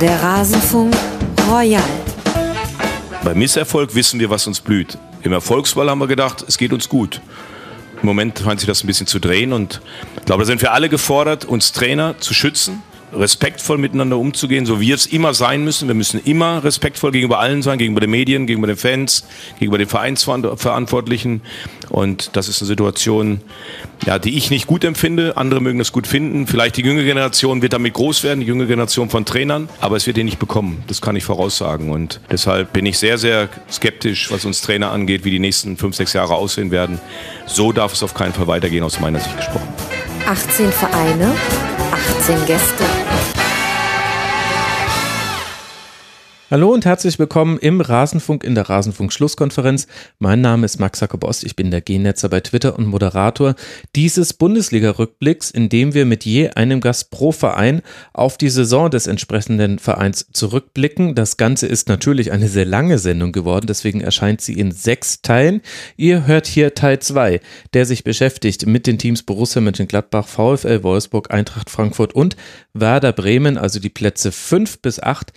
Der Rasenfunk Royal. Beim Misserfolg wissen wir, was uns blüht. Im Erfolgsfall haben wir gedacht, es geht uns gut. Im Moment scheint sich das ein bisschen zu drehen und ich glaube, da sind wir alle gefordert, uns Trainer zu schützen, respektvoll miteinander umzugehen, so wie es immer sein müssen. Wir müssen immer respektvoll gegenüber allen sein, gegenüber den Medien, gegenüber den Fans, gegenüber den Vereinsverantwortlichen. Und das ist eine Situation, ja, die ich nicht gut empfinde. Andere mögen das gut finden. Vielleicht die jüngere Generation wird damit groß werden, die jüngere Generation von Trainern, aber es wird ihn nicht bekommen. Das kann ich voraussagen. Und deshalb bin ich sehr, sehr skeptisch, was uns Trainer angeht, wie die nächsten fünf, sechs Jahre aussehen werden. So darf es auf keinen Fall weitergehen, aus meiner Sicht gesprochen. 18 Vereine, 18 Gäste. Hallo und herzlich willkommen im Rasenfunk in der Rasenfunk-Schlusskonferenz. Mein Name ist Max Jakob Ost, ich bin der G-Netzer bei Twitter und Moderator dieses Bundesliga-Rückblicks, in dem wir mit je einem Gast pro Verein auf die Saison des entsprechenden Vereins zurückblicken. Das Ganze ist natürlich eine sehr lange Sendung geworden, deswegen erscheint sie in sechs Teilen. Ihr hört hier Teil zwei, der sich beschäftigt mit den Teams Borussia Mönchengladbach, VfL Wolfsburg, Eintracht Frankfurt und Werder Bremen, also die Plätze fünf bis acht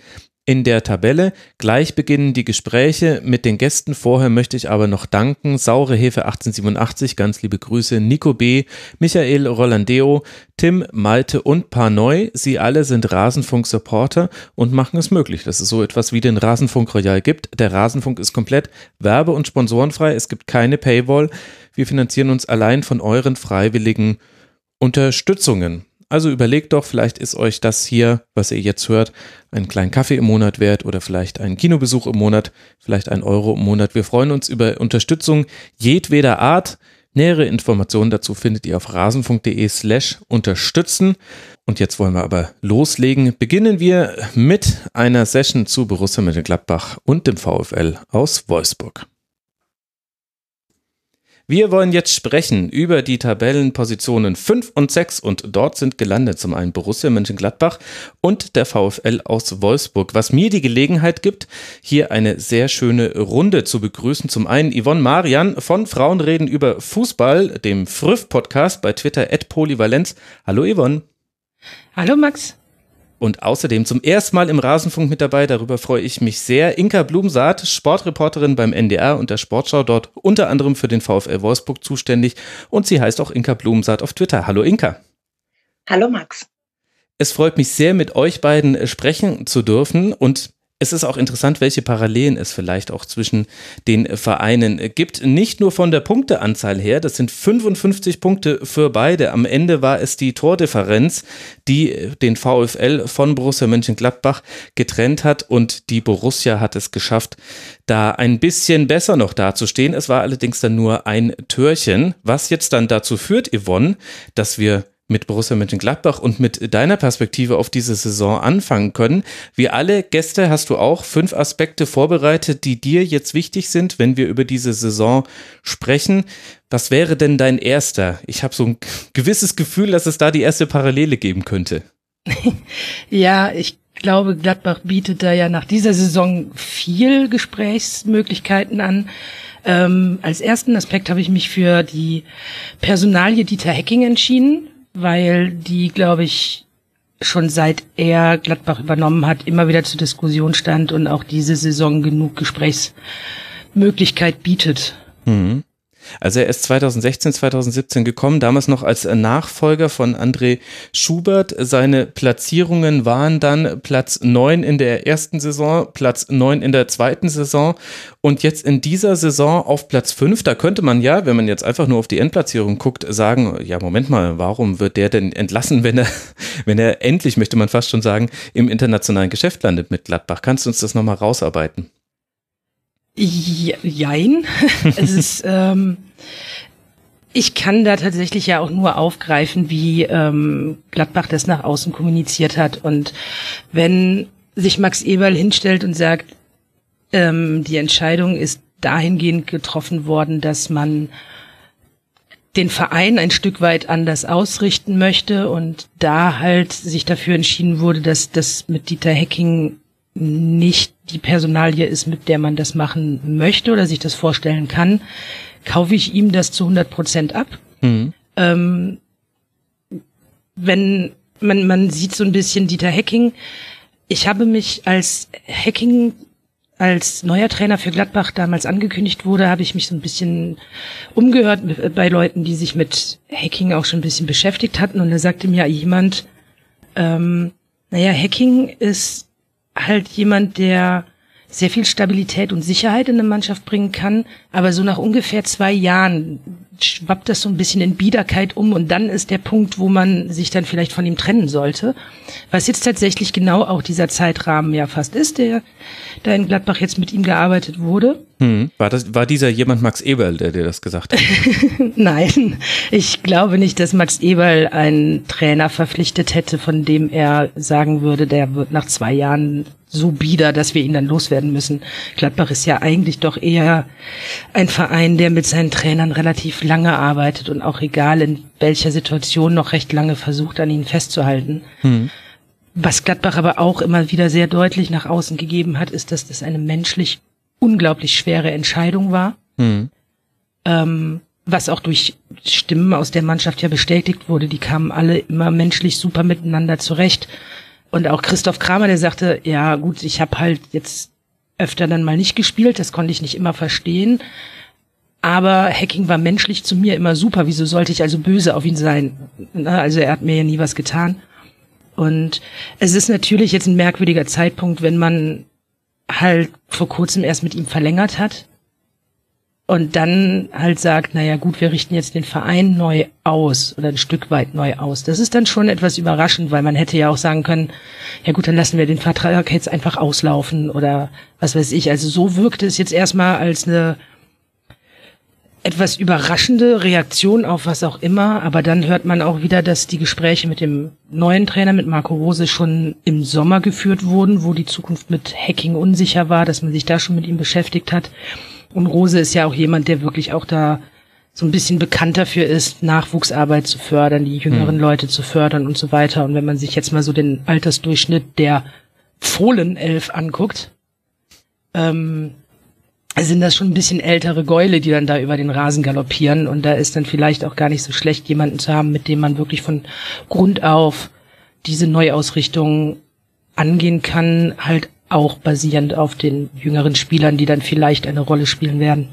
in der Tabelle. Gleich beginnen die Gespräche mit den Gästen. Vorher möchte ich aber noch danken. Saure Hefe 1887, ganz liebe Grüße. Nico B., Michael Rolandeo, Tim, Malte und Parnoy. Sie alle sind Rasenfunk-Supporter und machen es möglich, dass es so etwas wie den Rasenfunk Royal gibt. Der Rasenfunk ist komplett werbe- und sponsorenfrei. Es gibt keine Paywall. Wir finanzieren uns allein von euren freiwilligen Unterstützungen. Also überlegt doch, vielleicht ist euch das hier, was ihr jetzt hört, einen kleinen Kaffee im Monat wert oder vielleicht einen Kinobesuch im Monat, vielleicht ein Euro im Monat. Wir freuen uns über Unterstützung jedweder Art. Nähere Informationen dazu findet ihr auf rasenfunk.de slash unterstützen. Und jetzt wollen wir aber loslegen. Beginnen wir mit einer Session zu Borussia Mönchengladbach und dem VfL aus Wolfsburg. Wir wollen jetzt sprechen über die Tabellenpositionen 5 und 6 und dort sind gelandet zum einen Borussia Mönchengladbach und der VfL aus Wolfsburg, was mir die Gelegenheit gibt, hier eine sehr schöne Runde zu begrüßen. Zum einen Yvonne Marian von Frauenreden über Fußball, dem Früff-Podcast bei Twitter at Polyvalenz. Hallo Yvonne. Hallo Max und außerdem zum ersten Mal im Rasenfunk mit dabei. Darüber freue ich mich sehr. Inka Blumsaat, Sportreporterin beim NDR und der Sportschau, dort unter anderem für den VfL Wolfsburg zuständig. Und sie heißt auch Inka Blumsaat auf Twitter. Hallo Inka. Hallo Max. Es freut mich sehr, mit euch beiden äh, sprechen zu dürfen. Und es ist auch interessant, welche Parallelen es vielleicht auch zwischen den Vereinen gibt. Nicht nur von der Punkteanzahl her, das sind 55 Punkte für beide. Am Ende war es die Tordifferenz, die den VfL von Borussia Mönchengladbach getrennt hat und die Borussia hat es geschafft, da ein bisschen besser noch dazustehen. Es war allerdings dann nur ein Türchen, was jetzt dann dazu führt, Yvonne, dass wir mit Borussia Mönchengladbach und mit deiner Perspektive auf diese Saison anfangen können. Wie alle Gäste hast du auch fünf Aspekte vorbereitet, die dir jetzt wichtig sind, wenn wir über diese Saison sprechen. Was wäre denn dein erster? Ich habe so ein gewisses Gefühl, dass es da die erste Parallele geben könnte. ja, ich glaube, Gladbach bietet da ja nach dieser Saison viel Gesprächsmöglichkeiten an. Ähm, als ersten Aspekt habe ich mich für die Personalie Dieter Hecking entschieden weil die, glaube ich, schon seit er Gladbach übernommen hat, immer wieder zur Diskussion stand und auch diese Saison genug Gesprächsmöglichkeit bietet. Mhm. Also er ist 2016, 2017 gekommen, damals noch als Nachfolger von André Schubert. Seine Platzierungen waren dann Platz neun in der ersten Saison, Platz neun in der zweiten Saison und jetzt in dieser Saison auf Platz fünf. Da könnte man ja, wenn man jetzt einfach nur auf die Endplatzierung guckt, sagen, ja, Moment mal, warum wird der denn entlassen, wenn er, wenn er endlich, möchte man fast schon sagen, im internationalen Geschäft landet mit Gladbach? Kannst du uns das nochmal rausarbeiten? Jein. es ist, ähm, ich kann da tatsächlich ja auch nur aufgreifen, wie ähm, Gladbach das nach außen kommuniziert hat. Und wenn sich Max Eberl hinstellt und sagt, ähm, die Entscheidung ist dahingehend getroffen worden, dass man den Verein ein Stück weit anders ausrichten möchte und da halt sich dafür entschieden wurde, dass das mit Dieter Hecking nicht die Personalie ist, mit der man das machen möchte oder sich das vorstellen kann, kaufe ich ihm das zu 100 Prozent ab. Mhm. Ähm, wenn man, man sieht so ein bisschen Dieter Hecking, ich habe mich als Hacking als neuer Trainer für Gladbach damals angekündigt wurde, habe ich mich so ein bisschen umgehört bei Leuten, die sich mit Hacking auch schon ein bisschen beschäftigt hatten. Und da sagte mir jemand, ähm, naja, Hacking ist halt jemand, der sehr viel Stabilität und Sicherheit in eine Mannschaft bringen kann, aber so nach ungefähr zwei Jahren schwappt das so ein bisschen in Biederkeit um und dann ist der Punkt, wo man sich dann vielleicht von ihm trennen sollte. Was jetzt tatsächlich genau auch dieser Zeitrahmen ja fast ist, der da in Gladbach jetzt mit ihm gearbeitet wurde. Hm. War, das, war dieser jemand Max Eberl, der dir das gesagt hat? Nein, ich glaube nicht, dass Max Eberl einen Trainer verpflichtet hätte, von dem er sagen würde, der wird nach zwei Jahren so bieder, dass wir ihn dann loswerden müssen. Gladbach ist ja eigentlich doch eher ein Verein, der mit seinen Trainern relativ lange arbeitet und auch egal in welcher Situation noch recht lange versucht, an ihnen festzuhalten. Hm. Was Gladbach aber auch immer wieder sehr deutlich nach außen gegeben hat, ist, dass das eine menschlich unglaublich schwere Entscheidung war. Hm. Ähm, was auch durch Stimmen aus der Mannschaft ja bestätigt wurde. Die kamen alle immer menschlich super miteinander zurecht. Und auch Christoph Kramer, der sagte, ja gut, ich habe halt jetzt öfter dann mal nicht gespielt, das konnte ich nicht immer verstehen. Aber Hacking war menschlich zu mir immer super. Wieso sollte ich also böse auf ihn sein? Also er hat mir ja nie was getan. Und es ist natürlich jetzt ein merkwürdiger Zeitpunkt, wenn man halt vor kurzem erst mit ihm verlängert hat und dann halt sagt, naja gut, wir richten jetzt den Verein neu aus oder ein Stück weit neu aus. Das ist dann schon etwas überraschend, weil man hätte ja auch sagen können, ja gut, dann lassen wir den Vertrag jetzt einfach auslaufen oder was weiß ich. Also so wirkte es jetzt erstmal als eine etwas überraschende Reaktion auf was auch immer, aber dann hört man auch wieder, dass die Gespräche mit dem neuen Trainer, mit Marco Rose, schon im Sommer geführt wurden, wo die Zukunft mit Hacking unsicher war, dass man sich da schon mit ihm beschäftigt hat. Und Rose ist ja auch jemand, der wirklich auch da so ein bisschen bekannt dafür ist, Nachwuchsarbeit zu fördern, die jüngeren mhm. Leute zu fördern und so weiter. Und wenn man sich jetzt mal so den Altersdurchschnitt der Fohlenelf anguckt, ähm, sind das schon ein bisschen ältere Gäule, die dann da über den Rasen galoppieren. Und da ist dann vielleicht auch gar nicht so schlecht, jemanden zu haben, mit dem man wirklich von Grund auf diese Neuausrichtung angehen kann, halt auch basierend auf den jüngeren Spielern, die dann vielleicht eine Rolle spielen werden.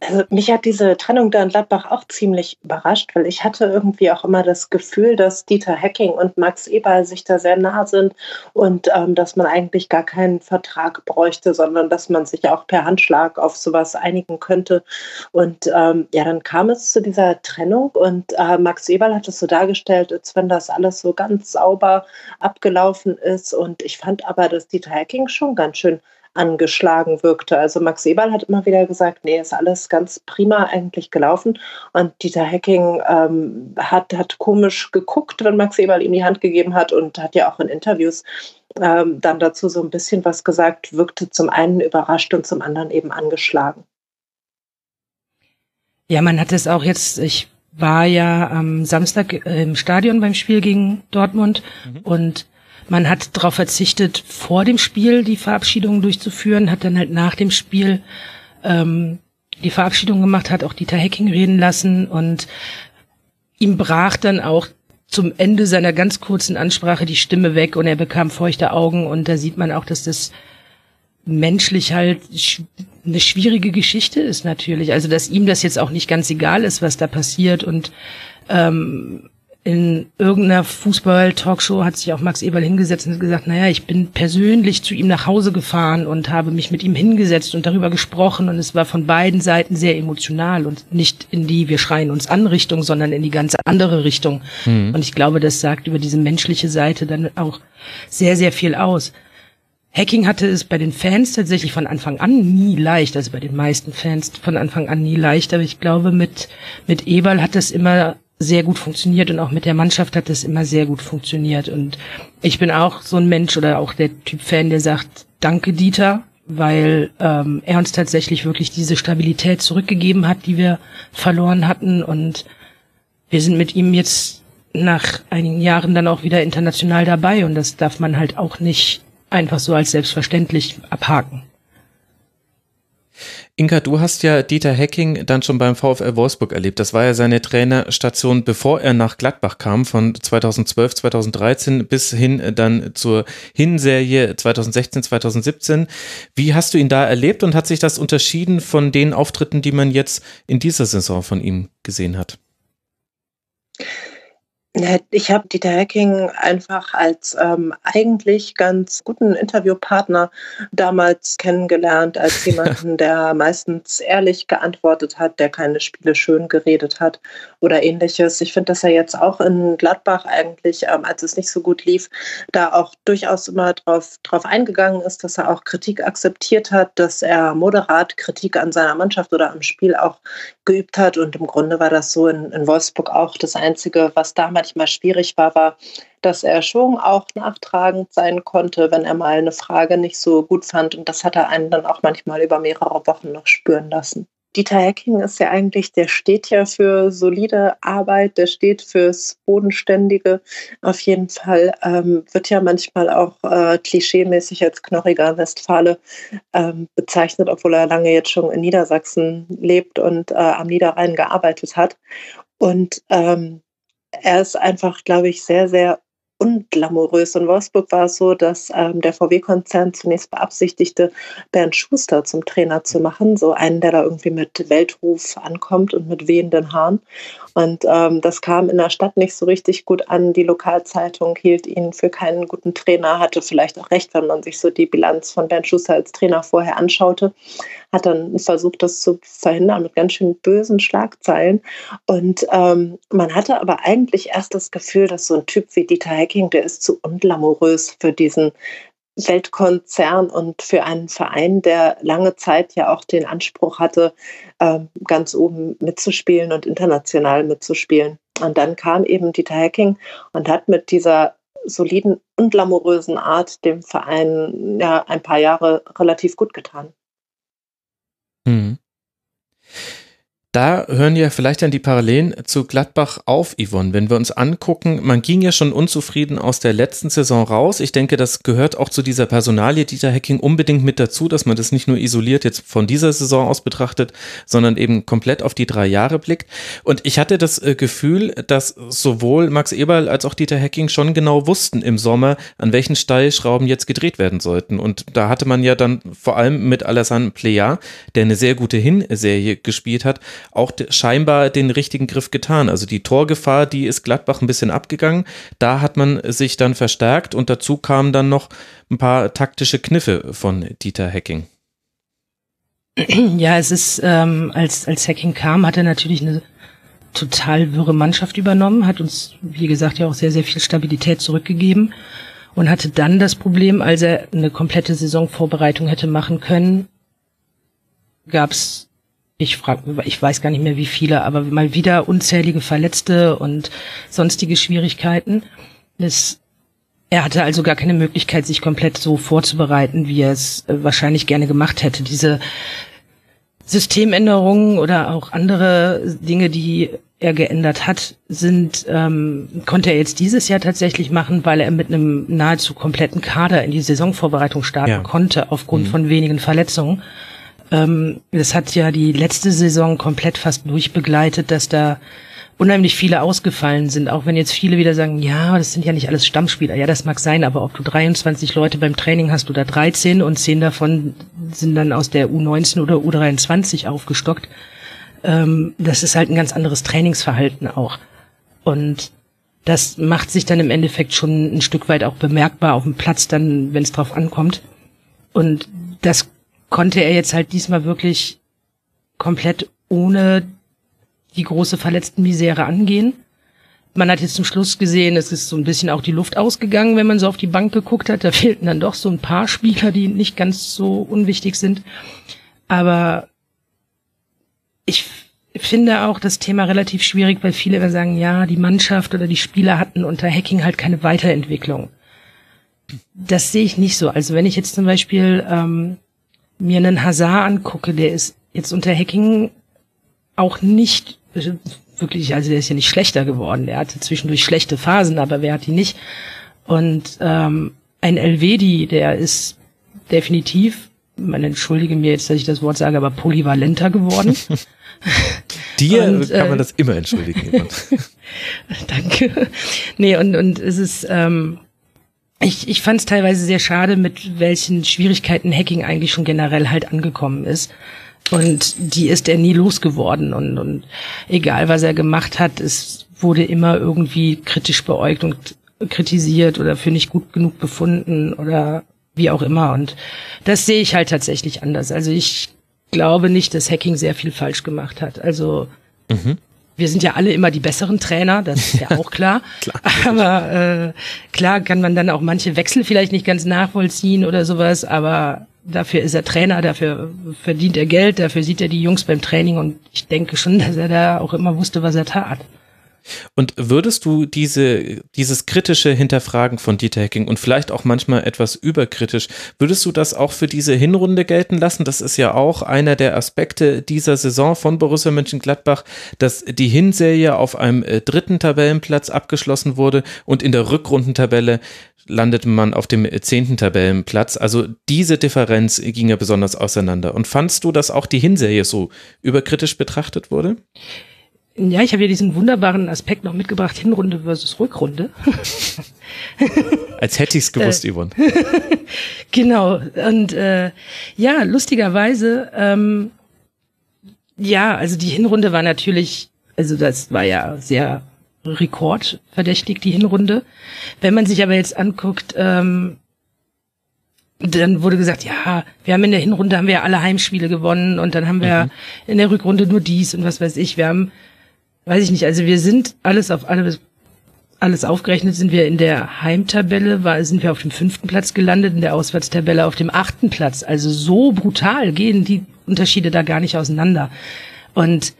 Also mich hat diese Trennung da in Gladbach auch ziemlich überrascht, weil ich hatte irgendwie auch immer das Gefühl, dass Dieter Hecking und Max Eberl sich da sehr nah sind und ähm, dass man eigentlich gar keinen Vertrag bräuchte, sondern dass man sich auch per Handschlag auf sowas einigen könnte. Und ähm, ja, dann kam es zu dieser Trennung und äh, Max Eberl hat es so dargestellt, als wenn das alles so ganz sauber abgelaufen ist. Und ich fand aber, dass Dieter Hecking schon ganz schön angeschlagen wirkte. Also Max Eberl hat immer wieder gesagt, nee, ist alles ganz prima eigentlich gelaufen. Und Dieter Hecking ähm, hat, hat komisch geguckt, wenn Max Eberl ihm die Hand gegeben hat und hat ja auch in Interviews ähm, dann dazu so ein bisschen was gesagt, wirkte zum einen überrascht und zum anderen eben angeschlagen. Ja, man hat es auch jetzt, ich war ja am Samstag im Stadion beim Spiel gegen Dortmund mhm. und man hat darauf verzichtet, vor dem Spiel die Verabschiedung durchzuführen, hat dann halt nach dem Spiel ähm, die Verabschiedung gemacht, hat auch Dieter Hecking reden lassen und ihm brach dann auch zum Ende seiner ganz kurzen Ansprache die Stimme weg und er bekam feuchte Augen und da sieht man auch, dass das menschlich halt eine schwierige Geschichte ist natürlich. Also dass ihm das jetzt auch nicht ganz egal ist, was da passiert und ähm, in irgendeiner Fußball-Talkshow hat sich auch Max Eberl hingesetzt und gesagt, naja, ich bin persönlich zu ihm nach Hause gefahren und habe mich mit ihm hingesetzt und darüber gesprochen und es war von beiden Seiten sehr emotional und nicht in die wir schreien uns an Richtung, sondern in die ganz andere Richtung. Mhm. Und ich glaube, das sagt über diese menschliche Seite dann auch sehr, sehr viel aus. Hacking hatte es bei den Fans tatsächlich von Anfang an nie leicht, also bei den meisten Fans von Anfang an nie leicht, aber ich glaube, mit, mit Eberl hat es immer sehr gut funktioniert und auch mit der Mannschaft hat es immer sehr gut funktioniert. Und ich bin auch so ein Mensch oder auch der Typ Fan, der sagt, danke Dieter, weil ähm, er uns tatsächlich wirklich diese Stabilität zurückgegeben hat, die wir verloren hatten. Und wir sind mit ihm jetzt nach einigen Jahren dann auch wieder international dabei und das darf man halt auch nicht einfach so als selbstverständlich abhaken. Inka, du hast ja Dieter Hecking dann schon beim VfL Wolfsburg erlebt. Das war ja seine Trainerstation, bevor er nach Gladbach kam, von 2012, 2013 bis hin dann zur Hinserie 2016, 2017. Wie hast du ihn da erlebt und hat sich das unterschieden von den Auftritten, die man jetzt in dieser Saison von ihm gesehen hat? Ich habe Dieter Hecking einfach als ähm, eigentlich ganz guten Interviewpartner damals kennengelernt, als jemanden, der meistens ehrlich geantwortet hat, der keine Spiele schön geredet hat oder ähnliches. Ich finde, dass er jetzt auch in Gladbach eigentlich, ähm, als es nicht so gut lief, da auch durchaus immer drauf, drauf eingegangen ist, dass er auch Kritik akzeptiert hat, dass er moderat Kritik an seiner Mannschaft oder am Spiel auch geübt hat. Und im Grunde war das so in, in Wolfsburg auch das Einzige, was da manchmal schwierig war, war, dass er schon auch nachtragend sein konnte, wenn er mal eine Frage nicht so gut fand. Und das hat er einen dann auch manchmal über mehrere Wochen noch spüren lassen. Dieter Hecking ist ja eigentlich, der steht ja für solide Arbeit, der steht fürs Bodenständige. Auf jeden Fall ähm, wird ja manchmal auch äh, klischeemäßig als knorriger Westfale ähm, bezeichnet, obwohl er lange jetzt schon in Niedersachsen lebt und äh, am Niederrhein gearbeitet hat. Und ähm, er ist einfach, glaube ich, sehr, sehr unglamourös. In Wolfsburg war es so, dass ähm, der VW-Konzern zunächst beabsichtigte, Bernd Schuster zum Trainer zu machen, so einen, der da irgendwie mit Weltruf ankommt und mit wehenden Haaren. Und ähm, das kam in der Stadt nicht so richtig gut an. Die Lokalzeitung hielt ihn für keinen guten Trainer, hatte vielleicht auch recht, wenn man sich so die Bilanz von Bernd Schuster als Trainer vorher anschaute. Hat dann versucht, das zu verhindern mit ganz schön bösen Schlagzeilen. Und ähm, man hatte aber eigentlich erst das Gefühl, dass so ein Typ wie Dieter Hecking, der ist zu unglamourös für diesen Weltkonzern und für einen Verein, der lange Zeit ja auch den Anspruch hatte, ähm, ganz oben mitzuspielen und international mitzuspielen. Und dann kam eben Dieter Hacking und hat mit dieser soliden und glamourösen Art dem Verein ja ein paar Jahre relativ gut getan. Mhm. Da hören ja vielleicht dann die Parallelen zu Gladbach auf, Yvonne. Wenn wir uns angucken, man ging ja schon unzufrieden aus der letzten Saison raus. Ich denke, das gehört auch zu dieser Personalie Dieter Hacking unbedingt mit dazu, dass man das nicht nur isoliert jetzt von dieser Saison aus betrachtet, sondern eben komplett auf die drei Jahre blickt. Und ich hatte das äh, Gefühl, dass sowohl Max Eberl als auch Dieter Hacking schon genau wussten im Sommer, an welchen Stellschrauben jetzt gedreht werden sollten. Und da hatte man ja dann vor allem mit Alassane Plea, der eine sehr gute Hinserie gespielt hat, auch scheinbar den richtigen Griff getan. Also die Torgefahr, die ist Gladbach ein bisschen abgegangen. Da hat man sich dann verstärkt und dazu kamen dann noch ein paar taktische Kniffe von Dieter Hecking. Ja, es ist, ähm, als, als Hacking kam, hat er natürlich eine total wirre Mannschaft übernommen, hat uns, wie gesagt, ja auch sehr, sehr viel Stabilität zurückgegeben und hatte dann das Problem, als er eine komplette Saisonvorbereitung hätte machen können, gab es ich frage, ich weiß gar nicht mehr wie viele, aber mal wieder unzählige Verletzte und sonstige Schwierigkeiten. Es, er hatte also gar keine Möglichkeit, sich komplett so vorzubereiten, wie er es äh, wahrscheinlich gerne gemacht hätte. Diese Systemänderungen oder auch andere Dinge, die er geändert hat, sind ähm, konnte er jetzt dieses Jahr tatsächlich machen, weil er mit einem nahezu kompletten Kader in die Saisonvorbereitung starten ja. konnte aufgrund mhm. von wenigen Verletzungen. Ähm, das hat ja die letzte Saison komplett fast durchbegleitet, dass da unheimlich viele ausgefallen sind, auch wenn jetzt viele wieder sagen, ja, das sind ja nicht alles Stammspieler. Ja, das mag sein, aber ob du 23 Leute beim Training hast oder 13 und 10 davon sind dann aus der U19 oder U23 aufgestockt, ähm, das ist halt ein ganz anderes Trainingsverhalten auch. Und das macht sich dann im Endeffekt schon ein Stück weit auch bemerkbar auf dem Platz dann, wenn es drauf ankommt. Und das konnte er jetzt halt diesmal wirklich komplett ohne die große verletzten Misere angehen. Man hat jetzt zum Schluss gesehen, es ist so ein bisschen auch die Luft ausgegangen, wenn man so auf die Bank geguckt hat. Da fehlten dann doch so ein paar Spieler, die nicht ganz so unwichtig sind. Aber ich finde auch das Thema relativ schwierig, weil viele immer sagen, ja, die Mannschaft oder die Spieler hatten unter Hacking halt keine Weiterentwicklung. Das sehe ich nicht so. Also wenn ich jetzt zum Beispiel ähm, mir einen Hazard angucke, der ist jetzt unter Hacking auch nicht wirklich, also der ist ja nicht schlechter geworden. Der hatte zwischendurch schlechte Phasen, aber wer hat die nicht? Und ähm, ein Elvedi, der ist definitiv man entschuldige mir jetzt, dass ich das Wort sage, aber polyvalenter geworden. Dir und, kann man äh, das immer entschuldigen. Danke. Nee, und, und es ist, ähm, ich, ich fand es teilweise sehr schade, mit welchen Schwierigkeiten Hacking eigentlich schon generell halt angekommen ist. Und die ist er nie losgeworden. Und, und egal, was er gemacht hat, es wurde immer irgendwie kritisch beäugt und kritisiert oder für nicht gut genug befunden oder wie auch immer. Und das sehe ich halt tatsächlich anders. Also ich glaube nicht, dass Hacking sehr viel falsch gemacht hat. Also mhm. Wir sind ja alle immer die besseren Trainer, das ist ja auch klar. klar. Aber äh, klar kann man dann auch manche Wechsel vielleicht nicht ganz nachvollziehen oder sowas, aber dafür ist er Trainer, dafür verdient er Geld, dafür sieht er die Jungs beim Training und ich denke schon, dass er da auch immer wusste, was er tat. Und würdest du diese, dieses kritische Hinterfragen von Dieter Hecking und vielleicht auch manchmal etwas überkritisch, würdest du das auch für diese Hinrunde gelten lassen? Das ist ja auch einer der Aspekte dieser Saison von Borussia Mönchengladbach, dass die Hinserie auf einem äh, dritten Tabellenplatz abgeschlossen wurde und in der Rückrundentabelle landet man auf dem äh, zehnten Tabellenplatz. Also diese Differenz ging ja besonders auseinander. Und fandst du, dass auch die Hinserie so überkritisch betrachtet wurde? Ja, ich habe ja diesen wunderbaren Aspekt noch mitgebracht, Hinrunde versus Rückrunde. Als hätte ich es gewusst, äh, Yvonne. genau. Und äh, ja, lustigerweise, ähm, ja, also die Hinrunde war natürlich, also das war ja sehr rekordverdächtig, die Hinrunde. Wenn man sich aber jetzt anguckt, ähm, dann wurde gesagt, ja, wir haben in der Hinrunde haben wir ja alle Heimspiele gewonnen und dann haben wir mhm. in der Rückrunde nur dies und was weiß ich. Wir haben weiß ich nicht, also wir sind alles auf alles, alles aufgerechnet, sind wir in der Heimtabelle, war, sind wir auf dem fünften Platz gelandet, in der Auswärtstabelle auf dem achten Platz. Also so brutal gehen die Unterschiede da gar nicht auseinander. Und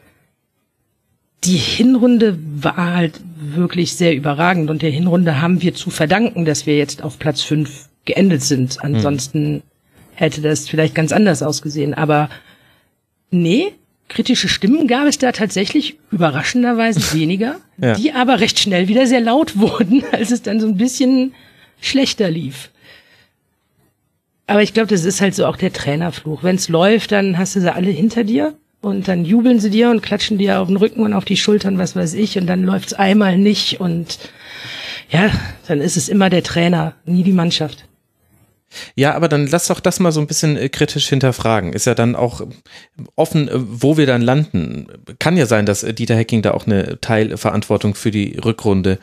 die Hinrunde war halt wirklich sehr überragend und der Hinrunde haben wir zu verdanken, dass wir jetzt auf Platz fünf geendet sind. Hm. Ansonsten hm. hätte das vielleicht ganz anders ausgesehen. Aber nee, kritische Stimmen gab es da tatsächlich überraschenderweise weniger, ja. die aber recht schnell wieder sehr laut wurden, als es dann so ein bisschen schlechter lief. Aber ich glaube, das ist halt so auch der Trainerfluch. Wenn es läuft, dann hast du sie alle hinter dir und dann jubeln sie dir und klatschen dir auf den Rücken und auf die Schultern, was weiß ich, und dann läuft's einmal nicht und ja, dann ist es immer der Trainer, nie die Mannschaft. Ja, aber dann lass doch das mal so ein bisschen äh, kritisch hinterfragen. Ist ja dann auch offen, äh, wo wir dann landen. Kann ja sein, dass äh, Dieter Hecking da auch eine Teilverantwortung für die Rückrunde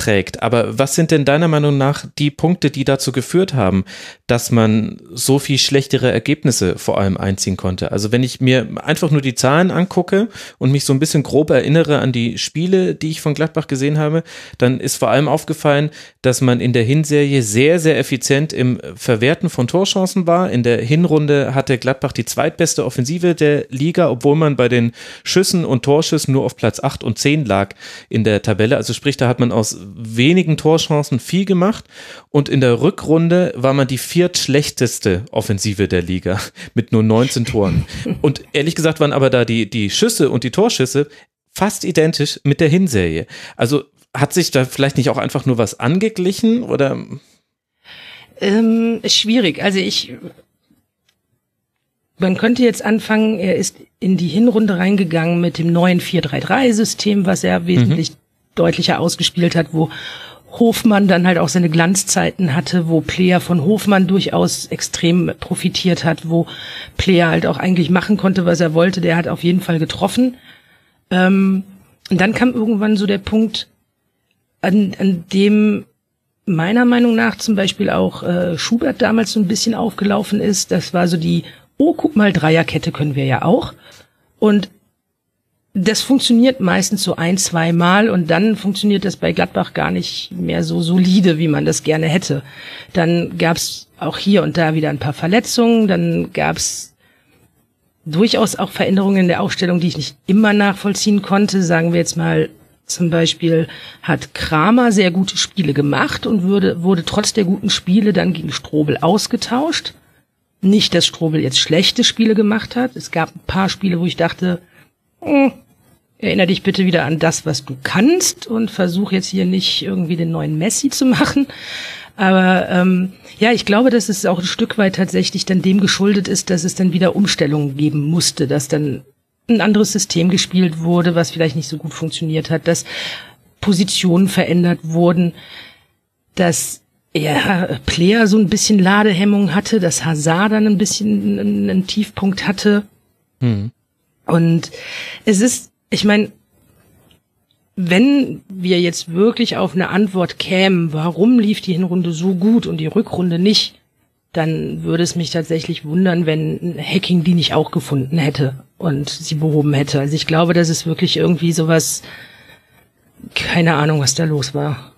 trägt. Aber was sind denn deiner Meinung nach die Punkte, die dazu geführt haben, dass man so viel schlechtere Ergebnisse vor allem einziehen konnte? Also wenn ich mir einfach nur die Zahlen angucke und mich so ein bisschen grob erinnere an die Spiele, die ich von Gladbach gesehen habe, dann ist vor allem aufgefallen, dass man in der Hinserie sehr, sehr effizient im Verwerten von Torchancen war. In der Hinrunde hatte Gladbach die zweitbeste Offensive der Liga, obwohl man bei den Schüssen und Torschüssen nur auf Platz 8 und 10 lag in der Tabelle. Also sprich, da hat man aus wenigen Torchancen viel gemacht und in der Rückrunde war man die viertschlechteste Offensive der Liga mit nur 19 Toren. Und ehrlich gesagt waren aber da die, die Schüsse und die Torschüsse fast identisch mit der Hinserie. Also hat sich da vielleicht nicht auch einfach nur was angeglichen oder? Ähm, schwierig. Also ich, man könnte jetzt anfangen, er ist in die Hinrunde reingegangen mit dem neuen 4-3-3-System, was er wesentlich mhm deutlicher ausgespielt hat, wo Hofmann dann halt auch seine Glanzzeiten hatte, wo Player von Hofmann durchaus extrem profitiert hat, wo Player halt auch eigentlich machen konnte, was er wollte. Der hat auf jeden Fall getroffen. Ähm, und dann kam irgendwann so der Punkt, an, an dem meiner Meinung nach zum Beispiel auch äh, Schubert damals so ein bisschen aufgelaufen ist. Das war so die, oh, guck mal, Dreierkette können wir ja auch. Und das funktioniert meistens so ein, zwei Mal und dann funktioniert das bei Gladbach gar nicht mehr so solide, wie man das gerne hätte. Dann gab's auch hier und da wieder ein paar Verletzungen, dann gab's durchaus auch Veränderungen in der Aufstellung, die ich nicht immer nachvollziehen konnte. Sagen wir jetzt mal zum Beispiel hat Kramer sehr gute Spiele gemacht und würde, wurde trotz der guten Spiele dann gegen Strobel ausgetauscht. Nicht, dass Strobel jetzt schlechte Spiele gemacht hat. Es gab ein paar Spiele, wo ich dachte, hm, erinnere dich bitte wieder an das, was du kannst und versuch jetzt hier nicht irgendwie den neuen Messi zu machen. Aber ähm, ja, ich glaube, dass es auch ein Stück weit tatsächlich dann dem geschuldet ist, dass es dann wieder Umstellungen geben musste, dass dann ein anderes System gespielt wurde, was vielleicht nicht so gut funktioniert hat, dass Positionen verändert wurden, dass ja, Player so ein bisschen Ladehemmung hatte, dass Hazard dann ein bisschen einen, einen Tiefpunkt hatte. Mhm. Und es ist, ich meine, wenn wir jetzt wirklich auf eine Antwort kämen, warum lief die Hinrunde so gut und die Rückrunde nicht, dann würde es mich tatsächlich wundern, wenn Hacking die nicht auch gefunden hätte und sie behoben hätte. Also ich glaube, das ist wirklich irgendwie sowas, keine Ahnung, was da los war.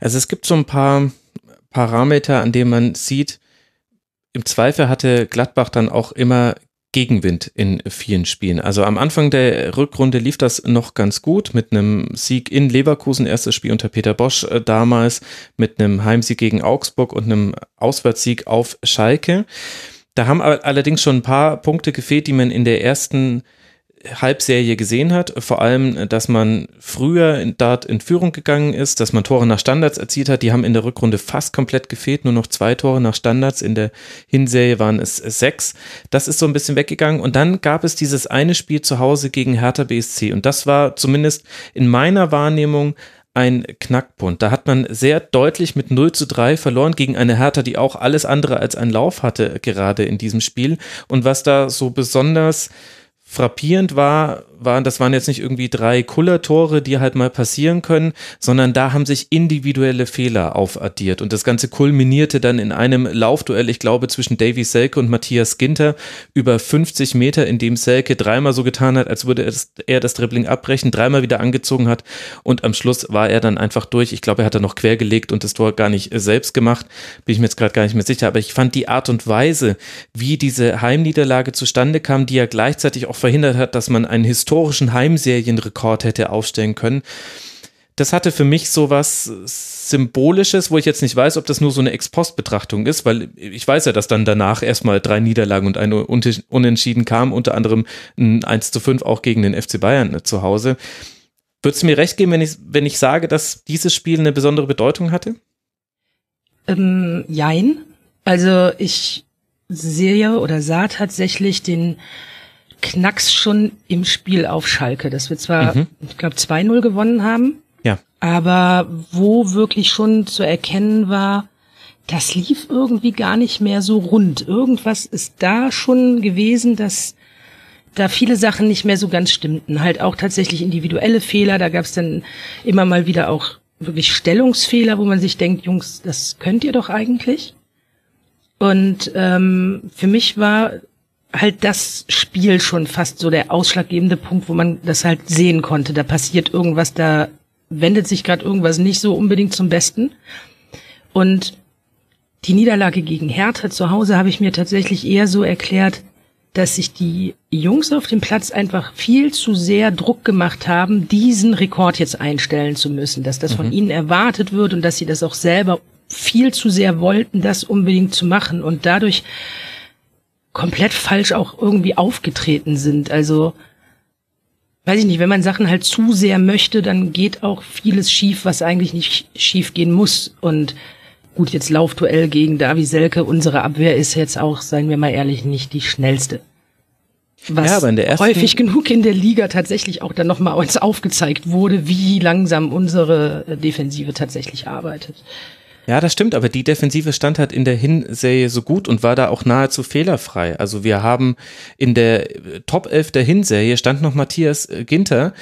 Also es gibt so ein paar Parameter, an denen man sieht, im Zweifel hatte Gladbach dann auch immer Gegenwind in vielen Spielen. Also am Anfang der Rückrunde lief das noch ganz gut mit einem Sieg in Leverkusen, erstes Spiel unter Peter Bosch äh, damals, mit einem Heimsieg gegen Augsburg und einem Auswärtssieg auf Schalke. Da haben allerdings schon ein paar Punkte gefehlt, die man in der ersten Halbserie gesehen hat. Vor allem, dass man früher in Dart in Führung gegangen ist, dass man Tore nach Standards erzielt hat. Die haben in der Rückrunde fast komplett gefehlt. Nur noch zwei Tore nach Standards. In der Hinserie waren es sechs. Das ist so ein bisschen weggegangen. Und dann gab es dieses eine Spiel zu Hause gegen Hertha BSC. Und das war zumindest in meiner Wahrnehmung ein Knackpunkt. Da hat man sehr deutlich mit 0 zu 3 verloren gegen eine Hertha, die auch alles andere als einen Lauf hatte, gerade in diesem Spiel. Und was da so besonders frappierend war, waren, das waren jetzt nicht irgendwie drei Kullertore, die halt mal passieren können, sondern da haben sich individuelle Fehler aufaddiert. Und das Ganze kulminierte dann in einem Laufduell, ich glaube, zwischen Davy Selke und Matthias Ginter über 50 Meter, in dem Selke dreimal so getan hat, als würde er das, Dribbling abbrechen, dreimal wieder angezogen hat. Und am Schluss war er dann einfach durch. Ich glaube, er hat dann noch quergelegt und das Tor gar nicht selbst gemacht, bin ich mir jetzt gerade gar nicht mehr sicher, aber ich fand die Art und Weise, wie diese Heimniederlage zustande kam, die ja gleichzeitig auch verhindert hat, dass man einen historischen Heimserienrekord hätte aufstellen können. Das hatte für mich so was Symbolisches, wo ich jetzt nicht weiß, ob das nur so eine Ex-Post-Betrachtung ist, weil ich weiß ja, dass dann danach erstmal drei Niederlagen und eine Unentschieden kam, unter anderem ein 1 zu 5 auch gegen den FC Bayern zu Hause. Würdest du mir recht geben, wenn ich, wenn ich sage, dass dieses Spiel eine besondere Bedeutung hatte? Ähm, jein. Also ich sehe oder sah tatsächlich den Knacks schon im Spiel auf Schalke, dass wir zwar, mhm. ich glaube, 2-0 gewonnen haben, ja. aber wo wirklich schon zu erkennen war, das lief irgendwie gar nicht mehr so rund. Irgendwas ist da schon gewesen, dass da viele Sachen nicht mehr so ganz stimmten. Halt auch tatsächlich individuelle Fehler. Da gab es dann immer mal wieder auch wirklich Stellungsfehler, wo man sich denkt, Jungs, das könnt ihr doch eigentlich. Und ähm, für mich war halt das Spiel schon fast so der ausschlaggebende Punkt, wo man das halt sehen konnte. Da passiert irgendwas, da wendet sich gerade irgendwas nicht so unbedingt zum Besten. Und die Niederlage gegen Hertha zu Hause habe ich mir tatsächlich eher so erklärt, dass sich die Jungs auf dem Platz einfach viel zu sehr Druck gemacht haben, diesen Rekord jetzt einstellen zu müssen, dass das mhm. von ihnen erwartet wird und dass sie das auch selber viel zu sehr wollten, das unbedingt zu machen und dadurch komplett falsch auch irgendwie aufgetreten sind. Also weiß ich nicht, wenn man Sachen halt zu sehr möchte, dann geht auch vieles schief, was eigentlich nicht schief gehen muss. Und gut, jetzt Laufduell gegen Davi Selke, unsere Abwehr ist jetzt auch, seien wir mal ehrlich, nicht die schnellste. Was ja, aber in der ersten häufig genug in der Liga tatsächlich auch dann nochmal uns aufgezeigt wurde, wie langsam unsere Defensive tatsächlich arbeitet. Ja, das stimmt, aber die Defensive stand halt in der Hinserie so gut und war da auch nahezu fehlerfrei. Also wir haben in der Top 11 der Hinserie stand noch Matthias äh, Ginter.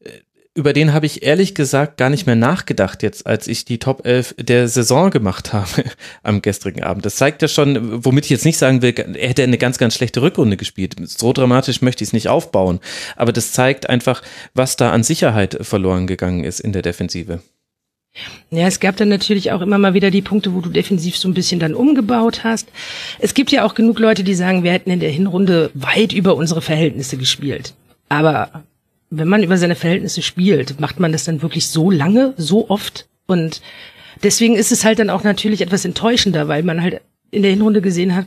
Äh, über den habe ich ehrlich gesagt gar nicht mehr nachgedacht jetzt, als ich die Top 11 der Saison gemacht habe am gestrigen Abend. Das zeigt ja schon, womit ich jetzt nicht sagen will, er hätte eine ganz, ganz schlechte Rückrunde gespielt. So dramatisch möchte ich es nicht aufbauen. Aber das zeigt einfach, was da an Sicherheit verloren gegangen ist in der Defensive. Ja, es gab dann natürlich auch immer mal wieder die Punkte, wo du defensiv so ein bisschen dann umgebaut hast. Es gibt ja auch genug Leute, die sagen, wir hätten in der Hinrunde weit über unsere Verhältnisse gespielt. Aber wenn man über seine Verhältnisse spielt, macht man das dann wirklich so lange, so oft? Und deswegen ist es halt dann auch natürlich etwas enttäuschender, weil man halt in der Hinrunde gesehen hat,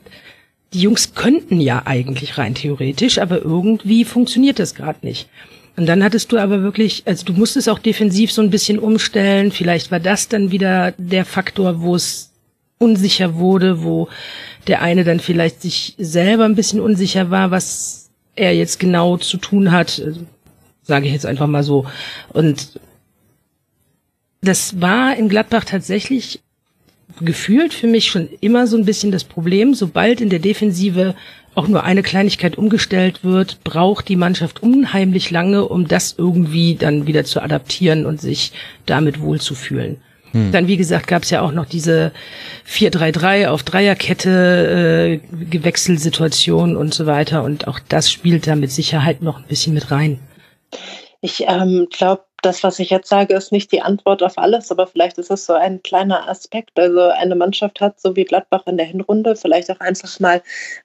die Jungs könnten ja eigentlich rein theoretisch, aber irgendwie funktioniert das gerade nicht. Und dann hattest du aber wirklich, also du musstest auch defensiv so ein bisschen umstellen. Vielleicht war das dann wieder der Faktor, wo es unsicher wurde, wo der eine dann vielleicht sich selber ein bisschen unsicher war, was er jetzt genau zu tun hat, also, sage ich jetzt einfach mal so. Und das war in Gladbach tatsächlich gefühlt für mich schon immer so ein bisschen das Problem, sobald in der Defensive auch nur eine Kleinigkeit umgestellt wird, braucht die Mannschaft unheimlich lange, um das irgendwie dann wieder zu adaptieren und sich damit wohlzufühlen. Hm. Dann, wie gesagt, gab es ja auch noch diese 4-3-3 auf Dreierkette, äh, Gewechselsituation und so weiter. Und auch das spielt da mit Sicherheit noch ein bisschen mit rein. Ich ähm, glaube, das, was ich jetzt sage, ist nicht die Antwort auf alles, aber vielleicht ist es so ein kleiner Aspekt. Also eine Mannschaft hat, so wie Gladbach in der Hinrunde, vielleicht auch einfach mal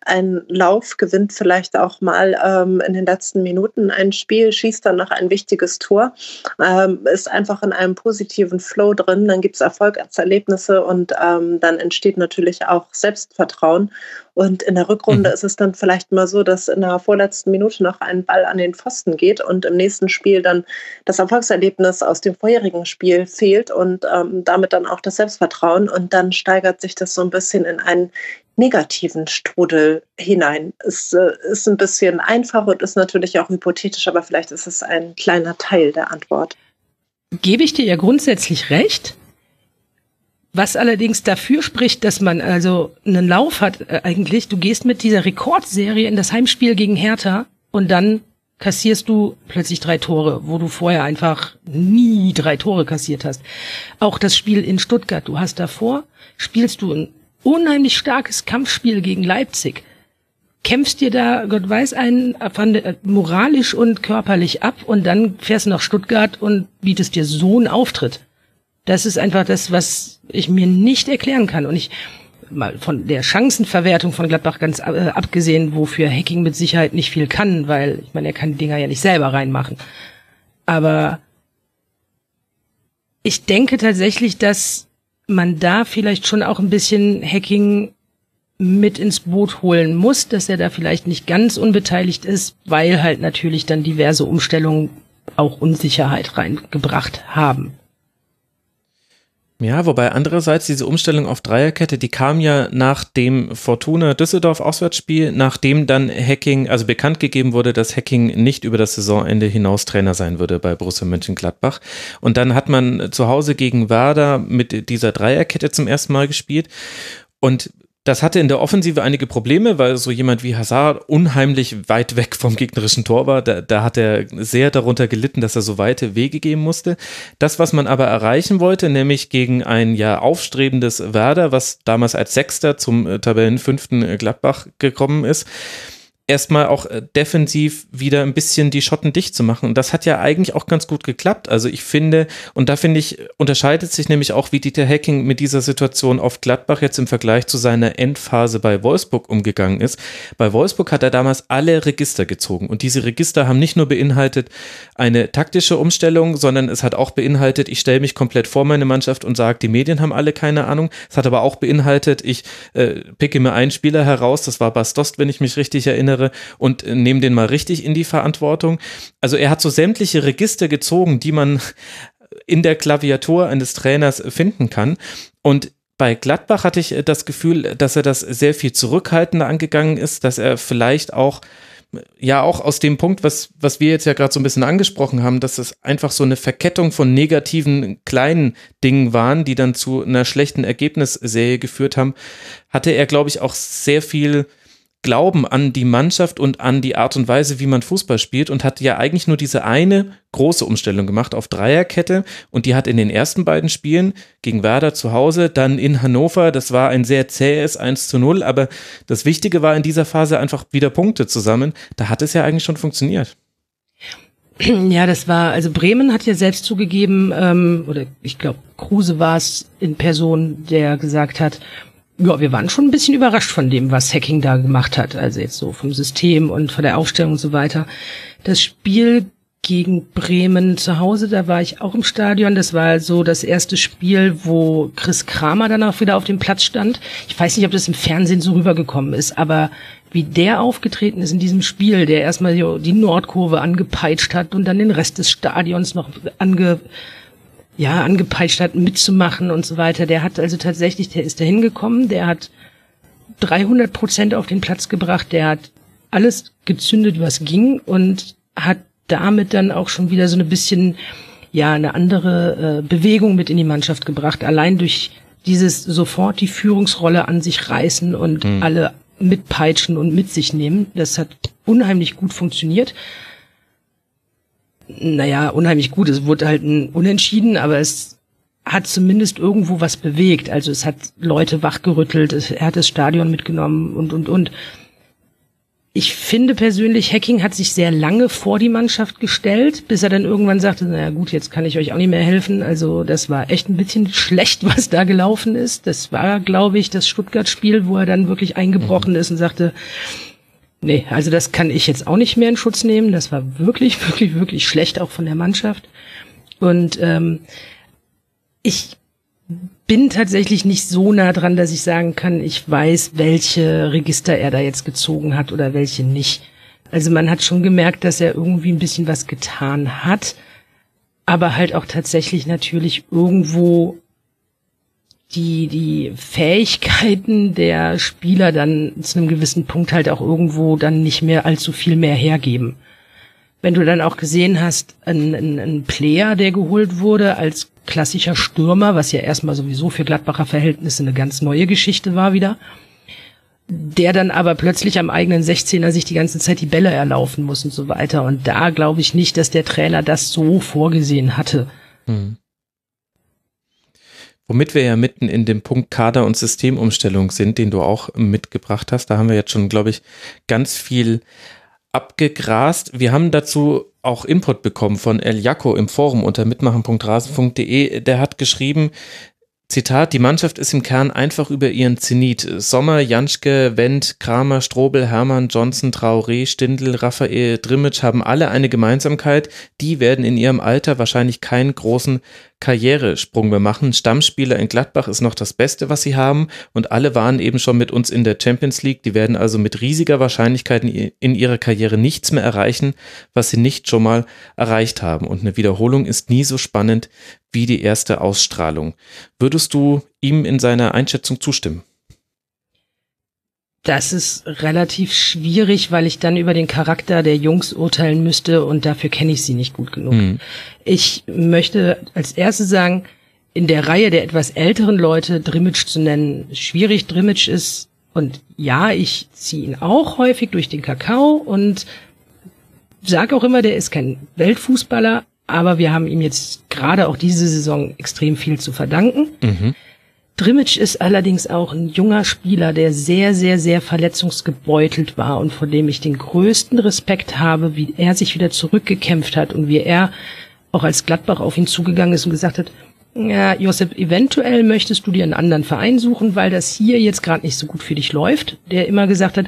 einen Lauf, gewinnt vielleicht auch mal ähm, in den letzten Minuten ein Spiel, schießt dann noch ein wichtiges Tor, ähm, ist einfach in einem positiven Flow drin, dann gibt es Erfolgserlebnisse und ähm, dann entsteht natürlich auch Selbstvertrauen. Und in der Rückrunde mhm. ist es dann vielleicht mal so, dass in der vorletzten Minute noch ein Ball an den Pfosten geht und im nächsten Spiel dann das Erfolgserlebnis aus dem vorherigen Spiel fehlt und ähm, damit dann auch das Selbstvertrauen. Und dann steigert sich das so ein bisschen in einen negativen Strudel hinein. Es äh, ist ein bisschen einfach und ist natürlich auch hypothetisch, aber vielleicht ist es ein kleiner Teil der Antwort. Gebe ich dir ja grundsätzlich recht. Was allerdings dafür spricht, dass man also einen Lauf hat äh, eigentlich, du gehst mit dieser Rekordserie in das Heimspiel gegen Hertha und dann kassierst du plötzlich drei Tore, wo du vorher einfach nie drei Tore kassiert hast. Auch das Spiel in Stuttgart, du hast davor, spielst du ein unheimlich starkes Kampfspiel gegen Leipzig. Kämpfst dir da, Gott weiß, einen äh, moralisch und körperlich ab und dann fährst du nach Stuttgart und bietest dir so einen Auftritt. Das ist einfach das, was ich mir nicht erklären kann. Und ich, mal von der Chancenverwertung von Gladbach ganz äh, abgesehen, wofür Hacking mit Sicherheit nicht viel kann, weil ich meine, er kann die Dinger ja nicht selber reinmachen. Aber ich denke tatsächlich, dass man da vielleicht schon auch ein bisschen Hacking mit ins Boot holen muss, dass er da vielleicht nicht ganz unbeteiligt ist, weil halt natürlich dann diverse Umstellungen auch Unsicherheit reingebracht haben. Ja, wobei andererseits diese Umstellung auf Dreierkette, die kam ja nach dem Fortuna Düsseldorf Auswärtsspiel, nachdem dann Hacking, also bekannt gegeben wurde, dass Hacking nicht über das Saisonende hinaus Trainer sein würde bei Borussia Mönchengladbach. Und dann hat man zu Hause gegen Werder mit dieser Dreierkette zum ersten Mal gespielt. Und das hatte in der Offensive einige Probleme, weil so jemand wie Hazard unheimlich weit weg vom gegnerischen Tor war. Da, da hat er sehr darunter gelitten, dass er so weite Wege gehen musste. Das, was man aber erreichen wollte, nämlich gegen ein ja aufstrebendes Werder, was damals als Sechster zum äh, Tabellenfünften äh, Gladbach gekommen ist, erstmal auch äh, defensiv wieder ein bisschen die Schotten dicht zu machen. Und das hat ja eigentlich auch ganz gut geklappt. Also ich finde, und da finde ich, unterscheidet sich nämlich auch, wie Dieter Hacking mit dieser Situation auf Gladbach jetzt im Vergleich zu seiner Endphase bei Wolfsburg umgegangen ist. Bei Wolfsburg hat er damals alle Register gezogen. Und diese Register haben nicht nur beinhaltet eine taktische Umstellung, sondern es hat auch beinhaltet, ich stelle mich komplett vor meine Mannschaft und sage, die Medien haben alle keine Ahnung. Es hat aber auch beinhaltet, ich äh, picke mir einen Spieler heraus, das war Bastost, wenn ich mich richtig erinnere, andere und nehmen den mal richtig in die Verantwortung. Also er hat so sämtliche Register gezogen, die man in der Klaviatur eines Trainers finden kann. Und bei Gladbach hatte ich das Gefühl, dass er das sehr viel zurückhaltender angegangen ist, dass er vielleicht auch ja auch aus dem Punkt, was, was wir jetzt ja gerade so ein bisschen angesprochen haben, dass es einfach so eine Verkettung von negativen kleinen Dingen waren, die dann zu einer schlechten Ergebnisserie geführt haben, hatte er, glaube ich, auch sehr viel Glauben an die Mannschaft und an die Art und Weise, wie man Fußball spielt und hat ja eigentlich nur diese eine große Umstellung gemacht auf Dreierkette und die hat in den ersten beiden Spielen gegen Werder zu Hause, dann in Hannover, das war ein sehr zähes 1 zu 0, aber das Wichtige war in dieser Phase einfach wieder Punkte zusammen. Da hat es ja eigentlich schon funktioniert. Ja, das war, also Bremen hat ja selbst zugegeben, ähm, oder ich glaube, Kruse war es in Person, der gesagt hat, ja, wir waren schon ein bisschen überrascht von dem, was Hacking da gemacht hat. Also jetzt so vom System und von der Aufstellung und so weiter. Das Spiel gegen Bremen zu Hause, da war ich auch im Stadion. Das war so das erste Spiel, wo Chris Kramer dann auch wieder auf dem Platz stand. Ich weiß nicht, ob das im Fernsehen so rübergekommen ist, aber wie der aufgetreten ist in diesem Spiel, der erstmal die Nordkurve angepeitscht hat und dann den Rest des Stadions noch ange, ja, angepeitscht hat, mitzumachen und so weiter. Der hat also tatsächlich, der ist da hingekommen, der hat 300 Prozent auf den Platz gebracht, der hat alles gezündet, was ging und hat damit dann auch schon wieder so ein bisschen, ja, eine andere äh, Bewegung mit in die Mannschaft gebracht. Allein durch dieses sofort die Führungsrolle an sich reißen und mhm. alle mitpeitschen und mit sich nehmen. Das hat unheimlich gut funktioniert. Naja, unheimlich gut. Es wurde halt ein Unentschieden, aber es hat zumindest irgendwo was bewegt. Also es hat Leute wachgerüttelt, es, er hat das Stadion mitgenommen und, und, und. Ich finde persönlich, Hacking hat sich sehr lange vor die Mannschaft gestellt, bis er dann irgendwann sagte, naja gut, jetzt kann ich euch auch nicht mehr helfen. Also das war echt ein bisschen schlecht, was da gelaufen ist. Das war, glaube ich, das Stuttgart-Spiel, wo er dann wirklich eingebrochen ist und sagte, nee, also das kann ich jetzt auch nicht mehr in Schutz nehmen. Das war wirklich, wirklich, wirklich schlecht auch von der Mannschaft. Und ähm, ich bin tatsächlich nicht so nah dran, dass ich sagen kann, ich weiß, welche Register er da jetzt gezogen hat oder welche nicht. Also man hat schon gemerkt, dass er irgendwie ein bisschen was getan hat, aber halt auch tatsächlich natürlich irgendwo die, die Fähigkeiten der Spieler dann zu einem gewissen Punkt halt auch irgendwo dann nicht mehr allzu viel mehr hergeben. Wenn du dann auch gesehen hast, ein, ein, ein Player, der geholt wurde als klassischer Stürmer, was ja erstmal sowieso für Gladbacher Verhältnisse eine ganz neue Geschichte war wieder, der dann aber plötzlich am eigenen 16er sich die ganze Zeit die Bälle erlaufen muss und so weiter. Und da glaube ich nicht, dass der Trainer das so vorgesehen hatte. Hm. Womit wir ja mitten in dem Punkt Kader- und Systemumstellung sind, den du auch mitgebracht hast. Da haben wir jetzt schon, glaube ich, ganz viel abgegrast. Wir haben dazu auch Input bekommen von El Jaco im Forum unter mitmachen.rasen.de. Der hat geschrieben, Zitat, die Mannschaft ist im Kern einfach über ihren Zenit. Sommer, Janschke, Wendt, Kramer, Strobel, Hermann, Johnson, Traoré, Stindl, Raphael, Drimmitsch haben alle eine Gemeinsamkeit. Die werden in ihrem Alter wahrscheinlich keinen großen Karrieresprung mehr machen. Stammspieler in Gladbach ist noch das Beste, was sie haben und alle waren eben schon mit uns in der Champions League. Die werden also mit riesiger Wahrscheinlichkeit in ihrer Karriere nichts mehr erreichen, was sie nicht schon mal erreicht haben. Und eine Wiederholung ist nie so spannend wie die erste Ausstrahlung. Würdest du ihm in seiner Einschätzung zustimmen? Das ist relativ schwierig, weil ich dann über den Charakter der Jungs urteilen müsste und dafür kenne ich sie nicht gut genug. Mhm. Ich möchte als erstes sagen, in der Reihe der etwas älteren Leute Drimmitsch zu nennen, schwierig. Drimmitsch ist, und ja, ich ziehe ihn auch häufig durch den Kakao und sage auch immer, der ist kein Weltfußballer, aber wir haben ihm jetzt gerade auch diese Saison extrem viel zu verdanken. Mhm. Drimmitsch ist allerdings auch ein junger Spieler, der sehr, sehr, sehr verletzungsgebeutelt war und vor dem ich den größten Respekt habe, wie er sich wieder zurückgekämpft hat und wie er auch als Gladbach auf ihn zugegangen ist und gesagt hat, ja, Josep, eventuell möchtest du dir einen anderen Verein suchen, weil das hier jetzt gerade nicht so gut für dich läuft. Der immer gesagt hat,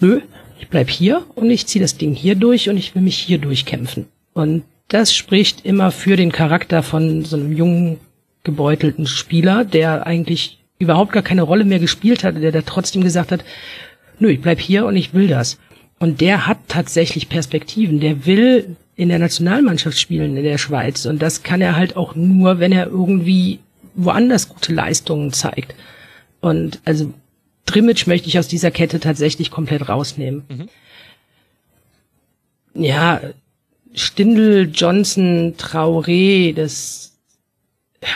nö, ich bleib hier und ich ziehe das Ding hier durch und ich will mich hier durchkämpfen. Und das spricht immer für den Charakter von so einem jungen gebeutelten Spieler, der eigentlich überhaupt gar keine Rolle mehr gespielt hatte, der da trotzdem gesagt hat, nö, ich bleib hier und ich will das. Und der hat tatsächlich Perspektiven, der will in der Nationalmannschaft spielen in der Schweiz und das kann er halt auch nur, wenn er irgendwie woanders gute Leistungen zeigt. Und also Drimmitsch möchte ich aus dieser Kette tatsächlich komplett rausnehmen. Mhm. Ja, Stindl, Johnson, Traoré, das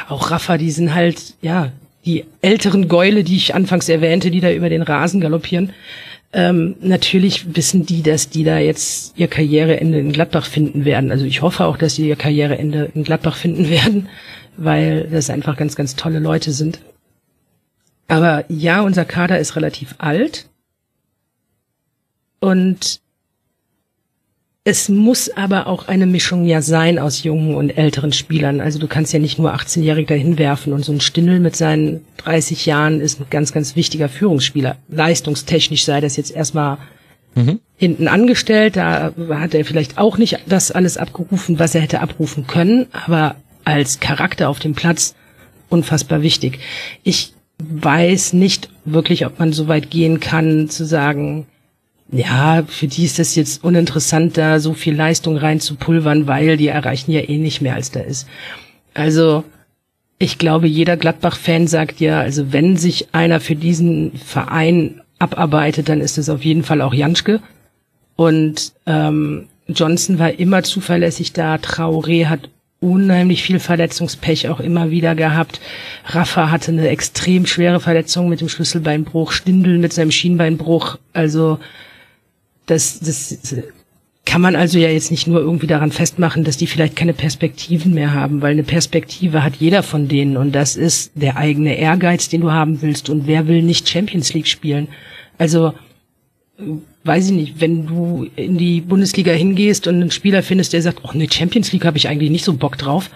auch Rafa, die sind halt, ja, die älteren Gäule, die ich anfangs erwähnte, die da über den Rasen galoppieren. Ähm, natürlich wissen die, dass die da jetzt ihr Karriereende in Gladbach finden werden. Also ich hoffe auch, dass sie ihr Karriereende in Gladbach finden werden, weil das einfach ganz, ganz tolle Leute sind. Aber ja, unser Kader ist relativ alt. Und es muss aber auch eine Mischung ja sein aus jungen und älteren Spielern. Also du kannst ja nicht nur 18-Jährige dahin werfen und so ein Stindel mit seinen 30 Jahren ist ein ganz, ganz wichtiger Führungsspieler. Leistungstechnisch sei das jetzt erstmal mhm. hinten angestellt. Da hat er vielleicht auch nicht das alles abgerufen, was er hätte abrufen können, aber als Charakter auf dem Platz unfassbar wichtig. Ich weiß nicht wirklich, ob man so weit gehen kann, zu sagen, ja, für die ist das jetzt uninteressant, da so viel Leistung reinzupulvern, weil die erreichen ja eh nicht mehr, als da ist. Also, ich glaube, jeder Gladbach-Fan sagt ja, also wenn sich einer für diesen Verein abarbeitet, dann ist es auf jeden Fall auch Janschke. Und ähm, Johnson war immer zuverlässig da. Traoré hat unheimlich viel Verletzungspech auch immer wieder gehabt. Rafa hatte eine extrem schwere Verletzung mit dem Schlüsselbeinbruch, Stindel mit seinem Schienbeinbruch. Also das, das kann man also ja jetzt nicht nur irgendwie daran festmachen, dass die vielleicht keine Perspektiven mehr haben, weil eine Perspektive hat jeder von denen und das ist der eigene Ehrgeiz, den du haben willst und wer will nicht Champions League spielen. Also weiß ich nicht, wenn du in die Bundesliga hingehst und einen Spieler findest, der sagt, oh ne, Champions League habe ich eigentlich nicht so Bock drauf,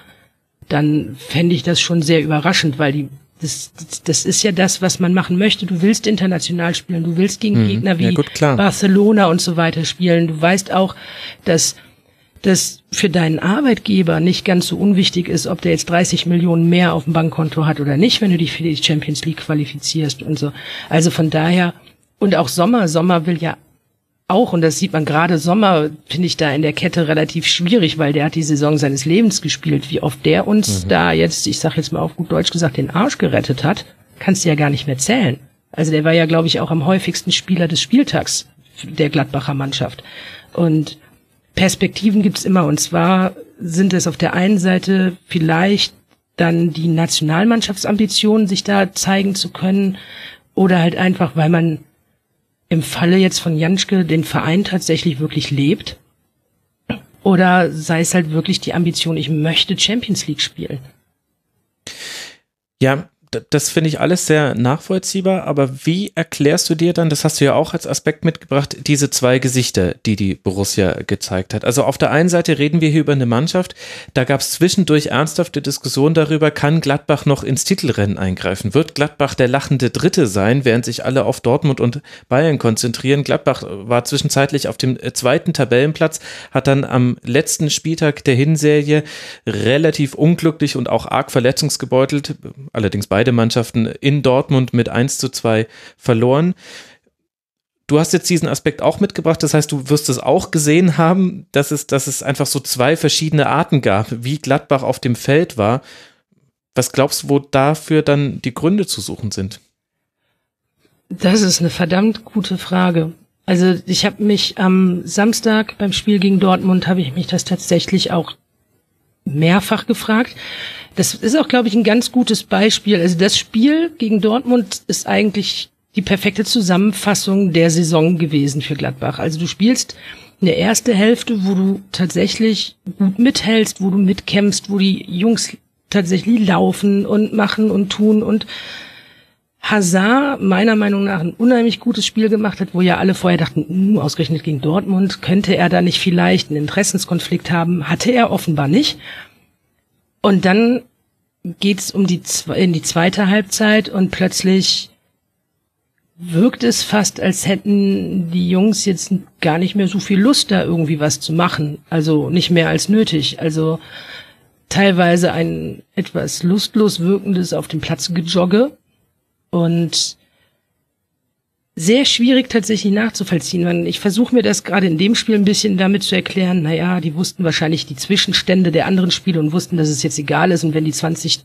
dann fände ich das schon sehr überraschend, weil die das, das ist ja das, was man machen möchte. Du willst international spielen, du willst gegen mhm. Gegner wie ja, gut, Barcelona und so weiter spielen. Du weißt auch, dass das für deinen Arbeitgeber nicht ganz so unwichtig ist, ob der jetzt 30 Millionen mehr auf dem Bankkonto hat oder nicht, wenn du dich für die Champions League qualifizierst und so. Also von daher, und auch Sommer, Sommer will ja auch, und das sieht man gerade Sommer, finde ich da in der Kette relativ schwierig, weil der hat die Saison seines Lebens gespielt. Wie oft der uns mhm. da jetzt, ich sag jetzt mal auf gut Deutsch gesagt, den Arsch gerettet hat, kannst du ja gar nicht mehr zählen. Also der war ja, glaube ich, auch am häufigsten Spieler des Spieltags der Gladbacher Mannschaft. Und Perspektiven gibt's immer. Und zwar sind es auf der einen Seite vielleicht dann die Nationalmannschaftsambitionen, sich da zeigen zu können, oder halt einfach, weil man im Falle jetzt von Janschke den Verein tatsächlich wirklich lebt? Oder sei es halt wirklich die Ambition, ich möchte Champions League spielen? Ja, das finde ich alles sehr nachvollziehbar, aber wie erklärst du dir dann, das hast du ja auch als Aspekt mitgebracht, diese zwei Gesichter, die die Borussia gezeigt hat? Also auf der einen Seite reden wir hier über eine Mannschaft, da gab es zwischendurch ernsthafte Diskussionen darüber, kann Gladbach noch ins Titelrennen eingreifen? Wird Gladbach der lachende Dritte sein, während sich alle auf Dortmund und Bayern konzentrieren? Gladbach war zwischenzeitlich auf dem zweiten Tabellenplatz, hat dann am letzten Spieltag der Hinserie relativ unglücklich und auch arg verletzungsgebeutelt, allerdings beide Mannschaften in Dortmund mit 1 zu 2 verloren. Du hast jetzt diesen Aspekt auch mitgebracht, das heißt, du wirst es auch gesehen haben, dass es, dass es einfach so zwei verschiedene Arten gab, wie Gladbach auf dem Feld war. Was glaubst du, wo dafür dann die Gründe zu suchen sind? Das ist eine verdammt gute Frage. Also ich habe mich am Samstag beim Spiel gegen Dortmund habe ich mich das tatsächlich auch mehrfach gefragt. Das ist auch, glaube ich, ein ganz gutes Beispiel. Also das Spiel gegen Dortmund ist eigentlich die perfekte Zusammenfassung der Saison gewesen für Gladbach. Also du spielst eine erste Hälfte, wo du tatsächlich gut mithältst, wo du mitkämpfst, wo die Jungs tatsächlich laufen und machen und tun und Hazard meiner Meinung nach ein unheimlich gutes Spiel gemacht hat, wo ja alle vorher dachten, uh, ausgerechnet gegen Dortmund, könnte er da nicht vielleicht einen Interessenskonflikt haben, hatte er offenbar nicht. Und dann geht's um die in die zweite Halbzeit und plötzlich wirkt es fast, als hätten die Jungs jetzt gar nicht mehr so viel Lust, da irgendwie was zu machen. Also nicht mehr als nötig. Also teilweise ein etwas lustlos wirkendes auf dem Platz gejogge und sehr schwierig tatsächlich nachzuvollziehen. Ich versuche mir das gerade in dem Spiel ein bisschen damit zu erklären, naja, die wussten wahrscheinlich die Zwischenstände der anderen Spiele und wussten, dass es jetzt egal ist und wenn die 20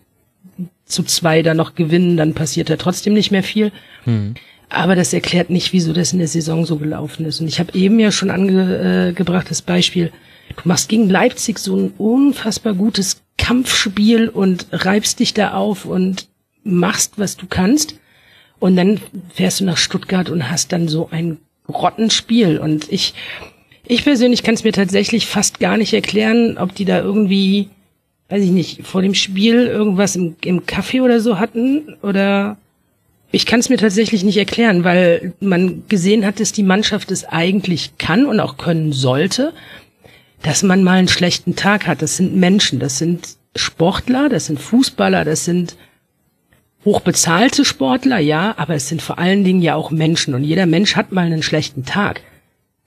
zu zwei da noch gewinnen, dann passiert da trotzdem nicht mehr viel. Hm. Aber das erklärt nicht, wieso das in der Saison so gelaufen ist. Und ich habe eben ja schon angebracht äh, das Beispiel, du machst gegen Leipzig so ein unfassbar gutes Kampfspiel und reibst dich da auf und machst, was du kannst. Und dann fährst du nach Stuttgart und hast dann so ein Rottenspiel. Und ich, ich persönlich kann es mir tatsächlich fast gar nicht erklären, ob die da irgendwie, weiß ich nicht, vor dem Spiel irgendwas im, im Kaffee oder so hatten oder ich kann es mir tatsächlich nicht erklären, weil man gesehen hat, dass die Mannschaft es eigentlich kann und auch können sollte, dass man mal einen schlechten Tag hat. Das sind Menschen, das sind Sportler, das sind Fußballer, das sind hochbezahlte Sportler, ja, aber es sind vor allen Dingen ja auch Menschen und jeder Mensch hat mal einen schlechten Tag.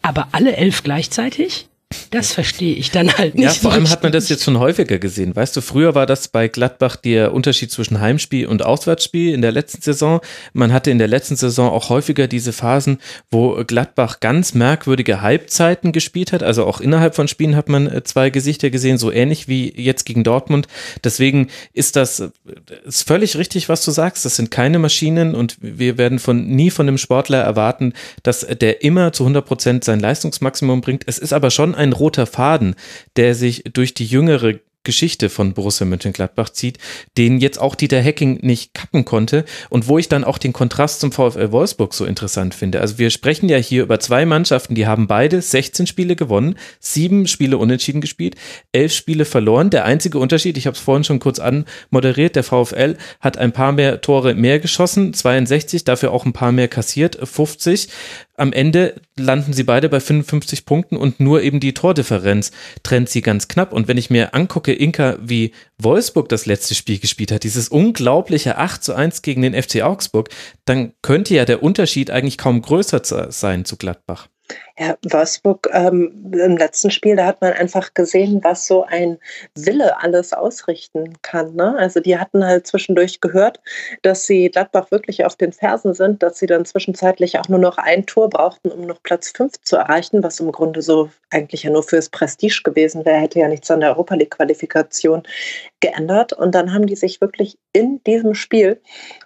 Aber alle elf gleichzeitig? Das verstehe ich dann halt nicht. Ja, vor allem hat man das jetzt schon häufiger gesehen. Weißt du, früher war das bei Gladbach der Unterschied zwischen Heimspiel und Auswärtsspiel in der letzten Saison. Man hatte in der letzten Saison auch häufiger diese Phasen, wo Gladbach ganz merkwürdige Halbzeiten gespielt hat. Also auch innerhalb von Spielen hat man äh, zwei Gesichter gesehen, so ähnlich wie jetzt gegen Dortmund. Deswegen ist das äh, ist völlig richtig, was du sagst. Das sind keine Maschinen und wir werden von nie von dem Sportler erwarten, dass der immer zu 100 Prozent sein Leistungsmaximum bringt. Es ist aber schon ein roter Faden, der sich durch die jüngere Geschichte von Borussia Mönchengladbach zieht, den jetzt auch Dieter Hecking nicht kappen konnte und wo ich dann auch den Kontrast zum VfL Wolfsburg so interessant finde. Also wir sprechen ja hier über zwei Mannschaften, die haben beide 16 Spiele gewonnen, sieben Spiele unentschieden gespielt, elf Spiele verloren. Der einzige Unterschied, ich habe es vorhin schon kurz anmoderiert, der VfL hat ein paar mehr Tore mehr geschossen, 62, dafür auch ein paar mehr kassiert, 50 am Ende landen sie beide bei 55 Punkten und nur eben die Tordifferenz trennt sie ganz knapp. Und wenn ich mir angucke, Inka, wie Wolfsburg das letzte Spiel gespielt hat, dieses unglaubliche 8 zu 1 gegen den FC Augsburg, dann könnte ja der Unterschied eigentlich kaum größer sein zu Gladbach. Ja, Wolfsburg ähm, im letzten Spiel, da hat man einfach gesehen, was so ein Wille alles ausrichten kann. Ne? Also die hatten halt zwischendurch gehört, dass sie Gladbach wirklich auf den Fersen sind, dass sie dann zwischenzeitlich auch nur noch ein Tor brauchten, um noch Platz 5 zu erreichen, was im Grunde so eigentlich ja nur fürs Prestige gewesen wäre, hätte ja nichts an der Europa League-Qualifikation geändert. Und dann haben die sich wirklich in diesem Spiel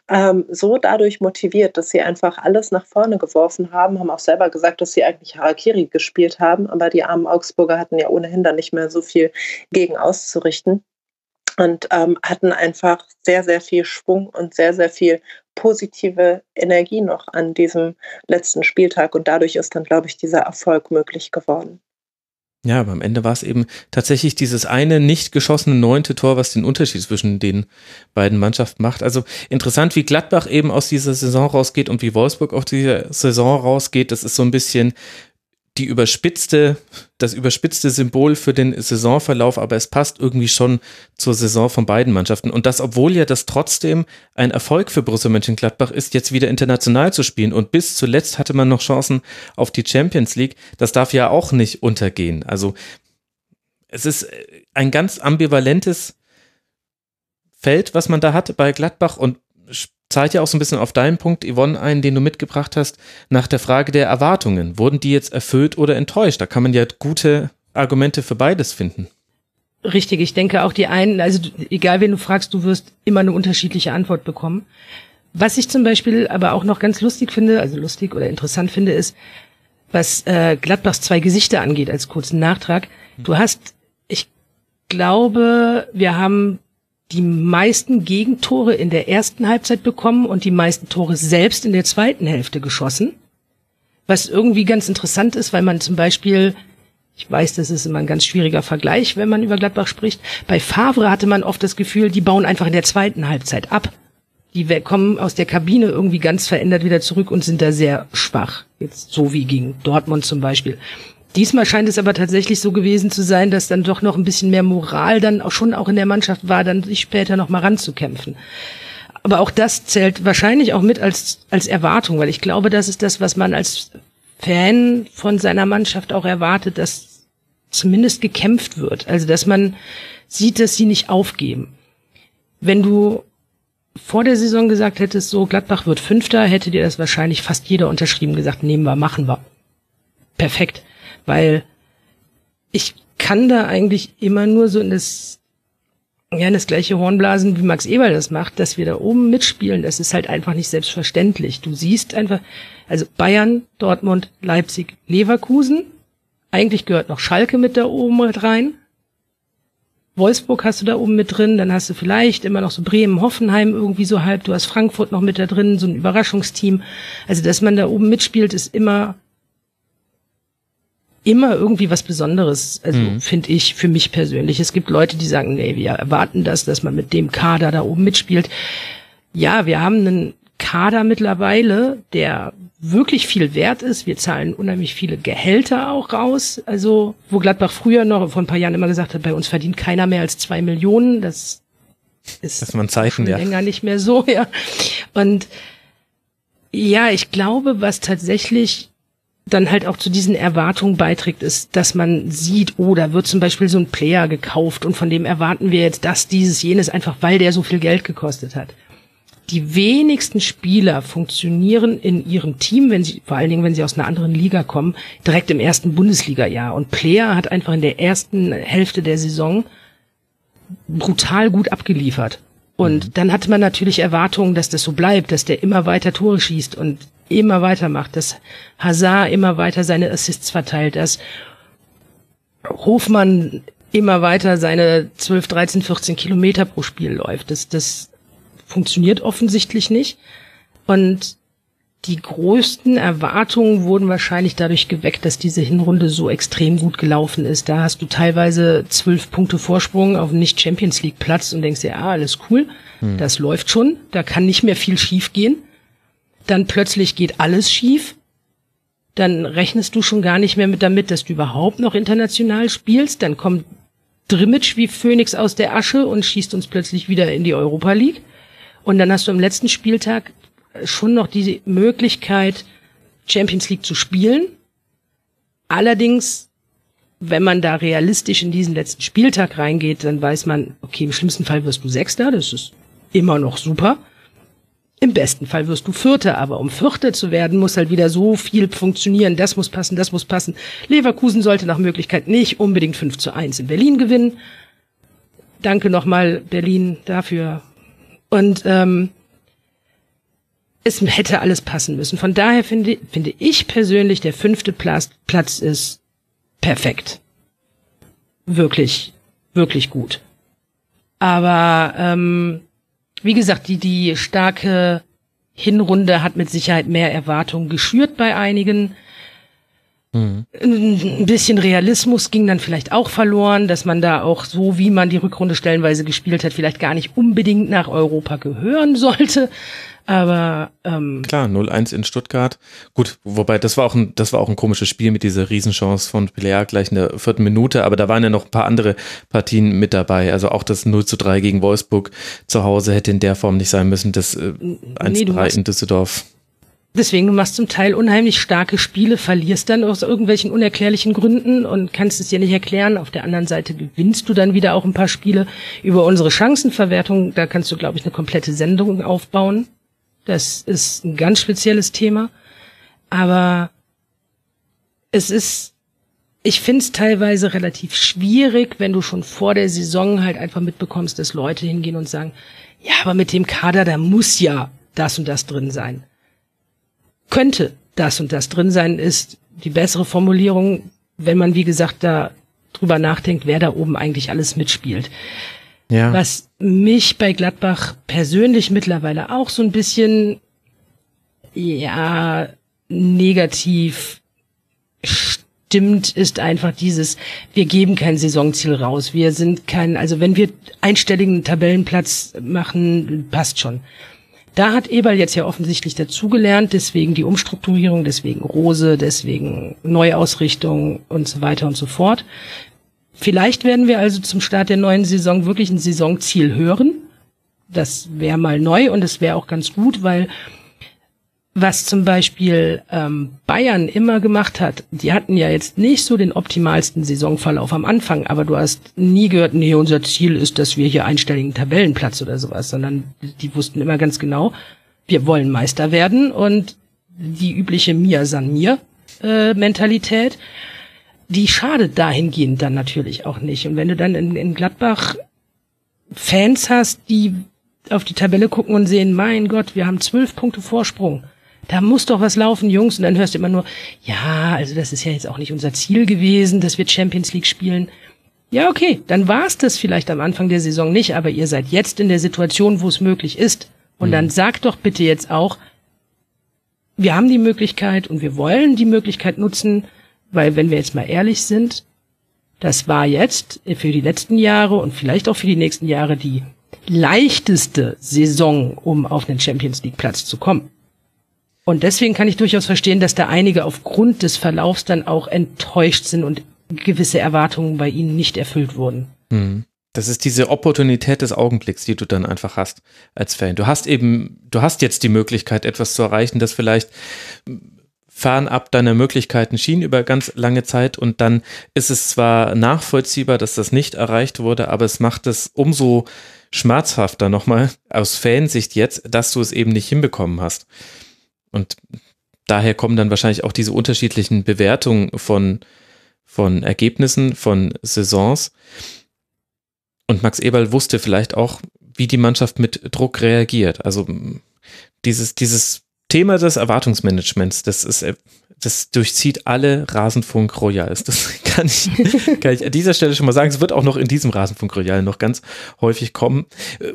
ähm, so dadurch motiviert, dass sie einfach alles nach vorne geworfen haben, haben auch selber gesagt, dass sie eigentlich Harakiri gespielt haben, aber die armen Augsburger hatten ja ohnehin dann nicht mehr so viel gegen auszurichten und ähm, hatten einfach sehr, sehr viel Schwung und sehr, sehr viel positive Energie noch an diesem letzten Spieltag und dadurch ist dann, glaube ich, dieser Erfolg möglich geworden. Ja, aber am Ende war es eben tatsächlich dieses eine nicht geschossene neunte Tor, was den Unterschied zwischen den beiden Mannschaften macht. Also interessant, wie Gladbach eben aus dieser Saison rausgeht und wie Wolfsburg aus dieser Saison rausgeht. Das ist so ein bisschen die überspitzte, das überspitzte Symbol für den Saisonverlauf, aber es passt irgendwie schon zur Saison von beiden Mannschaften. Und das, obwohl ja das trotzdem ein Erfolg für Borussia Mönchengladbach ist, jetzt wieder international zu spielen. Und bis zuletzt hatte man noch Chancen auf die Champions League. Das darf ja auch nicht untergehen. Also es ist ein ganz ambivalentes Feld, was man da hat bei Gladbach und zahlt ja auch so ein bisschen auf deinen Punkt, Yvonne, ein, den du mitgebracht hast, nach der Frage der Erwartungen. Wurden die jetzt erfüllt oder enttäuscht? Da kann man ja gute Argumente für beides finden. Richtig, ich denke auch die einen, also egal wen du fragst, du wirst immer eine unterschiedliche Antwort bekommen. Was ich zum Beispiel aber auch noch ganz lustig finde, also lustig oder interessant finde, ist, was äh, Gladbachs zwei Gesichter angeht, als kurzen Nachtrag. Du hast, ich glaube, wir haben die meisten Gegentore in der ersten Halbzeit bekommen und die meisten Tore selbst in der zweiten Hälfte geschossen. Was irgendwie ganz interessant ist, weil man zum Beispiel, ich weiß, das ist immer ein ganz schwieriger Vergleich, wenn man über Gladbach spricht. Bei Favre hatte man oft das Gefühl, die bauen einfach in der zweiten Halbzeit ab. Die kommen aus der Kabine irgendwie ganz verändert wieder zurück und sind da sehr schwach. Jetzt so wie gegen Dortmund zum Beispiel. Diesmal scheint es aber tatsächlich so gewesen zu sein, dass dann doch noch ein bisschen mehr Moral dann auch schon auch in der Mannschaft war, dann sich später noch mal ranzukämpfen. Aber auch das zählt wahrscheinlich auch mit als, als Erwartung, weil ich glaube, das ist das, was man als Fan von seiner Mannschaft auch erwartet, dass zumindest gekämpft wird. Also, dass man sieht, dass sie nicht aufgeben. Wenn du vor der Saison gesagt hättest, so Gladbach wird Fünfter, hätte dir das wahrscheinlich fast jeder unterschrieben gesagt, nehmen wir, machen wir. Perfekt weil ich kann da eigentlich immer nur so in das, ja, in das gleiche Hornblasen, wie Max Eberl das macht, dass wir da oben mitspielen. Das ist halt einfach nicht selbstverständlich. Du siehst einfach, also Bayern, Dortmund, Leipzig, Leverkusen. Eigentlich gehört noch Schalke mit da oben rein. Wolfsburg hast du da oben mit drin, dann hast du vielleicht immer noch so Bremen, Hoffenheim irgendwie so halb, du hast Frankfurt noch mit da drin, so ein Überraschungsteam. Also, dass man da oben mitspielt, ist immer immer irgendwie was Besonderes, also mhm. finde ich für mich persönlich. Es gibt Leute, die sagen, nee, wir erwarten das, dass man mit dem Kader da oben mitspielt. Ja, wir haben einen Kader mittlerweile, der wirklich viel wert ist. Wir zahlen unheimlich viele Gehälter auch raus. Also, wo Gladbach früher noch vor ein paar Jahren immer gesagt hat, bei uns verdient keiner mehr als zwei Millionen. Das ist das man Zeichen, schon ja. länger nicht mehr so, ja. Und ja, ich glaube, was tatsächlich dann halt auch zu diesen Erwartungen beiträgt, ist, dass man sieht, oh, da wird zum Beispiel so ein Player gekauft und von dem erwarten wir jetzt das, dieses, jenes, einfach weil der so viel Geld gekostet hat. Die wenigsten Spieler funktionieren in ihrem Team, wenn sie, vor allen Dingen, wenn sie aus einer anderen Liga kommen, direkt im ersten Bundesliga-Jahr. Und Player hat einfach in der ersten Hälfte der Saison brutal gut abgeliefert. Und mhm. dann hatte man natürlich Erwartungen, dass das so bleibt, dass der immer weiter Tore schießt und immer weitermacht, dass Hazard immer weiter seine Assists verteilt, dass Hofmann immer weiter seine 12, 13, 14 Kilometer pro Spiel läuft. Das, das funktioniert offensichtlich nicht. Und die größten Erwartungen wurden wahrscheinlich dadurch geweckt, dass diese Hinrunde so extrem gut gelaufen ist. Da hast du teilweise zwölf Punkte Vorsprung auf nicht Champions League Platz und denkst dir, ah, alles cool, hm. das läuft schon, da kann nicht mehr viel schief gehen dann plötzlich geht alles schief, dann rechnest du schon gar nicht mehr mit damit, dass du überhaupt noch international spielst, dann kommt Drimmitsch wie Phönix aus der Asche und schießt uns plötzlich wieder in die Europa League. Und dann hast du am letzten Spieltag schon noch die Möglichkeit, Champions League zu spielen. Allerdings, wenn man da realistisch in diesen letzten Spieltag reingeht, dann weiß man, okay, im schlimmsten Fall wirst du Sechster, das ist immer noch super. Im besten Fall wirst du Vierter, aber um Vierter zu werden, muss halt wieder so viel funktionieren. Das muss passen, das muss passen. Leverkusen sollte nach Möglichkeit nicht unbedingt 5 zu 1 in Berlin gewinnen. Danke nochmal, Berlin, dafür. Und ähm, es hätte alles passen müssen. Von daher finde, finde ich persönlich, der fünfte Platz, Platz ist perfekt. Wirklich, wirklich gut. Aber ähm, wie gesagt, die, die starke Hinrunde hat mit Sicherheit mehr Erwartungen geschürt bei einigen. Mhm. Ein bisschen Realismus ging dann vielleicht auch verloren, dass man da auch so, wie man die Rückrunde stellenweise gespielt hat, vielleicht gar nicht unbedingt nach Europa gehören sollte. Aber ähm, klar, 0-1 in Stuttgart. Gut, wobei das war auch ein, das war auch ein komisches Spiel mit dieser Riesenchance von Pelea gleich in der vierten Minute, aber da waren ja noch ein paar andere Partien mit dabei. Also auch das 0 zu 3 gegen Wolfsburg zu Hause hätte in der Form nicht sein müssen. Das äh, 1 nee, 3 in Düsseldorf. Deswegen, du machst zum Teil unheimlich starke Spiele, verlierst dann aus irgendwelchen unerklärlichen Gründen und kannst es dir nicht erklären. Auf der anderen Seite gewinnst du dann wieder auch ein paar Spiele über unsere Chancenverwertung. Da kannst du, glaube ich, eine komplette Sendung aufbauen. Das ist ein ganz spezielles Thema. Aber es ist, ich finde es teilweise relativ schwierig, wenn du schon vor der Saison halt einfach mitbekommst, dass Leute hingehen und sagen, ja, aber mit dem Kader, da muss ja das und das drin sein. Könnte das und das drin sein, ist die bessere Formulierung, wenn man, wie gesagt, da drüber nachdenkt, wer da oben eigentlich alles mitspielt. Ja. Was mich bei Gladbach persönlich mittlerweile auch so ein bisschen, ja, negativ stimmt, ist einfach dieses, wir geben kein Saisonziel raus. Wir sind kein, also wenn wir einstelligen Tabellenplatz machen, passt schon. Da hat Eberl jetzt ja offensichtlich dazugelernt, deswegen die Umstrukturierung, deswegen Rose, deswegen Neuausrichtung und so weiter und so fort. Vielleicht werden wir also zum Start der neuen Saison wirklich ein Saisonziel hören. Das wäre mal neu und es wäre auch ganz gut, weil was zum Beispiel ähm, Bayern immer gemacht hat, die hatten ja jetzt nicht so den optimalsten Saisonverlauf am Anfang, aber du hast nie gehört, nee, unser Ziel ist, dass wir hier einstelligen Tabellenplatz oder sowas, sondern die wussten immer ganz genau, wir wollen Meister werden und die übliche Mir san mir äh, Mentalität die schadet dahingehend dann natürlich auch nicht. Und wenn du dann in, in Gladbach Fans hast, die auf die Tabelle gucken und sehen, mein Gott, wir haben zwölf Punkte Vorsprung. Da muss doch was laufen, Jungs. Und dann hörst du immer nur, ja, also das ist ja jetzt auch nicht unser Ziel gewesen, dass wir Champions League spielen. Ja, okay, dann war es das vielleicht am Anfang der Saison nicht, aber ihr seid jetzt in der Situation, wo es möglich ist. Und mhm. dann sagt doch bitte jetzt auch, wir haben die Möglichkeit und wir wollen die Möglichkeit nutzen, weil wenn wir jetzt mal ehrlich sind, das war jetzt für die letzten Jahre und vielleicht auch für die nächsten Jahre die leichteste Saison, um auf den Champions League Platz zu kommen. Und deswegen kann ich durchaus verstehen, dass da einige aufgrund des Verlaufs dann auch enttäuscht sind und gewisse Erwartungen bei ihnen nicht erfüllt wurden. Hm. Das ist diese Opportunität des Augenblicks, die du dann einfach hast als Fan. Du hast eben, du hast jetzt die Möglichkeit, etwas zu erreichen, das vielleicht fernab deiner Möglichkeiten schien über ganz lange Zeit und dann ist es zwar nachvollziehbar, dass das nicht erreicht wurde, aber es macht es umso schmerzhafter nochmal aus Fansicht jetzt, dass du es eben nicht hinbekommen hast. Und daher kommen dann wahrscheinlich auch diese unterschiedlichen Bewertungen von, von Ergebnissen, von Saisons. Und Max Eberl wusste vielleicht auch, wie die Mannschaft mit Druck reagiert. Also dieses, dieses Thema des Erwartungsmanagements, das ist äh, das durchzieht alle Rasenfunk Royals. Das kann ich, kann ich an dieser Stelle schon mal sagen. Es wird auch noch in diesem Rasenfunk Royal noch ganz häufig kommen.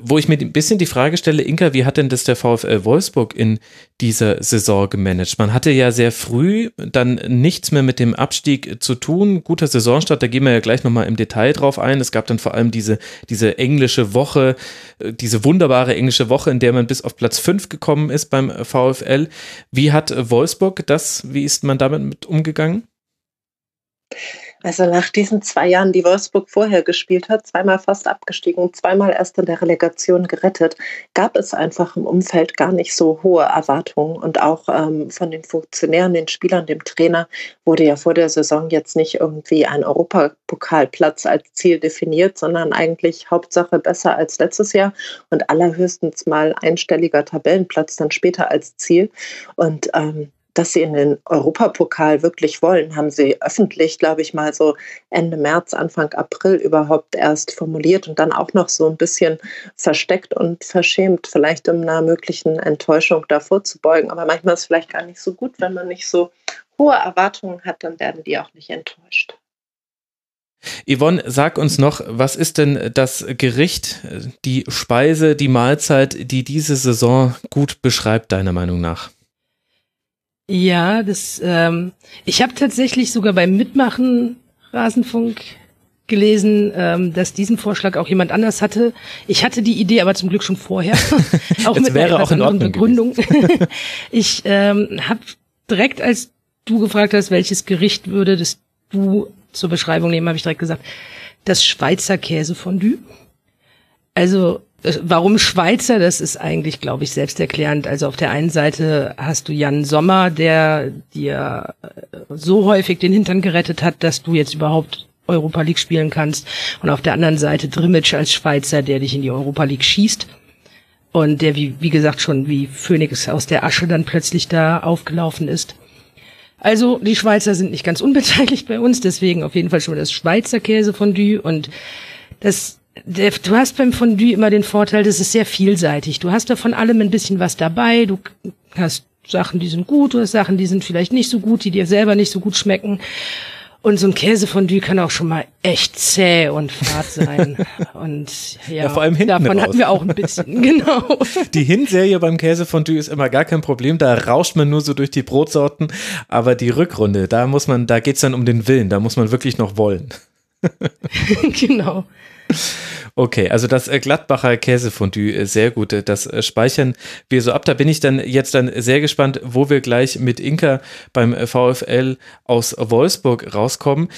Wo ich mir ein bisschen die Frage stelle, Inka, wie hat denn das der VfL Wolfsburg in dieser Saison gemanagt? Man hatte ja sehr früh dann nichts mehr mit dem Abstieg zu tun. Guter Saisonstart, da gehen wir ja gleich nochmal im Detail drauf ein. Es gab dann vor allem diese, diese englische Woche, diese wunderbare englische Woche, in der man bis auf Platz 5 gekommen ist beim VfL. Wie hat Wolfsburg das, wie ist man damit mit umgegangen? Also nach diesen zwei Jahren, die Wolfsburg vorher gespielt hat, zweimal fast abgestiegen, zweimal erst in der Relegation gerettet, gab es einfach im Umfeld gar nicht so hohe Erwartungen. Und auch ähm, von den Funktionären, den Spielern, dem Trainer wurde ja vor der Saison jetzt nicht irgendwie ein Europapokalplatz als Ziel definiert, sondern eigentlich Hauptsache besser als letztes Jahr und allerhöchstens mal einstelliger Tabellenplatz dann später als Ziel. Und ähm, dass sie in den Europapokal wirklich wollen, haben sie öffentlich, glaube ich, mal so Ende März, Anfang April überhaupt erst formuliert und dann auch noch so ein bisschen versteckt und verschämt, vielleicht um einer möglichen Enttäuschung davor zu beugen. Aber manchmal ist es vielleicht gar nicht so gut, wenn man nicht so hohe Erwartungen hat, dann werden die auch nicht enttäuscht. Yvonne, sag uns noch, was ist denn das Gericht, die Speise, die Mahlzeit, die diese Saison gut beschreibt, deiner Meinung nach? Ja, das. Ähm, ich habe tatsächlich sogar beim Mitmachen Rasenfunk gelesen, ähm, dass diesen Vorschlag auch jemand anders hatte. Ich hatte die Idee, aber zum Glück schon vorher, auch mit wäre einer auch in Ordnung Begründung. ich ähm, habe direkt, als du gefragt hast, welches Gericht würde das du zur Beschreibung nehmen, habe ich direkt gesagt, das Schweizer Käsefondue. Also warum Schweizer? Das ist eigentlich, glaube ich, selbsterklärend. Also auf der einen Seite hast du Jan Sommer, der dir äh, so häufig den Hintern gerettet hat, dass du jetzt überhaupt Europa League spielen kannst. Und auf der anderen Seite Drimmitsch als Schweizer, der dich in die Europa League schießt. Und der, wie, wie gesagt, schon wie Phönix aus der Asche dann plötzlich da aufgelaufen ist. Also die Schweizer sind nicht ganz unbeteiligt bei uns, deswegen auf jeden Fall schon das Schweizer Käsefondue und das du hast beim Fondue immer den Vorteil, das ist sehr vielseitig. Du hast da von allem ein bisschen was dabei. Du hast Sachen, die sind gut, du hast Sachen, die sind vielleicht nicht so gut, die dir selber nicht so gut schmecken. Und so ein Käsefondue kann auch schon mal echt zäh und fad sein. Und ja, ja vor allem hinten davon raus. hatten wir auch ein bisschen, genau. Die Hinserie beim Käsefondue ist immer gar kein Problem, da rauscht man nur so durch die Brotsorten, aber die Rückrunde, da muss man, da geht's dann um den Willen, da muss man wirklich noch wollen. genau. Okay, also das äh, Gladbacher Käsefondue, äh, sehr gut. Äh, das speichern wir so ab. Da bin ich dann jetzt dann sehr gespannt, wo wir gleich mit Inka beim VfL aus Wolfsburg rauskommen.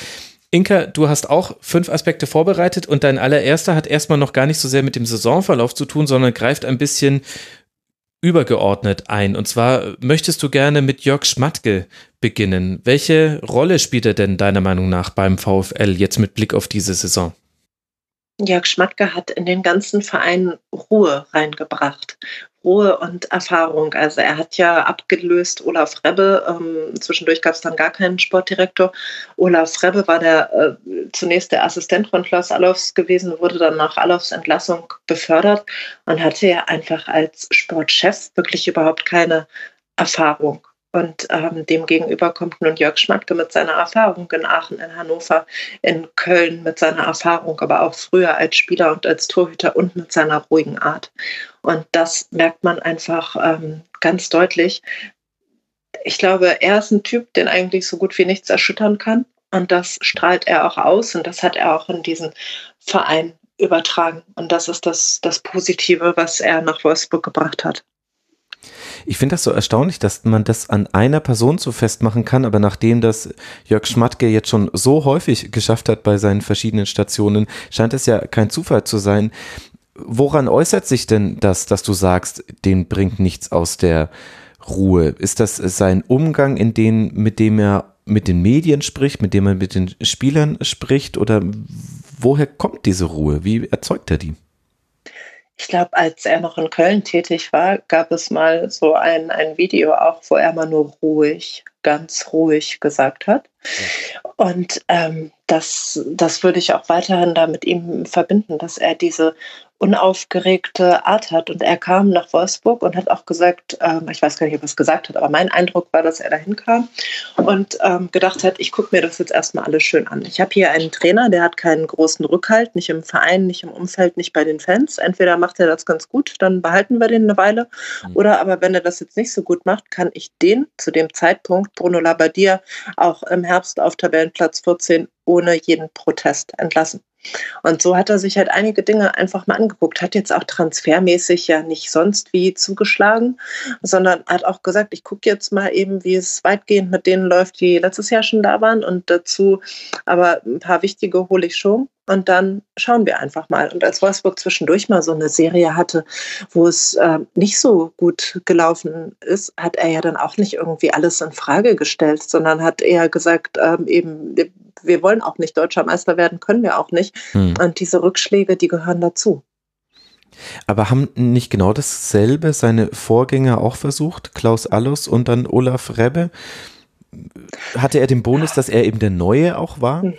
Inka, du hast auch fünf Aspekte vorbereitet und dein allererster hat erstmal noch gar nicht so sehr mit dem Saisonverlauf zu tun, sondern greift ein bisschen übergeordnet ein. Und zwar möchtest du gerne mit Jörg Schmatke beginnen. Welche Rolle spielt er denn deiner Meinung nach beim VfL jetzt mit Blick auf diese Saison? Jörg Schmatke hat in den ganzen Verein Ruhe reingebracht. Ruhe und Erfahrung. Also er hat ja abgelöst Olaf Rebbe. Ähm, zwischendurch gab es dann gar keinen Sportdirektor. Olaf Rebbe war der äh, zunächst der Assistent von Klaus Allofs gewesen, wurde dann nach Allofs Entlassung befördert und hatte ja einfach als Sportchef wirklich überhaupt keine Erfahrung. Und ähm, dem gegenüber kommt nun Jörg Schmatke mit seiner Erfahrung in Aachen, in Hannover, in Köln mit seiner Erfahrung, aber auch früher als Spieler und als Torhüter und mit seiner ruhigen Art. Und das merkt man einfach ähm, ganz deutlich. Ich glaube, er ist ein Typ, den eigentlich so gut wie nichts erschüttern kann. Und das strahlt er auch aus und das hat er auch in diesen Verein übertragen. Und das ist das, das Positive, was er nach Wolfsburg gebracht hat. Ich finde das so erstaunlich, dass man das an einer Person so festmachen kann, aber nachdem das Jörg Schmatke jetzt schon so häufig geschafft hat bei seinen verschiedenen Stationen, scheint es ja kein Zufall zu sein. Woran äußert sich denn das, dass du sagst, den bringt nichts aus der Ruhe? Ist das sein Umgang, in den, mit dem er mit den Medien spricht, mit dem er mit den Spielern spricht? Oder woher kommt diese Ruhe? Wie erzeugt er die? Ich glaube, als er noch in Köln tätig war, gab es mal so ein, ein Video auch, wo er mal nur ruhig, ganz ruhig gesagt hat. Und ähm, das, das würde ich auch weiterhin da mit ihm verbinden, dass er diese unaufgeregte Art hat. Und er kam nach Wolfsburg und hat auch gesagt, ähm, ich weiß gar nicht, ob er es gesagt hat, aber mein Eindruck war, dass er dahin kam und ähm, gedacht hat, ich gucke mir das jetzt erstmal alles schön an. Ich habe hier einen Trainer, der hat keinen großen Rückhalt, nicht im Verein, nicht im Umfeld, nicht bei den Fans. Entweder macht er das ganz gut, dann behalten wir den eine Weile. Mhm. Oder aber wenn er das jetzt nicht so gut macht, kann ich den zu dem Zeitpunkt, Bruno Labbadia, auch im Herbst auf Tabellenplatz 14 ohne jeden Protest entlassen. Und so hat er sich halt einige Dinge einfach mal angeguckt, hat jetzt auch transfermäßig ja nicht sonst wie zugeschlagen, sondern hat auch gesagt, ich gucke jetzt mal eben, wie es weitgehend mit denen läuft, die letztes Jahr schon da waren und dazu aber ein paar wichtige hole ich schon. Und dann schauen wir einfach mal. Und als Wolfsburg zwischendurch mal so eine Serie hatte, wo es äh, nicht so gut gelaufen ist, hat er ja dann auch nicht irgendwie alles in Frage gestellt, sondern hat eher gesagt, ähm, eben, wir wollen auch nicht deutscher Meister werden, können wir auch nicht. Hm. Und diese Rückschläge, die gehören dazu. Aber haben nicht genau dasselbe seine Vorgänger auch versucht, Klaus Allus und dann Olaf Rebbe? Hatte er den Bonus, dass er eben der Neue auch war? Hm.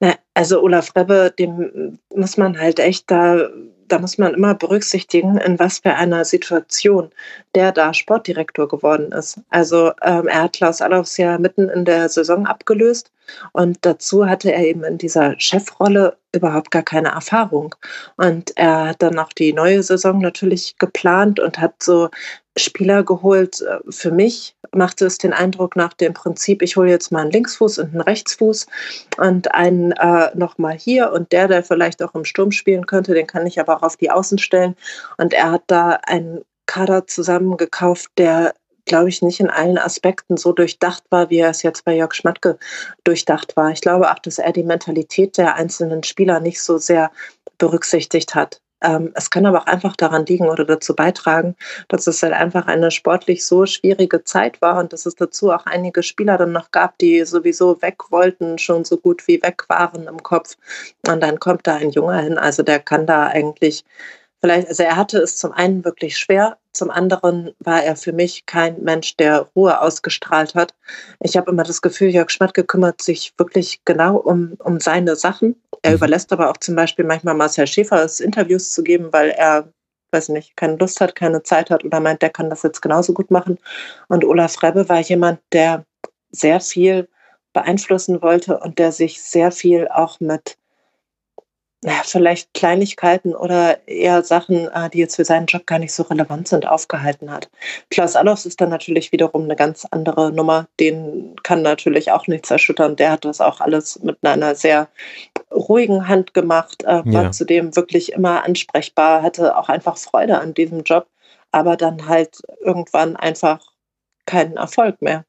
Na, also Olaf Rebbe, dem muss man halt echt da, da muss man immer berücksichtigen, in was für einer Situation der da Sportdirektor geworden ist. Also ähm, er hat Klaus Allofs ja mitten in der Saison abgelöst und dazu hatte er eben in dieser Chefrolle überhaupt gar keine Erfahrung. Und er hat dann auch die neue Saison natürlich geplant und hat so Spieler geholt. Äh, für mich machte es den Eindruck nach dem Prinzip, ich hole jetzt mal einen Linksfuß und einen Rechtsfuß und einen äh, nochmal hier und der, der vielleicht auch im Sturm spielen könnte, den kann ich aber auch auf die Außen stellen. Und er hat da einen Kader zusammengekauft, der glaube ich, nicht in allen Aspekten so durchdacht war, wie er es jetzt bei Jörg Schmatke durchdacht war. Ich glaube auch, dass er die Mentalität der einzelnen Spieler nicht so sehr berücksichtigt hat. Ähm, es kann aber auch einfach daran liegen oder dazu beitragen, dass es halt einfach eine sportlich so schwierige Zeit war und dass es dazu auch einige Spieler dann noch gab, die sowieso weg wollten, schon so gut wie weg waren im Kopf. Und dann kommt da ein Junge hin, also der kann da eigentlich vielleicht, also er hatte es zum einen wirklich schwer, zum anderen war er für mich kein Mensch, der Ruhe ausgestrahlt hat. Ich habe immer das Gefühl, Jörg Schmatke kümmert sich wirklich genau um, um seine Sachen. Er mhm. überlässt aber auch zum Beispiel manchmal Marcel Schäfer Interviews zu geben, weil er, weiß nicht, keine Lust hat, keine Zeit hat oder meint, der kann das jetzt genauso gut machen. Und Olaf Rebbe war jemand, der sehr viel beeinflussen wollte und der sich sehr viel auch mit naja, vielleicht Kleinigkeiten oder eher Sachen, äh, die jetzt für seinen Job gar nicht so relevant sind, aufgehalten hat. Klaus Allofs ist dann natürlich wiederum eine ganz andere Nummer. Den kann natürlich auch nichts erschüttern. Der hat das auch alles mit einer sehr ruhigen Hand gemacht, äh, war ja. zudem wirklich immer ansprechbar, hatte auch einfach Freude an diesem Job, aber dann halt irgendwann einfach keinen Erfolg mehr.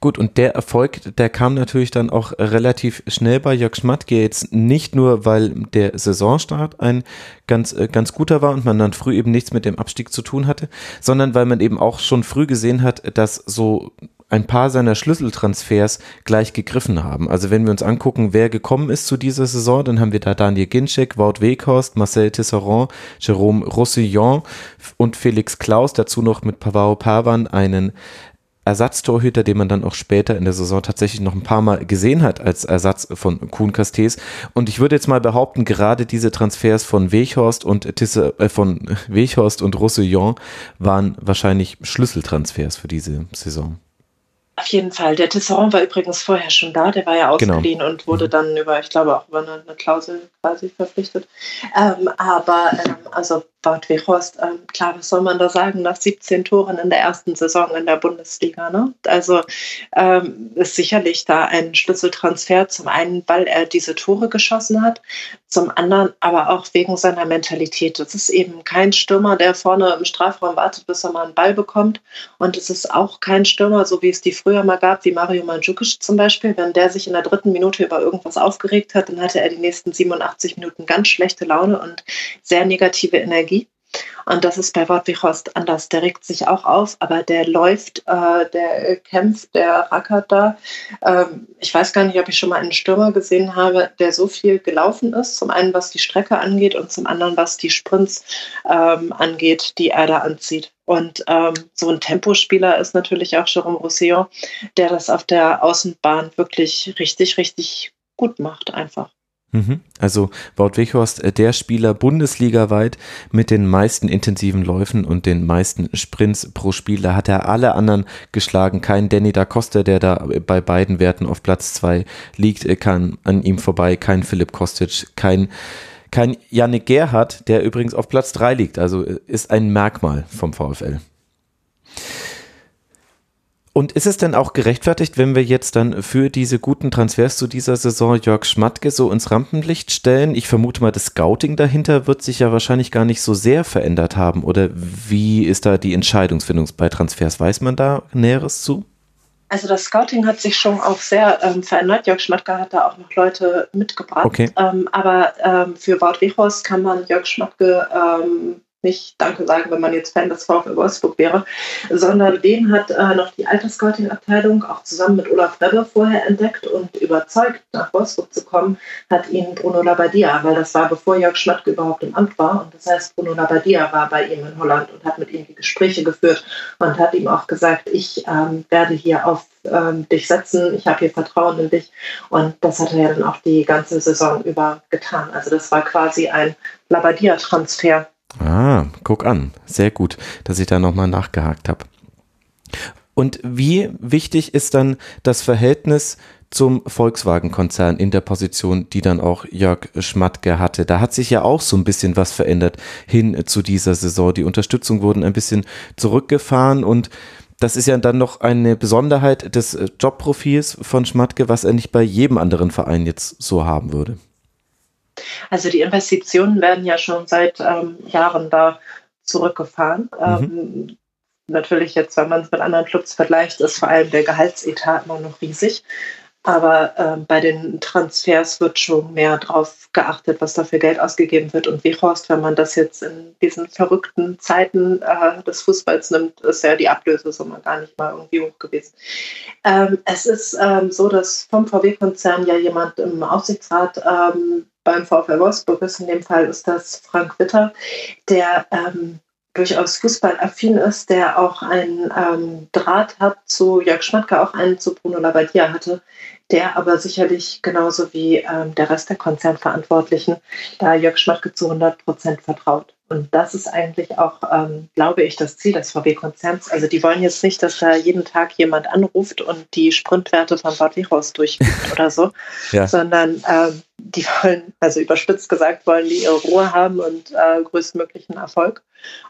Gut, und der Erfolg, der kam natürlich dann auch relativ schnell bei Jörg Schmatke, jetzt nicht nur, weil der Saisonstart ein ganz, äh, ganz guter war und man dann früh eben nichts mit dem Abstieg zu tun hatte, sondern weil man eben auch schon früh gesehen hat, dass so ein paar seiner Schlüsseltransfers gleich gegriffen haben. Also wenn wir uns angucken, wer gekommen ist zu dieser Saison, dann haben wir da Daniel Ginczek, Wout Weghorst, Marcel Tisserand, Jerome Roussillon und Felix Klaus, dazu noch mit Pavao Pavan einen Ersatztorhüter, den man dann auch später in der Saison tatsächlich noch ein paar Mal gesehen hat als Ersatz von Kuhn Castells. Und ich würde jetzt mal behaupten, gerade diese Transfers von Weghorst und Tisse, äh, von Weghorst und Roussillon waren wahrscheinlich Schlüsseltransfers für diese Saison. Auf jeden Fall. Der Tisserand war übrigens vorher schon da, der war ja genau. ausgeliehen genau. und wurde mhm. dann über, ich glaube, auch über eine, eine Klausel quasi verpflichtet. Ähm, aber ähm, also Wout Weghorst, ähm, klar, was soll man da sagen, nach 17 Toren in der ersten Saison in der Bundesliga. Ne? Also ähm, ist sicherlich da ein Schlüsseltransfer. Zum einen, weil er diese Tore geschossen hat, zum anderen aber auch wegen seiner Mentalität. Das ist eben kein Stürmer, der vorne im Strafraum wartet, bis er mal einen Ball bekommt. Und es ist auch kein Stürmer, so wie es die früher mal gab, wie Mario Mandzukic zum Beispiel. Wenn der sich in der dritten Minute über irgendwas aufgeregt hat, dann hatte er die nächsten 87 Minuten ganz schlechte Laune und sehr negative Energie. Und das ist bei Wortwichhorst anders. Der regt sich auch auf, aber der läuft, äh, der kämpft, der rackert da. Ähm, ich weiß gar nicht, ob ich schon mal einen Stürmer gesehen habe, der so viel gelaufen ist. Zum einen, was die Strecke angeht und zum anderen, was die Sprints ähm, angeht, die er da anzieht. Und ähm, so ein Tempospieler ist natürlich auch Jérôme Roussillon, der das auf der Außenbahn wirklich richtig, richtig gut macht einfach. Mhm. Also Wout Weghorst, äh, der Spieler bundesligaweit mit den meisten intensiven Läufen und den meisten Sprints pro Spiel. Da hat er alle anderen geschlagen. Kein Danny da Costa, der da bei beiden Werten auf Platz zwei liegt, äh, kann an ihm vorbei. Kein Philipp Kostic, kein kein Yannick Gerhardt, der übrigens auf Platz 3 liegt. Also äh, ist ein Merkmal vom VfL. Und ist es denn auch gerechtfertigt, wenn wir jetzt dann für diese guten Transfers zu dieser Saison Jörg Schmatke so ins Rampenlicht stellen? Ich vermute mal, das Scouting dahinter wird sich ja wahrscheinlich gar nicht so sehr verändert haben. Oder wie ist da die Entscheidungsfindung bei Transfers? Weiß man da Näheres zu? Also das Scouting hat sich schon auch sehr ähm, verändert. Jörg Schmatke hat da auch noch Leute mitgebracht. Okay. Ähm, aber ähm, für Wout Wechos kann man Jörg Schmatke ähm, nicht Danke sagen, wenn man jetzt Fan des VfL Wolfsburg wäre, sondern den hat äh, noch die Altersscouting-Abteilung auch zusammen mit Olaf Rebbe vorher entdeckt und überzeugt, nach Wolfsburg zu kommen, hat ihn Bruno Labbadia, weil das war bevor Jörg Schmatke überhaupt im Amt war. Und das heißt, Bruno Labbadia war bei ihm in Holland und hat mit ihm die Gespräche geführt und hat ihm auch gesagt, ich ähm, werde hier auf ähm, dich setzen, ich habe hier Vertrauen in dich. Und das hat er ja dann auch die ganze Saison über getan. Also das war quasi ein Labbadia-Transfer Ah, guck an. Sehr gut, dass ich da nochmal nachgehakt habe. Und wie wichtig ist dann das Verhältnis zum Volkswagen-Konzern in der Position, die dann auch Jörg Schmatke hatte. Da hat sich ja auch so ein bisschen was verändert hin zu dieser Saison. Die Unterstützung wurden ein bisschen zurückgefahren und das ist ja dann noch eine Besonderheit des Jobprofils von Schmatke, was er nicht bei jedem anderen Verein jetzt so haben würde. Also die Investitionen werden ja schon seit ähm, Jahren da zurückgefahren. Mhm. Ähm, natürlich jetzt, wenn man es mit anderen Clubs vergleicht, ist vor allem der Gehaltsetat immer noch riesig. Aber ähm, bei den Transfers wird schon mehr drauf geachtet, was da für Geld ausgegeben wird. Und wie Horst, wenn man das jetzt in diesen verrückten Zeiten äh, des Fußballs nimmt, ist ja die Ablösesumme gar nicht mal irgendwie hoch gewesen. Ähm, es ist ähm, so, dass vom VW-Konzern ja jemand im Aufsichtsrat ähm, beim VfL Wolfsburg ist. In dem Fall ist das Frank Witter, der ähm, durchaus fußballaffin ist, der auch einen ähm, Draht hat zu Jörg Schmatke, auch einen zu Bruno Labbadia hatte, der aber sicherlich genauso wie ähm, der Rest der Konzernverantwortlichen da Jörg Schmatke zu 100 Prozent vertraut. Und das ist eigentlich auch, ähm, glaube ich, das Ziel des VW-Konzerns. Also die wollen jetzt nicht, dass da jeden Tag jemand anruft und die Sprintwerte von Wichhaus durchgibt oder so, ja. sondern ähm, die wollen, also überspitzt gesagt, wollen die ihre Ruhe haben und äh, größtmöglichen Erfolg.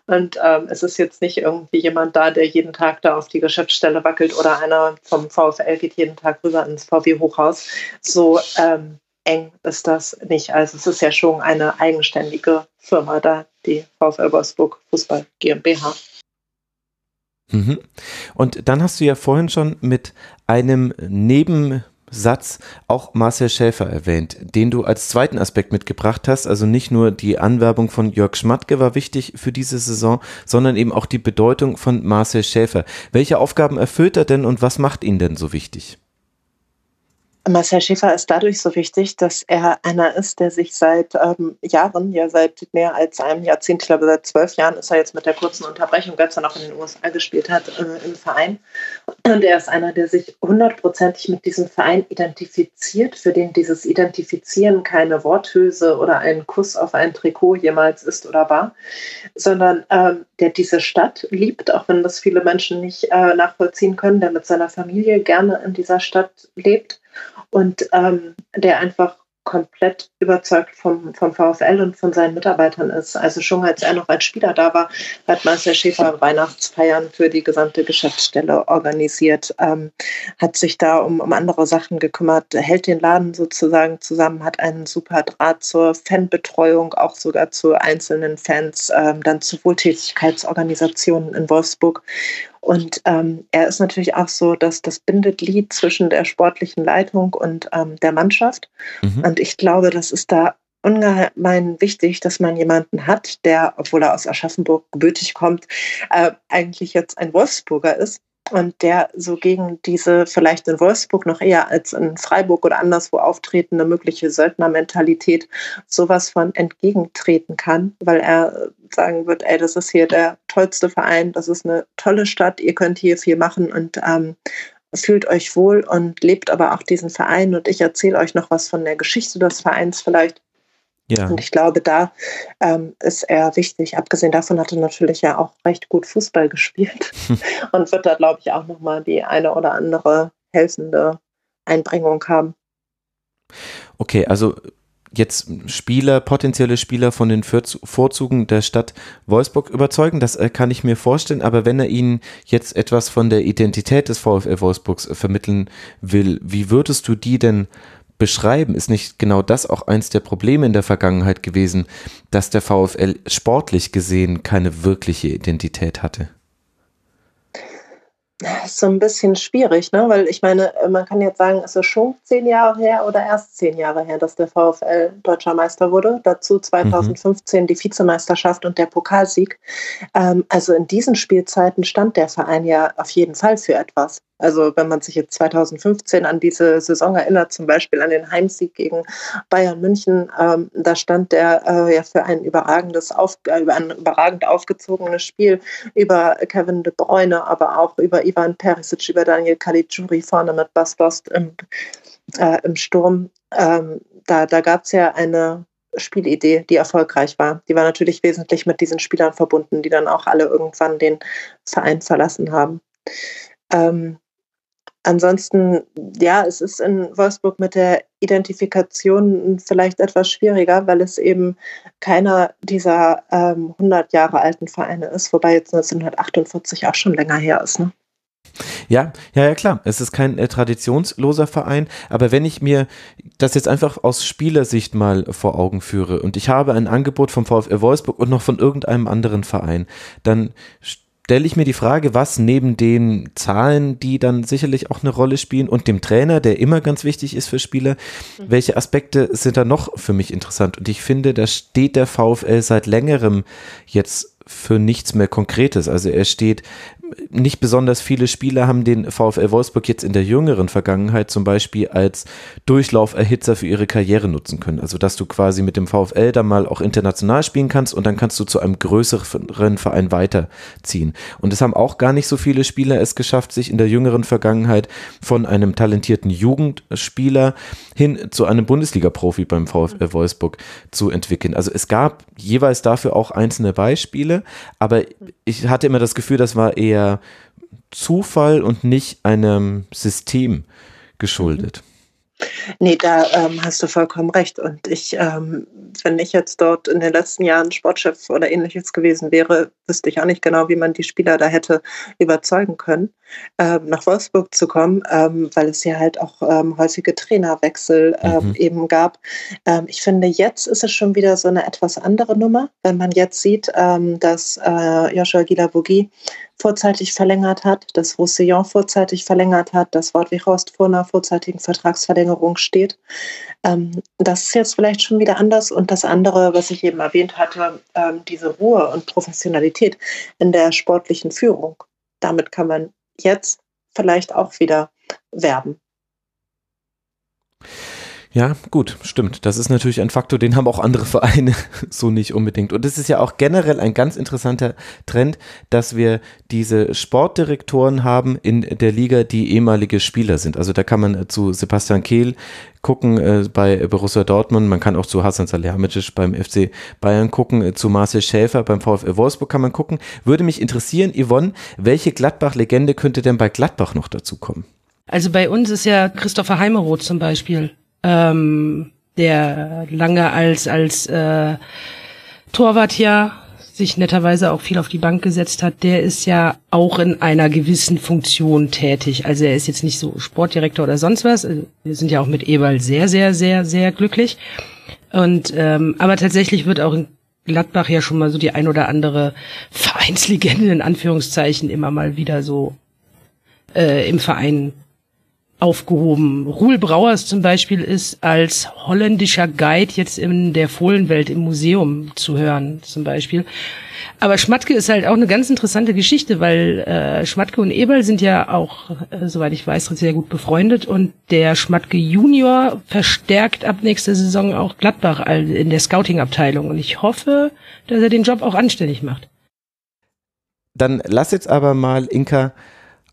Und ähm, es ist jetzt nicht irgendwie jemand da, der jeden Tag da auf die Geschäftsstelle wackelt oder einer vom VfL geht jeden Tag rüber ins VW-Hochhaus. So ähm, eng ist das nicht. Also es ist ja schon eine eigenständige Firma da, die VfL Wolfsburg Fußball GmbH. Mhm. Und dann hast du ja vorhin schon mit einem Neben Satz auch Marcel Schäfer erwähnt, den du als zweiten Aspekt mitgebracht hast. Also nicht nur die Anwerbung von Jörg Schmatke war wichtig für diese Saison, sondern eben auch die Bedeutung von Marcel Schäfer. Welche Aufgaben erfüllt er denn und was macht ihn denn so wichtig? Marcel Schäfer ist dadurch so wichtig, dass er einer ist, der sich seit ähm, Jahren, ja seit mehr als einem Jahrzehnt, ich glaube seit zwölf Jahren ist er jetzt mit der kurzen Unterbrechung, als er noch in den USA gespielt hat, äh, im Verein. Und er ist einer, der sich hundertprozentig mit diesem Verein identifiziert, für den dieses Identifizieren keine Worthülse oder ein Kuss auf ein Trikot jemals ist oder war, sondern ähm, der diese Stadt liebt, auch wenn das viele Menschen nicht äh, nachvollziehen können, der mit seiner Familie gerne in dieser Stadt lebt und ähm, der einfach komplett überzeugt vom, vom VfL und von seinen Mitarbeitern ist. Also schon als er noch als Spieler da war, hat Marcel Schäfer Weihnachtsfeiern für die gesamte Geschäftsstelle organisiert, ähm, hat sich da um, um andere Sachen gekümmert, hält den Laden sozusagen zusammen, hat einen super Draht zur Fanbetreuung, auch sogar zu einzelnen Fans, ähm, dann zu Wohltätigkeitsorganisationen in Wolfsburg und ähm, er ist natürlich auch so, dass das Bindeglied zwischen der sportlichen Leitung und ähm, der Mannschaft. Mhm. Und ich glaube, das ist da ungemein wichtig, dass man jemanden hat, der, obwohl er aus Aschaffenburg gebürtig kommt, äh, eigentlich jetzt ein Wolfsburger ist und der so gegen diese vielleicht in Wolfsburg noch eher als in Freiburg oder anderswo auftretende mögliche Söldnermentalität sowas von entgegentreten kann, weil er sagen wird, ey, das ist hier der tollste Verein, das ist eine tolle Stadt, ihr könnt hier viel machen und ähm, fühlt euch wohl und lebt aber auch diesen Verein und ich erzähle euch noch was von der Geschichte des Vereins vielleicht ja. Und ich glaube, da ähm, ist er wichtig. Abgesehen davon hat er natürlich ja auch recht gut Fußball gespielt und wird da, glaube ich, auch nochmal die eine oder andere helfende Einbringung haben. Okay, also jetzt Spieler, potenzielle Spieler von den Vorzügen der Stadt Wolfsburg überzeugen, das äh, kann ich mir vorstellen, aber wenn er ihnen jetzt etwas von der Identität des VfL Wolfsburgs vermitteln will, wie würdest du die denn beschreiben? Ist nicht genau das auch eins der Probleme in der Vergangenheit gewesen, dass der VfL sportlich gesehen keine wirkliche Identität hatte? Das ist so ein bisschen schwierig, ne? weil ich meine, man kann jetzt sagen, ist es schon zehn Jahre her oder erst zehn Jahre her, dass der VfL deutscher Meister wurde. Dazu 2015 mhm. die Vizemeisterschaft und der Pokalsieg. Ähm, also in diesen Spielzeiten stand der Verein ja auf jeden Fall für etwas. Also wenn man sich jetzt 2015 an diese Saison erinnert, zum Beispiel an den Heimsieg gegen Bayern München, ähm, da stand der äh, ja für ein überragendes, auf, äh, ein überragend aufgezogenes Spiel über Kevin de Bruyne, aber auch über Ivan Perisic, über Daniel Caligiuri vorne mit Bas Dost im, äh, im Sturm. Ähm, da da gab es ja eine Spielidee, die erfolgreich war. Die war natürlich wesentlich mit diesen Spielern verbunden, die dann auch alle irgendwann den Verein verlassen haben. Ähm, Ansonsten, ja, es ist in Wolfsburg mit der Identifikation vielleicht etwas schwieriger, weil es eben keiner dieser ähm, 100 Jahre alten Vereine ist, wobei jetzt 1948 auch schon länger her ist. Ne? Ja, ja, ja, klar. Es ist kein äh, traditionsloser Verein, aber wenn ich mir das jetzt einfach aus Spielersicht mal vor Augen führe und ich habe ein Angebot vom VfL Wolfsburg und noch von irgendeinem anderen Verein, dann stelle ich mir die Frage, was neben den Zahlen, die dann sicherlich auch eine Rolle spielen und dem Trainer, der immer ganz wichtig ist für Spieler, mhm. welche Aspekte sind da noch für mich interessant? Und ich finde, da steht der VfL seit längerem jetzt für nichts mehr Konkretes. Also er steht nicht besonders viele Spieler haben den VfL Wolfsburg jetzt in der jüngeren Vergangenheit zum Beispiel als Durchlauferhitzer für ihre Karriere nutzen können. Also dass du quasi mit dem VfL dann mal auch international spielen kannst und dann kannst du zu einem größeren Verein weiterziehen. Und es haben auch gar nicht so viele Spieler es geschafft, sich in der jüngeren Vergangenheit von einem talentierten Jugendspieler hin zu einem Bundesliga-Profi beim VfL Wolfsburg zu entwickeln. Also es gab jeweils dafür auch einzelne Beispiele, aber ich hatte immer das Gefühl, das war eher Zufall und nicht einem System geschuldet. Nee, da ähm, hast du vollkommen recht. Und ich, ähm, wenn ich jetzt dort in den letzten Jahren Sportchef oder ähnliches gewesen wäre, wüsste ich auch nicht genau, wie man die Spieler da hätte überzeugen können, ähm, nach Wolfsburg zu kommen, ähm, weil es ja halt auch ähm, häufige Trainerwechsel ähm, mhm. eben gab. ich finde, jetzt ist es schon wieder so eine etwas andere Nummer, wenn man jetzt sieht, dass äh, Joshua Guilavogui vorzeitig verlängert hat, dass Roussillon vorzeitig verlängert hat, dass Wortwig Horst vor einer vorzeitigen Vertragsverlängerung steht. Ähm, das ist jetzt vielleicht schon wieder anders. Und das andere, was ich eben erwähnt hatte, ähm, diese Ruhe und Professionalität in der sportlichen Führung. Damit kann man jetzt vielleicht auch wieder werben. Ja, gut, stimmt. Das ist natürlich ein Faktor, den haben auch andere Vereine so nicht unbedingt. Und es ist ja auch generell ein ganz interessanter Trend, dass wir diese Sportdirektoren haben in der Liga, die ehemalige Spieler sind. Also da kann man zu Sebastian Kehl gucken äh, bei Borussia Dortmund, man kann auch zu Hasan Salihamidzic beim FC Bayern gucken, äh, zu Marcel Schäfer beim VfL Wolfsburg kann man gucken. Würde mich interessieren, Yvonne, welche Gladbach-Legende könnte denn bei Gladbach noch dazu kommen? Also bei uns ist ja Christopher Heimeroth zum Beispiel ähm, der lange als als äh, Torwart ja sich netterweise auch viel auf die Bank gesetzt hat, der ist ja auch in einer gewissen Funktion tätig. Also er ist jetzt nicht so Sportdirektor oder sonst was. Also wir sind ja auch mit Ewald sehr, sehr, sehr, sehr glücklich. Und ähm, aber tatsächlich wird auch in Gladbach ja schon mal so die ein oder andere Vereinslegende in Anführungszeichen immer mal wieder so äh, im Verein aufgehoben. Ruhl Brauers zum Beispiel ist als holländischer Guide jetzt in der Fohlenwelt im Museum zu hören, zum Beispiel. Aber Schmatke ist halt auch eine ganz interessante Geschichte, weil äh, Schmatke und Eberl sind ja auch, äh, soweit ich weiß, sehr gut befreundet und der Schmatke Junior verstärkt ab nächster Saison auch Gladbach in der Scouting-Abteilung und ich hoffe, dass er den Job auch anständig macht. Dann lass jetzt aber mal, Inka,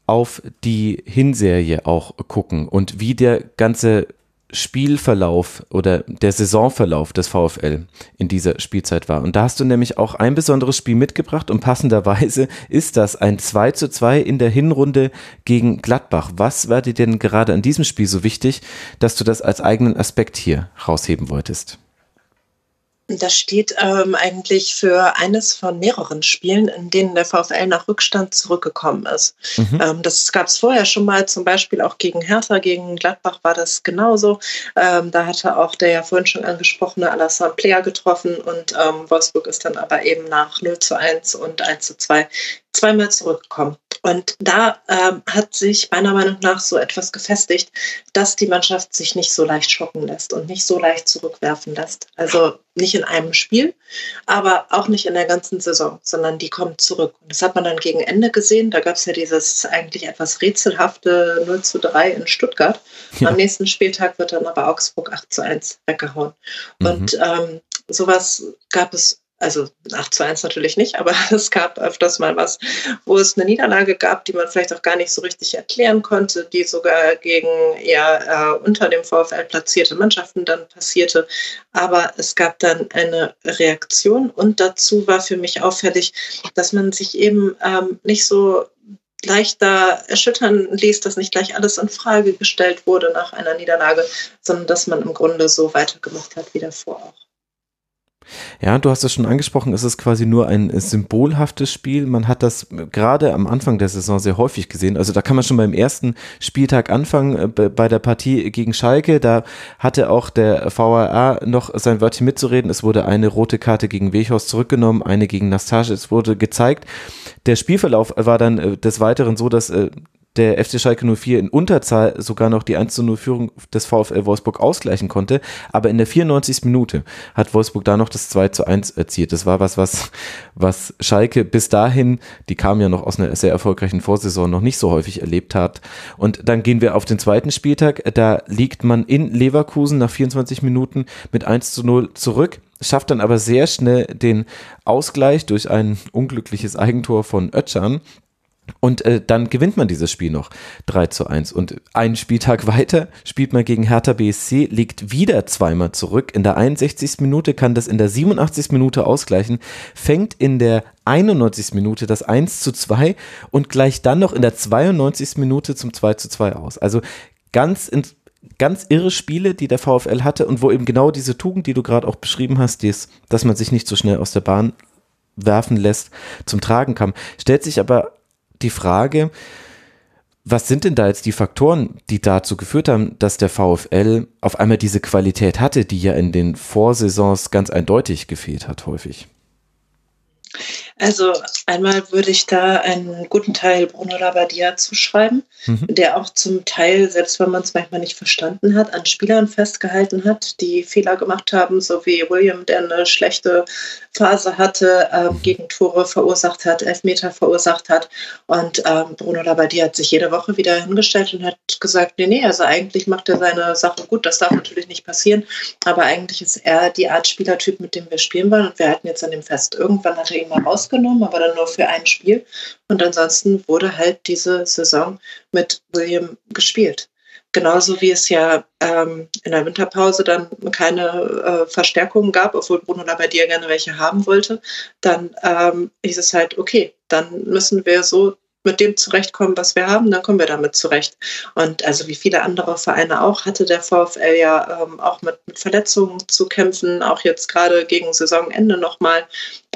auf die Hinserie auch gucken und wie der ganze Spielverlauf oder der Saisonverlauf des VfL in dieser Spielzeit war. Und da hast du nämlich auch ein besonderes Spiel mitgebracht und passenderweise ist das ein 2 zu 2 in der Hinrunde gegen Gladbach. Was war dir denn gerade an diesem Spiel so wichtig, dass du das als eigenen Aspekt hier rausheben wolltest? Das steht ähm, eigentlich für eines von mehreren Spielen, in denen der VfL nach Rückstand zurückgekommen ist. Mhm. Ähm, das gab es vorher schon mal, zum Beispiel auch gegen Hertha, gegen Gladbach war das genauso. Ähm, da hatte auch der ja vorhin schon angesprochene Alassane Player getroffen und ähm, Wolfsburg ist dann aber eben nach 0 zu 1 und 1 zu 2 zweimal zurückgekommen. Und da ähm, hat sich meiner Meinung nach so etwas gefestigt, dass die Mannschaft sich nicht so leicht schocken lässt und nicht so leicht zurückwerfen lässt. Also nicht in einem Spiel, aber auch nicht in der ganzen Saison, sondern die kommt zurück. Und das hat man dann gegen Ende gesehen. Da gab es ja dieses eigentlich etwas rätselhafte 0 zu 3 in Stuttgart. Ja. Am nächsten Spieltag wird dann aber Augsburg 8 zu 1 weggehauen. Mhm. Und ähm, sowas gab es also 8 zu 1 natürlich nicht, aber es gab öfters mal was, wo es eine Niederlage gab, die man vielleicht auch gar nicht so richtig erklären konnte, die sogar gegen eher äh, unter dem VfL platzierte Mannschaften dann passierte. Aber es gab dann eine Reaktion und dazu war für mich auffällig, dass man sich eben ähm, nicht so leicht da erschüttern ließ, dass nicht gleich alles in Frage gestellt wurde nach einer Niederlage, sondern dass man im Grunde so weitergemacht hat wie davor auch. Ja, du hast es schon angesprochen, es ist quasi nur ein symbolhaftes Spiel. Man hat das gerade am Anfang der Saison sehr häufig gesehen. Also da kann man schon beim ersten Spieltag anfangen, äh, bei der Partie gegen Schalke. Da hatte auch der VAA noch sein Wörtchen mitzureden. Es wurde eine rote Karte gegen Wechhaus zurückgenommen, eine gegen Nastage. Es wurde gezeigt. Der Spielverlauf war dann äh, des Weiteren so, dass äh, der FC Schalke 04 in Unterzahl sogar noch die 1 zu 0 Führung des VfL Wolfsburg ausgleichen konnte. Aber in der 94. Minute hat Wolfsburg da noch das 2 zu 1 erzielt. Das war was, was, was Schalke bis dahin, die kam ja noch aus einer sehr erfolgreichen Vorsaison, noch nicht so häufig erlebt hat. Und dann gehen wir auf den zweiten Spieltag. Da liegt man in Leverkusen nach 24 Minuten mit 1 zu 0 zurück schafft dann aber sehr schnell den Ausgleich durch ein unglückliches Eigentor von Ötchan. Und äh, dann gewinnt man dieses Spiel noch 3 zu 1. Und einen Spieltag weiter spielt man gegen Hertha BSC, liegt wieder zweimal zurück. In der 61. Minute kann das in der 87. Minute ausgleichen, fängt in der 91. Minute das 1 zu 2 und gleicht dann noch in der 92. Minute zum 2 zu 2 aus. Also ganz in, ganz irre Spiele, die der VfL hatte und wo eben genau diese Tugend, die du gerade auch beschrieben hast, dies, dass man sich nicht so schnell aus der Bahn werfen lässt, zum Tragen kam. Stellt sich aber die Frage, was sind denn da jetzt die Faktoren, die dazu geführt haben, dass der VfL auf einmal diese Qualität hatte, die ja in den Vorsaisons ganz eindeutig gefehlt hat, häufig? Also einmal würde ich da einen guten Teil Bruno Labbadia zuschreiben, mhm. der auch zum Teil, selbst wenn man es manchmal nicht verstanden hat, an Spielern festgehalten hat, die Fehler gemacht haben, so wie William, der eine schlechte Phase hatte, ähm. Gegentore verursacht hat, Elfmeter verursacht hat. Und ähm, Bruno Labbadia hat sich jede Woche wieder hingestellt und hat gesagt, nee, nee, also eigentlich macht er seine Sache gut, das darf natürlich nicht passieren, aber eigentlich ist er die Art Spielertyp, mit dem wir spielen wollen und wir halten jetzt an dem fest. Irgendwann hat er ihn mal rausgenommen, aber dann nur für ein Spiel und ansonsten wurde halt diese Saison mit William gespielt. Genauso wie es ja ähm, in der Winterpause dann keine äh, Verstärkungen gab, obwohl Bruno Labbadia gerne welche haben wollte, dann ähm, hieß es halt, okay, dann müssen wir so mit dem zurechtkommen, was wir haben, dann kommen wir damit zurecht. Und also wie viele andere Vereine auch, hatte der VfL ja ähm, auch mit, mit, Verletzungen zu kämpfen, auch jetzt gerade gegen Saisonende nochmal.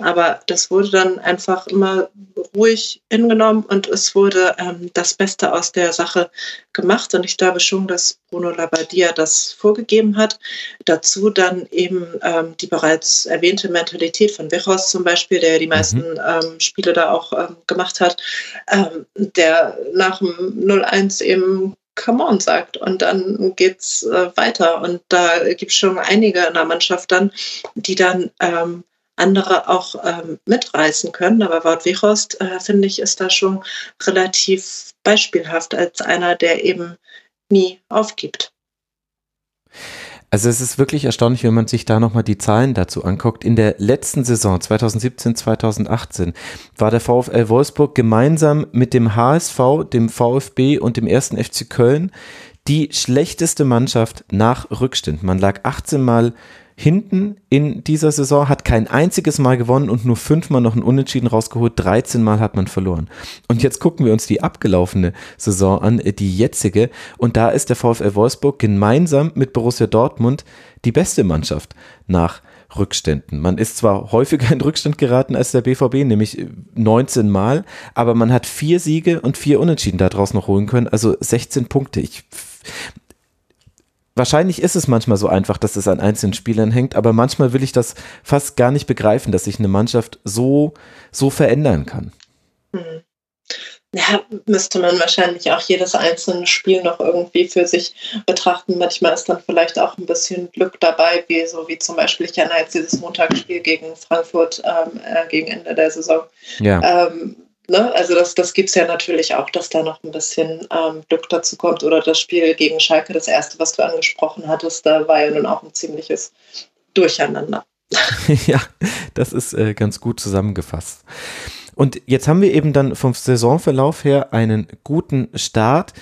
Aber das wurde dann einfach immer ruhig hingenommen und es wurde ähm, das Beste aus der Sache gemacht. Und ich glaube schon, dass Bruno Labbadia das vorgegeben hat. Dazu dann eben ähm, die bereits erwähnte Mentalität von Wechhaus zum Beispiel, der die mhm. meisten ähm, Spiele da auch ähm, gemacht hat, ähm, der nach dem 0-1 eben come on sagt. Und dann geht's äh, weiter. Und da gibt es schon einige in der Mannschaft dann, die dann ähm, andere auch ähm, mitreißen können. Aber Wout Weghorst, äh, finde ich, ist da schon relativ beispielhaft als einer, der eben nie aufgibt. Also es ist wirklich erstaunlich, wenn man sich da nochmal die Zahlen dazu anguckt. In der letzten Saison 2017, 2018 war der VfL Wolfsburg gemeinsam mit dem HSV, dem VfB und dem ersten FC Köln die schlechteste Mannschaft nach Rückständen. Man lag 18 Mal hinten in dieser Saison, hat kein einziges Mal gewonnen und nur fünfmal noch ein Unentschieden rausgeholt. 13 Mal hat man verloren. Und jetzt gucken wir uns die abgelaufene Saison an, äh, die jetzige. Und da ist der VfL Wolfsburg gemeinsam mit Borussia Dortmund die beste Mannschaft nach Rückständen. Man ist zwar häufiger in Rückstand geraten als der BVB, nämlich 19 Mal, aber man hat vier Siege und vier Unentschieden daraus noch holen können, also 16 Punkte. Ich wahrscheinlich ist es manchmal so einfach, dass es an einzelnen Spielern hängt, aber manchmal will ich das fast gar nicht begreifen, dass sich eine Mannschaft so, so verändern kann. Hm. Ja, müsste man wahrscheinlich auch jedes einzelne Spiel noch irgendwie für sich betrachten. Manchmal ist dann vielleicht auch ein bisschen Glück dabei, wie so wie zum Beispiel, ich erinnere jetzt dieses Montagsspiel gegen Frankfurt ähm, äh, gegen Ende der Saison. Ja. Ähm, Ne? Also das, das gibt es ja natürlich auch, dass da noch ein bisschen ähm, Glück dazu kommt. Oder das Spiel gegen Schalke, das erste, was du angesprochen hattest, da war ja nun auch ein ziemliches Durcheinander. ja, das ist äh, ganz gut zusammengefasst. Und jetzt haben wir eben dann vom Saisonverlauf her einen guten Start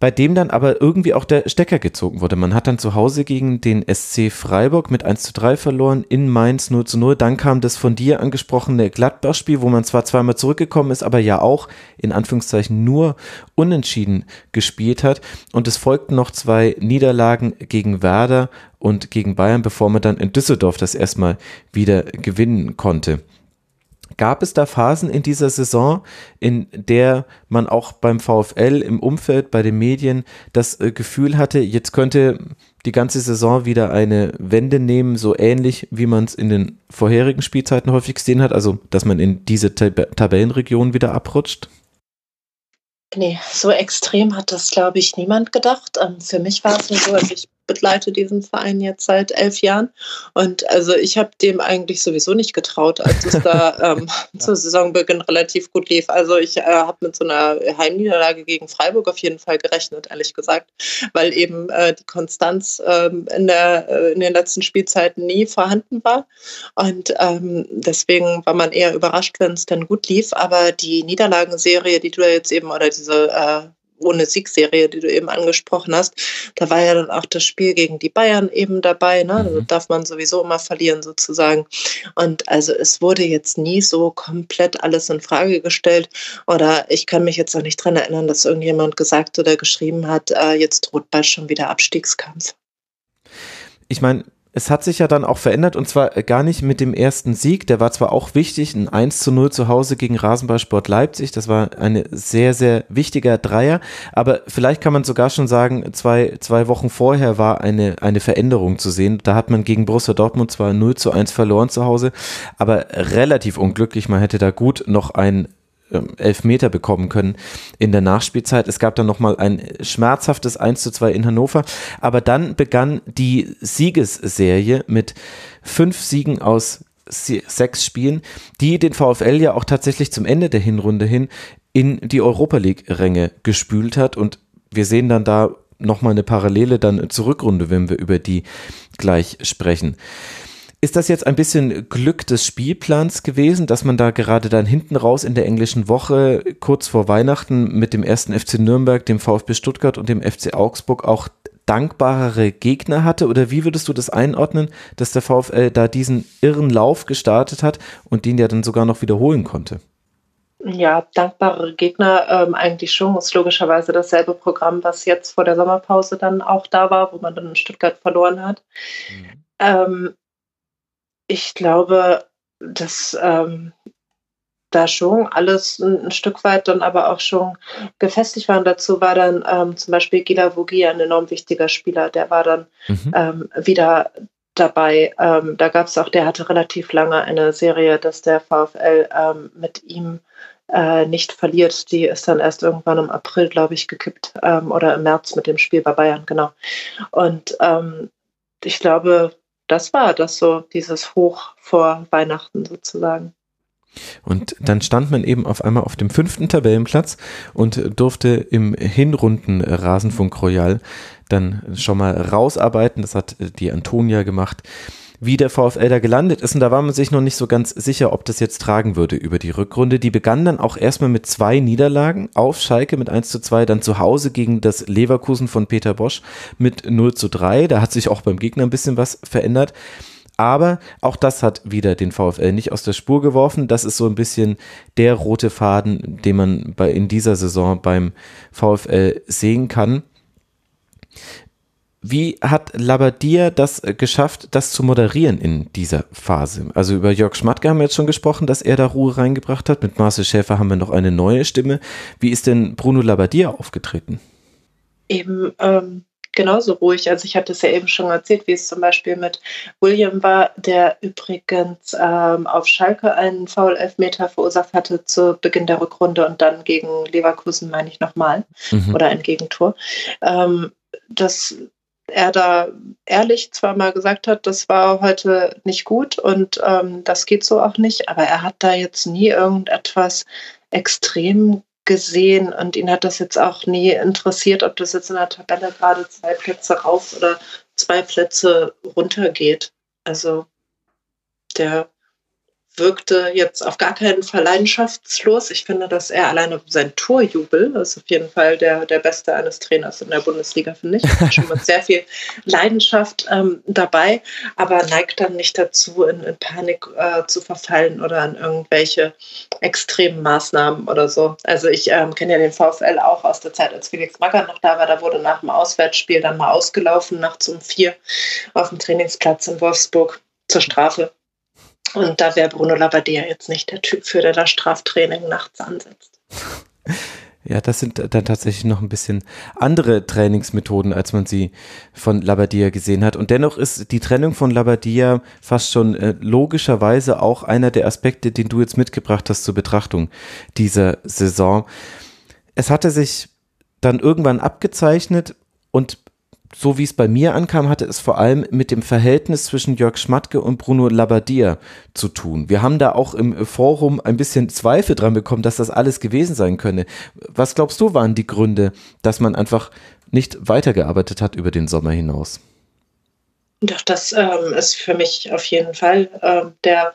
bei dem dann aber irgendwie auch der Stecker gezogen wurde. Man hat dann zu Hause gegen den SC Freiburg mit 1 zu 3 verloren, in Mainz 0 zu 0. Dann kam das von dir angesprochene Gladbach-Spiel, wo man zwar zweimal zurückgekommen ist, aber ja auch in Anführungszeichen nur unentschieden gespielt hat. Und es folgten noch zwei Niederlagen gegen Werder und gegen Bayern, bevor man dann in Düsseldorf das erstmal wieder gewinnen konnte. Gab es da Phasen in dieser Saison, in der man auch beim VfL im Umfeld, bei den Medien das äh, Gefühl hatte, jetzt könnte die ganze Saison wieder eine Wende nehmen, so ähnlich wie man es in den vorherigen Spielzeiten häufig gesehen hat, also dass man in diese Tab Tabellenregion wieder abrutscht? Nee, so extrem hat das, glaube ich, niemand gedacht. Ähm, für mich war es nur so, also ich begleite diesen Verein jetzt seit elf Jahren. Und also ich habe dem eigentlich sowieso nicht getraut, als es da ähm, zur Saisonbeginn relativ gut lief. Also ich äh, habe mit so einer Heimniederlage gegen Freiburg auf jeden Fall gerechnet, ehrlich gesagt, weil eben äh, die Konstanz ähm, in, der, äh, in den letzten Spielzeiten nie vorhanden war. Und ähm, deswegen war man eher überrascht, wenn es dann gut lief. Aber die Niederlagenserie, die du jetzt eben oder diese äh, ohne Siegserie, die du eben angesprochen hast, da war ja dann auch das Spiel gegen die Bayern eben dabei. Ne? Also darf man sowieso immer verlieren sozusagen. Und also es wurde jetzt nie so komplett alles in Frage gestellt. Oder ich kann mich jetzt auch nicht dran erinnern, dass irgendjemand gesagt oder geschrieben hat, äh, jetzt droht bald schon wieder Abstiegskampf. Ich meine, es hat sich ja dann auch verändert und zwar gar nicht mit dem ersten Sieg. Der war zwar auch wichtig, ein 1 zu 0 zu Hause gegen Rasenballsport Leipzig. Das war ein sehr, sehr wichtiger Dreier. Aber vielleicht kann man sogar schon sagen, zwei, zwei Wochen vorher war eine, eine Veränderung zu sehen. Da hat man gegen Borussia Dortmund zwar 0 zu 1 verloren zu Hause, aber relativ unglücklich. Man hätte da gut noch ein Elfmeter bekommen können in der Nachspielzeit. Es gab dann nochmal ein schmerzhaftes 1 zu 2 in Hannover. Aber dann begann die Siegesserie mit fünf Siegen aus sechs Spielen, die den VfL ja auch tatsächlich zum Ende der Hinrunde hin in die Europa League-Ränge gespült hat. Und wir sehen dann da nochmal eine Parallele dann zur Rückrunde, wenn wir über die gleich sprechen. Ist das jetzt ein bisschen Glück des Spielplans gewesen, dass man da gerade dann hinten raus in der englischen Woche kurz vor Weihnachten mit dem ersten FC Nürnberg, dem VfB Stuttgart und dem FC Augsburg auch dankbarere Gegner hatte? Oder wie würdest du das einordnen, dass der VfL da diesen irren Lauf gestartet hat und den ja dann sogar noch wiederholen konnte? Ja, dankbare Gegner ähm, eigentlich schon. Ist logischerweise dasselbe Programm, was jetzt vor der Sommerpause dann auch da war, wo man dann in Stuttgart verloren hat. Mhm. Ähm, ich glaube, dass ähm, da schon alles ein, ein, Stück weit dann aber auch schon gefestigt war. Und dazu war dann ähm, zum Beispiel Gila Vogi ein enorm wichtiger Spieler. Der war dann mhm. ähm, wieder dabei. Ähm, da gab es auch, der hatte relativ lange eine Serie, dass der VfL ähm, mit ihm äh, nicht verliert. Die ist dann erst irgendwann im April, glaube ich, gekippt ähm, oder im März mit dem Spiel bei Bayern, genau. Und ich glaube, das war das so, dieses Hoch vor Weihnachten sozusagen. Und dann stand man eben auf einmal auf dem fünften Tabellenplatz und durfte im Hinrunden Rasenfunk Royal dann schon mal rausarbeiten. Das hat die Antonia gemacht wie der VfL da gelandet ist. Und da war man sich noch nicht so ganz sicher, ob das jetzt tragen würde über die Rückrunde. Die begann dann auch erstmal mit zwei Niederlagen auf Schalke mit 1 zu 2, dann zu Hause gegen das Leverkusen von Peter Bosch mit 0 zu 3. Da hat sich auch beim Gegner ein bisschen was verändert. Aber auch das hat wieder den VfL nicht aus der Spur geworfen. Das ist so ein bisschen der rote Faden, den man bei, in dieser Saison beim VfL sehen kann. Wie hat Labadia das äh, geschafft, das zu moderieren in dieser Phase? Also über Jörg Schmatke haben wir jetzt schon gesprochen, dass er da Ruhe reingebracht hat. Mit Marcel Schäfer haben wir noch eine neue Stimme. Wie ist denn Bruno Labadia aufgetreten? Eben ähm, genauso ruhig. Also ich hatte es ja eben schon erzählt, wie es zum Beispiel mit William war, der übrigens ähm, auf Schalke einen Foul-Elfmeter verursacht hatte zu Beginn der Rückrunde und dann gegen Leverkusen, meine ich nochmal, mhm. oder ein Gegentor. Ähm, das er da ehrlich zwar mal gesagt hat, das war heute nicht gut und ähm, das geht so auch nicht, aber er hat da jetzt nie irgendetwas extrem gesehen und ihn hat das jetzt auch nie interessiert, ob das jetzt in der Tabelle gerade zwei Plätze rauf oder zwei Plätze runter geht. Also der wirkte jetzt auf gar keinen Fall leidenschaftslos. Ich finde, dass er alleine sein Torjubel ist auf jeden Fall der, der beste eines Trainers in der Bundesliga, finde ich. Schon mit sehr viel Leidenschaft ähm, dabei, aber neigt dann nicht dazu, in, in Panik äh, zu verfallen oder an irgendwelche extremen Maßnahmen oder so. Also ich ähm, kenne ja den VfL auch aus der Zeit, als Felix Magath noch da war. Da wurde nach dem Auswärtsspiel dann mal ausgelaufen, nachts um vier auf dem Trainingsplatz in Wolfsburg zur Strafe. Und da wäre Bruno Labbadia jetzt nicht der Typ für, der das Straftraining nachts ansetzt. Ja, das sind dann tatsächlich noch ein bisschen andere Trainingsmethoden, als man sie von Labadia gesehen hat. Und dennoch ist die Trennung von Labadia fast schon äh, logischerweise auch einer der Aspekte, den du jetzt mitgebracht hast zur Betrachtung dieser Saison. Es hatte sich dann irgendwann abgezeichnet und so wie es bei mir ankam, hatte es vor allem mit dem Verhältnis zwischen Jörg Schmatke und Bruno Labbadia zu tun. Wir haben da auch im Forum ein bisschen Zweifel dran bekommen, dass das alles gewesen sein könne. Was glaubst du, waren die Gründe, dass man einfach nicht weitergearbeitet hat über den Sommer hinaus? Doch, das ähm, ist für mich auf jeden Fall äh, der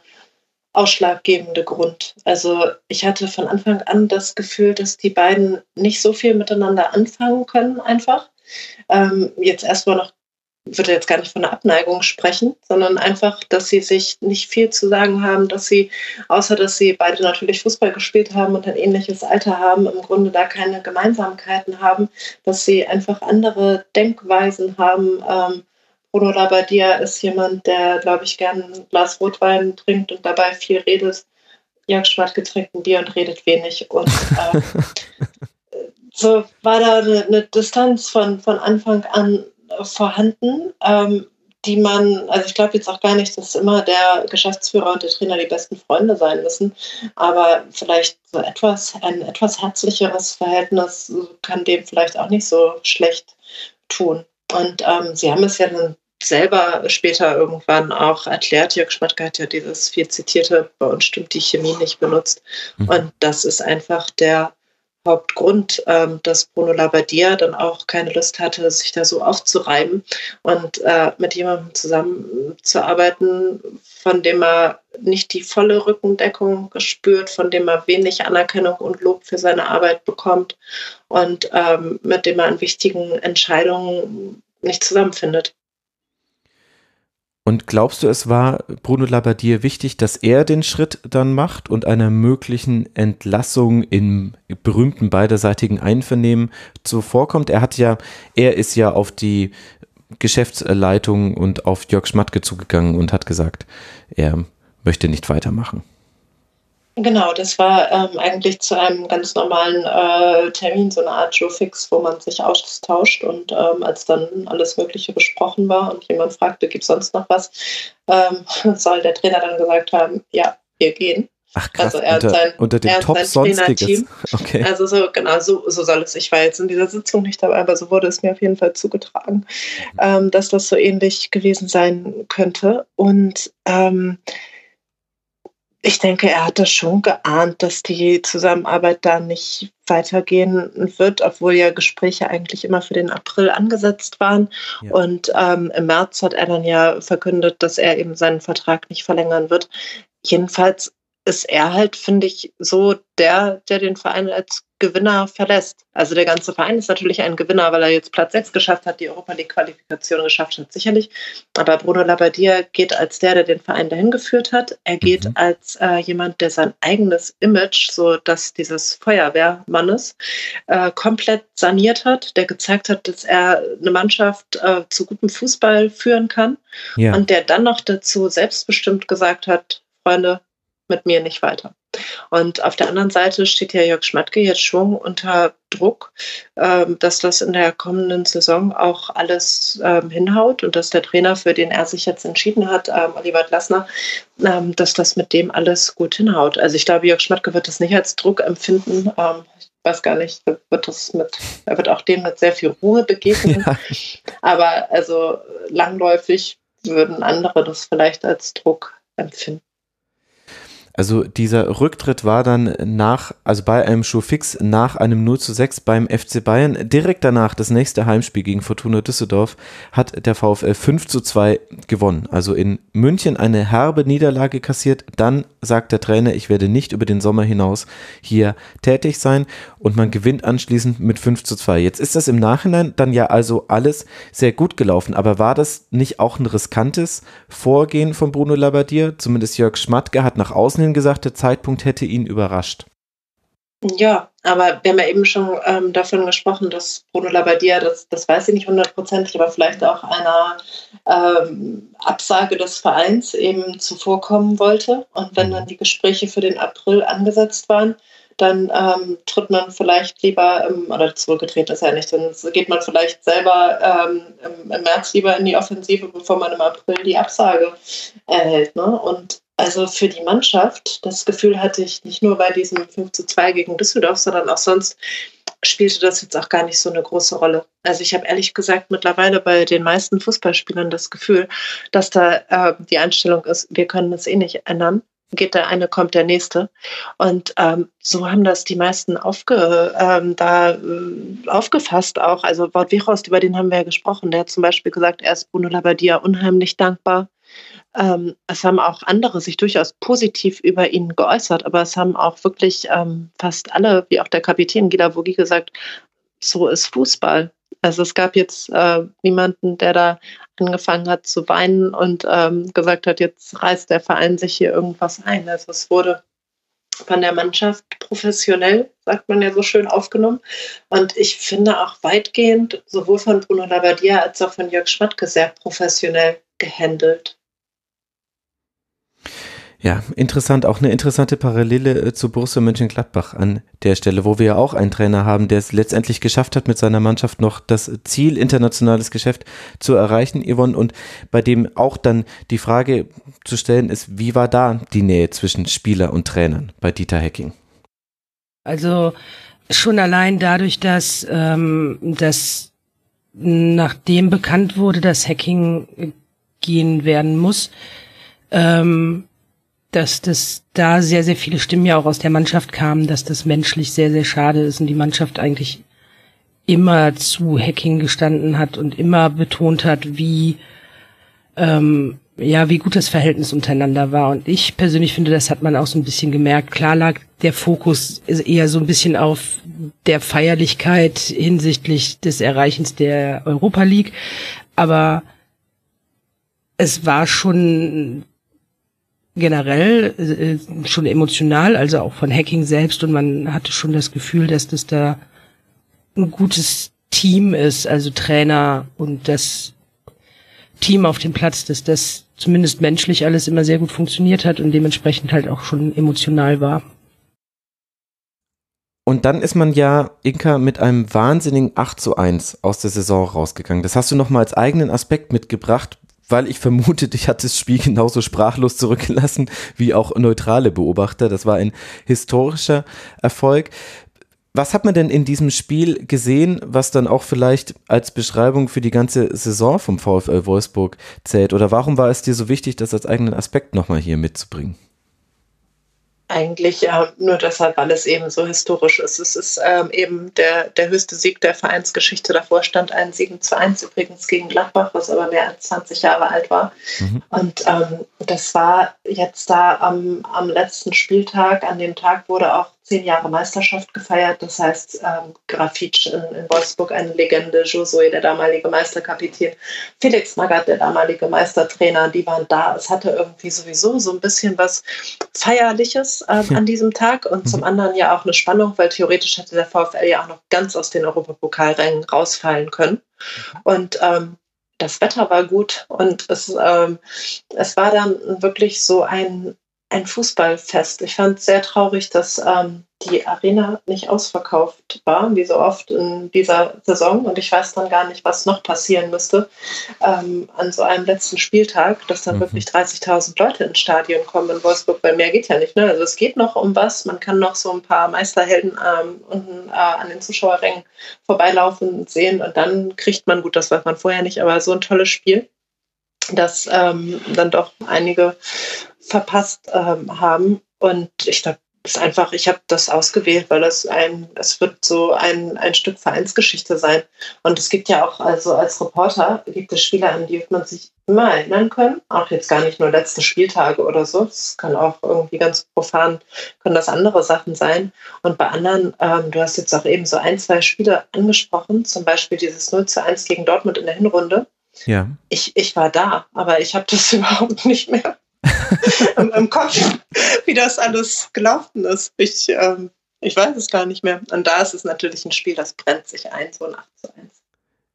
ausschlaggebende Grund. Also ich hatte von Anfang an das Gefühl, dass die beiden nicht so viel miteinander anfangen können einfach ähm, jetzt erstmal noch, würde jetzt gar nicht von einer Abneigung sprechen, sondern einfach, dass sie sich nicht viel zu sagen haben, dass sie, außer dass sie beide natürlich Fußball gespielt haben und ein ähnliches Alter haben, im Grunde da keine Gemeinsamkeiten haben, dass sie einfach andere Denkweisen haben. Ähm, Bruno Labbadia ist jemand, der, glaube ich, gern ein Glas Rotwein trinkt und dabei viel redet. Jörg Schwartke trinkt ein Bier und redet wenig. Und äh, so war da eine, eine, Distanz von, von Anfang an vorhanden, ähm, die man, also ich glaube jetzt auch gar nicht, dass immer der Geschäftsführer und der Trainer die besten Freunde sein müssen, aber vielleicht so etwas, ein etwas herzlicheres Verhältnis kann dem vielleicht auch nicht so schlecht tun. Und ähm, sie haben es ja dann selber später irgendwann auch erklärt, Jörg Schmatke hat ja dieses viel zitierte, bei uns stimmt die Chemie nicht benutzt. Mhm. Und das ist einfach der Hauptgrund, ähm, dass Bruno Labbadia dann auch keine Lust hatte, sich da so aufzureiben und äh, mit jemandem zusammenzuarbeiten, von dem er nicht die volle Rückendeckung spürt, von dem er wenig Anerkennung und Lob für seine Arbeit bekommt und ähm, mit dem er an wichtigen Entscheidungen nicht zusammenfindet. Und glaubst du, es war Bruno Labbadia wichtig, dass er den Schritt dann macht und einer möglichen Entlassung im berühmten beiderseitigen Einvernehmen zuvorkommt? Er hat ja, er ist ja auf die Geschäftsleitung und auf Jörg Schmatke zugegangen und hat gesagt, er möchte nicht weitermachen. Genau, das war ähm, eigentlich zu einem ganz normalen äh, Termin, so eine Art Joe-Fix, wo man sich austauscht und ähm, als dann alles Mögliche besprochen war und jemand fragte, gibt es sonst noch was, ähm, soll der Trainer dann gesagt haben, ja, wir gehen. Ach krass, also er unter, sein, unter dem Top Sonstiges. Okay. Also so, genau, so, so soll es. Ich war jetzt in dieser Sitzung nicht dabei, aber so wurde es mir auf jeden Fall zugetragen, mhm. ähm, dass das so ähnlich gewesen sein könnte. Und ähm, ich denke, er hat das schon geahnt, dass die Zusammenarbeit da nicht weitergehen wird, obwohl ja Gespräche eigentlich immer für den April angesetzt waren. Ja. Und ähm, im März hat er dann ja verkündet, dass er eben seinen Vertrag nicht verlängern wird. Jedenfalls ist er halt, finde ich, so der, der den Verein als Gewinner verlässt. Also der ganze Verein ist natürlich ein Gewinner, weil er jetzt Platz 6 geschafft hat, die Europa League-Qualifikation geschafft hat, sicherlich. Aber Bruno Labbadia geht als der, der den Verein dahin geführt hat. Er geht mhm. als äh, jemand, der sein eigenes Image, so dass dieses Feuerwehrmannes, äh, komplett saniert hat, der gezeigt hat, dass er eine Mannschaft äh, zu gutem Fußball führen kann. Ja. Und der dann noch dazu selbstbestimmt gesagt hat, Freunde, mit mir nicht weiter. Und auf der anderen Seite steht ja Jörg Schmatke jetzt schon unter Druck, ähm, dass das in der kommenden Saison auch alles ähm, hinhaut und dass der Trainer, für den er sich jetzt entschieden hat, ähm, Oliver Glasner, dass das mit dem alles gut hinhaut. Also ich glaube, Jörg Schmatke wird das nicht als Druck empfinden. Ich weiß gar nicht, wird das mit, er wird auch dem mit sehr viel Ruhe begegnen. Ja. Aber also langläufig würden andere das vielleicht als Druck empfinden. Also dieser Rücktritt war dann nach, also bei einem Showfix nach einem 0 zu 6 beim FC Bayern. Direkt danach, das nächste Heimspiel gegen Fortuna Düsseldorf, hat der VfL 5 zu 2 gewonnen. Also in München eine herbe Niederlage kassiert. Dann sagt der Trainer, ich werde nicht über den Sommer hinaus hier tätig sein. Und man gewinnt anschließend mit 5 zu 2. Jetzt ist das im Nachhinein dann ja also alles sehr gut gelaufen. Aber war das nicht auch ein riskantes Vorgehen von Bruno Labbadia? Zumindest Jörg Schmatke hat nach außen hin gesagt, der Zeitpunkt hätte ihn überrascht. Ja, aber wir haben ja eben schon ähm, davon gesprochen, dass Bruno Labbadia, das, das weiß ich nicht hundertprozentig, aber vielleicht auch einer ähm, Absage des Vereins eben zuvorkommen wollte. Und wenn dann die Gespräche für den April angesetzt waren, dann ähm, tritt man vielleicht lieber, im, oder zurückgedreht ist ja nicht, dann geht man vielleicht selber ähm, im, im, März lieber in die Offensive, bevor man im April die Absage erhält. Ne? Und also für die Mannschaft, das Gefühl hatte ich nicht nur bei diesem 5 zu 2 gegen Düsseldorf, sondern auch sonst spielte das jetzt auch gar nicht so eine große Rolle. Also ich habe ehrlich gesagt mittlerweile bei den meisten Fußballspielern das Gefühl, dass da äh, die Einstellung ist, wir können das eh nicht ändern. Geht der eine, kommt der nächste. Und ähm, so haben das die meisten aufge, ähm, da, äh, aufgefasst auch. Also Wort Wichrost, über den haben wir ja gesprochen, der hat zum Beispiel gesagt, er ist Bruno Labbadia unheimlich dankbar ähm, es haben auch andere sich durchaus positiv über ihn geäußert, aber es haben auch wirklich ähm, fast alle, wie auch der Kapitän Gila Vogi gesagt, so ist Fußball. Also es gab jetzt äh, niemanden, der da angefangen hat zu weinen und ähm, gesagt hat, jetzt reißt der Verein sich hier irgendwas ein. Also es wurde von der Mannschaft professionell, sagt man ja so schön, aufgenommen. Und ich finde auch weitgehend sowohl von Bruno Labbadia als auch von Jörg Schmatke sehr professionell gehandelt. Ja, interessant, auch eine interessante Parallele äh, zu Borussia Mönchengladbach an der Stelle, wo wir ja auch einen Trainer haben, der es letztendlich geschafft hat, mit seiner Mannschaft noch das Ziel internationales Geschäft zu erreichen, Yvonne, und bei dem auch dann die Frage zu stellen ist, wie war da die Nähe zwischen Spieler und Trainern bei Dieter Hecking? Also schon allein dadurch, dass, ähm, dass nachdem bekannt wurde, dass Hacking gehen werden muss, ähm, dass das da sehr, sehr viele Stimmen ja auch aus der Mannschaft kamen, dass das menschlich sehr, sehr schade ist und die Mannschaft eigentlich immer zu Hacking gestanden hat und immer betont hat, wie ähm, ja, wie gut das Verhältnis untereinander war. Und ich persönlich finde, das hat man auch so ein bisschen gemerkt. Klar lag der Fokus eher so ein bisschen auf der Feierlichkeit hinsichtlich des Erreichens der Europa League. Aber es war schon generell äh, schon emotional, also auch von Hacking selbst und man hatte schon das Gefühl, dass das da ein gutes Team ist, also Trainer und das Team auf dem Platz, dass das zumindest menschlich alles immer sehr gut funktioniert hat und dementsprechend halt auch schon emotional war. Und dann ist man ja, Inka, mit einem wahnsinnigen 8 zu 1 aus der Saison rausgegangen. Das hast du nochmal als eigenen Aspekt mitgebracht, weil ich vermute, dich hat das Spiel genauso sprachlos zurückgelassen wie auch neutrale Beobachter. Das war ein historischer Erfolg. Was hat man denn in diesem Spiel gesehen, was dann auch vielleicht als Beschreibung für die ganze Saison vom VfL Wolfsburg zählt? Oder warum war es dir so wichtig, das als eigenen Aspekt nochmal hier mitzubringen? Eigentlich äh, nur deshalb, weil es eben so historisch ist. Es ist ähm, eben der, der höchste Sieg der Vereinsgeschichte. Davor stand ein 7 zu 1 übrigens gegen Gladbach, was aber mehr als 20 Jahre alt war. Mhm. Und ähm, das war jetzt da am, am letzten Spieltag. An dem Tag wurde auch zehn Jahre Meisterschaft gefeiert. Das heißt, ähm, Grafitsch in, in, Wolfsburg eine Legende, Josue, der damalige Meisterkapitän, Felix Magath, der damalige Meistertrainer, die waren da. Es hatte irgendwie sowieso so ein bisschen was Feierliches ähm, an diesem Tag und zum mhm. anderen ja auch eine Spannung, weil theoretisch hätte der VfL ja auch noch ganz aus den Europapokalrängen rausfallen können. Mhm. Und ähm, das Wetter war gut und es, ähm, es war dann wirklich so ein, ein Fußballfest. Ich fand es sehr traurig, dass ähm, die Arena nicht ausverkauft war, wie so oft in dieser Saison. Und ich weiß dann gar nicht, was noch passieren müsste ähm, an so einem letzten Spieltag, dass dann mhm. wirklich 30.000 Leute ins Stadion kommen in Wolfsburg, weil mehr geht ja nicht. Ne? Also es geht noch um was. Man kann noch so ein paar Meisterhelden ähm, unten äh, an den Zuschauerrängen vorbeilaufen und sehen. Und dann kriegt man, gut, das weiß man vorher nicht, aber so ein tolles Spiel dass ähm, dann doch einige verpasst ähm, haben. Und ich glaube, ist einfach, ich habe das ausgewählt, weil das ein, es wird so ein, ein Stück Vereinsgeschichte sein. Und es gibt ja auch, also als Reporter gibt es Spieler, an die wird man sich immer erinnern können. Auch jetzt gar nicht nur letzte Spieltage oder so. Es kann auch irgendwie ganz profan, können das andere Sachen sein. Und bei anderen, ähm, du hast jetzt auch eben so ein, zwei Spiele angesprochen, zum Beispiel dieses 0 zu 1 gegen Dortmund in der Hinrunde. Ja. Ich, ich war da, aber ich habe das überhaupt nicht mehr im, im, Kopf, wie das alles gelaufen ist. Ich, ähm, ich weiß es gar nicht mehr. Und da ist es natürlich ein Spiel, das brennt sich ein, so ein 8 zu 1.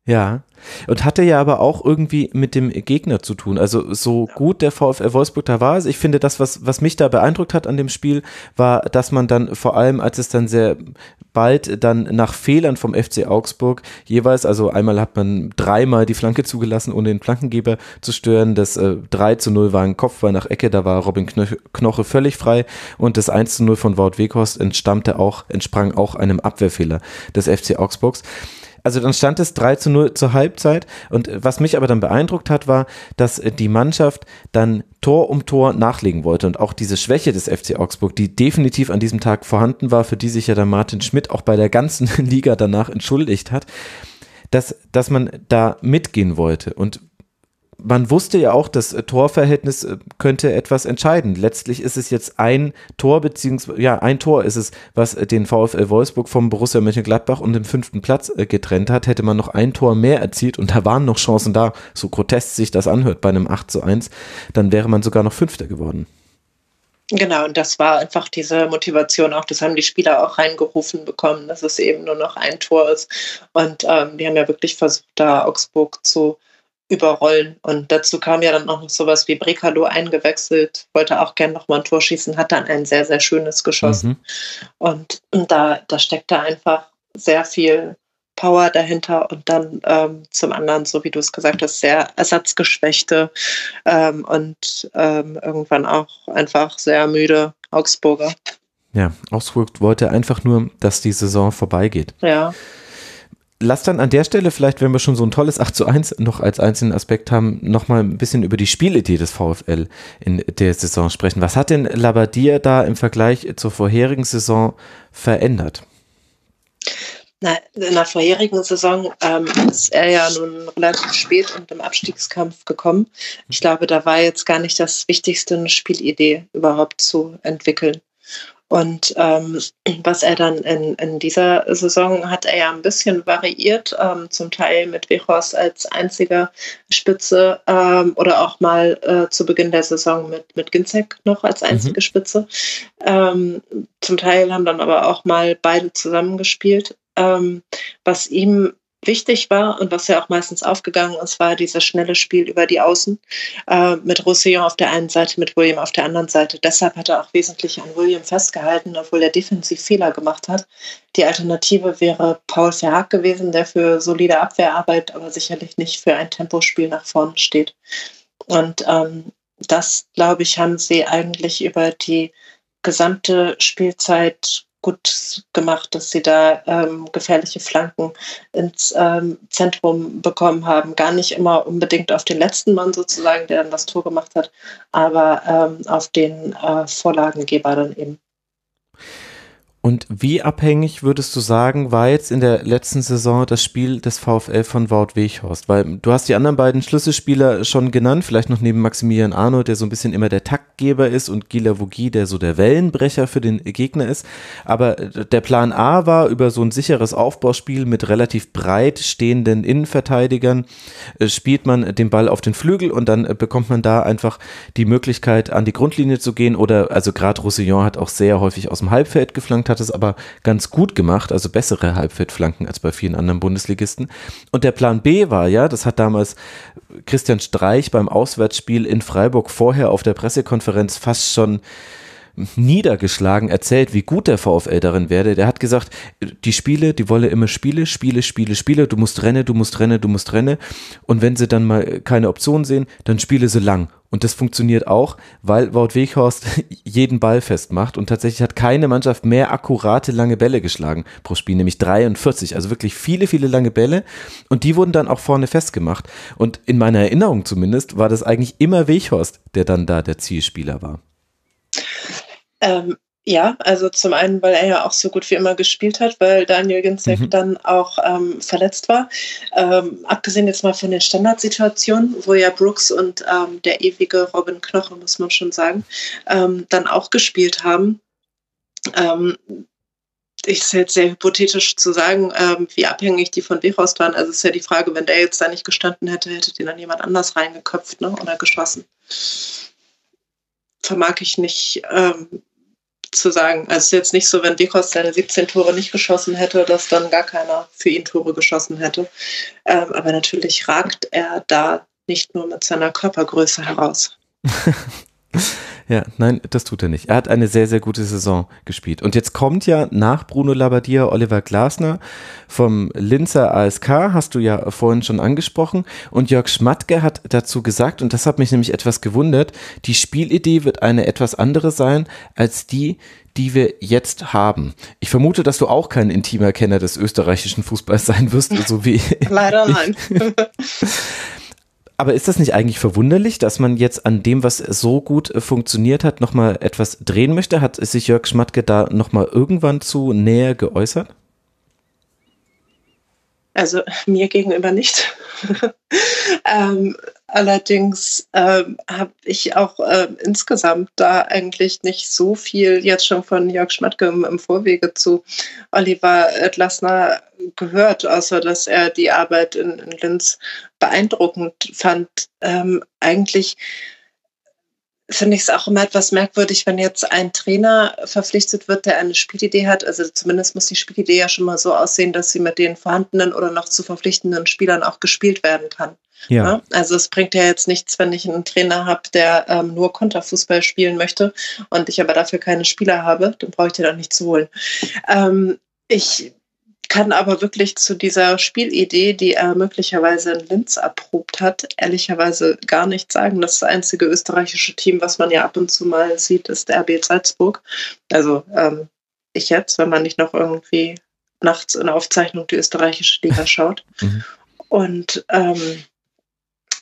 Ja, und hatte ja aber auch irgendwie mit dem Gegner zu tun. Also so ja. gut der VfL Wolfsburg da war, ich finde das, was, was mich da beeindruckt hat an dem Spiel, war, dass man dann vor allem, als es dann sehr bald dann nach Fehlern vom FC Augsburg jeweils, also einmal hat man dreimal die Flanke zugelassen, ohne den Flankengeber zu stören. Das äh, 3 zu 0 war ein Kopfball nach Ecke, da war Robin Knoche völlig frei und das 1 zu 0 von Wout Weghorst entstammte auch, entsprang auch einem Abwehrfehler des FC Augsburgs. Also dann stand es 3 zu 0 zur Halbzeit. Und was mich aber dann beeindruckt hat, war, dass äh, die Mannschaft dann Tor um Tor nachlegen wollte. Und auch diese Schwäche des FC Augsburg, die definitiv an diesem Tag vorhanden war, für die sich ja der Martin Schmidt auch bei der ganzen Liga danach entschuldigt hat, dass, dass man da mitgehen wollte. Und man wusste ja auch, das äh, Torverhältnis äh, könnte etwas entscheiden. Letztlich ist es jetzt ein Tor, beziehungsweise, ja, ein Tor ist es, was äh, den VfL Wolfsburg vom Borussia Mönchengladbach und dem fünften Platz getrennt hat. Hätte man noch ein Tor mehr erzielt und da waren noch Chancen da, so grotesk sich das anhört bei einem 8 zu 1, dann wäre man sogar noch Fünfter geworden. Genau, und das war einfach diese Motivation auch, das haben die Spieler auch reingerufen bekommen, dass es eben nur noch ein Tor ist. Und ähm, die haben ja wirklich versucht, da Augsburg zu überrollen. Und dazu kam ja dann auch noch sowas wie Brekalo eingewechselt, wollte auch gern nochmal ein Tor schießen, hat dann ein sehr, sehr schönes geschossen. Mhm. Und, und da, da steckt da einfach sehr viel Power dahinter und dann ähm, zum anderen, so wie du es gesagt hast, sehr ersatzgeschwächte ähm, und ähm, irgendwann auch einfach sehr müde Augsburger. Ja, Augsburg wollte einfach nur, dass die Saison vorbeigeht. Ja lass dann an der Stelle vielleicht, wenn wir schon so ein tolles 8 zu 1 noch als einzelnen Aspekt haben, nochmal ein bisschen über die Spielidee des VfL in der Saison sprechen. Was hat denn Labadia da im Vergleich zur vorherigen Saison verändert? Na, in der vorherigen Saison ähm, ist er ja nun relativ spät und im Abstiegskampf gekommen. Ich glaube, da war jetzt gar nicht das Wichtigste, eine Spielidee überhaupt zu entwickeln. Und ähm, was er dann in, in dieser Saison hat er ja ein bisschen variiert, ähm, zum Teil mit Wechhorst als einziger Spitze ähm, oder auch mal äh, zu Beginn der Saison mit, mit Ginzek noch als einzige mhm. Spitze. Ähm, zum Teil haben dann aber auch mal beide zusammengespielt. Ähm, was ihm wichtig war und was ja auch meistens aufgegangen ist, war dieses schnelle Spiel über die Außen äh, mit Roussillon auf der einen Seite, mit William auf der anderen Seite. Deshalb hat er auch wesentlich an William festgehalten, obwohl er defensiv Fehler gemacht hat. Die Alternative wäre Paul Verhaag gewesen, der für solide Abwehrarbeit, aber sicherlich nicht für ein Tempospiel nach vorne steht. Und ähm, das, glaube ich, haben sie eigentlich über die gesamte Spielzeit gut gemacht, dass sie da ähm, gefährliche Flanken ins ähm, Zentrum bekommen haben. Gar nicht immer unbedingt auf den letzten Mann sozusagen, der dann das Tor gemacht hat, aber ähm, auf den äh, Vorlagengeber dann eben. Und wie abhängig würdest du sagen, war jetzt in der letzten Saison das Spiel des VfL von Wout Weghorst? Weil du hast die anderen beiden Schlüsselspieler schon genannt, vielleicht noch neben Maximilian Arno, der so ein bisschen immer der Taktgeber ist und Gila Vogie, der so der Wellenbrecher für den Gegner ist. Aber der Plan A war über so ein sicheres Aufbauspiel mit relativ breit stehenden Innenverteidigern, äh, spielt man den Ball auf den Flügel und dann bekommt man da einfach die Möglichkeit, an die Grundlinie zu gehen oder, also gerade Roussillon hat auch sehr häufig aus dem Halbfeld geflankt, hat es aber ganz gut gemacht, also bessere Halbfeldflanken als bei vielen anderen Bundesligisten. Und der Plan B war ja, das hat damals Christian Streich beim Auswärtsspiel in Freiburg vorher auf der Pressekonferenz fast schon niedergeschlagen erzählt, wie gut der VfL darin werde. Der hat gesagt, die Spiele, die wolle immer Spiele, Spiele, Spiele, Spiele, du musst rennen, du musst rennen, du musst rennen. Und wenn sie dann mal keine Option sehen, dann spiele sie lang. Und das funktioniert auch, weil Wout Weghorst jeden Ball festmacht und tatsächlich hat keine Mannschaft mehr akkurate lange Bälle geschlagen pro Spiel, nämlich 43, also wirklich viele, viele lange Bälle und die wurden dann auch vorne festgemacht. Und in meiner Erinnerung zumindest war das eigentlich immer Weghorst, der dann da der Zielspieler war. Ähm, ja, also zum einen, weil er ja auch so gut wie immer gespielt hat, weil Daniel Ginzek mhm. dann auch ähm, verletzt war. Ähm, abgesehen jetzt mal von den Standardsituationen, wo ja Brooks und ähm, der ewige Robin Knoche, muss man schon sagen, ähm, dann auch gespielt haben. Ähm, ich ist jetzt sehr hypothetisch zu sagen, ähm, wie abhängig die von Wehorst waren. Also ist ja die Frage, wenn der jetzt da nicht gestanden hätte, hätte den dann jemand anders reingeköpft ne, oder geschossen. Vermag ich nicht ähm, zu sagen. Also es ist jetzt nicht so, wenn Dekos seine 17 Tore nicht geschossen hätte, dass dann gar keiner für ihn Tore geschossen hätte. Ähm, aber natürlich ragt er da nicht nur mit seiner Körpergröße heraus. Ja, nein, das tut er nicht. Er hat eine sehr, sehr gute Saison gespielt. Und jetzt kommt ja nach Bruno Labbadia Oliver Glasner vom Linzer ASK, hast du ja vorhin schon angesprochen. Und Jörg Schmatke hat dazu gesagt, und das hat mich nämlich etwas gewundert, die Spielidee wird eine etwas andere sein als die, die wir jetzt haben. Ich vermute, dass du auch kein intimer Kenner des österreichischen Fußballs sein wirst, so wie. Leider nein. Aber ist das nicht eigentlich verwunderlich, dass man jetzt an dem, was so gut äh, funktioniert hat, nochmal etwas drehen möchte? Hat sich Jörg Schmatke da nochmal irgendwann zu näher geäußert? Also mir gegenüber nicht. ähm, allerdings ähm, habe ich auch äh, insgesamt da eigentlich nicht so viel jetzt schon von Jörg Schmatke im, im Vorwege zu Oliver Glasner gehört, außer dass er die Arbeit in, in Linz beeindruckend fand. Ähm, eigentlich finde ich es auch immer etwas merkwürdig, wenn jetzt ein Trainer verpflichtet wird, der eine Spielidee hat. Also zumindest muss die Spielidee ja schon mal so aussehen, dass sie mit den vorhandenen oder noch zu verpflichtenden Spielern auch gespielt werden kann. Ja. ja? Also es bringt ja jetzt nichts, wenn ich einen Trainer habe, der ähm, nur Konterfußball spielen möchte und ich aber dafür keine Spieler habe, dann brauche ich den auch nicht zu holen. Ähm, ich kann aber wirklich zu dieser Spielidee, die er möglicherweise in Linz erprobt hat, ehrlicherweise gar nichts sagen. Das einzige österreichische Team, was man ja ab und zu mal sieht, ist der RB Salzburg. Also ähm, ich jetzt, wenn man nicht noch irgendwie nachts in der Aufzeichnung die österreichische Liga schaut. Mhm. Und ähm,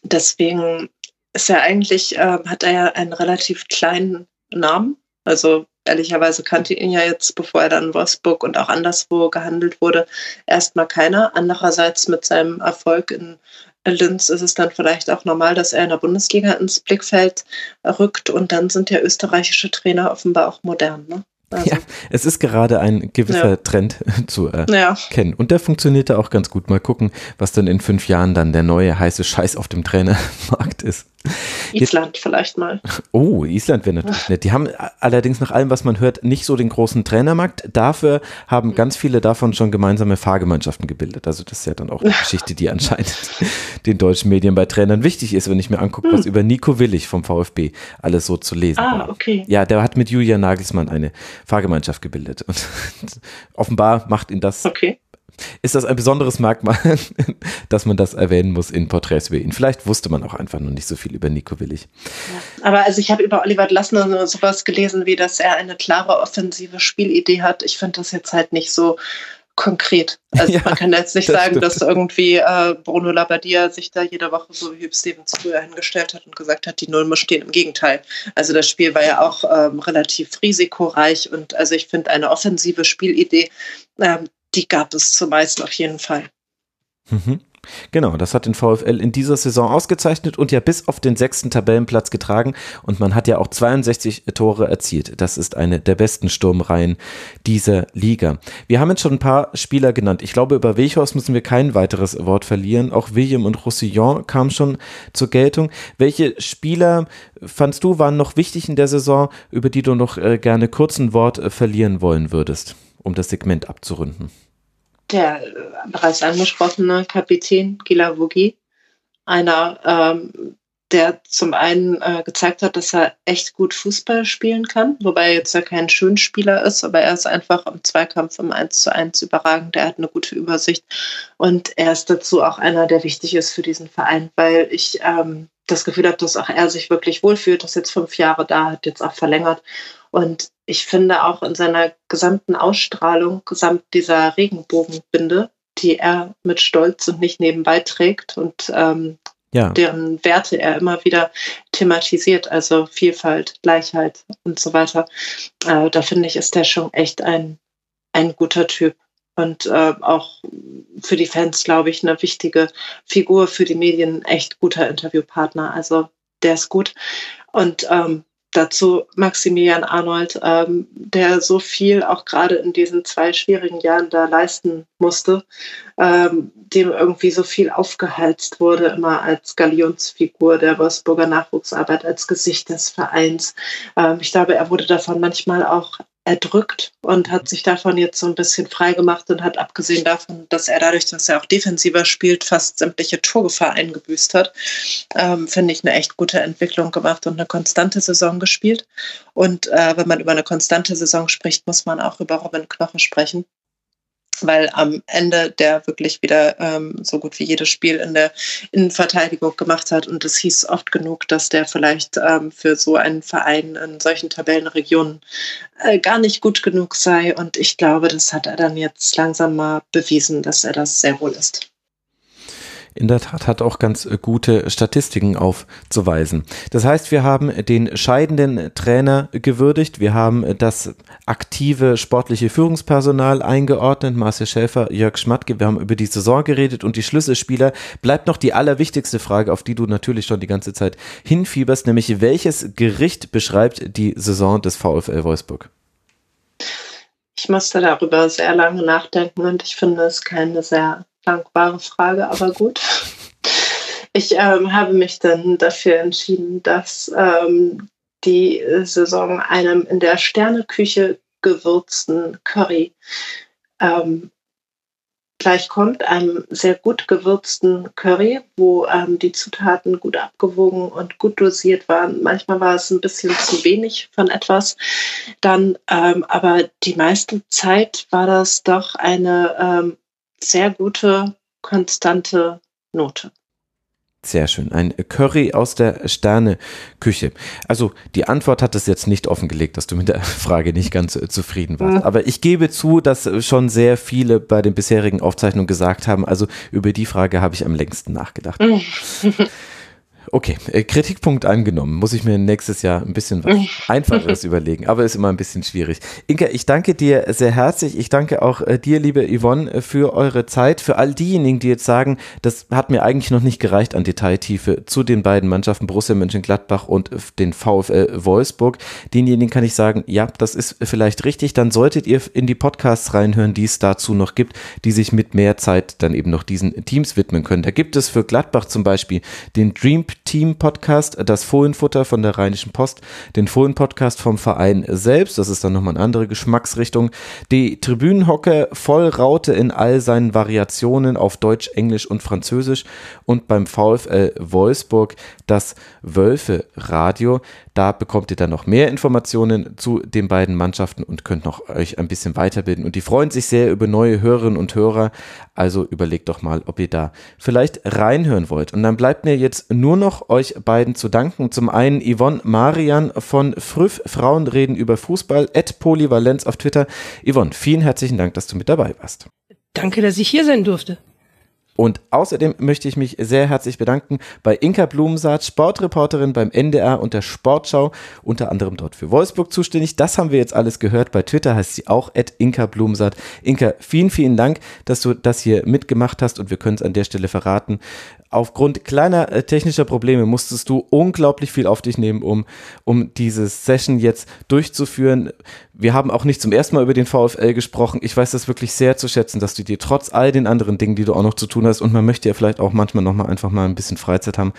deswegen ist er eigentlich, äh, hat er ja einen relativ kleinen Namen. Also ehrlicherweise kannte ihn ja jetzt, bevor er dann in Wolfsburg und auch anderswo gehandelt wurde, erstmal keiner. Andererseits mit seinem Erfolg in Linz ist es dann vielleicht auch normal, dass er in der Bundesliga ins Blickfeld rückt und dann sind ja österreichische Trainer offenbar auch modern. Ne? Also. Ja, es ist gerade ein gewisser ja. Trend zu erkennen. Ja. Und der funktionierte auch ganz gut. Mal gucken, was dann in fünf Jahren dann der neue heiße Scheiß auf dem Trainermarkt ist. Island Jetzt, vielleicht mal. Oh, Island wäre natürlich nett. Die haben allerdings nach allem, was man hört, nicht so den großen Trainermarkt. Dafür haben ganz viele davon schon gemeinsame Fahrgemeinschaften gebildet. Also das ist ja dann auch eine Geschichte, die anscheinend den deutschen Medien bei Trainern wichtig ist, wenn ich mir angucke, was hm. über Nico Willig vom VfB alles so zu lesen ah, war. okay. Ja, der hat mit Julian Nagelsmann eine Fahrgemeinschaft gebildet. Und offenbar macht ihn das okay ist das ein besonderes Merkmal, dass man das erwähnen muss in Porträts über ihn. Vielleicht wusste man auch einfach noch nicht so viel über Nico Willig. Ja, aber also ich habe über Oliver Glasner sowas gelesen, wie dass er eine klare offensive Spielidee hat. Ich finde das jetzt halt nicht so konkret. Also ja, man kann jetzt nicht das sagen, stimmt. dass irgendwie äh, Bruno Labbadia sich da jede Woche so wie Hüb Stevens früher hingestellt hat und gesagt hat, die Null muss stehen. Im Gegenteil. Also das Spiel war ja auch ähm, relativ risikoreich und also ich finde eine offensive Spielidee, ähm, die gab es zumeist auf jeden Fall. Mhm. Genau, das hat den VfL in dieser Saison ausgezeichnet und ja bis auf den sechsten Tabellenplatz getragen. Und man hat ja auch 62 Tore erzielt. Das ist eine der besten Sturmreihen dieser Liga. Wir haben jetzt schon ein paar Spieler genannt. Ich glaube, über Wechhorst müssen wir kein weiteres Wort verlieren. Auch William und Roussillon kamen schon zur Geltung. Welche Spieler fandst du waren noch wichtig in der Saison, über die du noch äh, gerne kurz ein Wort äh, verlieren wollen würdest, um das Segment abzurunden? Der äh, bereits angesprochene Kapitän Gilavogi, einer, ähm, der zum einen äh, gezeigt hat, dass er echt gut Fußball spielen kann, wobei er jetzt ja kein Schönspieler ist, aber er ist einfach im Zweikampf im 1 zu 1 überragend, er hat eine gute Übersicht. Und er ist dazu auch einer, der wichtig ist für diesen Verein, weil ich ähm, das Gefühl habe, dass auch er sich wirklich wohlfühlt, dass jetzt fünf Jahre da hat, jetzt auch verlängert und ich finde auch in seiner gesamten Ausstrahlung, gesamt dieser Regenbogenbinde, die er mit Stolz und nicht nebenbei trägt und ähm, ja. deren Werte er immer wieder thematisiert, also Vielfalt, Gleichheit und so weiter. Äh, da finde ich, ist der schon echt ein, ein guter Typ und äh, auch für die Fans, glaube ich, eine wichtige Figur, für die Medien echt guter Interviewpartner. Also der ist gut. Und ähm, dazu Maximilian Arnold, ähm, der so viel auch gerade in diesen zwei schwierigen Jahren da leisten musste, ähm, dem irgendwie so viel aufgehalst wurde, immer als Galionsfigur der Wolfsburger Nachwuchsarbeit, als Gesicht des Vereins. Ähm, ich glaube, er wurde davon manchmal auch erdrückt und hat sich davon jetzt so ein bisschen frei gemacht und hat abgesehen davon, dass er dadurch, dass er auch defensiver spielt, fast sämtliche Torgefahr eingebüßt hat, ähm, finde ich eine echt gute Entwicklung gemacht und eine konstante Saison gespielt. Und äh, wenn man über eine konstante Saison spricht, muss man auch über Robin Knoche sprechen weil am Ende der wirklich wieder ähm, so gut wie jedes Spiel in der Innenverteidigung gemacht hat. Und es hieß oft genug, dass der vielleicht ähm, für so einen Verein in solchen Tabellenregionen äh, gar nicht gut genug sei. Und ich glaube, das hat er dann jetzt langsam mal bewiesen, dass er das sehr wohl ist in der Tat hat auch ganz äh, gute Statistiken aufzuweisen. Das heißt, wir haben den scheidenden Trainer gewürdigt, wir haben das aktive sportliche Führungspersonal eingeordnet, Marcel Schäfer, Jörg Schmatke, wir haben über die Saison geredet und die Schlüsselspieler. Bleibt noch die allerwichtigste Frage, auf die du natürlich schon die ganze Zeit hinfieberst, nämlich welches Gericht beschreibt die Saison des VfL Wolfsburg? Ich musste darüber sehr lange nachdenken und ich finde es keine sehr dankbare Frage, aber gut. Ich ähm, habe mich dann dafür entschieden, dass ähm, die Saison einem in der Sterneküche gewürzten Curry ähm, gleichkommt, einem sehr gut gewürzten Curry, wo ähm, die Zutaten gut abgewogen und gut dosiert waren. Manchmal war es ein bisschen zu wenig von etwas. Dann, ähm, aber die meiste Zeit war das doch eine ähm, sehr gute, konstante Note. Sehr schön. Ein Curry aus der Sterne-Küche. Also die Antwort hat es jetzt nicht offengelegt, dass du mit der Frage nicht ganz äh, zufrieden warst. Aber ich gebe zu, dass schon sehr viele bei den bisherigen Aufzeichnungen gesagt haben, also über die Frage habe ich am längsten nachgedacht. Okay, äh, Kritikpunkt angenommen. Muss ich mir nächstes Jahr ein bisschen was Einfacheres überlegen, aber ist immer ein bisschen schwierig. Inka, ich danke dir sehr herzlich. Ich danke auch äh, dir, liebe Yvonne, äh, für eure Zeit. Für all diejenigen, die jetzt sagen, das hat mir eigentlich noch nicht gereicht an Detailtiefe zu den beiden Mannschaften Borussia Mönchengladbach und den VfL Wolfsburg. Denjenigen kann ich sagen, ja, das ist vielleicht richtig. Dann solltet ihr in die Podcasts reinhören, die es dazu noch gibt, die sich mit mehr Zeit dann eben noch diesen Teams widmen können. Da gibt es für Gladbach zum Beispiel den Dream Team-Podcast, das Fohlenfutter von der Rheinischen Post, den Fohlen-Podcast vom Verein selbst, das ist dann nochmal eine andere Geschmacksrichtung, die Tribünenhocker voll Raute in all seinen Variationen auf Deutsch, Englisch und Französisch. Und beim VfL Wolfsburg das Wölfe-Radio. Da bekommt ihr dann noch mehr Informationen zu den beiden Mannschaften und könnt noch euch ein bisschen weiterbilden. Und die freuen sich sehr über neue Hörerinnen und Hörer. Also überlegt doch mal, ob ihr da vielleicht reinhören wollt. Und dann bleibt mir jetzt nur noch euch beiden zu danken. Zum einen Yvonne Marian von Früff Frauen reden über Fußball, at Polyvalenz auf Twitter. Yvonne, vielen herzlichen Dank, dass du mit dabei warst. Danke, dass ich hier sein durfte. Und außerdem möchte ich mich sehr herzlich bedanken bei Inka Blumensaat, Sportreporterin beim NDR und der Sportschau, unter anderem dort für Wolfsburg zuständig. Das haben wir jetzt alles gehört. Bei Twitter heißt sie auch Inka Blumensaat. Inka, vielen, vielen Dank, dass du das hier mitgemacht hast und wir können es an der Stelle verraten aufgrund kleiner äh, technischer Probleme musstest du unglaublich viel auf dich nehmen, um, um diese Session jetzt durchzuführen. Wir haben auch nicht zum ersten Mal über den VfL gesprochen. Ich weiß das wirklich sehr zu schätzen, dass du dir trotz all den anderen Dingen, die du auch noch zu tun hast, und man möchte ja vielleicht auch manchmal noch mal einfach mal ein bisschen Freizeit haben,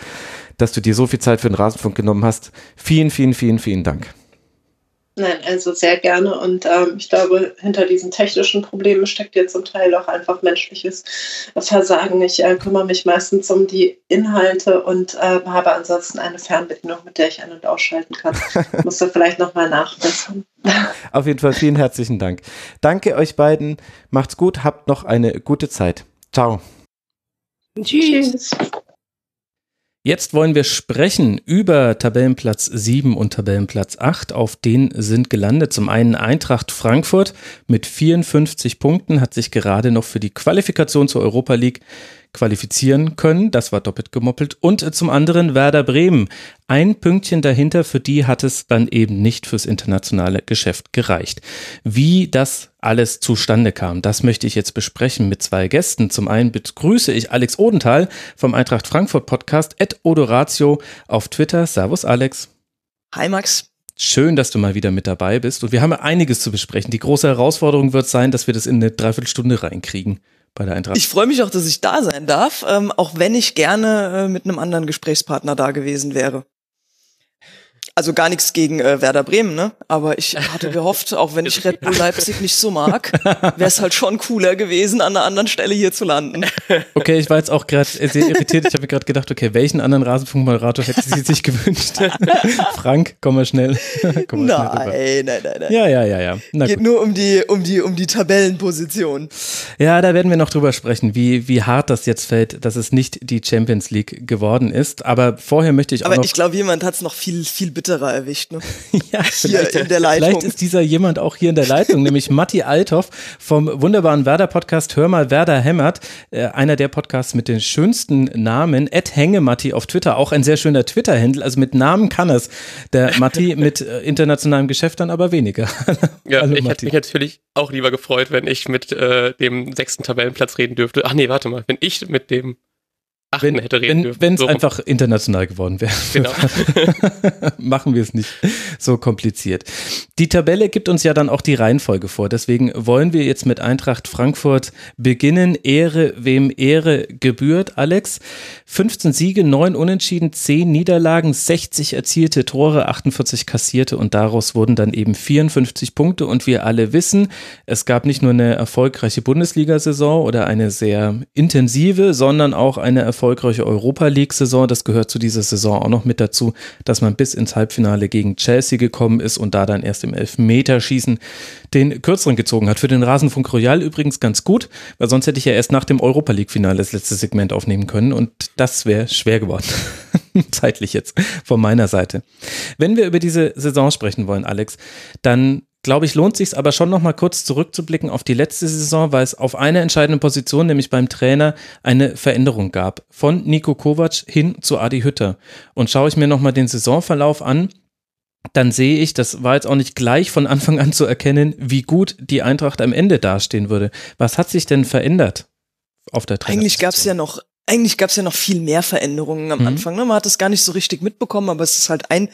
dass du dir so viel Zeit für den Rasenfunk genommen hast. Vielen, vielen, vielen, vielen Dank. Nein, also sehr gerne. Und ähm, ich glaube, hinter diesen technischen Problemen steckt ja zum Teil auch einfach menschliches Versagen. Ich äh, kümmere mich meistens um die Inhalte und äh, habe ansonsten eine Fernbedienung, mit der ich ein- und ausschalten kann. Musste vielleicht nochmal nachbessern. Auf jeden Fall vielen herzlichen Dank. Danke euch beiden. Macht's gut. Habt noch eine gute Zeit. Ciao. Tschüss. Tschüss. Jetzt wollen wir sprechen über Tabellenplatz 7 und Tabellenplatz 8. Auf den sind gelandet zum einen Eintracht Frankfurt mit 54 Punkten, hat sich gerade noch für die Qualifikation zur Europa League qualifizieren können. Das war doppelt gemoppelt. Und zum anderen Werder Bremen. Ein Pünktchen dahinter, für die hat es dann eben nicht fürs internationale Geschäft gereicht. Wie das alles zustande kam, das möchte ich jetzt besprechen mit zwei Gästen. Zum einen begrüße ich Alex Odenthal vom Eintracht Frankfurt Podcast, Ed Odoratio auf Twitter. Servus, Alex. Hi, Max. Schön, dass du mal wieder mit dabei bist. Und wir haben einiges zu besprechen. Die große Herausforderung wird sein, dass wir das in eine Dreiviertelstunde reinkriegen bei der Eintracht. Ich freue mich auch, dass ich da sein darf, ähm, auch wenn ich gerne äh, mit einem anderen Gesprächspartner da gewesen wäre. Also gar nichts gegen äh, Werder Bremen, ne? Aber ich hatte gehofft, auch wenn ich Red Bull Leipzig nicht so mag, wäre es halt schon cooler gewesen, an einer anderen Stelle hier zu landen. Okay, ich war jetzt auch gerade sehr irritiert. Ich habe mir gerade gedacht, okay, welchen anderen Rasenfunkmoderator hätte sie sich gewünscht? Frank, komm mal schnell. komm mal schnell rüber. Nein, nein, nein, nein. Ja, ja, ja, ja. Na Geht gut. nur um die, um die, um die Tabellenposition. Ja, da werden wir noch drüber sprechen, wie, wie hart das jetzt fällt, dass es nicht die Champions League geworden ist. Aber vorher möchte ich auch Aber noch. ich glaube, jemand hat es noch viel, viel bitterer erwischt, ne? ja, Hier in der Leitung. Vielleicht ist dieser jemand auch hier in der Leitung, nämlich Matti Althoff vom wunderbaren Werder-Podcast Hör mal, Werder hämmert. Äh, einer der Podcasts mit den schönsten Namen. Ed Hängematti auf Twitter, auch ein sehr schöner Twitter-Handle. Also mit Namen kann es. Der Matti mit äh, internationalem Geschäft dann aber weniger. Ja, Hallo, ich Matti. hätte mich natürlich auch lieber gefreut, wenn ich mit äh, dem sechsten Tabellenplatz reden dürfte. Ach nee, warte mal, wenn ich mit dem achten Wenn hätte reden wenn dürfen. wenn es So einfach international geworden wäre. Genau. Machen wir es nicht so kompliziert. Die Tabelle gibt uns ja dann auch die Reihenfolge vor. Deswegen wollen wir jetzt mit Eintracht Frankfurt beginnen. Ehre, wem Ehre gebührt, Alex. 15 Siege, 9 Unentschieden, 10 Niederlagen, 60 erzielte Tore, 48 kassierte und daraus wurden dann eben 54 Punkte. Und wir alle wissen, es gab nicht nur eine erfolgreiche Bundesliga-Saison oder eine sehr intensive, sondern auch eine erfolgreiche Europa League-Saison. Das gehört zu dieser Saison auch noch mit dazu, dass man bis ins Halbfinale gegen Chelsea gekommen ist und da dann erst im Elfmeterschießen den kürzeren gezogen hat. Für den Rasenfunk Royal übrigens ganz gut, weil sonst hätte ich ja erst nach dem Europa League-Finale das letzte Segment aufnehmen können und das wäre schwer geworden. Zeitlich jetzt von meiner Seite. Wenn wir über diese Saison sprechen wollen, Alex, dann glaube ich, lohnt sich aber schon noch mal kurz zurückzublicken auf die letzte Saison, weil es auf einer entscheidenden Position, nämlich beim Trainer, eine Veränderung gab. Von Nico Kovac hin zu Adi Hütter. Und schaue ich mir noch mal den Saisonverlauf an, dann sehe ich, das war jetzt auch nicht gleich von Anfang an zu erkennen, wie gut die Eintracht am Ende dastehen würde. Was hat sich denn verändert auf der Trainer? Eigentlich gab's ja noch, eigentlich gab's ja noch viel mehr Veränderungen am Mhm. Anfang. Ne? Man hat es gar nicht so richtig mitbekommen, aber es ist halt ein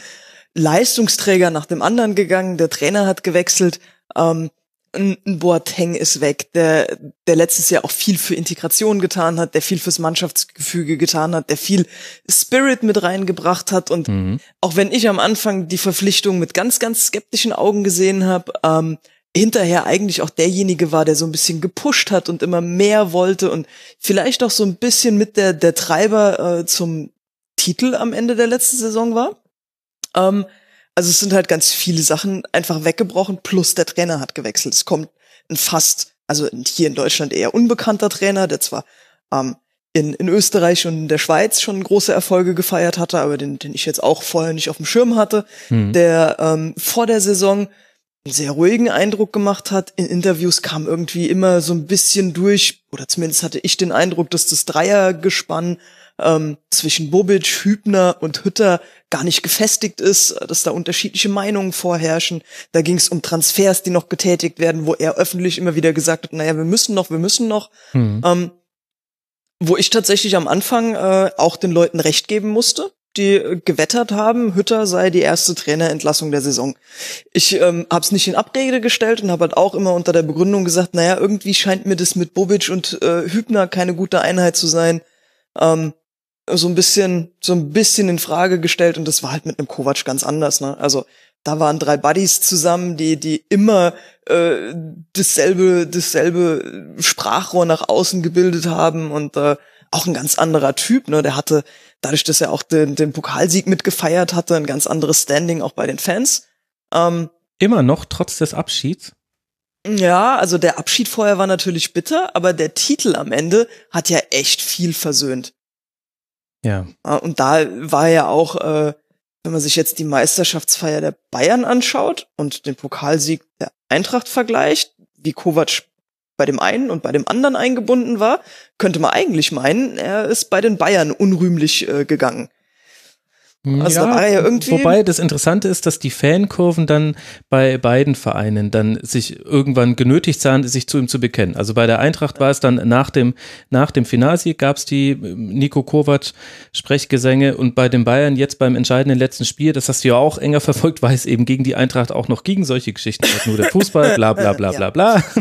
Leistungsträger nach dem anderen gegangen. Der Trainer hat gewechselt. Ähm, ein, Boateng ist weg, der, der letztes Jahr auch viel für Integration getan hat, der viel fürs Mannschaftsgefüge getan hat, der viel Spirit mit reingebracht hat. Und Mhm. auch wenn ich am Anfang die Verpflichtung mit ganz, ganz skeptischen Augen gesehen habe, ähm, hinterher eigentlich auch derjenige war, der so ein bisschen gepusht hat und immer mehr wollte und vielleicht auch so ein bisschen mit der, der Treiber äh, zum Titel am Ende der letzten Saison war. Ähm, also es sind halt ganz viele Sachen einfach weggebrochen, plus der Trainer hat gewechselt. Es kommt ein fast, also hier in Deutschland eher unbekannter Trainer, der zwar ähm, in, in Österreich und in der Schweiz schon große Erfolge gefeiert hatte, aber den, den ich jetzt auch vorher nicht auf dem Schirm hatte, Mhm. der ähm, vor der Saison einen sehr ruhigen Eindruck gemacht hat. In Interviews kam irgendwie immer so ein bisschen durch, oder zumindest hatte ich den Eindruck, dass das Dreiergespann ähm, zwischen Bobic, Hübner und Hütter gar nicht gefestigt ist, dass da unterschiedliche Meinungen vorherrschen. Da ging es um Transfers, die noch getätigt werden, wo er öffentlich immer wieder gesagt hat, naja, wir müssen noch, wir müssen noch. Mhm. Ähm, wo ich tatsächlich am Anfang äh, auch den Leuten recht geben musste, die äh, gewettert haben, Hütter sei die erste Trainerentlassung der Saison. Ich ähm, habe es nicht in Abrede gestellt und habe halt auch immer unter der Begründung gesagt, naja, irgendwie scheint mir das mit Bobic und äh, Hübner keine gute Einheit zu sein. Ähm, so ein bisschen, so ein bisschen in Frage gestellt und das war halt mit einem Kovac ganz anders. Ne? Also da waren drei Buddies zusammen, die die immer äh, dasselbe dasselbe Sprachrohr nach außen gebildet haben und äh, auch ein ganz anderer Typ. Ne? Der hatte dadurch, dass er auch den, den Pokalsieg mitgefeiert hatte, ein ganz anderes Standing auch bei den Fans. Ähm, Immer noch, trotz des Abschieds. ja, also der Abschied vorher war natürlich bitter, aber der Titel am Ende hat ja echt viel versöhnt. Ja. Ja, Und da war ja auch, äh, wenn man sich jetzt die Meisterschaftsfeier der Bayern anschaut und den Pokalsieg der Eintracht vergleicht, wie Kovac bei dem einen und bei dem anderen eingebunden war, könnte man eigentlich meinen, er ist bei den Bayern unrühmlich äh, gegangen. Also da war er ja irgendwie- Wobei das Interessante ist, dass die Fankurven dann bei beiden Vereinen dann sich irgendwann genötigt sahen, sich zu ihm zu bekennen. Also bei der Eintracht war es dann nach dem, nach dem Finalsieg gab es die ähm, Nico Kovac Sprechgesänge und bei den Bayern jetzt beim entscheidenden letzten Spiel, das hast du ja auch enger verfolgt, weil es eben gegen die Eintracht auch noch gegen solche Geschichten hat, nur der Fußball, bla bla bla bla bla.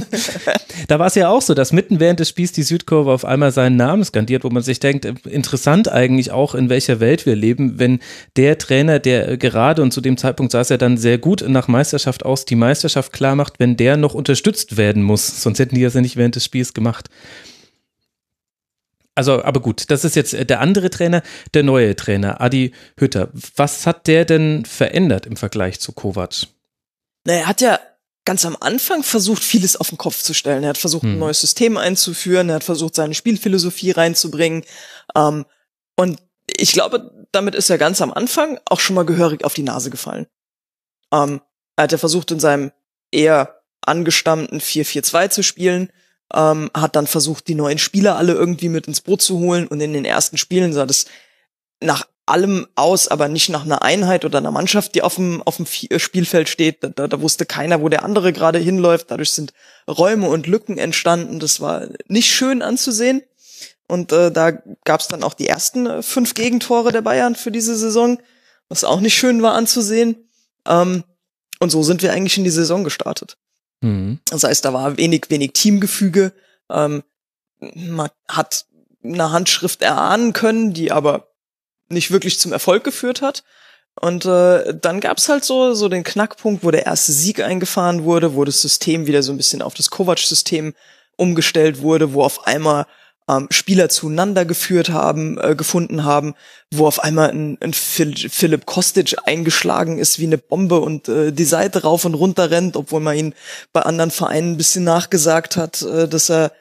Da war es ja auch so, dass mitten während des Spiels die Südkurve auf einmal seinen Namen skandiert, wo man sich denkt, äh, interessant eigentlich auch, in welcher Welt wir leben, wenn der Trainer, der äh, gerade und zu dem Zeitpunkt sah es ja dann sehr gut nach Meisterschaft aus, die Meisterschaft klar macht, wenn der noch unterstützt werden muss. Sonst hätten die das ja nicht während des Spiels gemacht. Also, aber gut, das ist jetzt äh, der andere Trainer, der neue Trainer, Adi Hütter. Was hat der denn verändert im Vergleich zu Kovac? Na, er hat ja ganz am Anfang versucht, vieles auf den Kopf zu stellen. Er hat versucht, Hm. ein neues System einzuführen, er hat versucht, seine Spielphilosophie reinzubringen. Ähm, und ich glaube, damit ist er ganz am Anfang auch schon mal gehörig auf die Nase gefallen. Ähm, er hat ja versucht, in seinem eher angestammten 4-4-2 zu spielen, ähm, hat dann versucht, die neuen Spieler alle irgendwie mit ins Boot zu holen und in den ersten Spielen sah das nach allem aus, aber nicht nach einer Einheit oder einer Mannschaft, die auf dem, auf dem äh, Spielfeld steht. Da, da, da wusste keiner, wo der andere gerade hinläuft. Dadurch sind Räume und Lücken entstanden. Das war nicht schön anzusehen. Und äh, da gab es dann auch die ersten äh, fünf Gegentore der Bayern für diese Saison, was auch nicht schön war anzusehen. Ähm, und so sind wir eigentlich in die Saison gestartet. Hm. Das heißt, da war wenig, wenig Teamgefüge. Ähm, man hat eine Handschrift erahnen können, die aber nicht wirklich zum Erfolg geführt hat. Und äh, dann gab's halt so so den Knackpunkt, wo der erste Sieg eingefahren wurde, wo das System wieder so ein bisschen auf das Kovac-System umgestellt wurde, wo auf einmal ähm, Spieler zueinander geführt haben, äh, gefunden haben, wo auf einmal ein, ein Phil, Philipp Kostic eingeschlagen ist wie eine Bombe und äh, die Seite rauf und runter rennt, obwohl man ihn bei anderen Vereinen ein bisschen nachgesagt hat, äh, dass er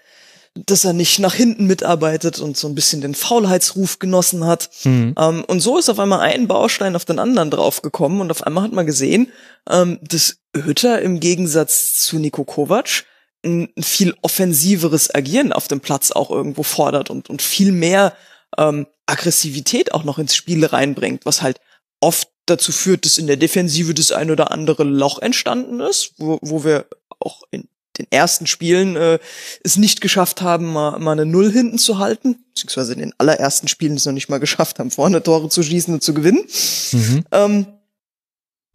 dass er nicht nach hinten mitarbeitet und so ein bisschen den Faulheitsruf genossen hat. Hm. Ähm, und so ist auf einmal ein Baustein auf den anderen draufgekommen und auf einmal hat man gesehen, ähm, dass Hütter im Gegensatz zu Nico Kovac ein viel offensiveres Agieren auf dem Platz auch irgendwo fordert und, und viel mehr ähm, Aggressivität auch noch ins Spiel reinbringt, was halt oft dazu führt, dass in der Defensive das ein oder andere Loch entstanden ist, wo, wo wir auch in den ersten Spielen äh, es nicht geschafft haben, mal, mal eine Null hinten zu halten, beziehungsweise in den allerersten Spielen es noch nicht mal geschafft haben, vorne Tore zu schießen und zu gewinnen. Mhm. Ähm,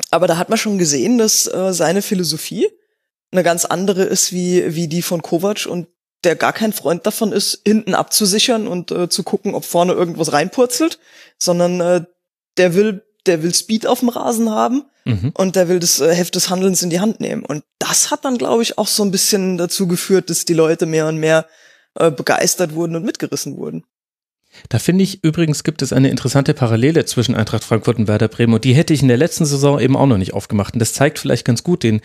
aber da hat man schon gesehen, dass äh, seine Philosophie eine ganz andere ist wie, wie die von Kovac und der gar kein Freund davon ist, hinten abzusichern und äh, zu gucken, ob vorne irgendwas reinpurzelt, sondern äh, der will, der will Speed auf dem Rasen haben Mhm. und der will das äh, Heft des Handelns in die Hand nehmen. Und das hat dann, glaube ich, auch so ein bisschen dazu geführt, dass die Leute mehr und mehr äh, begeistert wurden und mitgerissen wurden. Da finde ich übrigens gibt es eine interessante Parallele zwischen Eintracht Frankfurt und Werder Bremen und die hätte ich in der letzten Saison eben auch noch nicht aufgemacht und das zeigt vielleicht ganz gut den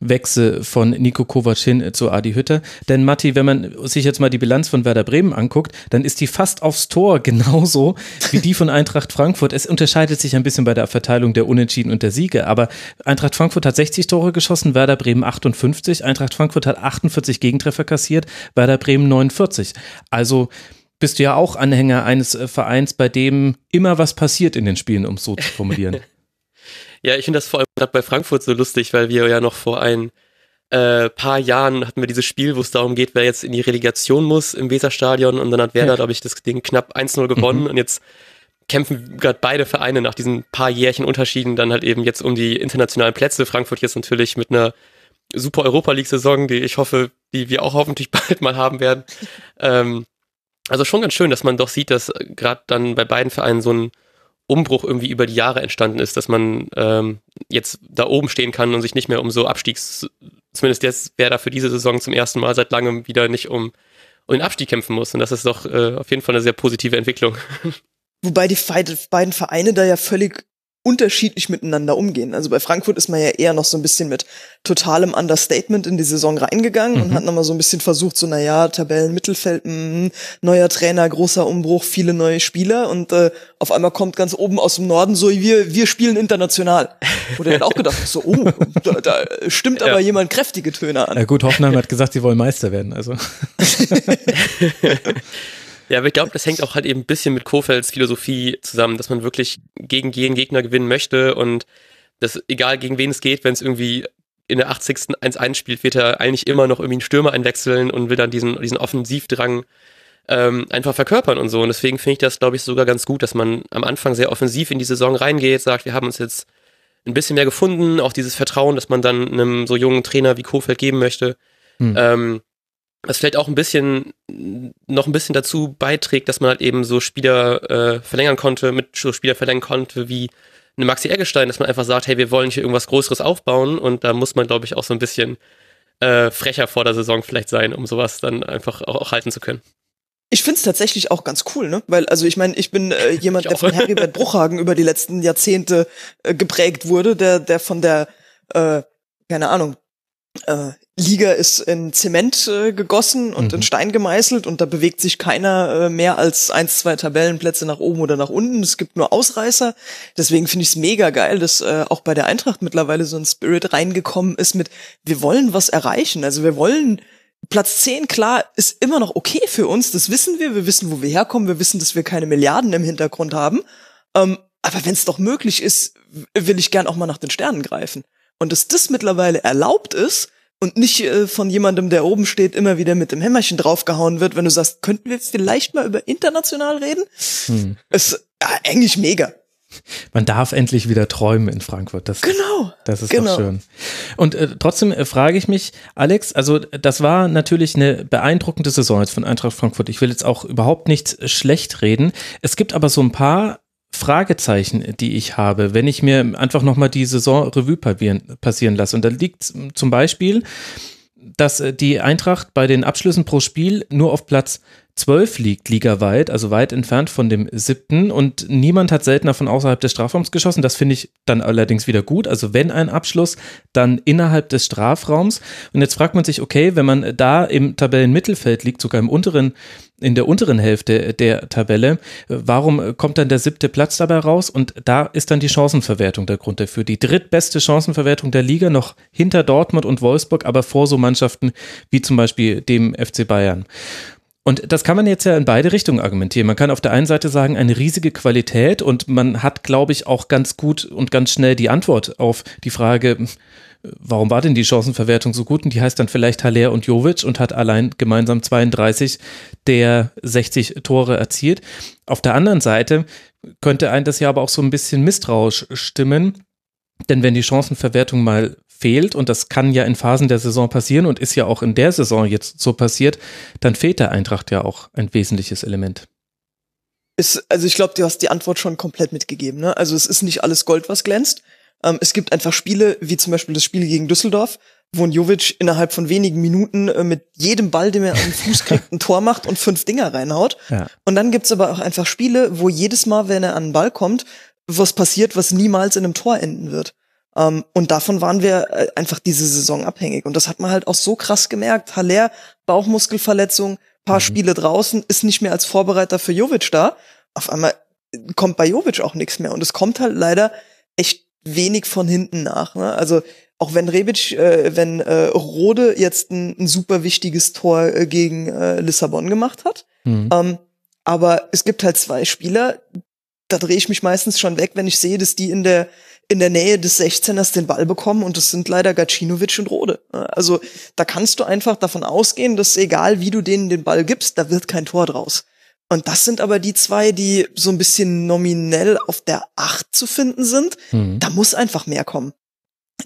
Wechsel von Nico Kovac hin zu Adi Hütter. Denn Matti, wenn man sich jetzt mal die Bilanz von Werder Bremen anguckt, dann ist die fast aufs Tor genauso wie die von Eintracht Frankfurt. Es unterscheidet sich ein bisschen bei der Verteilung der Unentschieden und der Siege, aber Eintracht Frankfurt hat 60 Tore geschossen, Werder Bremen 58, Eintracht Frankfurt hat 48 Gegentreffer kassiert, Werder Bremen 49. Also bist du ja auch Anhänger eines äh, Vereins, bei dem immer was passiert in den Spielen, um es so zu formulieren. Ja, ich finde das vor allem gerade bei Frankfurt so lustig, weil wir ja noch vor ein äh, paar Jahren hatten wir dieses Spiel, wo es darum geht, wer jetzt in die Relegation muss im Weserstadion und dann hat Werder, Ja. glaube ich, das Ding knapp 1-0 gewonnen und jetzt kämpfen gerade beide Vereine nach diesen paar Jährchen Unterschieden dann halt eben jetzt um die internationalen Plätze. Frankfurt jetzt natürlich mit einer super Europa League-Saison, die ich hoffe, die wir auch hoffentlich bald mal haben werden. ähm, also schon ganz schön, dass man doch sieht, dass gerade dann bei beiden Vereinen so ein Umbruch irgendwie über die Jahre entstanden ist, dass man ähm, jetzt da oben stehen kann und sich nicht mehr um so Abstiegs, zumindest jetzt wäre da für diese Saison zum ersten Mal seit langem wieder nicht um, um den Abstieg kämpfen muss. Und das ist doch äh, auf jeden Fall eine sehr positive Entwicklung. Wobei die beiden Vereine da ja völlig unterschiedlich miteinander umgehen. Also bei Frankfurt ist man ja eher noch so ein bisschen mit totalem Understatement in die Saison reingegangen und hat nochmal so ein bisschen versucht, so, naja, Tabellenmittelfeld, mh, neuer Trainer, großer Umbruch, viele neue Spieler und äh, auf einmal kommt ganz oben aus dem Norden so, wir, wir spielen international. Der dann auch gedacht so, oh, da, da stimmt aber Ja. jemand kräftige Töne an. Ja gut, Hoffenheim hat gesagt, sie wollen Meister werden. Also Ja, aber ich glaube, das hängt auch halt eben ein bisschen mit Kofelds Philosophie zusammen, dass man wirklich gegen jeden Gegner gewinnen möchte und das, egal gegen wen es geht, wenn es irgendwie in der 80. 1-1 spielt, wird er eigentlich immer noch irgendwie einen Stürmer einwechseln und will dann diesen, diesen Offensivdrang ähm, einfach verkörpern und so. Und deswegen finde ich das, glaube ich, sogar ganz gut, dass man am Anfang sehr offensiv in die Saison reingeht, sagt, wir haben uns jetzt ein bisschen mehr gefunden, auch dieses Vertrauen, dass man dann einem so jungen Trainer wie Kofeld geben möchte. Hm. Ähm, was vielleicht auch ein bisschen noch ein bisschen dazu beiträgt, dass man halt eben so Spieler äh, verlängern konnte, mit so Spieler verlängern konnte wie eine Maxi Eggestein, dass man einfach sagt, hey, wir wollen hier irgendwas Größeres aufbauen und da muss man, glaube ich, auch so ein bisschen äh, frecher vor der Saison vielleicht sein, um sowas dann einfach auch, auch halten zu können. Ich find's tatsächlich auch ganz cool, ne? Weil, also ich meine, ich bin äh, jemand, Ich der von Heribert Bruchhagen über die letzten Jahrzehnte äh, geprägt wurde, der, der von der, äh, keine Ahnung, äh, Liga ist in Zement äh, gegossen und Mhm. in Stein gemeißelt und da bewegt sich keiner äh, mehr als eins, zwei Tabellenplätze nach oben oder nach unten. Es gibt nur Ausreißer. Deswegen finde ich es mega geil, dass äh, auch bei der Eintracht mittlerweile so ein Spirit reingekommen ist mit, wir wollen was erreichen. Also wir wollen Platz 10, klar, ist immer noch okay für uns, das wissen wir, wir wissen, wo wir herkommen, wir wissen, dass wir keine Milliarden im Hintergrund haben. Ähm, aber wenn es doch möglich ist, will ich gern auch mal nach den Sternen greifen. Und dass das mittlerweile erlaubt ist und nicht äh, von jemandem, der oben steht, immer wieder mit dem Hämmerchen draufgehauen wird, wenn du sagst, könnten wir jetzt vielleicht mal über international reden? hm. Ist ja, eigentlich mega. man darf endlich wieder träumen in Frankfurt. Das Genau. Das ist Genau. doch schön. Und äh, trotzdem äh, frage ich mich, Alex, also das war natürlich eine beeindruckende Saison jetzt von Eintracht Frankfurt. Ich will jetzt auch überhaupt nichts schlecht reden. Es gibt aber so ein paar Fragezeichen, die ich habe, wenn ich mir einfach nochmal die Saison Revue passieren, lasse. Und da liegt zum Beispiel, dass äh, die Eintracht bei den Abschlüssen pro Spiel nur auf Platz 12 liegt, ligaweit, also weit entfernt von dem siebten und niemand hat seltener von außerhalb des Strafraums geschossen. Das finde ich dann allerdings wieder gut. Also wenn ein Abschluss, dann innerhalb des Strafraums. Und jetzt fragt man sich, okay, wenn man da im Tabellenmittelfeld liegt, sogar im unteren, in der unteren Hälfte der Tabelle, warum kommt dann der siebte Platz dabei raus? Und da ist dann die Chancenverwertung der Grund dafür. Die drittbeste Chancenverwertung der Liga, noch hinter Dortmund und Wolfsburg, aber vor so Mannschaften wie zum Beispiel dem FC Bayern. Und das kann man jetzt ja in beide Richtungen argumentieren. Man kann auf der einen Seite sagen, eine riesige Qualität und man hat, glaube ich, auch ganz gut und ganz schnell die Antwort auf die Frage, warum war denn die Chancenverwertung so gut? Und die heißt dann vielleicht Haller und Jovic und hat allein gemeinsam 32 der 60 Tore erzielt. Auf der anderen Seite könnte ein das ja aber auch so ein bisschen misstrauisch stimmen, denn wenn die Chancenverwertung mal fehlt, und das kann ja in Phasen der Saison passieren und ist ja auch in der Saison jetzt so passiert, dann fehlt der Eintracht ja auch ein wesentliches Element. Ist, also ich glaube, du hast die Antwort schon komplett mitgegeben. Ne? Also es ist nicht alles Gold, was glänzt. Ähm, es gibt einfach Spiele, wie zum Beispiel das Spiel gegen Düsseldorf, wo ein Jovic innerhalb von wenigen Minuten äh, mit jedem Ball, den er an den Fuß kriegt, ein Tor macht und fünf Dinger reinhaut. Ja. Und dann gibt's aber auch einfach Spiele, wo jedes Mal, wenn er an den Ball kommt, was passiert, was niemals in einem Tor enden wird. Um, ähm, und davon waren wir äh, einfach diese Saison abhängig. Und das hat man halt auch so krass gemerkt. Haller, Bauchmuskelverletzung, paar mhm. Spiele draußen, ist nicht mehr als Vorbereiter für Jovic da. Auf einmal kommt bei Jovic auch nichts mehr. Und es kommt halt leider echt wenig von hinten nach. Ne? Also auch wenn Rebic, äh, wenn äh, Rode jetzt ein, ein super wichtiges Tor äh, gegen äh, Lissabon gemacht hat. Mhm. Ähm, aber es gibt halt zwei Spieler, da drehe ich mich meistens schon weg, wenn ich sehe, dass die in der in der Nähe des 16ers den Ball bekommen und das sind leider Gacinovic und Rode. Also da kannst du einfach davon ausgehen, dass egal wie du denen den Ball gibst, da wird kein Tor draus. Und das sind aber die zwei, die so ein bisschen nominell auf der Acht zu finden sind. Mhm. Da muss einfach mehr kommen.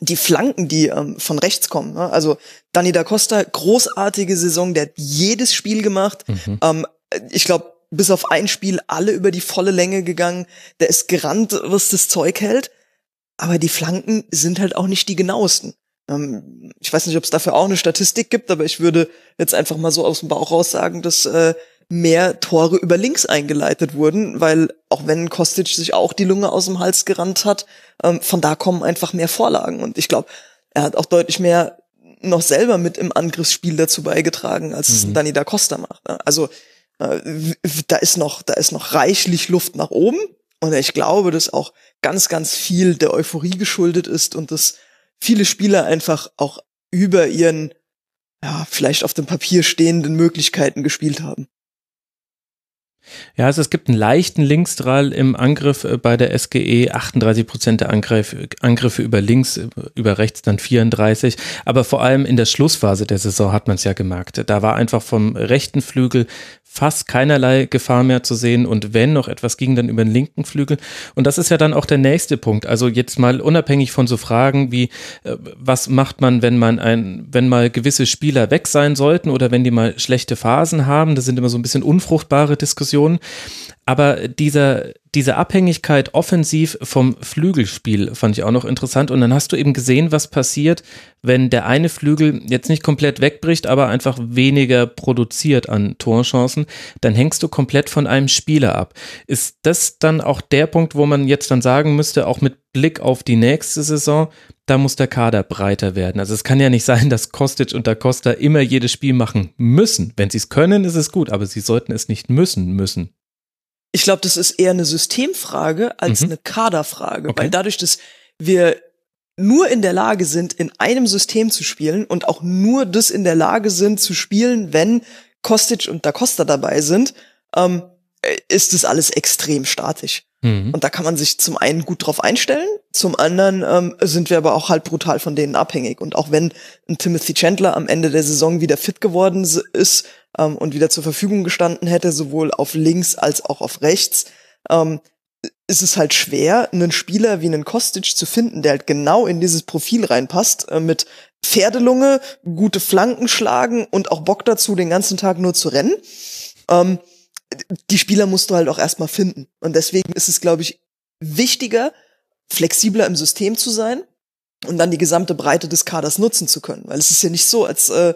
Die Flanken, die ähm, von rechts kommen. Ne? Also Dani da Costa, großartige Saison, der hat jedes Spiel gemacht. Mhm. Ähm, ich glaube, bis auf ein Spiel alle über die volle Länge gegangen. Der ist gerannt, was das Zeug hält. Aber die Flanken sind halt auch nicht die genauesten. Ähm, ich weiß nicht, ob es dafür auch eine Statistik gibt, aber ich würde jetzt einfach mal so aus dem Bauch raus sagen, dass äh, mehr Tore über links eingeleitet wurden, weil auch wenn Kostic sich auch die Lunge aus dem Hals gerannt hat, ähm, von da kommen einfach mehr Vorlagen. Und ich glaube, er hat auch deutlich mehr noch selber mit im Angriffsspiel dazu beigetragen, als mhm. Dani da Costa macht. Ne? Also äh, da ist noch, da ist noch reichlich Luft nach oben. Und ich glaube, dass auch ganz, ganz viel der Euphorie geschuldet ist und dass viele Spieler einfach auch über ihren, ja, vielleicht auf dem Papier stehenden Möglichkeiten gespielt haben. Ja, also es gibt einen leichten Linksdrall im Angriff äh, bei der SGE, 38 Prozent der Angriff, Angriffe über links, äh, über rechts dann 34. Aber vor allem in der Schlussphase der Saison hat man es ja gemerkt. Da war einfach vom rechten Flügel fast keinerlei Gefahr mehr zu sehen und wenn noch etwas ging, dann über den linken Flügel. Und das ist ja dann auch der nächste Punkt. Also jetzt mal unabhängig von so Fragen wie, äh, was macht man, wenn man ein, wenn mal gewisse Spieler weg sein sollten oder wenn die mal schlechte Phasen haben. Das sind immer so ein bisschen unfruchtbare Diskussionen. Aber dieser, diese Abhängigkeit offensiv vom Flügelspiel fand ich auch noch interessant. Und dann hast du eben gesehen, was passiert, wenn der eine Flügel jetzt nicht komplett wegbricht, aber einfach weniger produziert an Torchancen. Dann hängst du komplett von einem Spieler ab. Ist das dann auch der Punkt, wo man jetzt dann sagen müsste, auch mit Blick auf die nächste Saison, da muss der Kader breiter werden. Also es kann ja nicht sein, dass Kostic und Da Costa immer jedes Spiel machen müssen. Wenn sie es können, ist es gut, aber sie sollten es nicht müssen müssen. Ich glaube, das ist eher eine Systemfrage als mhm. eine Kaderfrage, okay. weil dadurch, dass wir nur in der Lage sind, in einem System zu spielen und auch nur das in der Lage sind zu spielen, wenn Kostic und Da Costa dabei sind, ähm, ist das alles extrem statisch. Mhm. Und da kann man sich zum einen gut drauf einstellen, zum anderen ähm, sind wir aber auch halt brutal von denen abhängig. Und auch wenn ein Timothy Chandler am Ende der Saison wieder fit geworden ist ähm, und wieder zur Verfügung gestanden hätte, sowohl auf links als auch auf rechts, ähm, ist es halt schwer, einen Spieler wie einen Kostic zu finden, der halt genau in dieses Profil reinpasst, äh, mit Pferdelunge, gute Flanken schlagen und auch Bock dazu, den ganzen Tag nur zu rennen. Ähm, die Spieler musst du halt auch erstmal finden. Und deswegen ist es, glaube ich, wichtiger, flexibler im System zu sein und dann die gesamte Breite des Kaders nutzen zu können. Weil es ist ja nicht so, als äh,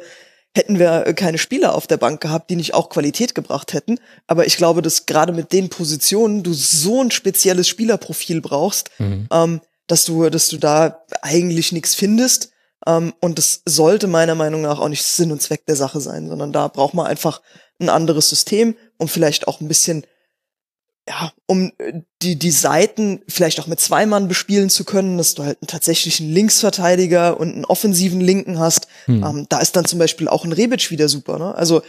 hätten wir äh, keine Spieler auf der Bank gehabt, die nicht auch Qualität gebracht hätten. Aber ich glaube, dass gerade mit den Positionen du so ein spezielles Spielerprofil brauchst, mhm. ähm, dass du, dass du da eigentlich nichts findest. Ähm, und das sollte meiner Meinung nach auch nicht Sinn und Zweck der Sache sein, sondern da braucht man einfach ein anderes System, um vielleicht auch ein bisschen ja, um äh, die, die Seiten vielleicht auch mit zwei Mann bespielen zu können, dass du halt einen tatsächlichen Linksverteidiger und einen offensiven Linken hast. Hm. Ähm, da ist dann zum Beispiel auch ein Rebic wieder super. Ne? Also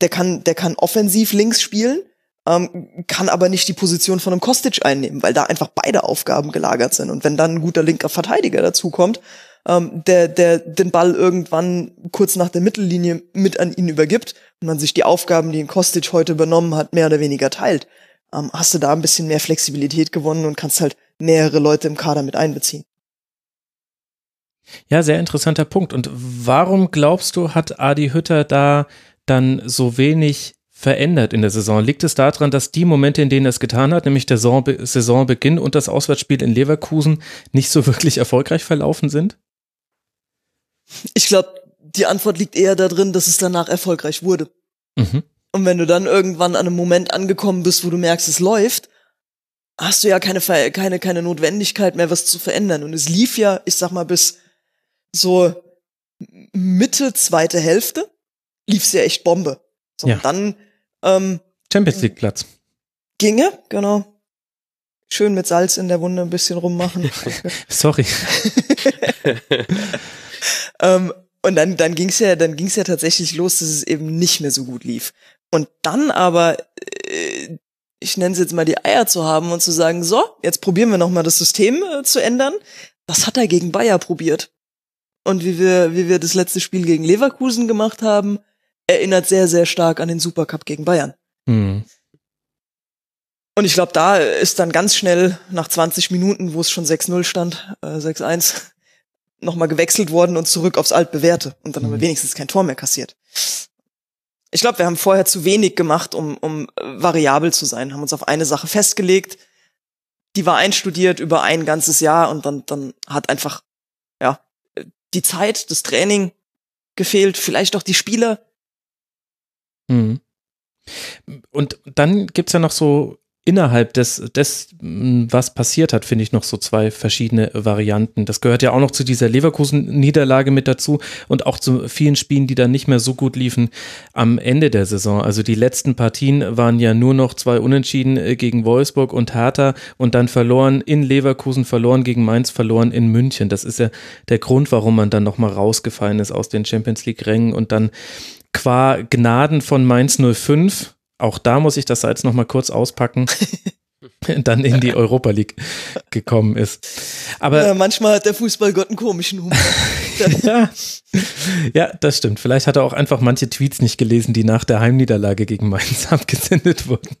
der kann, der kann offensiv links spielen, ähm, kann aber nicht die Position von einem Kostic einnehmen, weil da einfach beide Aufgaben gelagert sind. Und wenn dann ein guter linker Verteidiger dazukommt, ähm, der, der den Ball irgendwann kurz nach der Mittellinie mit an ihn übergibt und man sich die Aufgaben, die ein Kostic heute übernommen hat, mehr oder weniger teilt ähm, hast du da ein bisschen mehr Flexibilität gewonnen und kannst halt mehrere Leute im Kader mit einbeziehen. Ja, sehr interessanter Punkt. Und warum glaubst du, hat Adi Hütter da dann so wenig verändert in der Saison? Liegt es daran, dass die Momente, in denen er es getan hat, nämlich der Saisonbeginn und das Auswärtsspiel in Leverkusen, nicht so wirklich erfolgreich verlaufen sind? Ich glaube, die Antwort liegt eher darin, dass es danach erfolgreich wurde. Mhm. Und wenn du dann irgendwann an einem Moment angekommen bist, wo du merkst, es läuft, hast du ja keine, keine, keine Notwendigkeit mehr, was zu verändern. Und es lief ja, ich sag mal, bis so Mitte, zweite Hälfte, lief's ja echt Bombe. So, ja. dann ähm, Champions League Platz. Ginge, genau. Schön mit Salz in der Wunde ein bisschen rummachen. Sorry. ähm, und dann, dann ging's ja, dann ging's ja tatsächlich los, dass es eben nicht mehr so gut lief. Und dann aber, äh, ich nenne es jetzt mal die Eier zu haben und zu sagen, so, jetzt probieren wir nochmal das System äh, zu ändern. Das hat er gegen Bayer probiert. Und wie wir, wie wir das letzte Spiel gegen Leverkusen gemacht haben, erinnert sehr, sehr stark an den Supercup gegen Bayern. Mhm. Und ich glaube, da ist dann ganz schnell nach 20 Minuten, wo es schon 6-0 stand, äh, 6-1, nochmal gewechselt worden und zurück aufs Altbewährte. Und dann mhm. haben wir mhm. wenigstens kein Tor mehr kassiert. Ich glaube, wir haben vorher zu wenig gemacht, um, um variabel zu sein, haben uns auf eine Sache festgelegt, die war einstudiert über ein ganzes Jahr und dann, dann hat einfach, ja, die Zeit, das Training gefehlt, vielleicht auch die Spieler. Mhm. Und dann gibt's ja noch so innerhalb des, des, was passiert hat, finde ich noch so zwei verschiedene Varianten. Das gehört ja auch noch zu dieser Leverkusen-Niederlage mit dazu und auch zu vielen Spielen, die dann nicht mehr so gut liefen am Ende der Saison. Also die letzten Partien waren ja nur noch zwei Unentschieden äh, gegen Wolfsburg und Hertha und dann verloren in Leverkusen, verloren gegen Mainz, verloren in München. Das ist ja der Grund, warum man dann nochmal rausgefallen ist aus den Champions League-Rängen und dann qua Gnaden von Mainz 05 auch da muss ich das Salz noch mal kurz auspacken. dann in die Europa League gekommen ist. Aber ja, manchmal hat der Fußballgott einen komischen Humor. ja. ja, das stimmt. Vielleicht hat er auch einfach manche Tweets nicht gelesen, die nach der Heimniederlage gegen Mainz abgesendet wurden.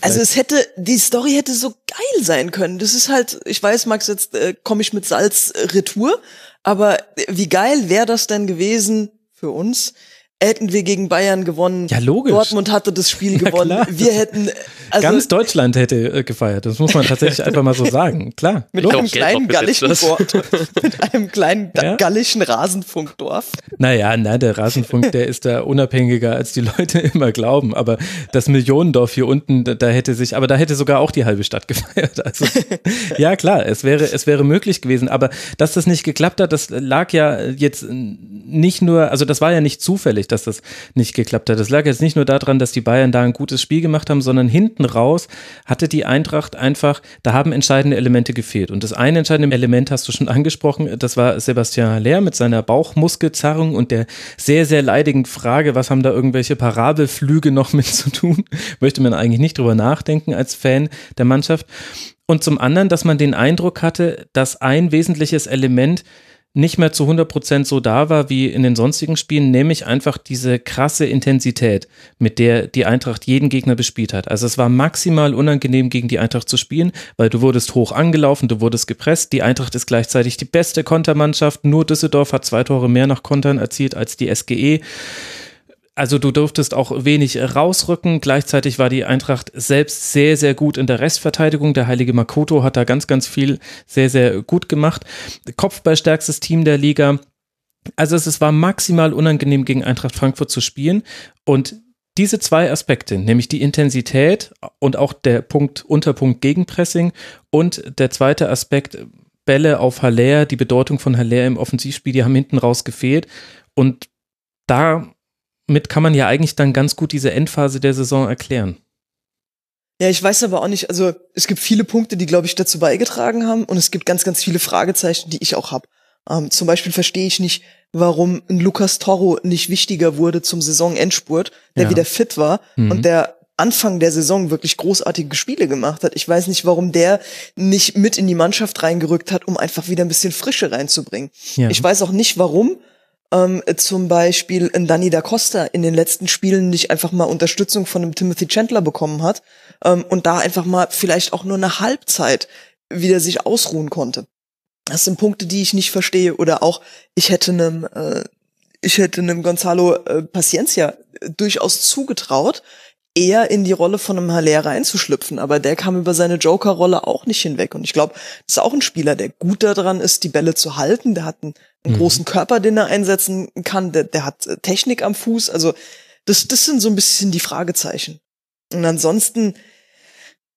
Also es hätte, die Story hätte so geil sein können. Das ist halt, ich weiß, Max, jetzt äh, komme ich mit Salz äh, retour, aber wie geil wäre das denn gewesen für uns, hätten wir gegen Bayern gewonnen. Ja, logisch. Dortmund hatte das Spiel ja, gewonnen. Klar. Wir hätten also ganz Deutschland hätte äh, gefeiert. Das muss man tatsächlich einfach mal so sagen. Klar. Mit einem kleinen gallischen Ort, mit einem kleinen ja? gallischen Rasenfunkdorf. Naja, na, der Rasenfunk, der ist da unabhängiger, als die Leute immer glauben. Aber das Millionendorf hier unten, da, da hätte sich, aber da hätte sogar auch die halbe Stadt gefeiert. Also ja, klar, es wäre, es wäre möglich gewesen. Aber dass das nicht geklappt hat, das lag ja jetzt nicht nur, also das war ja nicht zufällig dass das nicht geklappt hat. Das lag jetzt nicht nur daran, dass die Bayern da ein gutes Spiel gemacht haben, sondern hinten raus hatte die Eintracht einfach, da haben entscheidende Elemente gefehlt. Und das eine entscheidende Element hast du schon angesprochen, das war Sebastian Haller mit seiner Bauchmuskelzerrung und der sehr, sehr leidigen Frage, was haben da irgendwelche Parabelflüge noch mit zu tun? Möchte man eigentlich nicht drüber nachdenken als Fan der Mannschaft. Und zum anderen, dass man den Eindruck hatte, dass ein wesentliches Element nicht mehr zu 100% so da war wie in den sonstigen Spielen, nämlich einfach diese krasse Intensität, mit der die Eintracht jeden Gegner bespielt hat. Also es war maximal unangenehm gegen die Eintracht zu spielen, weil du wurdest hoch angelaufen, du wurdest gepresst. Die Eintracht ist gleichzeitig die beste Kontermannschaft. Nur Düsseldorf hat zwei Tore mehr nach Kontern erzielt als die SGE also du durftest auch wenig rausrücken. Gleichzeitig war die Eintracht selbst sehr, sehr gut in der Restverteidigung. Der heilige Makoto hat da ganz, ganz viel sehr, sehr gut gemacht. Kopfballstärkstes Team der Liga. Also es war maximal unangenehm gegen Eintracht Frankfurt zu spielen und diese zwei Aspekte, nämlich die Intensität und auch der Punkt, Unterpunkt Gegenpressing und der zweite Aspekt, Bälle auf Haller, die Bedeutung von Haller im Offensivspiel, die haben hinten raus gefehlt und da mit kann man ja eigentlich dann ganz gut diese Endphase der Saison erklären. Ja, ich weiß aber auch nicht, also es gibt viele Punkte, die, glaube ich, dazu beigetragen haben und es gibt ganz, ganz viele Fragezeichen, die ich auch habe. Ähm, zum Beispiel verstehe ich nicht, warum ein Lukas Toro nicht wichtiger wurde zum Saisonendspurt, der ja. wieder fit war mhm. und der Anfang der Saison wirklich großartige Spiele gemacht hat. Ich weiß nicht, warum der nicht mit in die Mannschaft reingerückt hat, um einfach wieder ein bisschen Frische reinzubringen. Ja. Ich weiß auch nicht, warum ähm, zum Beispiel ein Danny da Costa in den letzten Spielen nicht einfach mal Unterstützung von einem Timothy Chandler bekommen hat ähm, und da einfach mal vielleicht auch nur eine Halbzeit wieder sich ausruhen konnte. Das sind Punkte, die ich nicht verstehe. Oder auch, ich hätte einem, äh, ich hätte einem Gonzalo äh, Paciencia durchaus zugetraut, eher in die Rolle von einem Haller reinzuschlüpfen. Aber der kam über seine Joker-Rolle auch nicht hinweg. Und ich glaube, das ist auch ein Spieler, der gut daran ist, die Bälle zu halten. Der hat einen, einen mhm. großen Körper, den er einsetzen kann. Der, der hat äh, Technik am Fuß. Also das, das sind so ein bisschen die Fragezeichen. Und ansonsten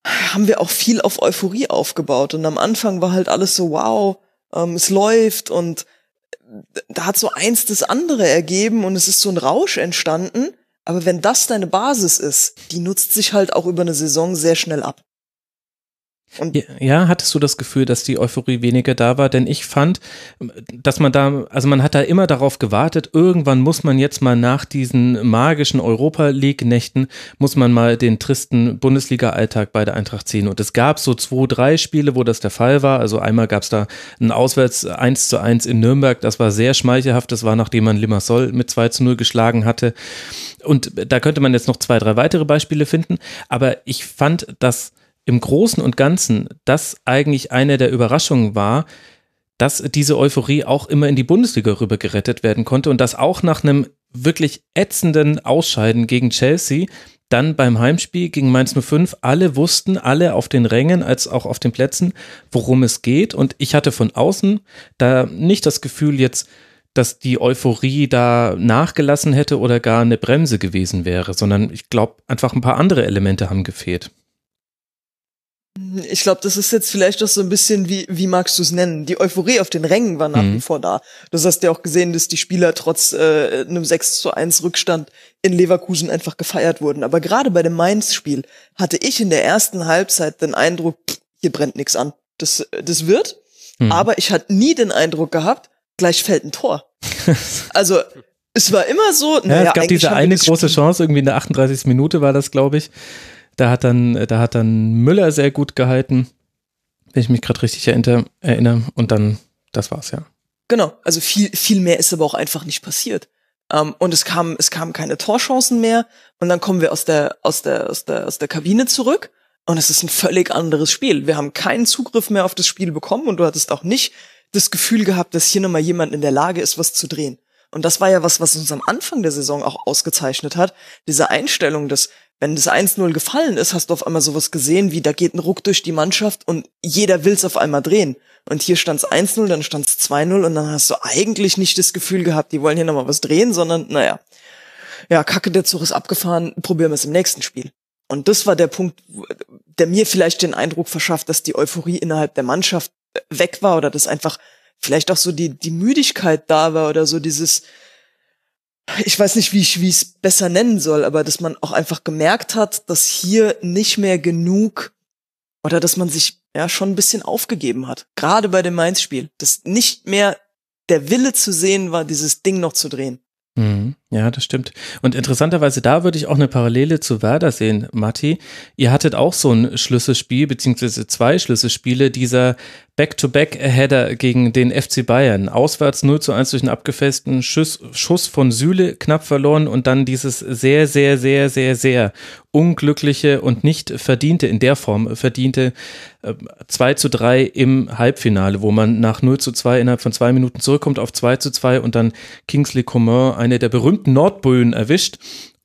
haben wir auch viel auf Euphorie aufgebaut. Und am Anfang war halt alles so, wow, ähm, es läuft und da hat so eins das andere ergeben und es ist so ein Rausch entstanden. Aber wenn das deine Basis ist, die nutzt sich halt auch über eine Saison sehr schnell ab. Und ja, hattest du das Gefühl, dass die Euphorie weniger da war? Denn ich fand, dass man da, also man hat da immer darauf gewartet, irgendwann muss man jetzt mal nach diesen magischen Europa League-Nächten, muss man mal den tristen Bundesliga-Alltag bei der Eintracht ziehen. Und es gab so zwei, drei Spiele, wo das der Fall war. Also einmal gab es da ein Auswärts 1 zu 1 in Nürnberg, das war sehr schmeichelhaft, das war nachdem man Limassol mit 2 zu 0 geschlagen hatte. Und da könnte man jetzt noch zwei, drei weitere Beispiele finden. Aber ich fand, dass im Großen und Ganzen das eigentlich eine der Überraschungen war, dass diese Euphorie auch immer in die Bundesliga rüber gerettet werden konnte und dass auch nach einem wirklich ätzenden Ausscheiden gegen Chelsea dann beim Heimspiel gegen Mainz 05 alle wussten, alle auf den Rängen als auch auf den Plätzen, worum es geht und ich hatte von außen da nicht das Gefühl jetzt, dass die Euphorie da nachgelassen hätte oder gar eine Bremse gewesen wäre, sondern ich glaube einfach ein paar andere Elemente haben gefehlt. Ich glaube, das ist jetzt vielleicht doch so ein bisschen wie, wie magst du es nennen? Die Euphorie auf den Rängen war nach mhm. wie vor da. Das hast ja auch gesehen, dass die Spieler trotz äh, einem 6 zu 1 Rückstand in Leverkusen einfach gefeiert wurden. Aber gerade bei dem Mainz-Spiel hatte ich in der ersten Halbzeit den Eindruck, pff, hier brennt nichts an. Das, das wird. Mhm. Aber ich hatte nie den Eindruck gehabt, gleich fällt ein Tor. also es war immer so. Naja, ja, es gab diese eine große Chance, irgendwie in der 38. Minute war das, glaube ich. Da hat dann, da hat dann Müller sehr gut gehalten, wenn ich mich gerade richtig erinnere. Und dann, das war's ja. Genau, also viel, viel mehr ist aber auch einfach nicht passiert. Um, ähm, und es kam, es kamen keine Torchancen mehr. Und dann kommen wir aus der, aus der, aus der, aus der Kabine zurück. Und es ist ein völlig anderes Spiel. Wir haben keinen Zugriff mehr auf das Spiel bekommen und du hattest auch nicht das Gefühl gehabt, dass hier nochmal jemand in der Lage ist, was zu drehen. Und das war ja was, was uns am Anfang der Saison auch ausgezeichnet hat. Diese Einstellung, dass wenn das 1-0 gefallen ist, hast du auf einmal sowas gesehen, wie da geht ein Ruck durch die Mannschaft und jeder will's auf einmal drehen. Und hier stand's 1-0, dann stand's 2-0 und dann hast du eigentlich nicht das Gefühl gehabt, die wollen hier nochmal was drehen, sondern, naja, ja, Kacke, der Zug ist abgefahren, probieren wir es im nächsten Spiel. Und das war der Punkt, der mir vielleicht den Eindruck verschafft, dass die Euphorie innerhalb der Mannschaft weg war oder dass einfach vielleicht auch so die, die Müdigkeit da war oder so dieses, ich weiß nicht, wie ich es besser nennen soll, aber dass man auch einfach gemerkt hat, dass hier nicht mehr genug oder dass man sich ja schon ein bisschen aufgegeben hat, gerade bei dem Mainz-Spiel, dass nicht mehr der Wille zu sehen war, dieses Ding noch zu drehen. Mhm. Ja, das stimmt. Und interessanterweise, da würde ich auch eine Parallele zu Werder sehen, Matti. Ihr hattet auch so ein Schlüsselspiel, beziehungsweise zwei Schlüsselspiele, dieser Back-to-Back-Header gegen den FC Bayern. Auswärts 0 zu 1 durch einen abgefessten Schuss, Schuss von Süle knapp verloren und dann dieses sehr, sehr, sehr, sehr, sehr unglückliche und nicht verdiente, in der Form verdiente äh, 2 zu 3 im Halbfinale, wo man nach 0 zu 2 innerhalb von zwei Minuten zurückkommt auf 2 zu 2 und dann Kingsley Coman, eine der berühmten Nordböen, erwischt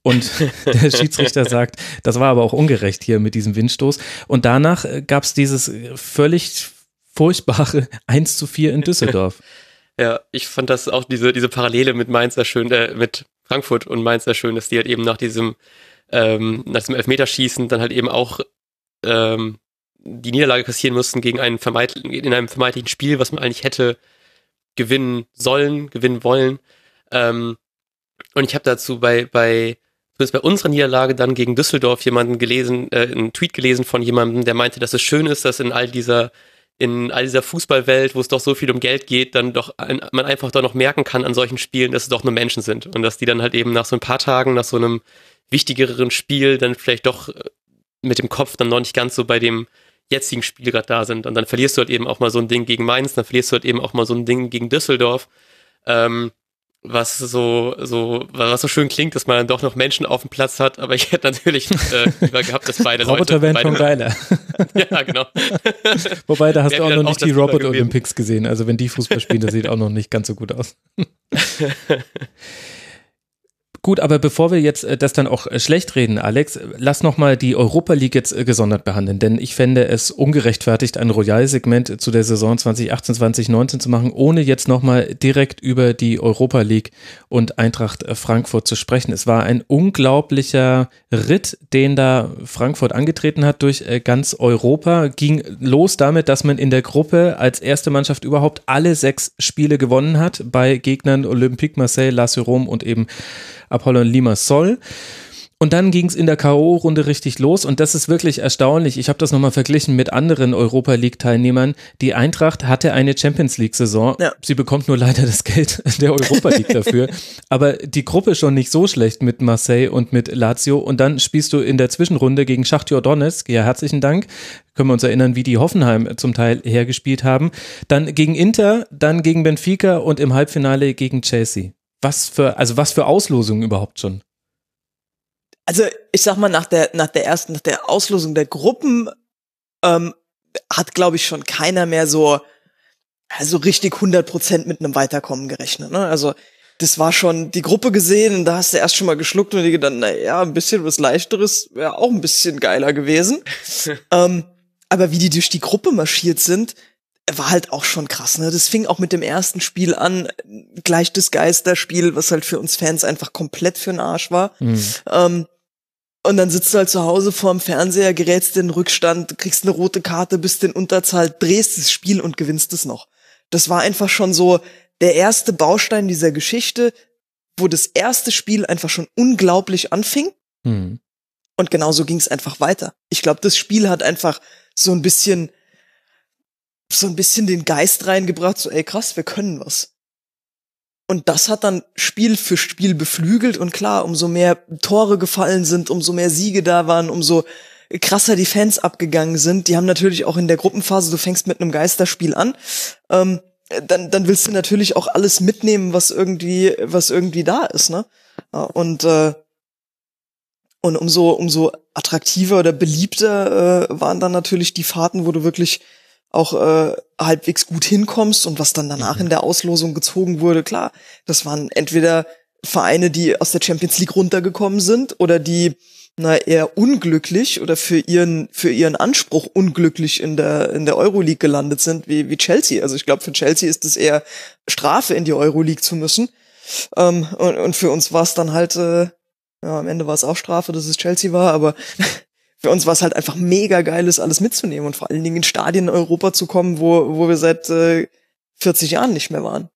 und der Schiedsrichter sagt, das war aber auch ungerecht hier mit diesem Windstoß. Und danach äh, gab es dieses völlig furchtbare 1 zu 4 in Düsseldorf. ja, ich fand das auch diese, diese Parallele mit Mainz sehr schön, äh, mit Frankfurt und Mainz sehr schön, dass die halt eben nach diesem, ähm, nach diesem Elfmeterschießen dann halt eben auch ähm, die Niederlage kassieren mussten gegen einen in einem vermeintlichen Spiel, was man eigentlich hätte gewinnen sollen, gewinnen wollen. Ähm, und ich habe dazu bei, bei zumindest bei unserer Niederlage dann gegen Düsseldorf jemanden gelesen, äh, einen Tweet gelesen von jemandem, der meinte, dass es schön ist, dass in all dieser in all dieser Fußballwelt, wo es doch so viel um Geld geht, dann doch ein, man einfach doch noch merken kann an solchen Spielen, dass es doch nur Menschen sind und dass die dann halt eben nach so ein paar Tagen, nach so einem wichtigeren Spiel dann vielleicht doch äh, mit dem Kopf dann noch nicht ganz so bei dem jetzigen Spiel gerade da sind. Und dann verlierst du halt eben auch mal so ein Ding gegen Mainz, dann verlierst du halt eben auch mal so ein Ding gegen Düsseldorf, ähm, was so, so, was so schön klingt, dass man dann doch noch Menschen auf dem Platz hat, aber ich hätte natürlich äh, lieber gehabt, dass beide Roboter Leute. wären beide, schon geiler. ja, genau. Wobei, da hast Wer du auch noch nicht die Robot? Olympics gesehen. Also wenn die Fußball spielen, das sieht auch noch nicht ganz so gut aus. Gut, aber bevor wir jetzt äh, das dann auch äh, schlecht reden, Alex, äh, lass noch mal die Europa League jetzt gesondert behandeln, denn ich fände es ungerechtfertigt, ein Royal-Segment zu der Saison 2018, 2019 zu machen, ohne jetzt noch mal direkt über die Europa League und Eintracht Frankfurt zu sprechen. Es war ein unglaublicher Ritt, den da Frankfurt angetreten hat durch ganz Europa. Ging los damit, dass man in der Gruppe als erste Mannschaft überhaupt alle sechs Spiele gewonnen hat bei Gegnern Olympique Marseille, Lazio Rom und eben Apollon Limassol. Und dann ging es in der K.O.-Runde richtig los und das ist wirklich erstaunlich. Ich habe das nochmal verglichen mit anderen Europa League-Teilnehmern. Die Eintracht hatte eine Champions League-Saison. Ja. Sie bekommt nur leider das Geld der Europa League dafür. Aber die Gruppe schon nicht so schlecht mit Marseille und mit Lazio. Und dann spielst du in der Zwischenrunde gegen Schachtjor Donetsk. Ja, herzlichen Dank. Können wir uns erinnern, wie die Hoffenheim zum Teil hergespielt haben. Dann gegen Inter, dann gegen Benfica und im Halbfinale gegen Chelsea. Was für, also was für Auslosungen überhaupt schon? Also ich sag mal, nach der, nach der ersten, nach der Auslosung der Gruppen ähm, hat, glaube ich, schon keiner mehr so, also richtig 100 Prozent mit einem Weiterkommen gerechnet. Ne? Also das war schon die Gruppe gesehen und da hast du erst schon mal geschluckt und dir gedacht, na ja, ein bisschen was leichteres wäre auch ein bisschen geiler gewesen. ähm, aber wie die durch die Gruppe marschiert sind, war halt auch schon krass. Ne? Das fing auch mit dem ersten Spiel an, gleich das Geisterspiel, was halt für uns Fans einfach komplett für den Arsch war. Ähm, und dann sitzt du halt zu Hause vorm Fernseher, gerätst in den Rückstand, kriegst eine rote Karte, bist in Unterzahl, drehst das Spiel und gewinnst es noch. Das war einfach schon so der erste Baustein dieser Geschichte, wo das erste Spiel einfach schon unglaublich anfing. Hm. Und genauso ging es einfach weiter. Ich glaube, das Spiel hat einfach so ein bisschen, so ein bisschen den Geist reingebracht, so, ey krass, wir können was. Und das hat dann Spiel für Spiel beflügelt und klar, umso mehr Tore gefallen sind, umso mehr Siege da waren, umso krasser die Fans abgegangen sind. Die haben natürlich auch in der Gruppenphase, du fängst mit einem Geisterspiel an, ähm, dann, dann willst du natürlich auch alles mitnehmen, was irgendwie, was irgendwie da ist, ne? Und äh, und umso, umso attraktiver oder beliebter äh, waren dann natürlich die Fahrten, wo du wirklich auch äh, halbwegs gut hinkommst und was dann danach in der Auslosung gezogen wurde, klar, das waren entweder Vereine, die aus der Champions League runtergekommen sind oder die na eher unglücklich oder für ihren für ihren Anspruch unglücklich in der in der Euroleague gelandet sind wie wie Chelsea. Also ich glaube für Chelsea ist es eher Strafe in die Euroleague zu müssen. Ähm, und, und für uns war es dann halt äh, ja, am Ende war es auch Strafe, dass es Chelsea war, aber für uns war es halt einfach mega geil, ist alles mitzunehmen und vor allen Dingen in Stadien in Europa zu kommen, wo, wo wir seit äh, 40 Jahren nicht mehr waren.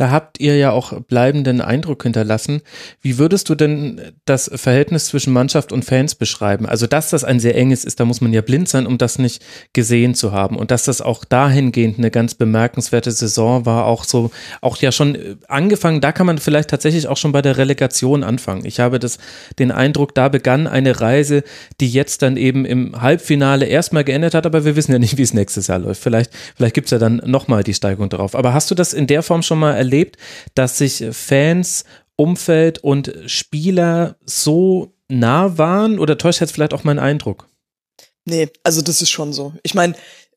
Da habt ihr ja auch bleibenden Eindruck hinterlassen. Wie würdest du denn das Verhältnis zwischen Mannschaft und Fans beschreiben? Also, dass das ein sehr enges ist, da muss man ja blind sein, um das nicht gesehen zu haben. Und dass das auch dahingehend eine ganz bemerkenswerte Saison war, auch so, auch ja schon äh, angefangen, da kann man vielleicht tatsächlich auch schon bei der Relegation anfangen. Ich habe das, den Eindruck, da begann eine Reise, die jetzt dann eben im Halbfinale erstmal geendet hat, aber wir wissen ja nicht, wie es nächstes Jahr läuft. Vielleicht, vielleicht gibt's ja dann nochmal die Steigung darauf. Aber hast du das in der Form schon mal erlebt, dass sich Fans, Umfeld und Spieler so nah waren? Oder täuscht jetzt vielleicht auch mein Eindruck? Nee, also das ist schon so. Ich meine,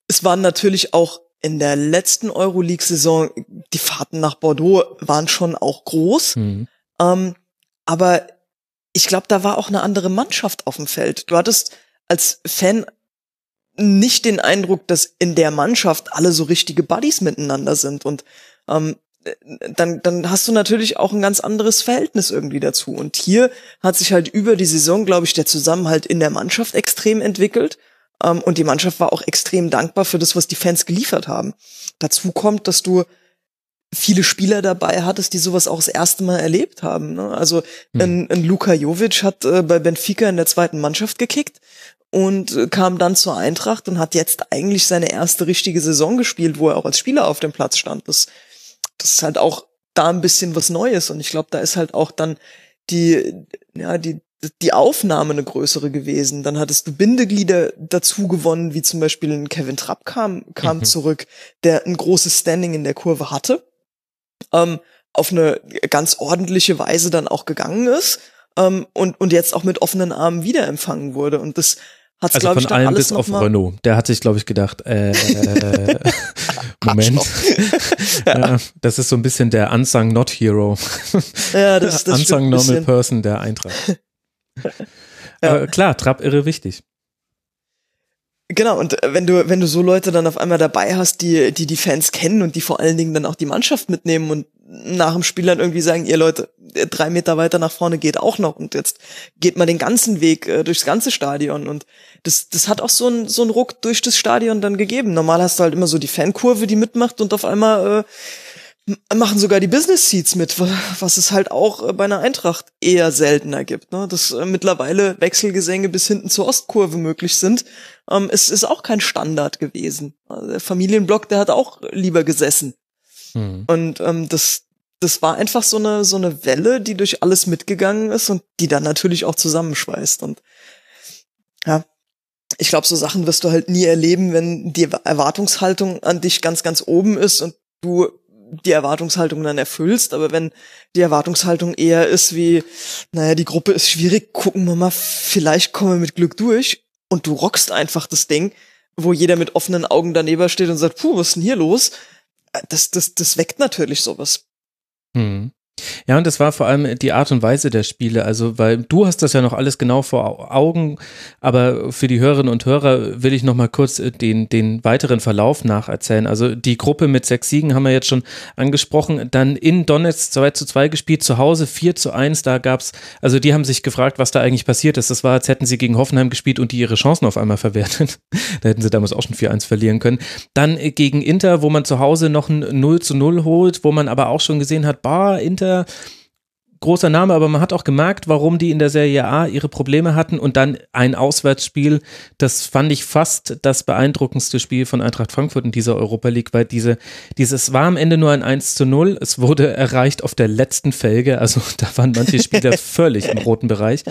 es waren natürlich auch in der letzten Euroleague-Saison, die Fahrten nach Bordeaux waren schon auch groß. Hm. Ähm, aber ich glaube, da war auch eine andere Mannschaft auf dem Feld. Du hattest als Fan nicht den Eindruck, dass in der Mannschaft alle so richtige Buddies miteinander sind. Und ähm, dann, dann hast du natürlich auch ein ganz anderes Verhältnis irgendwie dazu. Und hier hat sich halt über die Saison, glaube ich, der Zusammenhalt in der Mannschaft extrem entwickelt. Ähm, und die Mannschaft war auch extrem dankbar für das, was die Fans geliefert haben. Dazu kommt, dass du viele Spieler dabei hattest, die sowas auch das erste Mal erlebt haben. Ne? Also ein, ein Luka Jovic hat äh, bei Benfica in der zweiten Mannschaft gekickt und äh, kam dann zur Eintracht und hat jetzt eigentlich seine erste richtige Saison gespielt, wo er auch als Spieler auf dem Platz stand. Das, das ist halt auch da ein bisschen was Neues und ich glaube, da ist halt auch dann die, ja, die, die Aufnahme eine größere gewesen. Dann hattest du Bindeglieder dazu gewonnen, wie zum Beispiel ein Kevin Trapp kam, kam Mhm. zurück, der ein großes Standing in der Kurve hatte. Ähm, auf eine ganz ordentliche Weise dann auch gegangen ist ähm, und, und jetzt auch mit offenen Armen wiederempfangen wurde. Und das hat's, Also von ich, alles bis auf mal Renault. Der hat sich, glaube ich, gedacht, äh, äh, Moment. ja. das ist so ein bisschen der Unsung Not Hero. Ja, das, das Unsung Normal. Person der Eintracht. Aber klar, Trapp irre wichtig. Genau, und äh, wenn du, wenn du so Leute dann auf einmal dabei hast, die, die die Fans kennen und die vor allen Dingen dann auch die Mannschaft mitnehmen und nach dem Spiel dann irgendwie sagen, ihr Leute, drei Meter weiter nach vorne geht auch noch und jetzt geht man den ganzen Weg äh, durchs ganze Stadion und das, das hat auch so einen so einen Ruck durch das Stadion dann gegeben. Normal hast du halt immer so die Fankurve, die mitmacht und auf einmal äh, machen sogar die Business Seats mit, wa- was es halt auch äh, bei einer Eintracht eher seltener gibt. Ne? Dass äh, mittlerweile Wechselgesänge bis hinten zur Ostkurve möglich sind, ähm, es ist auch kein Standard gewesen. Also der Familienblock, der hat auch lieber gesessen. Hm. Und ähm, das, das war einfach so eine, so eine Welle, die durch alles mitgegangen ist und die dann natürlich auch zusammenschweißt. Und ja, ich glaube, so Sachen wirst du halt nie erleben, wenn die Erwartungshaltung an dich ganz, ganz oben ist und du die Erwartungshaltung dann erfüllst. Aber wenn die Erwartungshaltung eher ist wie, naja, die Gruppe ist schwierig, gucken wir mal, vielleicht kommen wir mit Glück durch und du rockst einfach das Ding, wo jeder mit offenen Augen daneben steht und sagt, puh, was ist denn hier los? Das, das, das weckt natürlich sowas. Hm. Ja, und das war vor allem die Art und Weise der Spiele. Also, weil du hast das ja noch alles genau vor Au- Augen, aber für die Hörerinnen und Hörer will ich noch mal kurz äh, den, den weiteren Verlauf nacherzählen. Also, die Gruppe mit sechs Siegen haben wir jetzt schon angesprochen. Dann in Donetsk 2 zu 2 gespielt, zu Hause 4 zu 1. Da gab's, also die haben sich gefragt, was da eigentlich passiert ist. Das war, als hätten sie gegen Hoffenheim gespielt und die ihre Chancen auf einmal verwertet. da hätten sie damals auch schon 4-1 verlieren können. Dann äh, gegen Inter, wo man zu Hause noch ein 0 zu 0 holt, wo man aber auch schon gesehen hat, bah, Inter, Twitter großer Name, aber man hat auch gemerkt, warum die in der Serie A ihre Probleme hatten und dann ein Auswärtsspiel, das fand ich fast das beeindruckendste Spiel von Eintracht Frankfurt in dieser Europa League, weil diese, dieses war am Ende nur ein 1 zu 0, es wurde erreicht auf der letzten Felge, also da waren manche Spieler völlig im roten Bereich,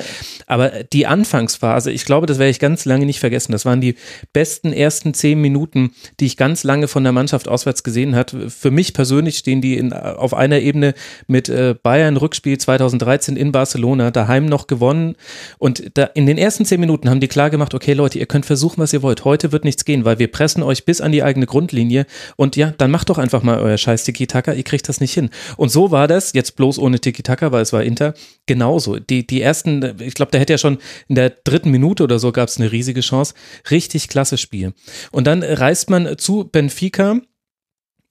aber die Anfangsphase, ich glaube, das werde ich ganz lange nicht vergessen, das waren die besten ersten zehn Minuten, die ich ganz lange von der Mannschaft auswärts gesehen hat. Für mich persönlich stehen die in, auf einer Ebene mit äh, Bayern Rückspiel 2013 in Barcelona, daheim noch gewonnen. Und da, in den ersten zehn Minuten haben die klar gemacht, okay Leute, ihr könnt versuchen, was ihr wollt. Heute wird nichts gehen, weil wir pressen euch bis an die eigene Grundlinie. Und ja, dann macht doch einfach mal euer scheiß Tiki-Taka, ihr kriegt das nicht hin. Und so war das, jetzt bloß ohne Tiki-Taka, weil es war Inter, genauso. Die, die ersten, ich glaube, da hätte ja schon in der dritten Minute oder so gab es eine riesige Chance. Richtig klasse Spiel. Und dann reist man zu Benfica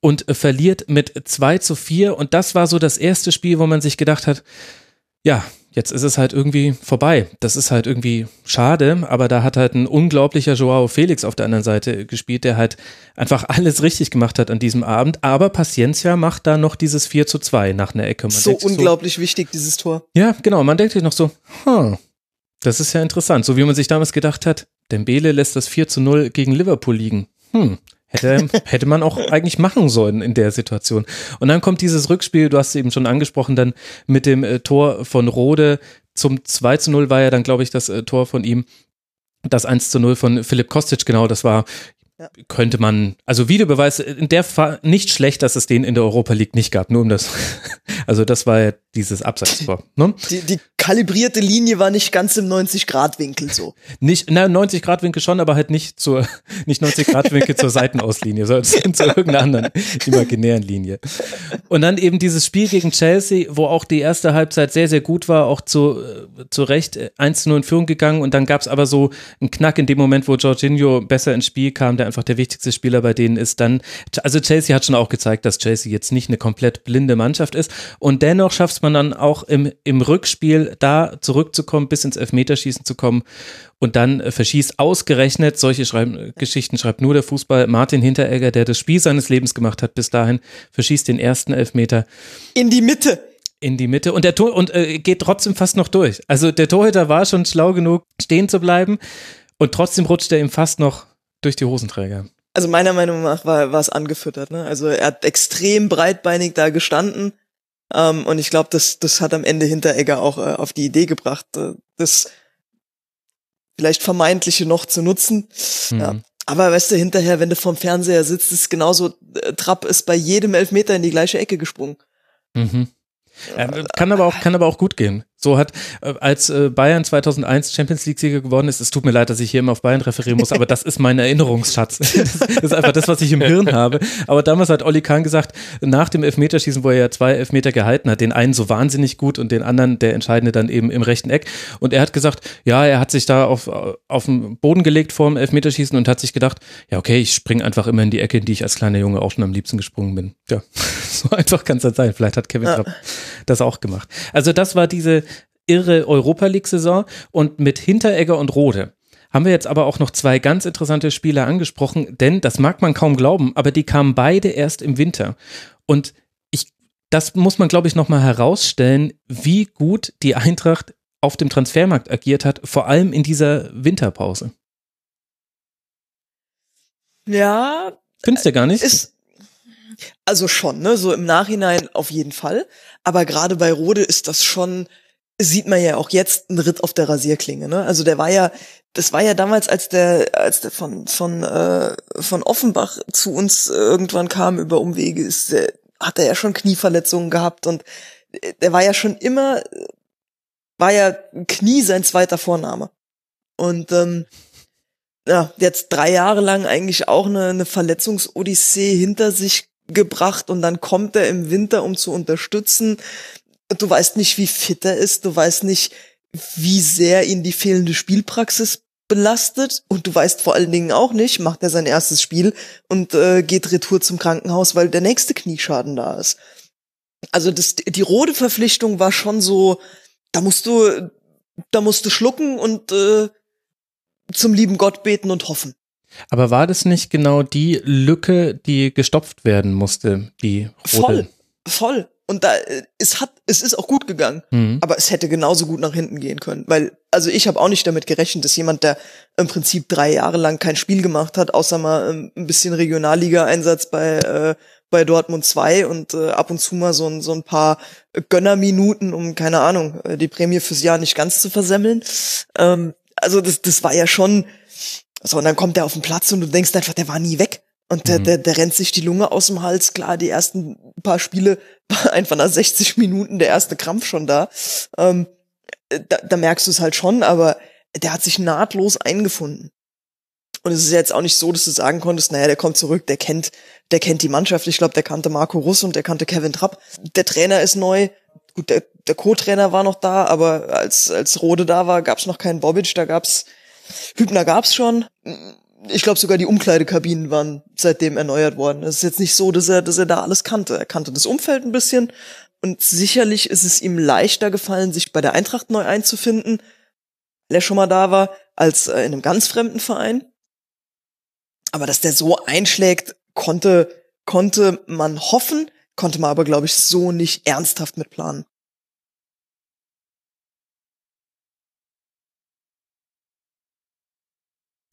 und äh, verliert mit 2 zu 4 und das war so das erste Spiel, wo man sich gedacht hat, ja, jetzt ist es halt irgendwie vorbei. Das ist halt irgendwie schade, aber da hat halt ein unglaublicher Joao Felix auf der anderen Seite gespielt, der halt einfach alles richtig gemacht hat an diesem Abend, aber Paciencia macht da noch dieses 4 zu 2 nach einer Ecke. Man so unglaublich wichtig, dieses Tor. ja, genau. Man denkt sich noch so, hm, das ist ja interessant. So wie man sich damals gedacht hat, Dembele lässt das 4 zu 0 gegen Liverpool liegen. Hm, hätte, hätte man auch eigentlich machen sollen in der Situation. Und dann kommt dieses Rückspiel, du hast es eben schon angesprochen, dann mit dem äh, Tor von Rode zum 2 zu 0 war ja dann, glaube ich, das äh, Tor von ihm. Das 1 zu 0 von Philipp Kostic, genau, das war, Ja. könnte man, also Videobeweis, in der Fall nicht schlecht, dass es den in der Europa League nicht gab, nur um das, also das war ja dieses Abseitstor, ne? Die, die kalibrierte Linie war nicht ganz im 90-Grad-Winkel so. Nicht, na, 90 Grad Winkel schon, aber halt nicht zur, nicht 90 Grad Winkel zur Seitenauslinie, sondern zu irgendeiner anderen imaginären Linie. Und dann eben dieses Spiel gegen Chelsea, wo auch die erste Halbzeit sehr, sehr gut war, auch zu, äh, zu Recht äh, 1-0 in Führung gegangen und dann gab es aber so einen Knack in dem Moment, wo Jorginho besser ins Spiel kam, der einfach der wichtigste Spieler bei denen ist dann, also Chelsea hat schon auch gezeigt, dass Chelsea jetzt nicht eine komplett blinde Mannschaft ist und dennoch schafft es man dann auch im, im Rückspiel da zurückzukommen, bis ins Elfmeterschießen zu kommen und dann äh, verschießt ausgerechnet, solche schreiben, Geschichten schreibt nur der Fußball, Martin Hinteregger, der das Spiel seines Lebens gemacht hat bis dahin, verschießt den ersten Elfmeter In die Mitte. in die Mitte und der Tor und äh, geht trotzdem fast noch durch. Also der Torhüter war schon schlau genug, stehen zu bleiben und trotzdem rutscht er ihm fast noch durch die Hosenträger. Also meiner Meinung nach war, war es angefüttert. Ne? Also er hat extrem breitbeinig da gestanden. Ähm, und ich glaube, das, das hat am Ende Hinteregger auch äh, auf die Idee gebracht, äh, das vielleicht Vermeintliche noch zu nutzen. Ja. Mhm. Aber weißt du, hinterher, wenn du vorm Fernseher sitzt, ist genauso, äh, Trapp ist bei jedem Elfmeter in die gleiche Ecke gesprungen. Mhm. Ja, kann aber auch kann aber auch gut gehen. So hat äh, als äh, Bayern 2001 Champions League Sieger geworden ist. Es tut mir leid, dass ich hier immer auf Bayern referieren muss, aber das ist mein Erinnerungsschatz. das ist einfach das, was ich im Hirn habe. Aber damals hat Olli Kahn gesagt, nach dem Elfmeterschießen, wo er ja zwei Elfmeter gehalten hat, den einen so wahnsinnig gut und den anderen der entscheidende dann eben im rechten Eck. Und er hat gesagt, ja, er hat sich da auf auf den Boden gelegt vor dem Elfmeterschießen und hat sich gedacht, ja okay, ich springe einfach immer in die Ecke, in die ich als kleiner Junge auch schon am liebsten gesprungen bin. Ja, so einfach kann es dann sein. Vielleicht hat Kevin Trapp das auch gemacht. Also das war diese irre Europa League-Saison und mit Hinteregger und Rode haben wir jetzt aber auch noch zwei ganz interessante Spieler angesprochen, denn das mag man kaum glauben, aber die kamen beide erst im Winter. Und ich, das muss man, glaube ich, nochmal herausstellen, wie gut die Eintracht auf dem Transfermarkt agiert hat, vor allem in dieser Winterpause. Ja. Findest du gar nicht? Ist, also schon, ne, so im Nachhinein auf jeden Fall. Aber gerade bei Rode ist das schon, sieht man ja auch jetzt ein Ritt auf der Rasierklinge, ne? Also der war ja, das war ja damals, als der, als der von von äh, von Offenbach zu uns irgendwann kam über Umwege, ist, der, hat er ja schon Knieverletzungen gehabt und der war ja schon immer, war ja Knie sein zweiter Vorname. Und ähm, ja, jetzt drei Jahre lang eigentlich auch eine, eine Verletzungsodyssee hinter sich gebracht und dann kommt er im Winter, um zu unterstützen. Du weißt nicht, wie fit er ist, du weißt nicht, wie sehr ihn die fehlende Spielpraxis belastet und du weißt vor allen Dingen auch nicht, macht er sein erstes Spiel und äh, geht retour zum Krankenhaus, weil der nächste Knieschaden da ist. Also das, die rote Verpflichtung war schon so, da musst du, da musst du schlucken und äh, zum lieben Gott beten und hoffen. Aber war das nicht genau die Lücke, die gestopft werden musste, die rote? Voll, voll. Und da äh, es hat es ist auch gut gegangen, mhm. aber es hätte genauso gut nach hinten gehen können, weil also ich habe auch nicht damit gerechnet, dass jemand, der im Prinzip drei Jahre lang kein Spiel gemacht hat, außer mal ähm, ein bisschen Regionalliga-Einsatz bei äh, bei Dortmund 2 und äh, ab und zu mal so ein, so ein paar Gönnerminuten, um keine Ahnung äh, die Prämie fürs Jahr nicht ganz zu versemmeln. Ähm, also das das war ja schon so, und dann kommt er auf den Platz und du denkst einfach, der war nie weg. Und der, mhm. der, der rennt sich die Lunge aus dem Hals. Klar, die ersten paar Spiele war einfach nach 60 Minuten der erste Krampf schon da. Ähm, da, da merkst du es halt schon, aber der hat sich nahtlos eingefunden. Und es ist jetzt auch nicht so, dass du sagen konntest, naja, der kommt zurück, der kennt, der kennt die Mannschaft. Ich glaube, der kannte Marco Russ und der kannte Kevin Trapp. Der Trainer ist neu. Gut, der, der Co-Trainer war noch da, aber als, als Rode da war, gab's noch keinen Bobic, da gab's Hübner gab's schon. Ich glaube sogar die Umkleidekabinen waren seitdem erneuert worden. Es ist jetzt nicht so, dass er, dass er da alles kannte. Er kannte das Umfeld ein bisschen und sicherlich ist es ihm leichter gefallen, sich bei der Eintracht neu einzufinden, weil er schon mal da war, als äh, in einem ganz fremden Verein. Aber dass der so einschlägt, konnte, konnte man hoffen, konnte man aber, glaube ich, so nicht ernsthaft mitplanen.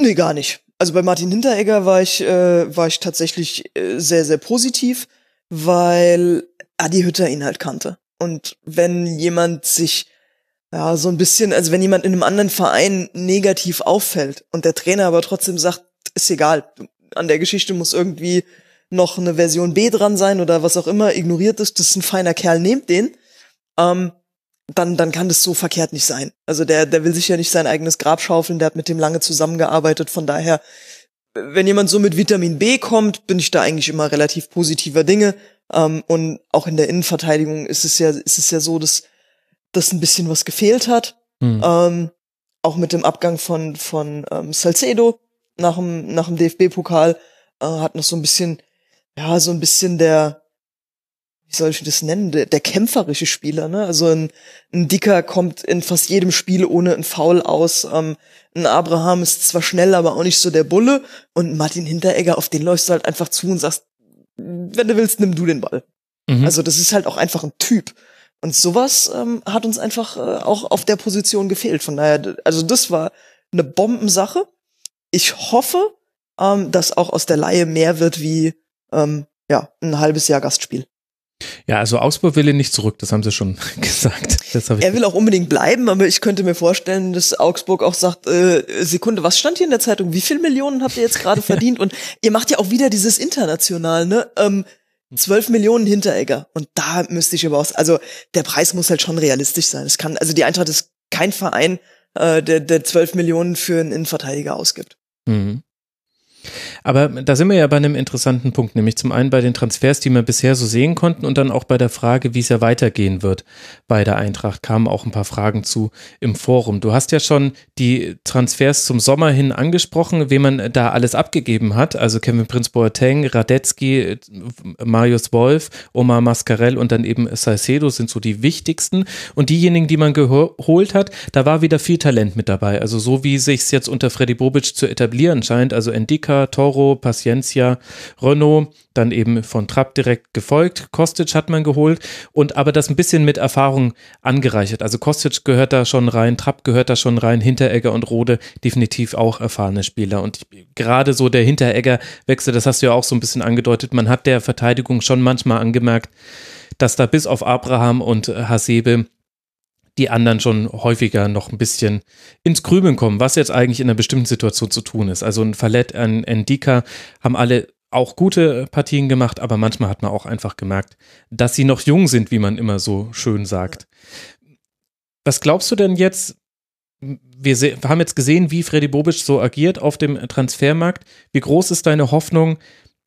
Nee, gar nicht. Also bei Martin Hinteregger war ich, äh, war ich tatsächlich äh, sehr, sehr positiv, weil Adi Hütter ihn halt kannte. Und wenn jemand sich ja so ein bisschen, also wenn jemand in einem anderen Verein negativ auffällt und der Trainer aber trotzdem sagt, ist egal, an der Geschichte muss irgendwie noch eine Version B dran sein oder was auch immer, ignoriert ist, das ist ein feiner Kerl, nehmt den, ähm, dann, dann kann das so verkehrt nicht sein. Also der, der will sich ja nicht sein eigenes Grab schaufeln, der hat mit dem lange zusammengearbeitet. Von daher, wenn jemand so mit Vitamin B kommt, bin ich da eigentlich immer relativ positiver Dinge. Ähm, und auch in der Innenverteidigung ist es ja, ist es ja so, dass, dass ein bisschen was gefehlt hat. Mhm. Ähm, auch mit dem Abgang von, von ähm, Salcedo nach dem, nach dem DFB-Pokal äh, hat noch so ein bisschen, ja, so ein bisschen der, wie soll ich das nennen, der, der kämpferische Spieler, ne? Also ein, ein Dicker kommt in fast jedem Spiel ohne ein Foul aus. Ähm, ein Abraham ist zwar schnell, aber auch nicht so der Bulle. Und Martin Hinteregger, auf den läufst du halt einfach zu und sagst, wenn du willst, nimm du den Ball. Mhm. Also das ist halt auch einfach ein Typ. Und sowas ähm, hat uns einfach äh, auch auf der Position gefehlt. Von daher, also das war eine Bombensache. Ich hoffe, ähm, dass auch aus der Laie mehr wird wie ähm, ja ein halbes Jahr Gastspiel. Ja, also Augsburg will ihn nicht zurück, das haben sie schon gesagt. er will auch unbedingt bleiben, aber ich könnte mir vorstellen, dass Augsburg auch sagt, äh, Sekunde, was stand hier in der Zeitung? Wie viel Millionen habt ihr jetzt gerade verdient? Und ihr macht ja auch wieder dieses international, ne? Ähm, 12 Millionen Hinteregger. Und da müsste ich aber auch, also der Preis muss halt schon realistisch sein. Es kann, also die Eintracht ist kein Verein, äh, der, der 12 Millionen für einen Innenverteidiger ausgibt. Mhm. Aber da sind wir ja bei einem interessanten Punkt, nämlich zum einen bei den Transfers, die wir bisher so sehen konnten und dann auch bei der Frage, wie es ja weitergehen wird bei der Eintracht, kamen auch ein paar Fragen zu im Forum. Du hast ja schon die Transfers zum Sommer hin angesprochen, wen man da alles abgegeben hat, also Kevin Prince Boateng, Radetzky, Marius Wolf, Omar Mascarell und dann eben Salcedo sind so die wichtigsten. Und diejenigen, die man geholt hat, da war wieder viel Talent mit dabei, also so wie sich es jetzt unter Freddy Bobic zu etablieren scheint, also Endika, Toro, Paciencia, Renault, dann eben von Trapp direkt gefolgt. Kostic hat man geholt und aber das ein bisschen mit Erfahrung angereichert. Also Kostic gehört da schon rein, Trapp gehört da schon rein, Hinteregger und Rode definitiv auch erfahrene Spieler. Und gerade so der Hinteregger-Wechsel, das hast du ja auch so ein bisschen angedeutet, man hat der Verteidigung schon manchmal angemerkt, dass da bis auf Abraham und Hasebe die anderen schon häufiger noch ein bisschen ins Grübeln kommen, was jetzt eigentlich in einer bestimmten Situation zu tun ist. Also ein Fallett, ein Endika haben alle auch gute Partien gemacht, aber manchmal hat man auch einfach gemerkt, dass sie noch jung sind, wie man immer so schön sagt. Was glaubst du denn jetzt? Wir haben jetzt gesehen, wie Freddy Bobic so agiert auf dem Transfermarkt. Wie groß ist deine Hoffnung,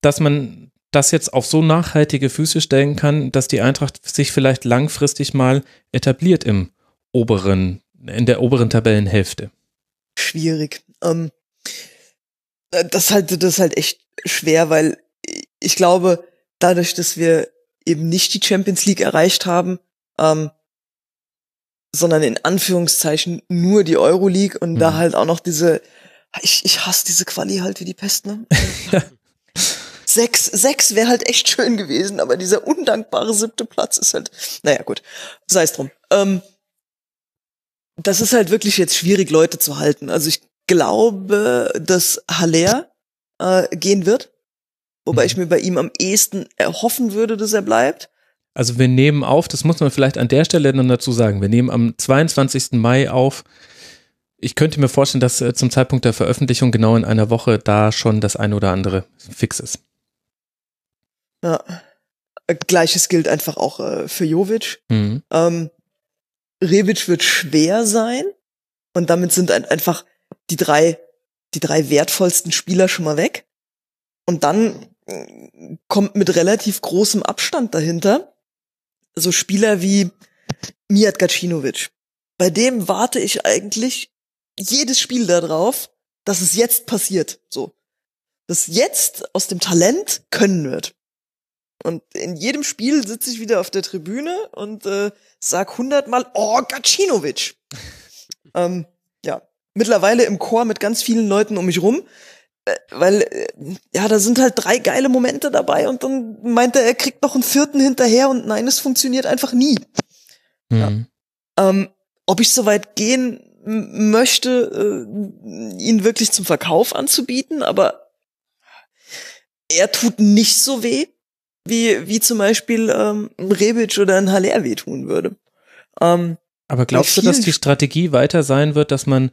dass man das jetzt auf so nachhaltige Füße stellen kann, dass die Eintracht sich vielleicht langfristig mal etabliert im oberen, in der oberen Tabellenhälfte? Schwierig. Ähm, das ist halt, das ist halt echt schwer, weil ich glaube, dadurch, dass wir eben nicht die Champions League erreicht haben, ähm, sondern in Anführungszeichen nur die Euroleague und mhm. da halt auch noch diese, ich, ich hasse diese Quali halt wie die Pest, ne? sechs, sechs wäre halt echt schön gewesen, aber dieser undankbare siebte Platz ist halt, naja, gut, sei es drum. Ähm, das ist halt wirklich jetzt schwierig, Leute zu halten. Also ich glaube, dass Haller äh, gehen wird, wobei mhm. ich mir bei ihm am ehesten erhoffen würde, dass er bleibt. Also wir nehmen auf, das muss man vielleicht an der Stelle dann dazu sagen, wir nehmen am 22. Mai auf. Ich könnte mir vorstellen, dass äh, zum Zeitpunkt der Veröffentlichung genau in einer Woche da schon das eine oder andere fix ist. Ja. Gleiches gilt einfach auch äh, für Jovic. Mhm. Ähm, Rebic wird schwer sein und damit sind einfach die drei, die drei wertvollsten Spieler schon mal weg. Und dann äh, kommt mit relativ großem Abstand dahinter so Spieler wie Mijat Gacinovic. Bei dem warte ich eigentlich jedes Spiel darauf, dass es jetzt passiert, so. Dass jetzt aus dem Talent können wird. Und in jedem Spiel sitze ich wieder auf der Tribüne und äh, sag hundertmal, oh, Gacinovic. ähm, ja, mittlerweile im Chor mit ganz vielen Leuten um mich rum, äh, weil, äh, ja, da sind halt drei geile Momente dabei und dann meint er, er kriegt noch einen vierten hinterher und nein, es funktioniert einfach nie. Mhm. Ja. Ähm, ob ich so weit gehen möchte, äh, ihn wirklich zum Verkauf anzubieten, aber er tut nicht so weh wie, wie zum Beispiel ähm, Rebic oder ein Haller wehtun würde. Ähm, Aber glaubst du, dass die Strategie weiter sein wird, dass man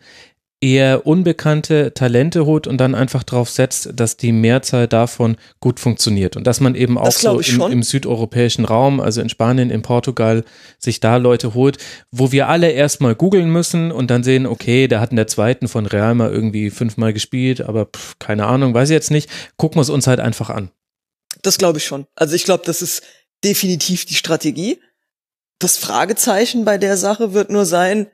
eher unbekannte Talente holt und dann einfach darauf setzt, dass die Mehrzahl davon gut funktioniert und dass man eben auch so im, im, südeuropäischen Raum, also in Spanien, in Portugal, sich da Leute holt, wo wir alle erstmal googeln müssen und dann sehen, okay, der hat in der zweiten von Real mal irgendwie fünfmal gespielt, aber pff, keine Ahnung, weiß ich jetzt nicht, gucken wir es uns halt einfach an. Das glaube ich schon. Also ich glaube, das ist definitiv die Strategie. Das Fragezeichen bei der Sache wird nur sein,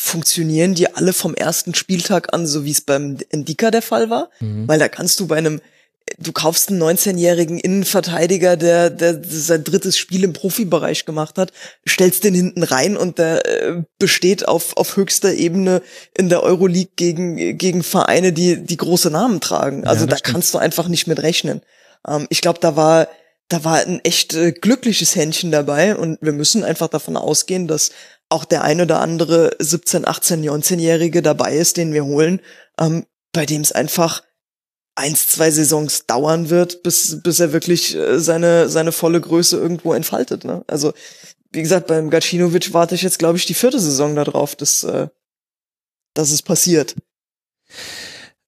funktionieren die alle vom ersten Spieltag an, so wie es beim Endika der Fall war? Mhm. Weil da kannst du bei einem, du kaufst einen 19-jährigen Innenverteidiger, der, der sein drittes Spiel im Profibereich gemacht hat, stellst den hinten rein und der äh, besteht auf, auf höchster Ebene in der Euroleague gegen, gegen Vereine, die, die große Namen tragen. Also ja, da stimmt. kannst du einfach nicht mit rechnen. Ähm, ich glaube, da war da war ein echt äh, glückliches Händchen dabei und wir müssen einfach davon ausgehen, dass auch der ein oder andere 17, 18, 19-Jährige dabei ist, den wir holen, ähm, bei dem es einfach eins, zwei Saisons dauern wird, bis, bis er wirklich äh, seine, seine volle Größe irgendwo entfaltet. Ne? Also, wie gesagt, beim Gacinovic warte ich jetzt, glaube ich, die vierte Saison darauf, dass, äh, dass es passiert.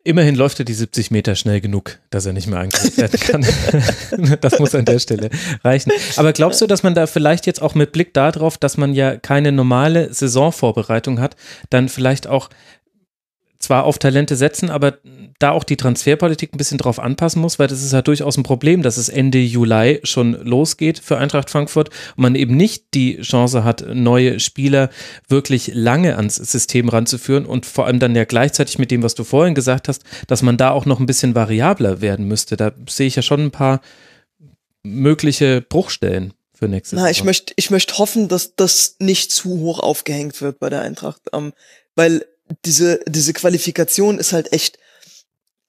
Immerhin läuft er die 70 Meter schnell genug, dass er nicht mehr angegriffen werden kann. das muss an der Stelle reichen. Aber glaubst du, dass man da vielleicht jetzt auch mit Blick darauf, dass man ja keine normale Saisonvorbereitung hat, dann vielleicht auch zwar auf Talente setzen, aber da auch die Transferpolitik ein bisschen drauf anpassen muss, weil das ist ja durchaus ein Problem, dass es Ende Juli schon losgeht für Eintracht Frankfurt und man eben nicht die Chance hat, neue Spieler wirklich lange ans System ranzuführen und vor allem dann ja gleichzeitig mit dem, was du vorhin gesagt hast, dass man da auch noch ein bisschen variabler werden müsste. Da sehe ich ja schon ein paar mögliche Bruchstellen für nächstes Jahr. Na, ich möchte, ich möchte hoffen, dass das nicht zu hoch aufgehängt wird bei der Eintracht, ähm, weil diese, diese Qualifikation ist halt echt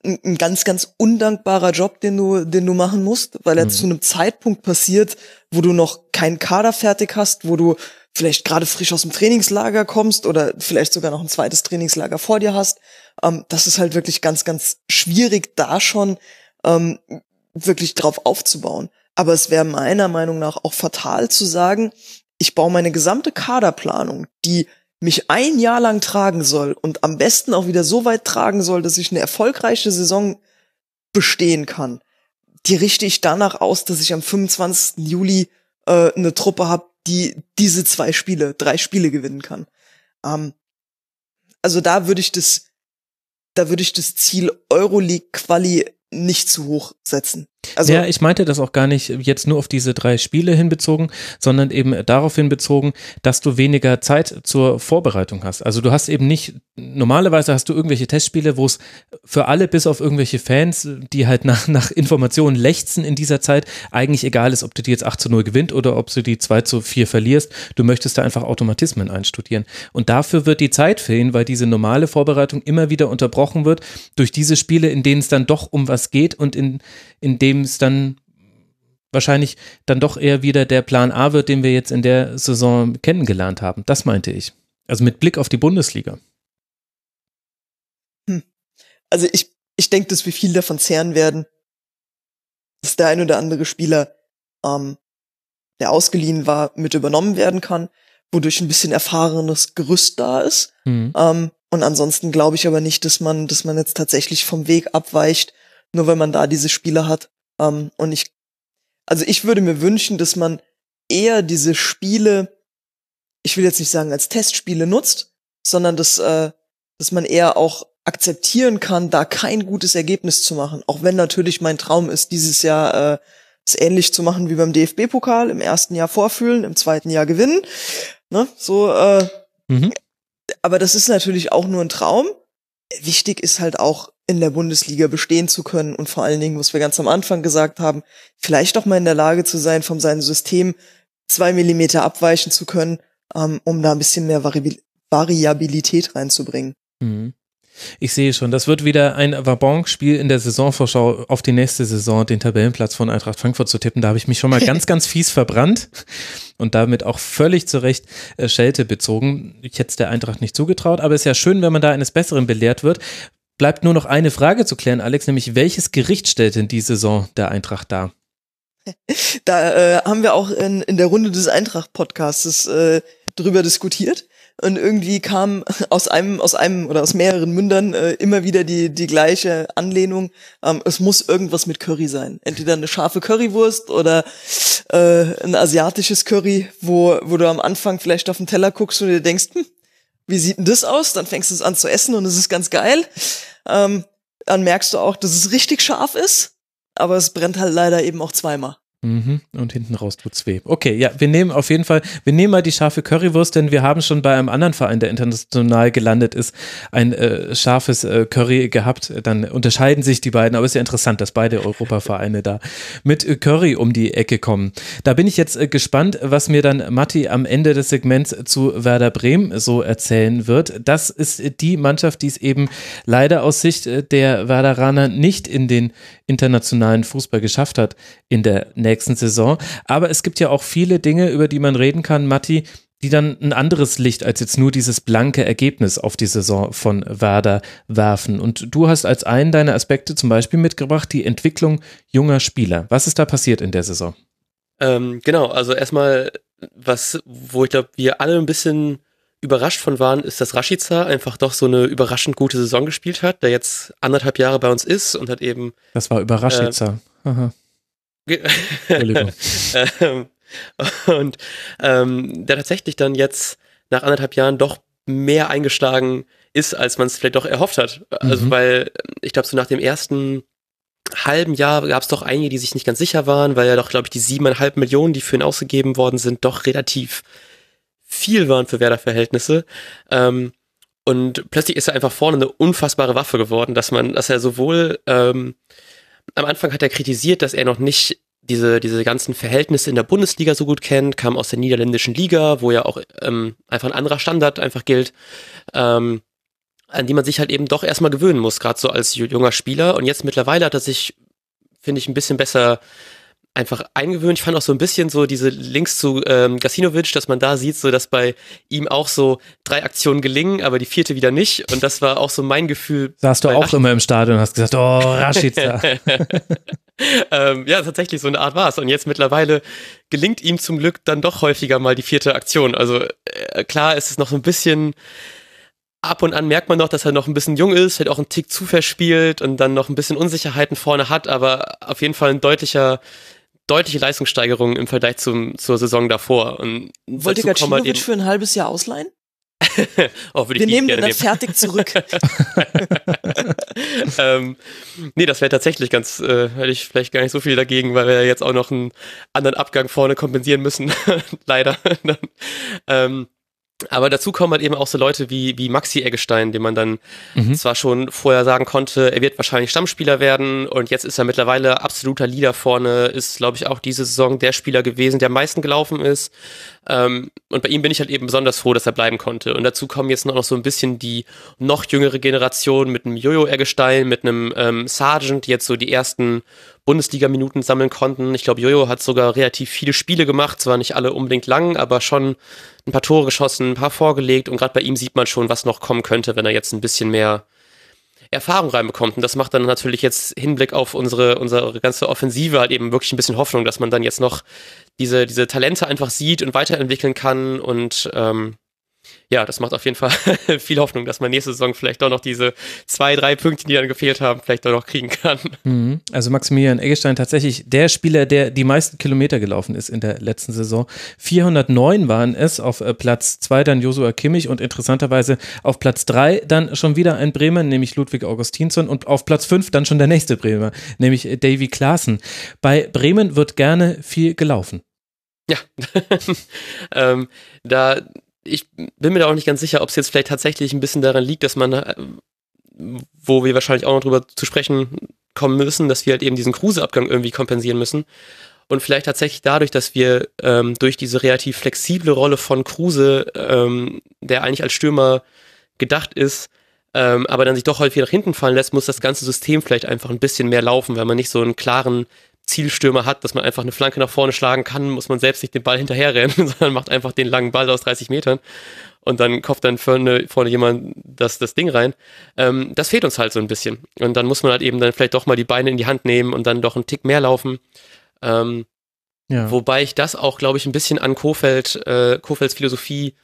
ein, ein ganz, ganz undankbarer Job, den du, den du machen musst, weil er mhm. zu einem Zeitpunkt passiert, wo du noch keinen Kader fertig hast, wo du vielleicht gerade frisch aus dem Trainingslager kommst oder vielleicht sogar noch ein zweites Trainingslager vor dir hast. Ähm, das ist halt wirklich ganz, ganz schwierig, da schon ähm, wirklich drauf aufzubauen. Aber es wäre meiner Meinung nach auch fatal zu sagen, ich baue meine gesamte Kaderplanung, die mich ein Jahr lang tragen soll und am besten auch wieder so weit tragen soll, dass ich eine erfolgreiche Saison bestehen kann, die richte ich danach aus, dass ich am 25. Juli äh, eine Truppe habe, die diese zwei Spiele, drei Spiele gewinnen kann. Ähm, also da würde ich das, da würde ich das Ziel Euroleague Quali nicht zu hoch setzen. Also ja, ich meinte das auch gar nicht jetzt nur auf diese drei Spiele hinbezogen, sondern eben darauf hinbezogen, dass du weniger Zeit zur Vorbereitung hast. Also du hast eben nicht, normalerweise hast du irgendwelche Testspiele, wo es für alle bis auf irgendwelche Fans, die halt nach, nach Informationen lechzen in dieser Zeit, eigentlich egal ist, ob du die jetzt 8 zu 0 gewinnt oder ob du die 2 zu 4 verlierst. Du möchtest da einfach Automatismen einstudieren. Und dafür wird die Zeit fehlen, weil diese normale Vorbereitung immer wieder unterbrochen wird durch diese Spiele, in denen es dann doch um was geht und in, in dem es dann wahrscheinlich dann doch eher wieder der Plan A wird, den wir jetzt in der Saison kennengelernt haben. Das meinte ich. Also mit Blick auf die Bundesliga. Hm. Also ich, ich denke, dass wir viel davon zehren werden, dass der ein oder andere Spieler, ähm, der ausgeliehen war, mit übernommen werden kann, wodurch ein bisschen erfahrenes Gerüst da ist. Mhm. Ähm, und ansonsten glaube ich aber nicht, dass man, dass man jetzt tatsächlich vom Weg abweicht, nur weil man da diese Spieler hat. Ähm, und ich, also ich würde mir wünschen, dass man eher diese Spiele, ich will jetzt nicht sagen als Testspiele nutzt, sondern dass, äh, dass man eher auch akzeptieren kann, da kein gutes Ergebnis zu machen. Auch wenn natürlich mein Traum ist, dieses Jahr äh, es ähnlich zu machen wie beim DFB-Pokal, im ersten Jahr vorfühlen, im zweiten Jahr gewinnen. Ne? So, äh, mhm. aber das ist natürlich auch nur ein Traum. Wichtig ist halt auch in der Bundesliga bestehen zu können und vor allen Dingen, was wir ganz am Anfang gesagt haben, vielleicht auch mal in der Lage zu sein, von seinem System zwei Millimeter abweichen zu können, ähm, um da ein bisschen mehr Variabilität reinzubringen. Mhm. Ich sehe schon, das wird wieder ein Wabonk-Spiel in der Saisonvorschau auf die nächste Saison, den Tabellenplatz von Eintracht Frankfurt zu tippen. Da habe ich mich schon mal ganz, ganz fies verbrannt und damit auch völlig zu Recht äh, Schelte bezogen. Ich hätte es der Eintracht nicht zugetraut, aber es ist ja schön, wenn man da eines Besseren belehrt wird. Bleibt nur noch eine Frage zu klären, Alex, nämlich welches Gericht stellt denn die Saison der Eintracht dar? Da äh, haben wir auch in, in der Runde des Eintracht-Podcasts äh, drüber diskutiert. Und irgendwie kam aus einem, aus einem oder aus mehreren Mündern äh, immer wieder die, die gleiche Anlehnung. Ähm, es muss irgendwas mit Curry sein. Entweder eine scharfe Currywurst oder äh, ein asiatisches Curry, wo, wo du am Anfang vielleicht auf den Teller guckst und dir denkst, hm, wie sieht denn das aus? Dann fängst du es an zu essen und es ist ganz geil. Ähm, dann merkst du auch, dass es richtig scharf ist, aber es brennt halt leider eben auch zweimal. Mhm. Und hinten raus tut's weh. Okay, ja, wir nehmen auf jeden Fall, wir nehmen mal die scharfe Currywurst, denn wir haben schon bei einem anderen Verein, der international gelandet ist, ein äh, scharfes äh, Curry gehabt. Dann unterscheiden sich die beiden, aber es ist ja interessant, dass beide Europavereine da mit äh, Curry um die Ecke kommen. Da bin ich jetzt äh, gespannt, was mir dann Matti am Ende des Segments zu Werder Bremen so erzählen wird. Das ist die Mannschaft, die es eben leider aus Sicht äh, der Werderaner nicht in den internationalen Fußball geschafft hat in der nächsten Saison. Aber es gibt ja auch viele Dinge, über die man reden kann, Matti, die dann ein anderes Licht als jetzt nur dieses blanke Ergebnis auf die Saison von Werder werfen. Und du hast als einen deiner Aspekte zum Beispiel mitgebracht die Entwicklung junger Spieler. Was ist da passiert in der Saison? Ähm, genau, also erstmal was, wo ich glaube, wir alle ein bisschen überrascht von waren, ist, dass Rashica einfach doch so eine überraschend gute Saison gespielt hat, der jetzt anderthalb Jahre bei uns ist und hat eben. Das war Überraschica. Äh, Entschuldigung. ähm, und ähm, der tatsächlich dann jetzt nach anderthalb Jahren doch mehr eingeschlagen ist, als man es vielleicht doch erhofft hat. Also Mhm. weil ich glaube, so nach dem ersten halben Jahr gab es doch einige, die sich nicht ganz sicher waren, weil ja doch, glaube ich, die siebeneinhalb Millionen, die für ihn ausgegeben worden sind, doch relativ viel waren für Werder-Verhältnisse. Ähm, und plötzlich ist er einfach vorne eine unfassbare Waffe geworden, dass man, dass er sowohl ähm, am Anfang hat er kritisiert, dass er noch nicht diese, diese ganzen Verhältnisse in der Bundesliga so gut kennt, kam aus der niederländischen Liga, wo ja auch ähm, einfach ein anderer Standard einfach gilt, ähm, an die man sich halt eben doch erstmal gewöhnen muss, gerade so als ju- junger Spieler. Und jetzt mittlerweile hat er sich, finde ich, ein bisschen besser einfach eingewöhnt. Ich fand auch so ein bisschen so diese Links zu ähm, Gasinovic, dass man da sieht, so dass bei ihm auch so drei Aktionen gelingen, aber die vierte wieder nicht. Und das war auch so mein Gefühl. Saßt du auch immer im Stadion und hast gesagt, oh, Rashica. ähm, ja, tatsächlich so eine Art war es. Und jetzt mittlerweile gelingt ihm zum Glück dann doch häufiger mal die vierte Aktion. Also äh, klar ist es noch so ein bisschen, ab und an merkt man noch, dass er noch ein bisschen jung ist, halt auch einen Tick zu verspielt und dann noch ein bisschen Unsicherheiten vorne hat, aber auf jeden Fall ein deutlicher, deutliche Leistungssteigerung im Vergleich zum, zur Saison davor. Und Wollt ihr dazu kommen halt Gacinovic für ein halbes Jahr ausleihen? oh, Wir nehmen den dann nehmen. fertig zurück. ähm, nee, das wäre tatsächlich ganz, äh, hätte ich vielleicht gar nicht so viel dagegen, weil wir ja jetzt auch noch einen anderen Abgang vorne kompensieren müssen, leider. ähm, aber dazu kommen halt eben auch so Leute wie, wie Maxi Eggestein, dem man dann Mhm. zwar schon vorher sagen konnte, er wird wahrscheinlich Stammspieler werden und jetzt ist er mittlerweile absoluter Leader vorne, ist, glaube ich, auch diese Saison der Spieler gewesen, der am meisten gelaufen ist. Ähm, und bei ihm bin ich halt eben besonders froh, dass er bleiben konnte. Und dazu kommen jetzt noch so ein bisschen die noch jüngere Generation mit einem Jojo Eggestein, mit einem ähm, Sargent, die jetzt so die ersten Bundesliga-Minuten sammeln konnten. Ich glaube, Jojo hat sogar relativ viele Spiele gemacht, zwar nicht alle unbedingt lang, aber schon ein paar Tore geschossen, ein paar vorgelegt und gerade bei ihm sieht man schon, was noch kommen könnte, wenn er jetzt ein bisschen mehr Erfahrung reinbekommt. Und das macht dann natürlich jetzt Hinblick auf unsere, unsere ganze Offensive halt eben wirklich ein bisschen Hoffnung, dass man dann jetzt noch diese, diese Talente einfach sieht und weiterentwickeln kann. Und ähm, ja, das macht auf jeden Fall viel Hoffnung, dass man nächste Saison vielleicht doch noch diese zwei, drei Punkte, die dann gefehlt haben, vielleicht doch noch kriegen kann. Mhm. Also Maximilian Eggestein tatsächlich der Spieler, der die meisten Kilometer gelaufen ist in der letzten Saison. 409 waren es, auf äh, Platz zwei dann Josua Kimmich und interessanterweise auf Platz drei dann schon wieder ein Bremer, nämlich Ludwig Augustinsson und auf Platz fünf dann schon der nächste Bremer, nämlich äh, Davy Klaassen. Bei Bremen wird gerne viel gelaufen. Ja, ähm, da ich bin mir da auch nicht ganz sicher, ob es jetzt vielleicht tatsächlich ein bisschen daran liegt, dass man, äh, wo wir wahrscheinlich auch noch drüber zu sprechen kommen müssen, dass wir halt eben diesen Kruse-Abgang irgendwie kompensieren müssen. Und vielleicht tatsächlich dadurch, dass wir ähm, durch diese relativ flexible Rolle von Kruse, ähm, der eigentlich als Stürmer gedacht ist, ähm, aber dann sich doch häufig nach hinten fallen lässt, muss das ganze System vielleicht einfach ein bisschen mehr laufen, weil man nicht so einen klaren Zielstürmer hat, dass man einfach eine Flanke nach vorne schlagen kann, muss man selbst nicht den Ball hinterherrennen, sondern macht einfach den langen Ball aus 30 Metern und dann kopft dann vorne, vorne jemand das, das Ding rein. Ähm, das fehlt uns halt so ein bisschen. Und dann muss man halt eben dann vielleicht doch mal die Beine in die Hand nehmen und dann doch einen Tick mehr laufen. Ähm, Ja. Wobei ich das auch, glaube ich, ein bisschen an Kofeld, äh, Kofelds Philosophie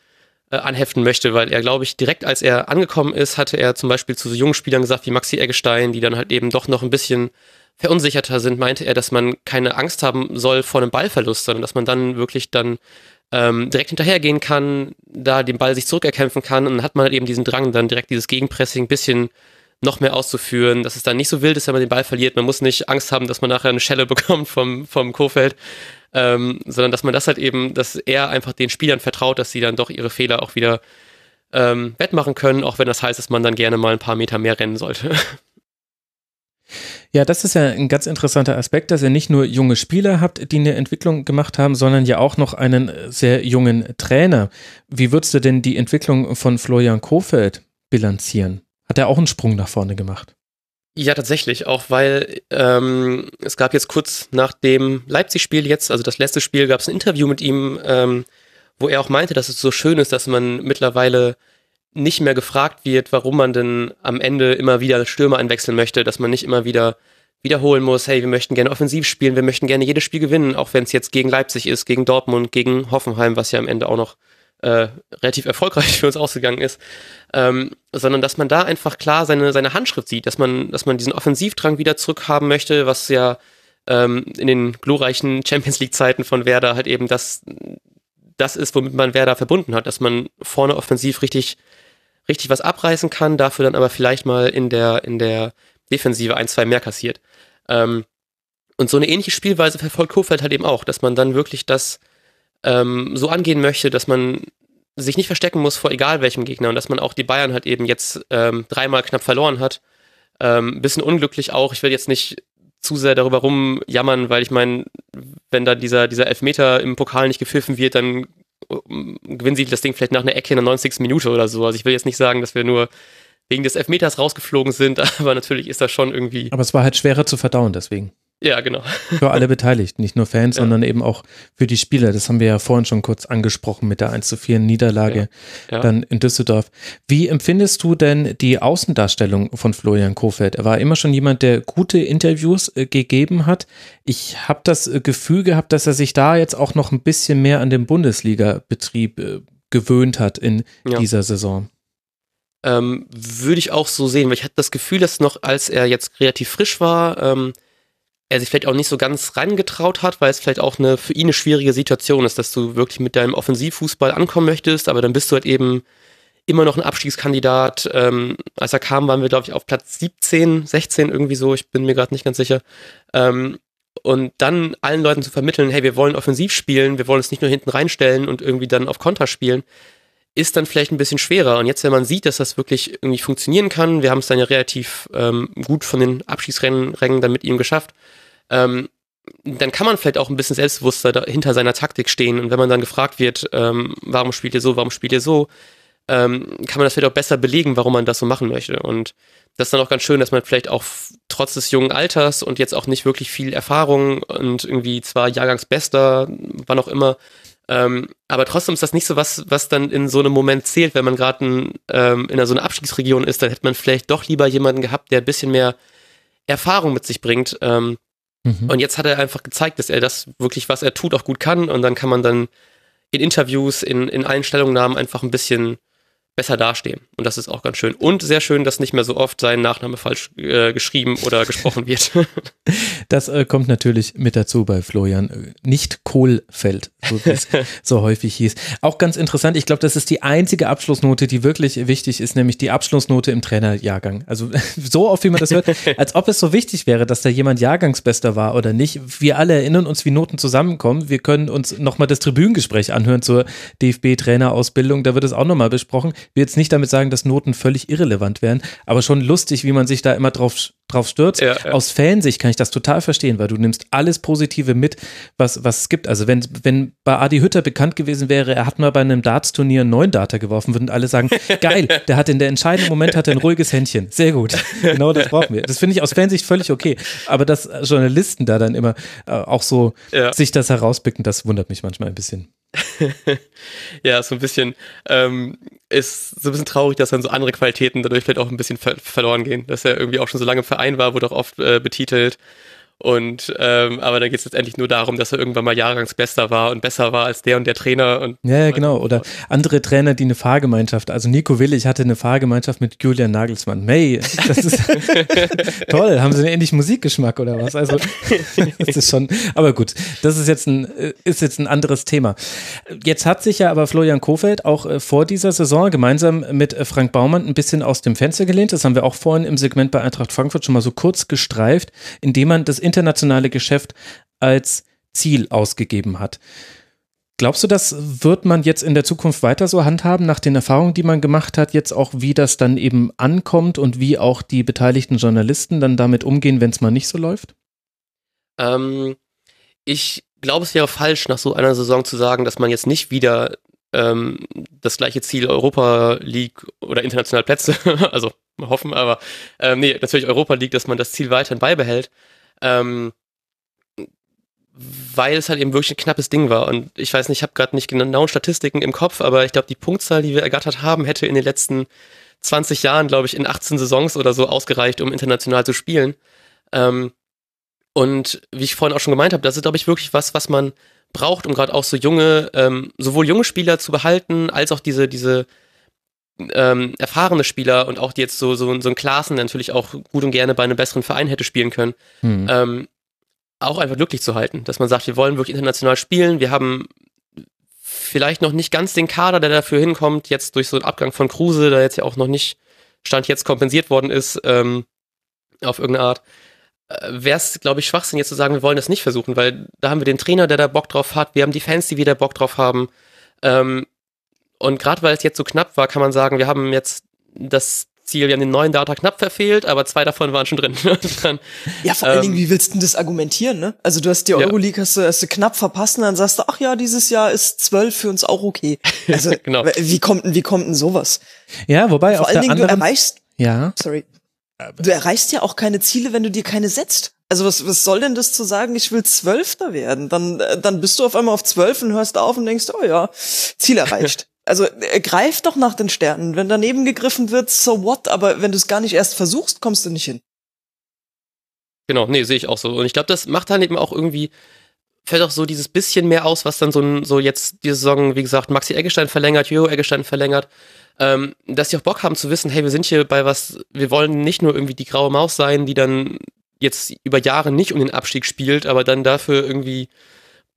äh, anheften möchte, weil er, glaube ich, direkt als er angekommen ist, hatte er zum Beispiel zu so jungen Spielern gesagt wie Maxi Eggestein, die dann halt eben doch noch ein bisschen verunsicherter sind, meinte er, dass man keine Angst haben soll vor einem Ballverlust, sondern dass man dann wirklich dann ähm, direkt hinterhergehen kann, da den Ball sich zurückerkämpfen kann und dann hat man halt eben diesen Drang, dann direkt dieses Gegenpressing ein bisschen noch mehr auszuführen, dass es dann nicht so wild ist, wenn man den Ball verliert. Man muss nicht Angst haben, dass man nachher eine Schelle bekommt vom, vom Kofeld, ähm, sondern dass man das halt eben, dass er einfach den Spielern vertraut, dass sie dann doch ihre Fehler auch wieder ähm, wettmachen können, auch wenn das heißt, dass man dann gerne mal ein paar Meter mehr rennen sollte. Ja, das ist ja ein ganz interessanter Aspekt, dass ihr nicht nur junge Spieler habt, die eine Entwicklung gemacht haben, sondern ja auch noch einen sehr jungen Trainer. Wie würdest du denn die Entwicklung von Florian Kofeld bilanzieren? Hat er auch einen Sprung nach vorne gemacht? Ja, tatsächlich, auch weil ähm, es gab jetzt kurz nach dem Leipzig-Spiel jetzt, also das letzte Spiel, gab es ein Interview mit ihm, ähm, wo er auch meinte, dass es so schön ist, dass man mittlerweile nicht mehr gefragt wird, warum man denn am Ende immer wieder Stürmer einwechseln möchte, dass man nicht immer wieder wiederholen muss, hey, wir möchten gerne offensiv spielen, wir möchten gerne jedes Spiel gewinnen, auch wenn es jetzt gegen Leipzig ist, gegen Dortmund, gegen Hoffenheim, was ja am Ende auch noch äh, relativ erfolgreich für uns ausgegangen ist, ähm, sondern dass man da einfach klar seine, seine Handschrift sieht, dass man, dass man diesen Offensivdrang wieder zurückhaben möchte, was ja ähm, in den glorreichen Champions League-Zeiten von Werder halt eben das, das ist, womit man Werder verbunden hat, dass man vorne offensiv richtig, richtig was abreißen kann, dafür dann aber vielleicht mal in der, in der Defensive ein, zwei mehr kassiert. Ähm, und so eine ähnliche Spielweise verfolgt Kofeld halt eben auch, dass man dann wirklich das ähm, so angehen möchte, dass man sich nicht verstecken muss vor egal welchem Gegner und dass man auch die Bayern halt eben jetzt ähm, dreimal knapp verloren hat. Ähm, bisschen unglücklich auch. Ich will jetzt nicht zu sehr darüber rumjammern, weil ich meine, wenn da dieser, dieser Elfmeter im Pokal nicht gepfiffen wird, dann gewinnen sie das Ding vielleicht nach einer Ecke in der 90. Minute oder so. Also ich will jetzt nicht sagen, dass wir nur wegen des Elfmeters rausgeflogen sind, aber natürlich ist das schon irgendwie. Aber es war halt schwerer zu verdauen, deswegen. Ja, genau. Für alle Beteiligten, nicht nur Fans, ja. sondern eben auch für die Spieler. Das haben wir ja vorhin schon kurz angesprochen mit der 1 zu 4 Niederlage ja. Ja. dann in Düsseldorf. Wie empfindest du denn die Außendarstellung von Florian Kofeld? Er war immer schon jemand, der gute Interviews äh, gegeben hat. Ich habe das äh, Gefühl gehabt, dass er sich da jetzt auch noch ein bisschen mehr an den Bundesliga-Betrieb äh, gewöhnt hat in dieser Saison. Ähm, Würde ich auch so sehen, weil ich hatte das Gefühl, dass noch, als er jetzt relativ frisch war, ähm, er sich vielleicht auch nicht so ganz reingetraut hat, weil es vielleicht auch eine für ihn eine schwierige Situation ist, dass du wirklich mit deinem Offensivfußball ankommen möchtest, aber dann bist du halt eben immer noch ein Abstiegskandidat. Ähm, als er kam, waren wir, glaube ich, auf Platz 17, 16 irgendwie so, ich bin mir gerade nicht ganz sicher. Ähm, und dann allen Leuten zu vermitteln, hey, wir wollen offensiv spielen, wir wollen uns nicht nur hinten reinstellen und irgendwie dann auf Konter spielen, ist dann vielleicht ein bisschen schwerer. Und jetzt, wenn man sieht, dass das wirklich irgendwie funktionieren kann, wir haben es dann ja relativ ähm, gut von den Abschiedsrängen dann mit ihm geschafft, ähm, dann kann man vielleicht auch ein bisschen selbstbewusster hinter seiner Taktik stehen. Und wenn man dann gefragt wird, ähm, warum spielt ihr so, warum spielt ihr so, ähm, kann man das vielleicht auch besser belegen, warum man das so machen möchte. Und das ist dann auch ganz schön, dass man vielleicht auch trotz des jungen Alters und jetzt auch nicht wirklich viel Erfahrung und irgendwie zwar Jahrgangsbester, wann auch immer, ähm, aber trotzdem ist das nicht so was, was dann in so einem Moment zählt, wenn man gerade ähm, in so einer Abstiegsregion ist, dann hätte man vielleicht doch lieber jemanden gehabt, der ein bisschen mehr Erfahrung mit sich bringt. Ähm, mhm. Und jetzt hat er einfach gezeigt, dass er das wirklich, was er tut, auch gut kann. Und dann kann man dann in Interviews, in, in allen Stellungnahmen einfach ein bisschen besser dastehen. Und das ist auch ganz schön. Und sehr schön, dass nicht mehr so oft sein Nachname falsch äh, geschrieben oder gesprochen wird. das äh, kommt natürlich mit dazu bei Florian. Nicht Kohlfeld, so wie es so häufig hieß. Auch ganz interessant, ich glaube, das ist die einzige Abschlussnote, die wirklich wichtig ist, nämlich die Abschlussnote im Trainerjahrgang. Also so oft, wie man das hört, als ob es so wichtig wäre, dass da jemand Jahrgangsbester war oder nicht. Wir alle erinnern uns, wie Noten zusammenkommen. Wir können uns nochmal das Tribünengespräch anhören zur DFB-Trainerausbildung. Da wird es auch nochmal besprochen will jetzt nicht damit sagen, dass Noten völlig irrelevant wären, aber schon lustig, wie man sich da immer drauf, drauf stürzt. Ja, ja. Aus Fansicht kann ich das total verstehen, weil du nimmst alles Positive mit, was, was es gibt. Also wenn, wenn bei Adi Hütter bekannt gewesen wäre, er hat mal bei einem Darts-Turnier einen neuen Data geworfen, würden alle sagen, geil, der hat in der entscheidenden Moment hat ein ruhiges Händchen. Sehr gut. Genau das brauchen wir. Das finde ich aus Fansicht völlig okay. Aber dass Journalisten da dann immer äh, auch so ja. sich das herauspicken, das wundert mich manchmal ein bisschen. ja, so ein bisschen ähm, ist so ein bisschen traurig, dass dann so andere Qualitäten dadurch vielleicht auch ein bisschen ver verloren gehen. Dass er irgendwie auch schon so lange im Verein war, wurde auch oft äh, betitelt und ähm, aber dann geht es letztendlich nur darum, dass er irgendwann mal Jahrgangsbester war und besser war als der und der Trainer. Und ja, ja, genau. Oder andere Trainer, die eine Fahrgemeinschaft, also Nico Willig hatte eine Fahrgemeinschaft mit Julian Nagelsmann. May, das ist toll. Haben sie einen ähnlichen Musikgeschmack oder was? Also das ist schon, aber gut, das ist jetzt ein, ist jetzt ein anderes Thema. Jetzt hat sich ja aber Florian Kofeld auch äh, vor dieser Saison gemeinsam mit äh, Frank Baumann ein bisschen aus dem Fenster gelehnt. Das haben wir auch vorhin im Segment bei Eintracht Frankfurt schon mal so kurz gestreift, indem man das internationale Geschäft als Ziel ausgegeben hat. Glaubst du, das wird man jetzt in der Zukunft weiter so handhaben, nach den Erfahrungen, die man gemacht hat, jetzt auch, wie das dann eben ankommt und wie auch die beteiligten Journalisten dann damit umgehen, wenn es mal nicht so läuft? Ähm, ich glaube, es wäre falsch, nach so einer Saison zu sagen, dass man jetzt nicht wieder ähm, das gleiche Ziel Europa League oder international Plätze, also hoffen, aber ähm, nee, natürlich Europa League, dass man das Ziel weiterhin beibehält. Ähm, weil es halt eben wirklich ein knappes Ding war. Und ich weiß nicht, ich habe gerade nicht genauen Statistiken im Kopf, aber ich glaube, die Punktzahl, die wir ergattert haben, hätte in den letzten 20 Jahren, glaube ich, in 18 Saisons oder so ausgereicht, um international zu spielen. Ähm, und wie ich vorhin auch schon gemeint habe, das ist, glaube ich, wirklich was, was man braucht, um gerade auch so junge, ähm, sowohl junge Spieler zu behalten, als auch diese, diese ähm, erfahrene Spieler und auch die jetzt so, so, so ein Klassen natürlich auch gut und gerne bei einem besseren Verein hätte spielen können, Hm. ähm, auch einfach glücklich zu halten. Dass man sagt, wir wollen wirklich international spielen, wir haben vielleicht noch nicht ganz den Kader, der dafür hinkommt, jetzt durch so einen Abgang von Kruse, der jetzt ja auch noch nicht Stand jetzt kompensiert worden ist, ähm, auf irgendeine Art, wäre es, glaube ich, Schwachsinn jetzt zu sagen, wir wollen das nicht versuchen, weil da haben wir den Trainer, der da Bock drauf hat, wir haben die Fans, die wieder Bock drauf haben. Ähm, und gerade weil es jetzt so knapp war, kann man sagen, wir haben jetzt das Ziel, wir haben den neuen Data knapp verfehlt, aber zwei davon waren schon drin. Dann, Ja, vor allen Ähm, Dingen, wie willst du denn das argumentieren, ne? Also du hast die Ja. Euroleague, hast du, hast du knapp verpasst und dann sagst du, ach ja, dieses Jahr ist zwölf für uns auch okay. Also, Genau. wie kommt denn, wie kommt denn sowas? Ja, wobei Vor auf allen der Dingen, du anderen, erreichst, ja, sorry, du erreichst ja auch keine Ziele, wenn du dir keine setzt. Also was, was soll denn das zu sagen, ich will Zwölfter werden? Dann, äh, dann bist du auf einmal auf zwölf und hörst auf und denkst, oh ja, Ziel erreicht. Also äh, greif doch nach den Sternen. Wenn daneben gegriffen wird, so what? Aber wenn du es gar nicht erst versuchst, kommst du nicht hin. genau, nee, sehe ich auch so. Und ich glaube, das macht dann eben auch irgendwie, fällt auch so dieses bisschen mehr aus, was dann so, so jetzt die Saison, wie gesagt, Maxi Eggestein verlängert, Jojo Eggestein verlängert, ähm, dass die auch Bock haben zu wissen, hey, wir sind hier bei was, wir wollen nicht nur irgendwie die graue Maus sein, die dann jetzt über Jahre nicht um den Abstieg spielt, aber dann dafür irgendwie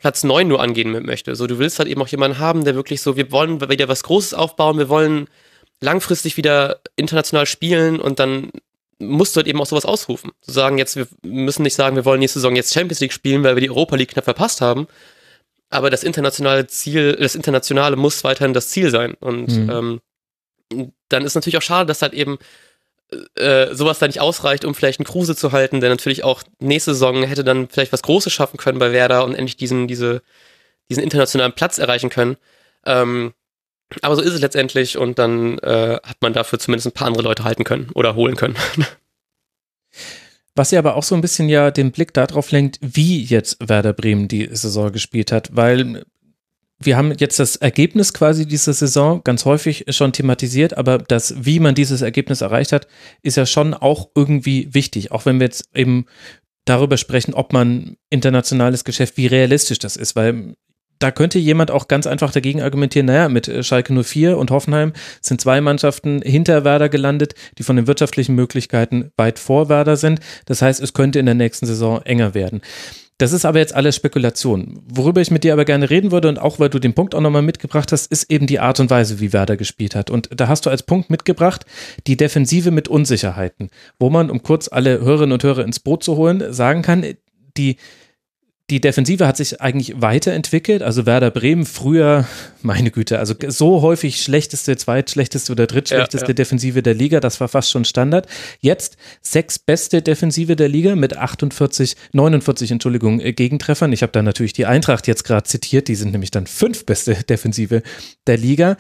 Platz neun nur angehen möchte. So, du willst halt eben auch jemanden haben, der wirklich so, wir wollen wieder was Großes aufbauen, wir wollen langfristig wieder international spielen und dann musst du halt eben auch sowas ausrufen. Zu sagen, jetzt, wir müssen nicht sagen, wir wollen nächste Saison jetzt Champions League spielen, weil wir die Europa League knapp verpasst haben. Aber das internationale Ziel, das Internationale muss weiterhin das Ziel sein. Und Mhm. ähm, dann ist natürlich auch schade, dass halt eben äh, sowas da nicht ausreicht, um vielleicht einen Kruse zu halten, der natürlich auch nächste Saison hätte dann vielleicht was Großes schaffen können bei Werder und endlich diesen, diese, diesen internationalen Platz erreichen können. Ähm, aber so ist es letztendlich und dann äh, hat man dafür zumindest ein paar andere Leute halten können oder holen können. Was ja aber auch so ein bisschen ja den Blick darauf lenkt, wie jetzt Werder Bremen die Saison gespielt hat, weil wir haben jetzt das Ergebnis quasi dieser Saison ganz häufig schon thematisiert, aber das, wie man dieses Ergebnis erreicht hat, ist ja schon auch irgendwie wichtig, auch wenn wir jetzt eben darüber sprechen, ob man internationales Geschäft, wie realistisch das ist, weil da könnte jemand auch ganz einfach dagegen argumentieren, naja, mit äh, Schalke 04 und Hoffenheim sind zwei Mannschaften hinter Werder gelandet, die von den wirtschaftlichen Möglichkeiten weit vor Werder sind. Das heißt, es könnte in der nächsten Saison enger werden. Das ist aber jetzt alles Spekulation. Worüber ich mit dir aber gerne reden würde und auch weil du den Punkt auch nochmal mitgebracht hast, ist eben die Art und Weise, wie Werder gespielt hat. Und da hast du als Punkt mitgebracht die Defensive mit Unsicherheiten, wo man, um kurz alle Hörerinnen und Hörer ins Boot zu holen, sagen kann, die die Defensive hat sich eigentlich weiterentwickelt. Also Werder Bremen früher, meine Güte, also so häufig schlechteste, zweitschlechteste oder drittschlechteste Ja, ja. Defensive der Liga, das war fast schon Standard. Jetzt sechs beste Defensive der Liga mit 48, 49, Entschuldigung, äh, Gegentreffern. Ich habe da natürlich die Eintracht jetzt gerade zitiert, die sind nämlich dann fünf beste Defensive der Liga.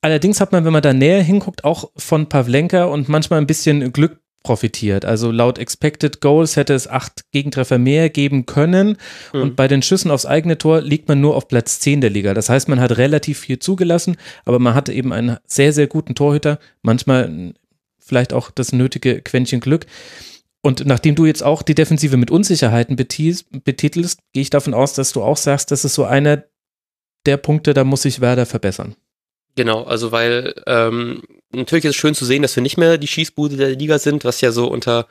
Allerdings hat man, wenn man da näher hinguckt, auch von Pavlenka und manchmal ein bisschen Glück profitiert. Also laut Expected Goals hätte es acht Gegentreffer mehr geben können. Und bei den Schüssen aufs eigene Tor liegt man nur auf Platz 10 der Liga. Das heißt, man hat relativ viel zugelassen, aber man hatte eben einen sehr, sehr guten Torhüter. Manchmal vielleicht auch das nötige Quäntchen Glück. Und nachdem du jetzt auch die Defensive mit Unsicherheiten betitelst, gehe ich davon aus, dass du auch sagst, das ist so einer der Punkte, da muss sich Werder verbessern. Genau, also weil ähm, natürlich ist es schön zu sehen, dass wir nicht mehr die Schießbude der Liga sind, was ja so unter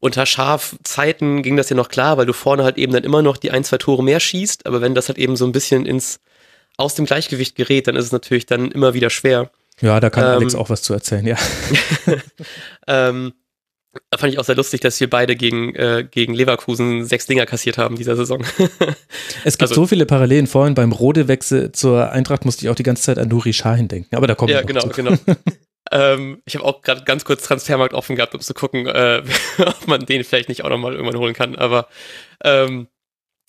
unter Schafzeiten ging das ja noch klar, weil du vorne halt eben dann immer noch die ein, zwei Tore mehr schießt, aber wenn das halt eben so ein bisschen ins aus dem Gleichgewicht gerät, dann ist es natürlich dann immer wieder schwer. Ja, da kann Ähm, Alex auch was zu erzählen, ja. Ähm, fand ich auch sehr lustig, dass wir beide gegen, äh, gegen Leverkusen sechs Dinger kassiert haben dieser Saison. Es gibt Also- so viele Parallelen. Vorhin beim Rode-Wechsel zur Eintracht musste ich auch die ganze Zeit an Nuri Sahin denken. Aber da kommen ja, wir noch genau, zu. genau. ähm, ich habe auch gerade ganz kurz Transfermarkt offen gehabt, um zu gucken, äh, ob man den vielleicht nicht auch nochmal irgendwann holen kann. Aber ähm,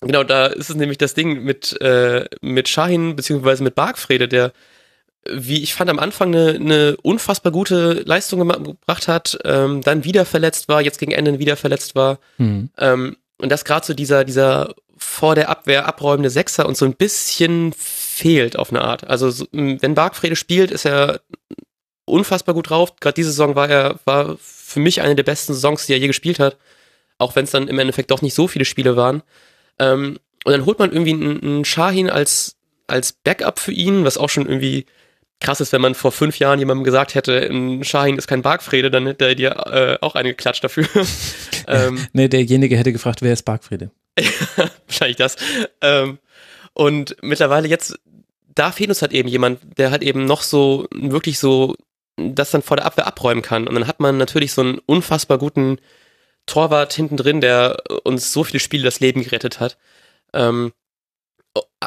genau, da ist es nämlich das Ding mit, äh, mit Shahin beziehungsweise mit Bargfrede, der, wie ich fand, am Anfang eine, eine unfassbar gute Leistung gebracht hat, ähm, dann wieder verletzt war, jetzt gegen Ende wieder verletzt war. Hm. Ähm, und dass gerade so dieser, dieser vor der Abwehr abräumende Sechser uns so ein bisschen fehlt auf eine Art. Also so, wenn Bargfrede spielt, ist er unfassbar gut drauf. Gerade diese Saison war er war für mich eine der besten Saisons, die er je gespielt hat. Auch wenn es dann im Endeffekt doch nicht so viele Spiele waren. Ähm, und dann holt man irgendwie einen, einen Shahin als, als Backup für ihn, was auch schon irgendwie krass ist, wenn man vor fünf Jahren jemandem gesagt hätte, ein Shahin ist kein Bargfrede, dann hätte er dir äh, auch eine geklatscht dafür. ähm, nee, derjenige hätte gefragt, wer ist Bargfrede? wahrscheinlich das. Ähm, und mittlerweile jetzt, da fehlt uns halt eben jemand, der halt eben noch so, wirklich so, das dann vor der Abwehr abräumen kann. Und dann hat man natürlich so einen unfassbar guten Torwart hinten drin, der uns so viele Spiele das Leben gerettet hat. Ähm,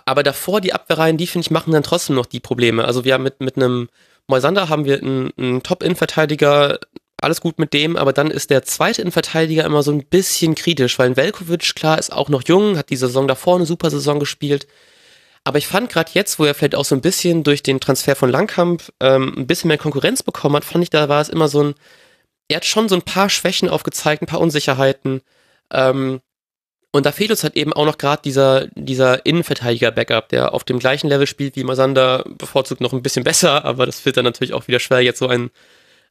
aber davor die Abwehrreihen, die finde ich machen dann trotzdem noch die Probleme. Also wir haben mit, mit einem Moisander haben wir einen, einen Top-In-Verteidiger, alles gut mit dem, aber dann ist der zweite Innenverteidiger immer so ein bisschen kritisch, weil Velkovic, klar, ist auch noch jung, hat die Saison davor eine super Saison gespielt. Aber ich fand gerade jetzt, wo er vielleicht auch so ein bisschen durch den Transfer von Langkamp ähm, ein bisschen mehr Konkurrenz bekommen hat, fand ich, da war es immer so ein, er hat schon so ein paar Schwächen aufgezeigt, ein paar Unsicherheiten. Ähm, und da fehlt uns halt eben auch noch gerade dieser, dieser Innenverteidiger-Backup, der auf dem gleichen Level spielt wie Masander, bevorzugt noch ein bisschen besser, aber das wird dann natürlich auch wieder schwer, jetzt so einen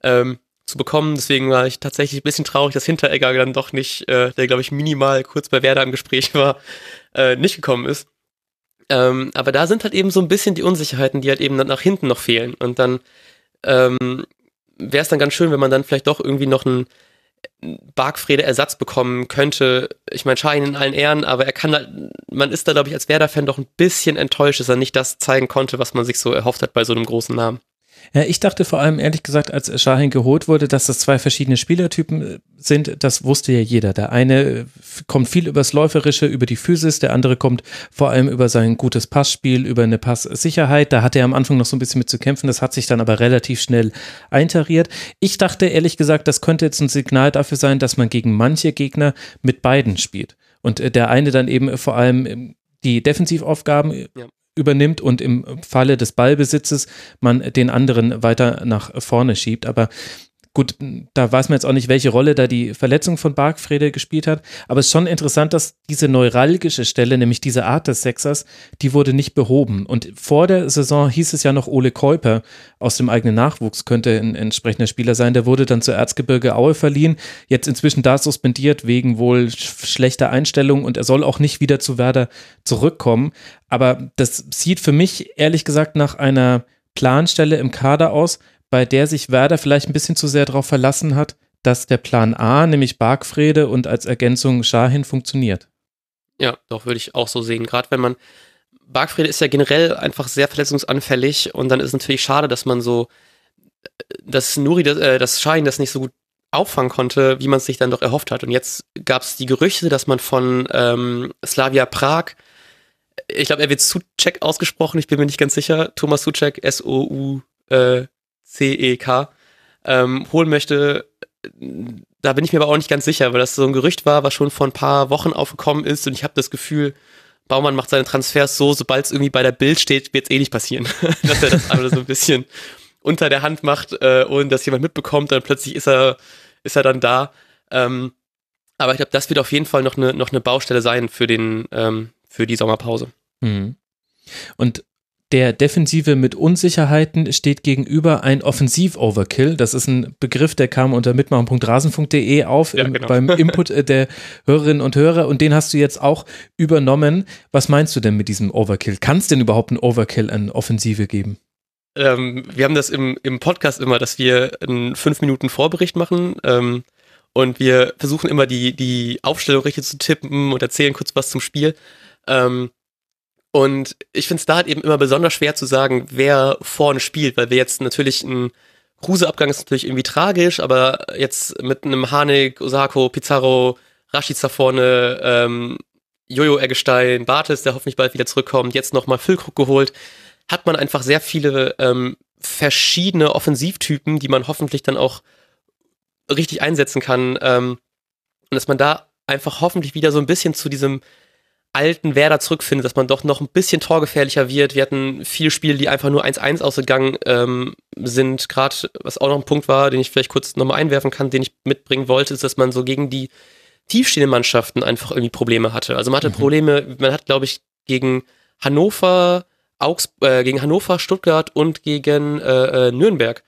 ähm, zu bekommen. Deswegen war ich tatsächlich ein bisschen traurig, dass Hinteregger dann doch nicht, äh, der glaube ich minimal kurz bei Werder im Gespräch war, äh, nicht gekommen ist. Ähm, aber da sind halt eben so ein bisschen die Unsicherheiten, die halt eben dann nach hinten noch fehlen. Und dann ähm, wäre es dann ganz schön, wenn man dann vielleicht doch irgendwie noch einen Bargfrede Ersatz bekommen könnte. Ich meine, Schein in allen Ehren, aber er kann, da, man ist da, glaube ich, als Werder-Fan doch ein bisschen enttäuscht, dass er nicht das zeigen konnte, was man sich so erhofft hat bei so einem großen Namen. Ja, ich dachte vor allem ehrlich gesagt, als Shahin geholt wurde, dass das zwei verschiedene Spielertypen äh, sind. Das wusste ja jeder. Der eine äh, kommt viel übers Läuferische, über die Physis, der andere kommt vor allem über sein gutes Passspiel, über eine Passsicherheit. Da hatte er am Anfang noch so ein bisschen mit zu kämpfen. Das hat sich dann aber relativ schnell eintariert. Ich dachte ehrlich gesagt, das könnte jetzt ein Signal dafür sein, dass man gegen manche Gegner mit beiden spielt. Und äh, der eine dann eben vor allem ähm, die Defensivaufgaben ja übernimmt und im Falle des Ballbesitzes man den anderen weiter nach vorne schiebt. Aber Gut, da weiß man jetzt auch nicht, welche Rolle da die Verletzung von Bargfrede gespielt hat, aber es ist schon interessant, dass diese neuralgische Stelle, nämlich diese Art des Sechsers, die wurde nicht behoben. Und vor der Saison hieß es ja noch, Ole Käuper aus dem eigenen Nachwuchs könnte ein entsprechender Spieler sein. Der wurde dann zur Erzgebirge Aue verliehen, jetzt inzwischen da suspendiert wegen wohl schlechter Einstellung und er soll auch nicht wieder zu Werder zurückkommen. Aber das sieht für mich ehrlich gesagt nach einer Planstelle im Kader aus, bei der sich Werder vielleicht ein bisschen zu sehr darauf verlassen hat, dass der Plan A, nämlich Bargfrede und als Ergänzung Schahin funktioniert. Ja, doch, würde ich auch so sehen. Gerade wenn man, Bargfrede ist ja generell einfach sehr verletzungsanfällig und dann ist es natürlich schade, dass man so, dass Nuri, äh, dass Schahin das nicht so gut auffangen konnte, wie man es sich dann doch erhofft hat. Und jetzt gab es die Gerüchte, dass man von ähm, Slavia Prag, ich glaube, er wird Suchek ausgesprochen, ich bin mir nicht ganz sicher, Thomas Suchek, S-O-U, äh, C-E-K, ähm, holen möchte, da bin ich mir aber auch nicht ganz sicher, weil das so ein Gerücht war, was schon vor ein paar Wochen aufgekommen ist und ich habe das Gefühl, Baumann macht seine Transfers so, sobald es irgendwie bei der Bild steht, wird es eh nicht passieren. dass er das alles so ein bisschen unter der Hand macht äh, und dass jemand mitbekommt, dann plötzlich ist er, ist er dann da. Ähm, aber ich glaube, das wird auf jeden Fall noch eine, noch eine Baustelle sein für, den, ähm, für die Sommerpause. Mhm. Und der Defensive mit Unsicherheiten steht gegenüber ein Offensiv-Overkill. Das ist ein Begriff, der kam unter mitmachen.rasen.de auf ja, genau. beim Input äh, der Hörerinnen und Hörer und den hast du jetzt auch übernommen. Was meinst du denn mit diesem Overkill? Kann es denn überhaupt ein Overkill an Offensive geben? Ähm, wir haben das im, im Podcast immer, dass wir einen fünf Minuten Vorbericht machen. Ähm, und wir versuchen immer die, die Aufstellung richtig zu tippen und erzählen kurz was zum Spiel. Ähm, und ich finde es da halt eben immer besonders schwer zu sagen, wer vorne spielt, weil wir jetzt natürlich ein Kruse-Abgang ist natürlich irgendwie tragisch, aber jetzt mit einem Hanek, Osako, Pizarro, Rashica vorne, ähm, Jojo Eggestein, Bartes, der hoffentlich bald wieder zurückkommt, jetzt nochmal Füllkrug geholt, hat man einfach sehr viele ähm, verschiedene Offensivtypen, die man hoffentlich dann auch richtig einsetzen kann. Ähm, und dass man da einfach hoffentlich wieder so ein bisschen zu diesem alten Werder zurückfindet, dass man doch noch ein bisschen torgefährlicher wird. Wir hatten viele Spiele, die einfach nur 1-1 ausgegangen ähm, sind. Gerade, was auch noch ein Punkt war, den ich vielleicht kurz nochmal einwerfen kann, den ich mitbringen wollte, ist, dass man so gegen die tiefstehenden Mannschaften einfach irgendwie Probleme hatte. Also man hatte mhm. Probleme, man hat, glaube ich, gegen Hannover, Augs äh, gegen Hannover, Stuttgart und gegen äh, äh, Nürnberg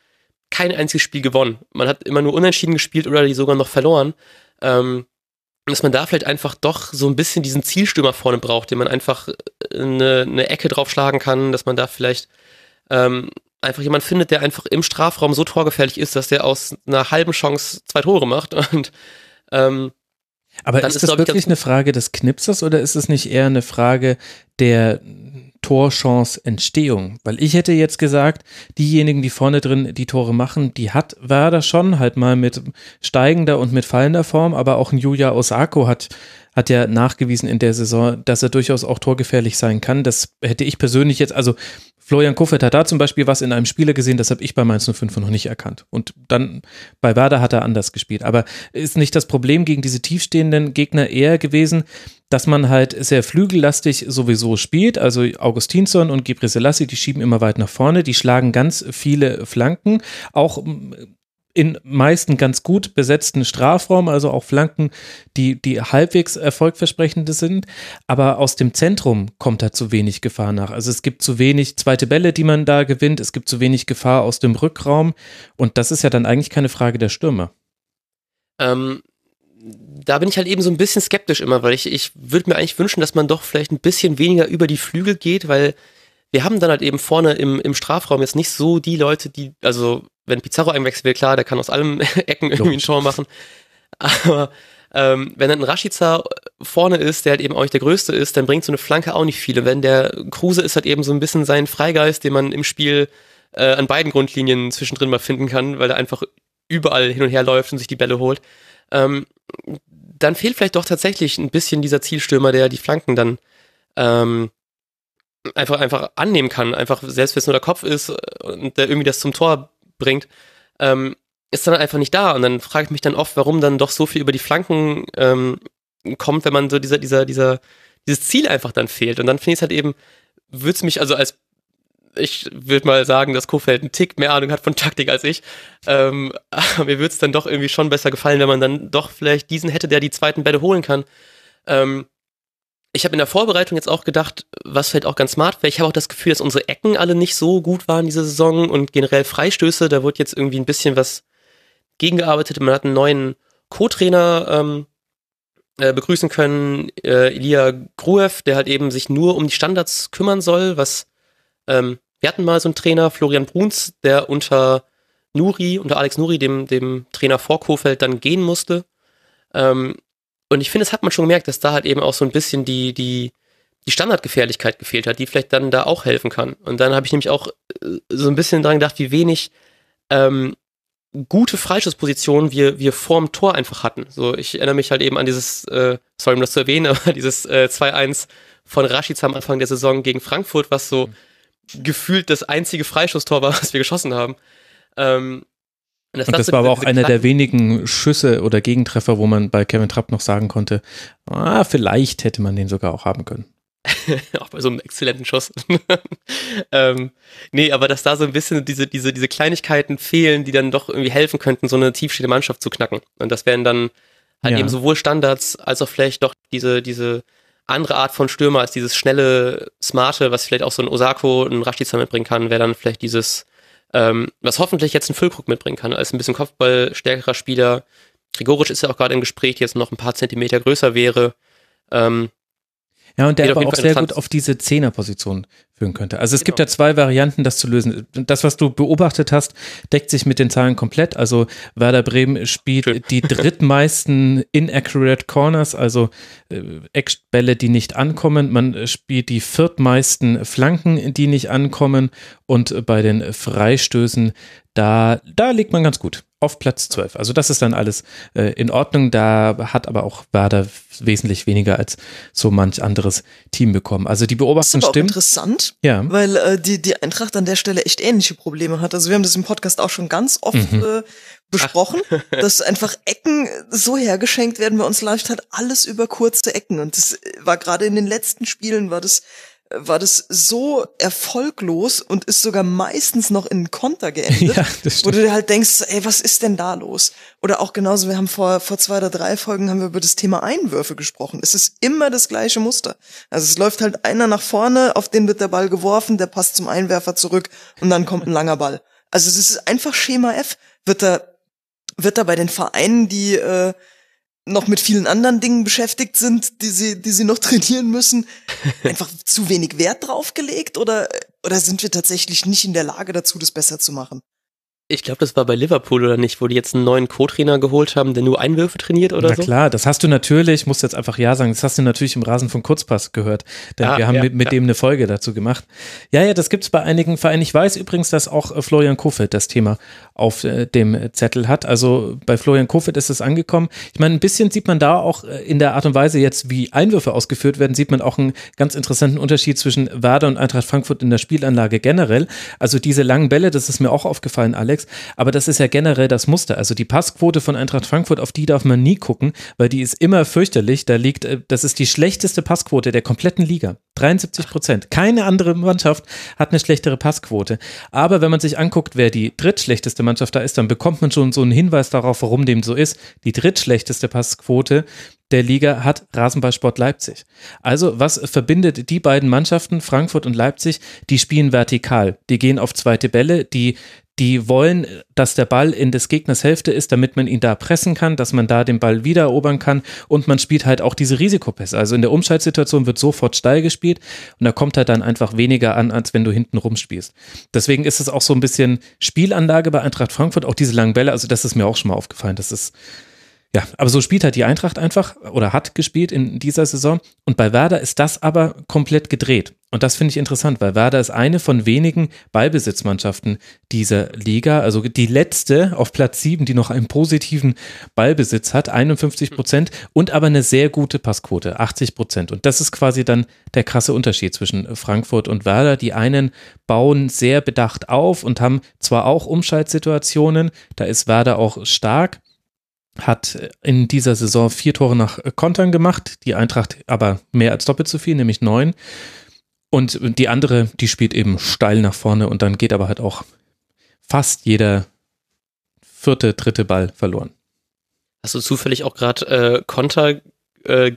kein einziges Spiel gewonnen. Man hat immer nur unentschieden gespielt oder die sogar noch verloren. Ähm, dass man da vielleicht einfach doch so ein bisschen diesen Zielstürmer vorne braucht, den man einfach eine, eine Ecke draufschlagen kann, dass man da vielleicht ähm, einfach jemand findet, der einfach im Strafraum so torgefährlich ist, dass der aus einer halben Chance zwei Tore macht. Und ähm, aber ist, ist das wirklich eine Frage des Knipsers oder ist es nicht eher eine Frage der Torchance-Entstehung? Weil ich hätte jetzt gesagt, diejenigen, die vorne drin die Tore machen, die hat Werder schon, halt mal mit steigender und mit fallender Form, aber auch ein Yuya Osako hat hat ja nachgewiesen in der Saison, dass er durchaus auch torgefährlich sein kann. Das hätte ich persönlich jetzt, also Florian Kuffert hat da zum Beispiel was in einem Spieler gesehen, das habe ich bei Mainz 05 noch nicht erkannt. Und dann bei Werder hat er anders gespielt. Aber ist nicht das Problem gegen diese tiefstehenden Gegner eher gewesen, dass man halt sehr flügellastig sowieso spielt. Also Augustinsson und Gebre Selassie, die schieben immer weit nach vorne, die schlagen ganz viele Flanken. Auch in meisten ganz gut besetzten Strafraum, also auch Flanken, die, die halbwegs erfolgversprechende sind. Aber aus dem Zentrum kommt da zu wenig Gefahr nach. Also es gibt zu wenig zweite Bälle, die man da gewinnt. Es gibt zu wenig Gefahr aus dem Rückraum. Und das ist ja dann eigentlich keine Frage der Stürmer. Ähm, da bin ich halt eben so ein bisschen skeptisch immer, weil ich, ich würde mir eigentlich wünschen, dass man doch vielleicht ein bisschen weniger über die Flügel geht, weil wir haben dann halt eben vorne im, im Strafraum jetzt nicht so die Leute, die, also wenn Pizarro einwechseln will, klar, der kann aus allen Ecken irgendwie ein Tor machen. Aber ähm, wenn dann ein Rashica vorne ist, der halt eben auch nicht der Größte ist, dann bringt so eine Flanke auch nicht viele. Wenn der Kruse ist halt eben so ein bisschen sein Freigeist, den man im Spiel äh, an beiden Grundlinien zwischendrin mal finden kann, weil er einfach überall hin und her läuft und sich die Bälle holt. Ähm, dann fehlt vielleicht doch tatsächlich ein bisschen dieser Zielstürmer, der die Flanken dann ähm, einfach, einfach annehmen kann, einfach selbst wenn es nur der Kopf ist äh, und der irgendwie das zum Tor bringt, ähm, ist dann einfach nicht da. Und dann frage ich mich dann oft, warum dann doch so viel über die Flanken ähm, kommt, wenn man so dieser, dieser, dieser, dieses Ziel einfach dann fehlt. Und dann finde ich es halt eben, würde es mich also als ich würde mal sagen, dass Kofeld einen Tick mehr Ahnung hat von Taktik als ich. Ähm, aber mir würde es dann doch irgendwie schon besser gefallen, wenn man dann doch vielleicht diesen hätte, der die zweiten Bälle holen kann. Ähm, ich habe in der Vorbereitung jetzt auch gedacht, was vielleicht auch ganz smart wäre. Ich habe auch das Gefühl, dass unsere Ecken alle nicht so gut waren diese Saison und generell Freistöße. Da wird jetzt irgendwie ein bisschen was gegengearbeitet. Man hat einen neuen Co-Trainer ähm, äh, begrüßen können, äh, Elia Gruev, der halt eben sich nur um die Standards kümmern soll. Was ähm, wir hatten mal so einen Trainer, Florian Bruns, der unter Nuri, unter Alex Nuri, dem, dem Trainer vor Kofeld, dann gehen musste. Ähm, und ich finde, das hat man schon gemerkt, dass da halt eben auch so ein bisschen die, die, die Standardgefährlichkeit gefehlt hat, die vielleicht dann da auch helfen kann. Und dann habe ich nämlich auch äh, so ein bisschen dran gedacht, wie wenig ähm, gute Freischusspositionen wir, wir vorm Tor einfach hatten. So, ich erinnere mich halt eben an dieses, äh, sorry, um das zu erwähnen, aber dieses äh, 2-1 von Rashica am Anfang der Saison gegen Frankfurt, was so mhm. Gefühlt das einzige Freischusstor war, was wir geschossen haben. Ähm, und das, und das war aber auch einer der wenigen Schüsse oder Gegentreffer, wo man bei Kevin Trapp noch sagen konnte, ah, vielleicht hätte man den sogar auch haben können. auch bei so einem exzellenten Schuss. ähm, nee, aber dass da so ein bisschen diese, diese, diese Kleinigkeiten fehlen, die dann doch irgendwie helfen könnten, so eine tiefstehende Mannschaft zu knacken. Und das wären dann halt ja. eben sowohl Standards als auch vielleicht doch diese, diese andere Art von Stürmer als dieses schnelle, smarte, was vielleicht auch so ein Osako, ein Rashica mitbringen kann, wäre dann vielleicht dieses ähm, was hoffentlich jetzt ein Füllkrug mitbringen kann, als ein bisschen Kopfball stärkerer Grigorisch ist ja auch gerade im Gespräch, jetzt noch ein paar Zentimeter größer wäre. Ähm, ja, und der aber auch sehr gut auf diese Zehnerposition führen könnte. Also es genau. gibt ja zwei Varianten, das zu lösen. Das, was du beobachtet hast, deckt sich mit den Zahlen komplett. Also Werder Bremen spielt Schön. die drittmeisten inaccurate Corners, also äh, Eckbälle, die nicht ankommen. Man spielt die viertmeisten Flanken, die nicht ankommen. Und bei den Freistößen, da, da liegt man ganz gut auf Platz 12. Also das ist dann alles äh, in Ordnung. Da hat aber auch Werder wesentlich weniger als so manch anderes Team bekommen. Also die Beobachtung das ist aber stimmt. interessant, ja. weil äh, die, die Eintracht an der Stelle echt ähnliche Probleme hat. Also wir haben das im Podcast auch schon ganz oft mhm. äh, besprochen, dass einfach Ecken so hergeschenkt werden. Bei uns läuft halt alles über kurze Ecken. Und das war gerade in den letzten Spielen war das war das so erfolglos und ist sogar meistens noch in Konter geendet, ja, wo du dir halt denkst, ey, was ist denn da los? Oder auch genauso, wir haben vor, vor zwei oder drei Folgen haben wir über das Thema Einwürfe gesprochen. Es ist immer das gleiche Muster. Also es läuft halt einer nach vorne, auf den wird der Ball geworfen, der passt zum Einwerfer zurück und dann kommt ein langer Ball. Also es ist einfach Schema F. Wird da, wird da bei den Vereinen, die, äh, noch mit vielen anderen Dingen beschäftigt sind, die sie, die sie noch trainieren müssen, einfach zu wenig Wert drauf gelegt oder, oder sind wir tatsächlich nicht in der Lage dazu, das besser zu machen? Ich glaube, das war bei Liverpool oder nicht, wo die jetzt einen neuen Co-Trainer geholt haben, der nur Einwürfe trainiert oder Na so. klar, das hast du natürlich, muss jetzt einfach Ja sagen, das hast du natürlich im Rasen von Kurzpass gehört. Denn Ah, wir haben ja, mit, mit ja. dem eine Folge dazu gemacht. Ja, ja, das gibt's bei einigen Vereinen. Ich weiß übrigens, dass auch äh, Florian Kofeld das Thema auf äh, dem Zettel hat. Also bei Florian Kofeld ist es angekommen. Ich meine, ein bisschen sieht man da auch äh, in der Art und Weise jetzt, wie Einwürfe ausgeführt werden, sieht man auch einen ganz interessanten Unterschied zwischen Werder und Eintracht Frankfurt in der Spielanlage generell. Also diese langen Bälle, das ist mir auch aufgefallen, Alex. Aber das ist ja generell das Muster. Also die Passquote von Eintracht Frankfurt, auf die darf man nie gucken, weil die ist immer fürchterlich. Da liegt, äh, das ist die schlechteste Passquote der kompletten Liga. 73 Prozent. Keine andere Mannschaft hat eine schlechtere Passquote. Aber wenn man sich anguckt, wer die drittschlechteste Mannschaft da ist, dann bekommt man schon so einen Hinweis darauf, warum dem so ist. Die drittschlechteste Passquote der Liga hat Rasenballsport Leipzig. Also was verbindet die beiden Mannschaften, Frankfurt und Leipzig? Die spielen vertikal. Die gehen auf zweite Bälle, die die wollen, dass der Ball in des Gegners Hälfte ist, damit man ihn da pressen kann, dass man da den Ball wieder erobern kann und man spielt halt auch diese Risikopässe. Also in der Umschaltsituation wird sofort steil gespielt und da kommt halt dann einfach weniger an, als wenn du hinten rumspielst. Deswegen ist es auch so ein bisschen Spielanlage bei Eintracht Frankfurt, auch diese langen Bälle, also das ist mir auch schon mal aufgefallen, das ist ja, aber so spielt halt die Eintracht einfach oder hat gespielt in dieser Saison. Und bei Werder ist das aber komplett gedreht. Und das finde ich interessant, weil Werder ist eine von wenigen Ballbesitzmannschaften dieser Liga, also die letzte auf Platz sieben, die noch einen positiven Ballbesitz hat, 51 Prozent und aber eine sehr gute Passquote, 80 Prozent. Und das ist quasi dann der krasse Unterschied zwischen Frankfurt und Werder. Die einen bauen sehr bedacht auf und haben zwar auch Umschaltsituationen, da ist Werder auch stark, hat in dieser Saison vier Tore nach Kontern gemacht, die Eintracht aber mehr als doppelt so viel, nämlich neun. Und die andere, die spielt eben steil nach vorne und dann geht aber halt auch fast jeder vierte, dritte Ball verloren. Hast du zufällig auch gerade äh, Konter äh?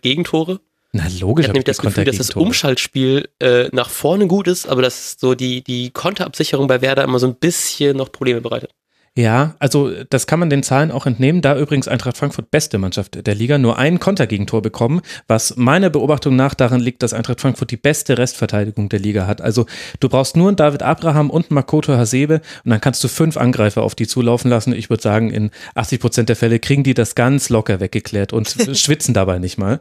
Na logisch. Ich habe nämlich das Gefühl, dass das Umschaltspiel äh, nach vorne gut ist, aber dass so die, die Konterabsicherung bei Werder immer so ein bisschen noch Probleme bereitet. Ja, also das kann man den Zahlen auch entnehmen. Da übrigens Eintracht Frankfurt beste Mannschaft der Liga, nur ein Kontergegentor bekommen, was meiner Beobachtung nach darin liegt, dass Eintracht Frankfurt die beste Restverteidigung der Liga hat. Also du brauchst nur einen David Abraham und einen Makoto Hasebe und dann kannst du fünf Angreifer auf die zulaufen lassen. Ich würde sagen, in 80 Prozent der Fälle kriegen die das ganz locker weggeklärt und schwitzen dabei nicht mal.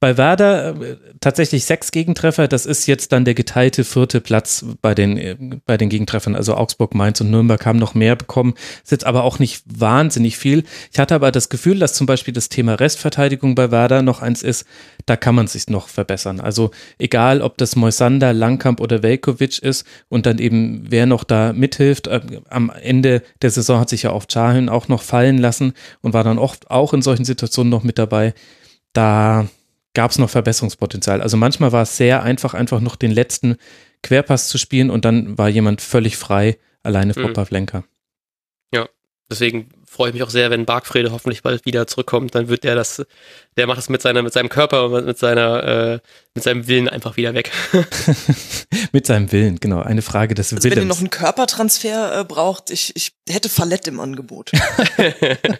Bei Werder äh, tatsächlich sechs Gegentreffer. Das ist jetzt dann der geteilte vierte Platz bei den, äh, bei den Gegentreffern. Also Augsburg, Mainz und Nürnberg haben noch mehr bekommen. Ist jetzt aber auch nicht wahnsinnig viel. Ich hatte aber das Gefühl, dass zum Beispiel das Thema Restverteidigung bei Werder noch eins ist. Da kann man sich noch verbessern. Also egal, ob das Moisander, Langkamp oder Velkovic ist und dann eben wer noch da mithilft. Äh, Am Ende der Saison hat sich ja auf Chahin auch noch fallen lassen und war dann oft auch in solchen Situationen noch mit dabei. Da gab es noch Verbesserungspotenzial. Also manchmal war es sehr einfach, einfach noch den letzten Querpass zu spielen und dann war jemand völlig frei, alleine vor Mhm. Pavlenka. Ja, deswegen freue ich mich auch sehr, wenn Bargfrede hoffentlich bald wieder zurückkommt. Dann wird der das, der macht das mit seiner, mit seinem Körper und mit seiner, äh, mit seinem Willen einfach wieder weg. Mit seinem Willen, genau. Eine Frage des Also wenn ihr Willens. noch einen Körpertransfer äh, braucht, ich, ich hätte Fallett im Angebot.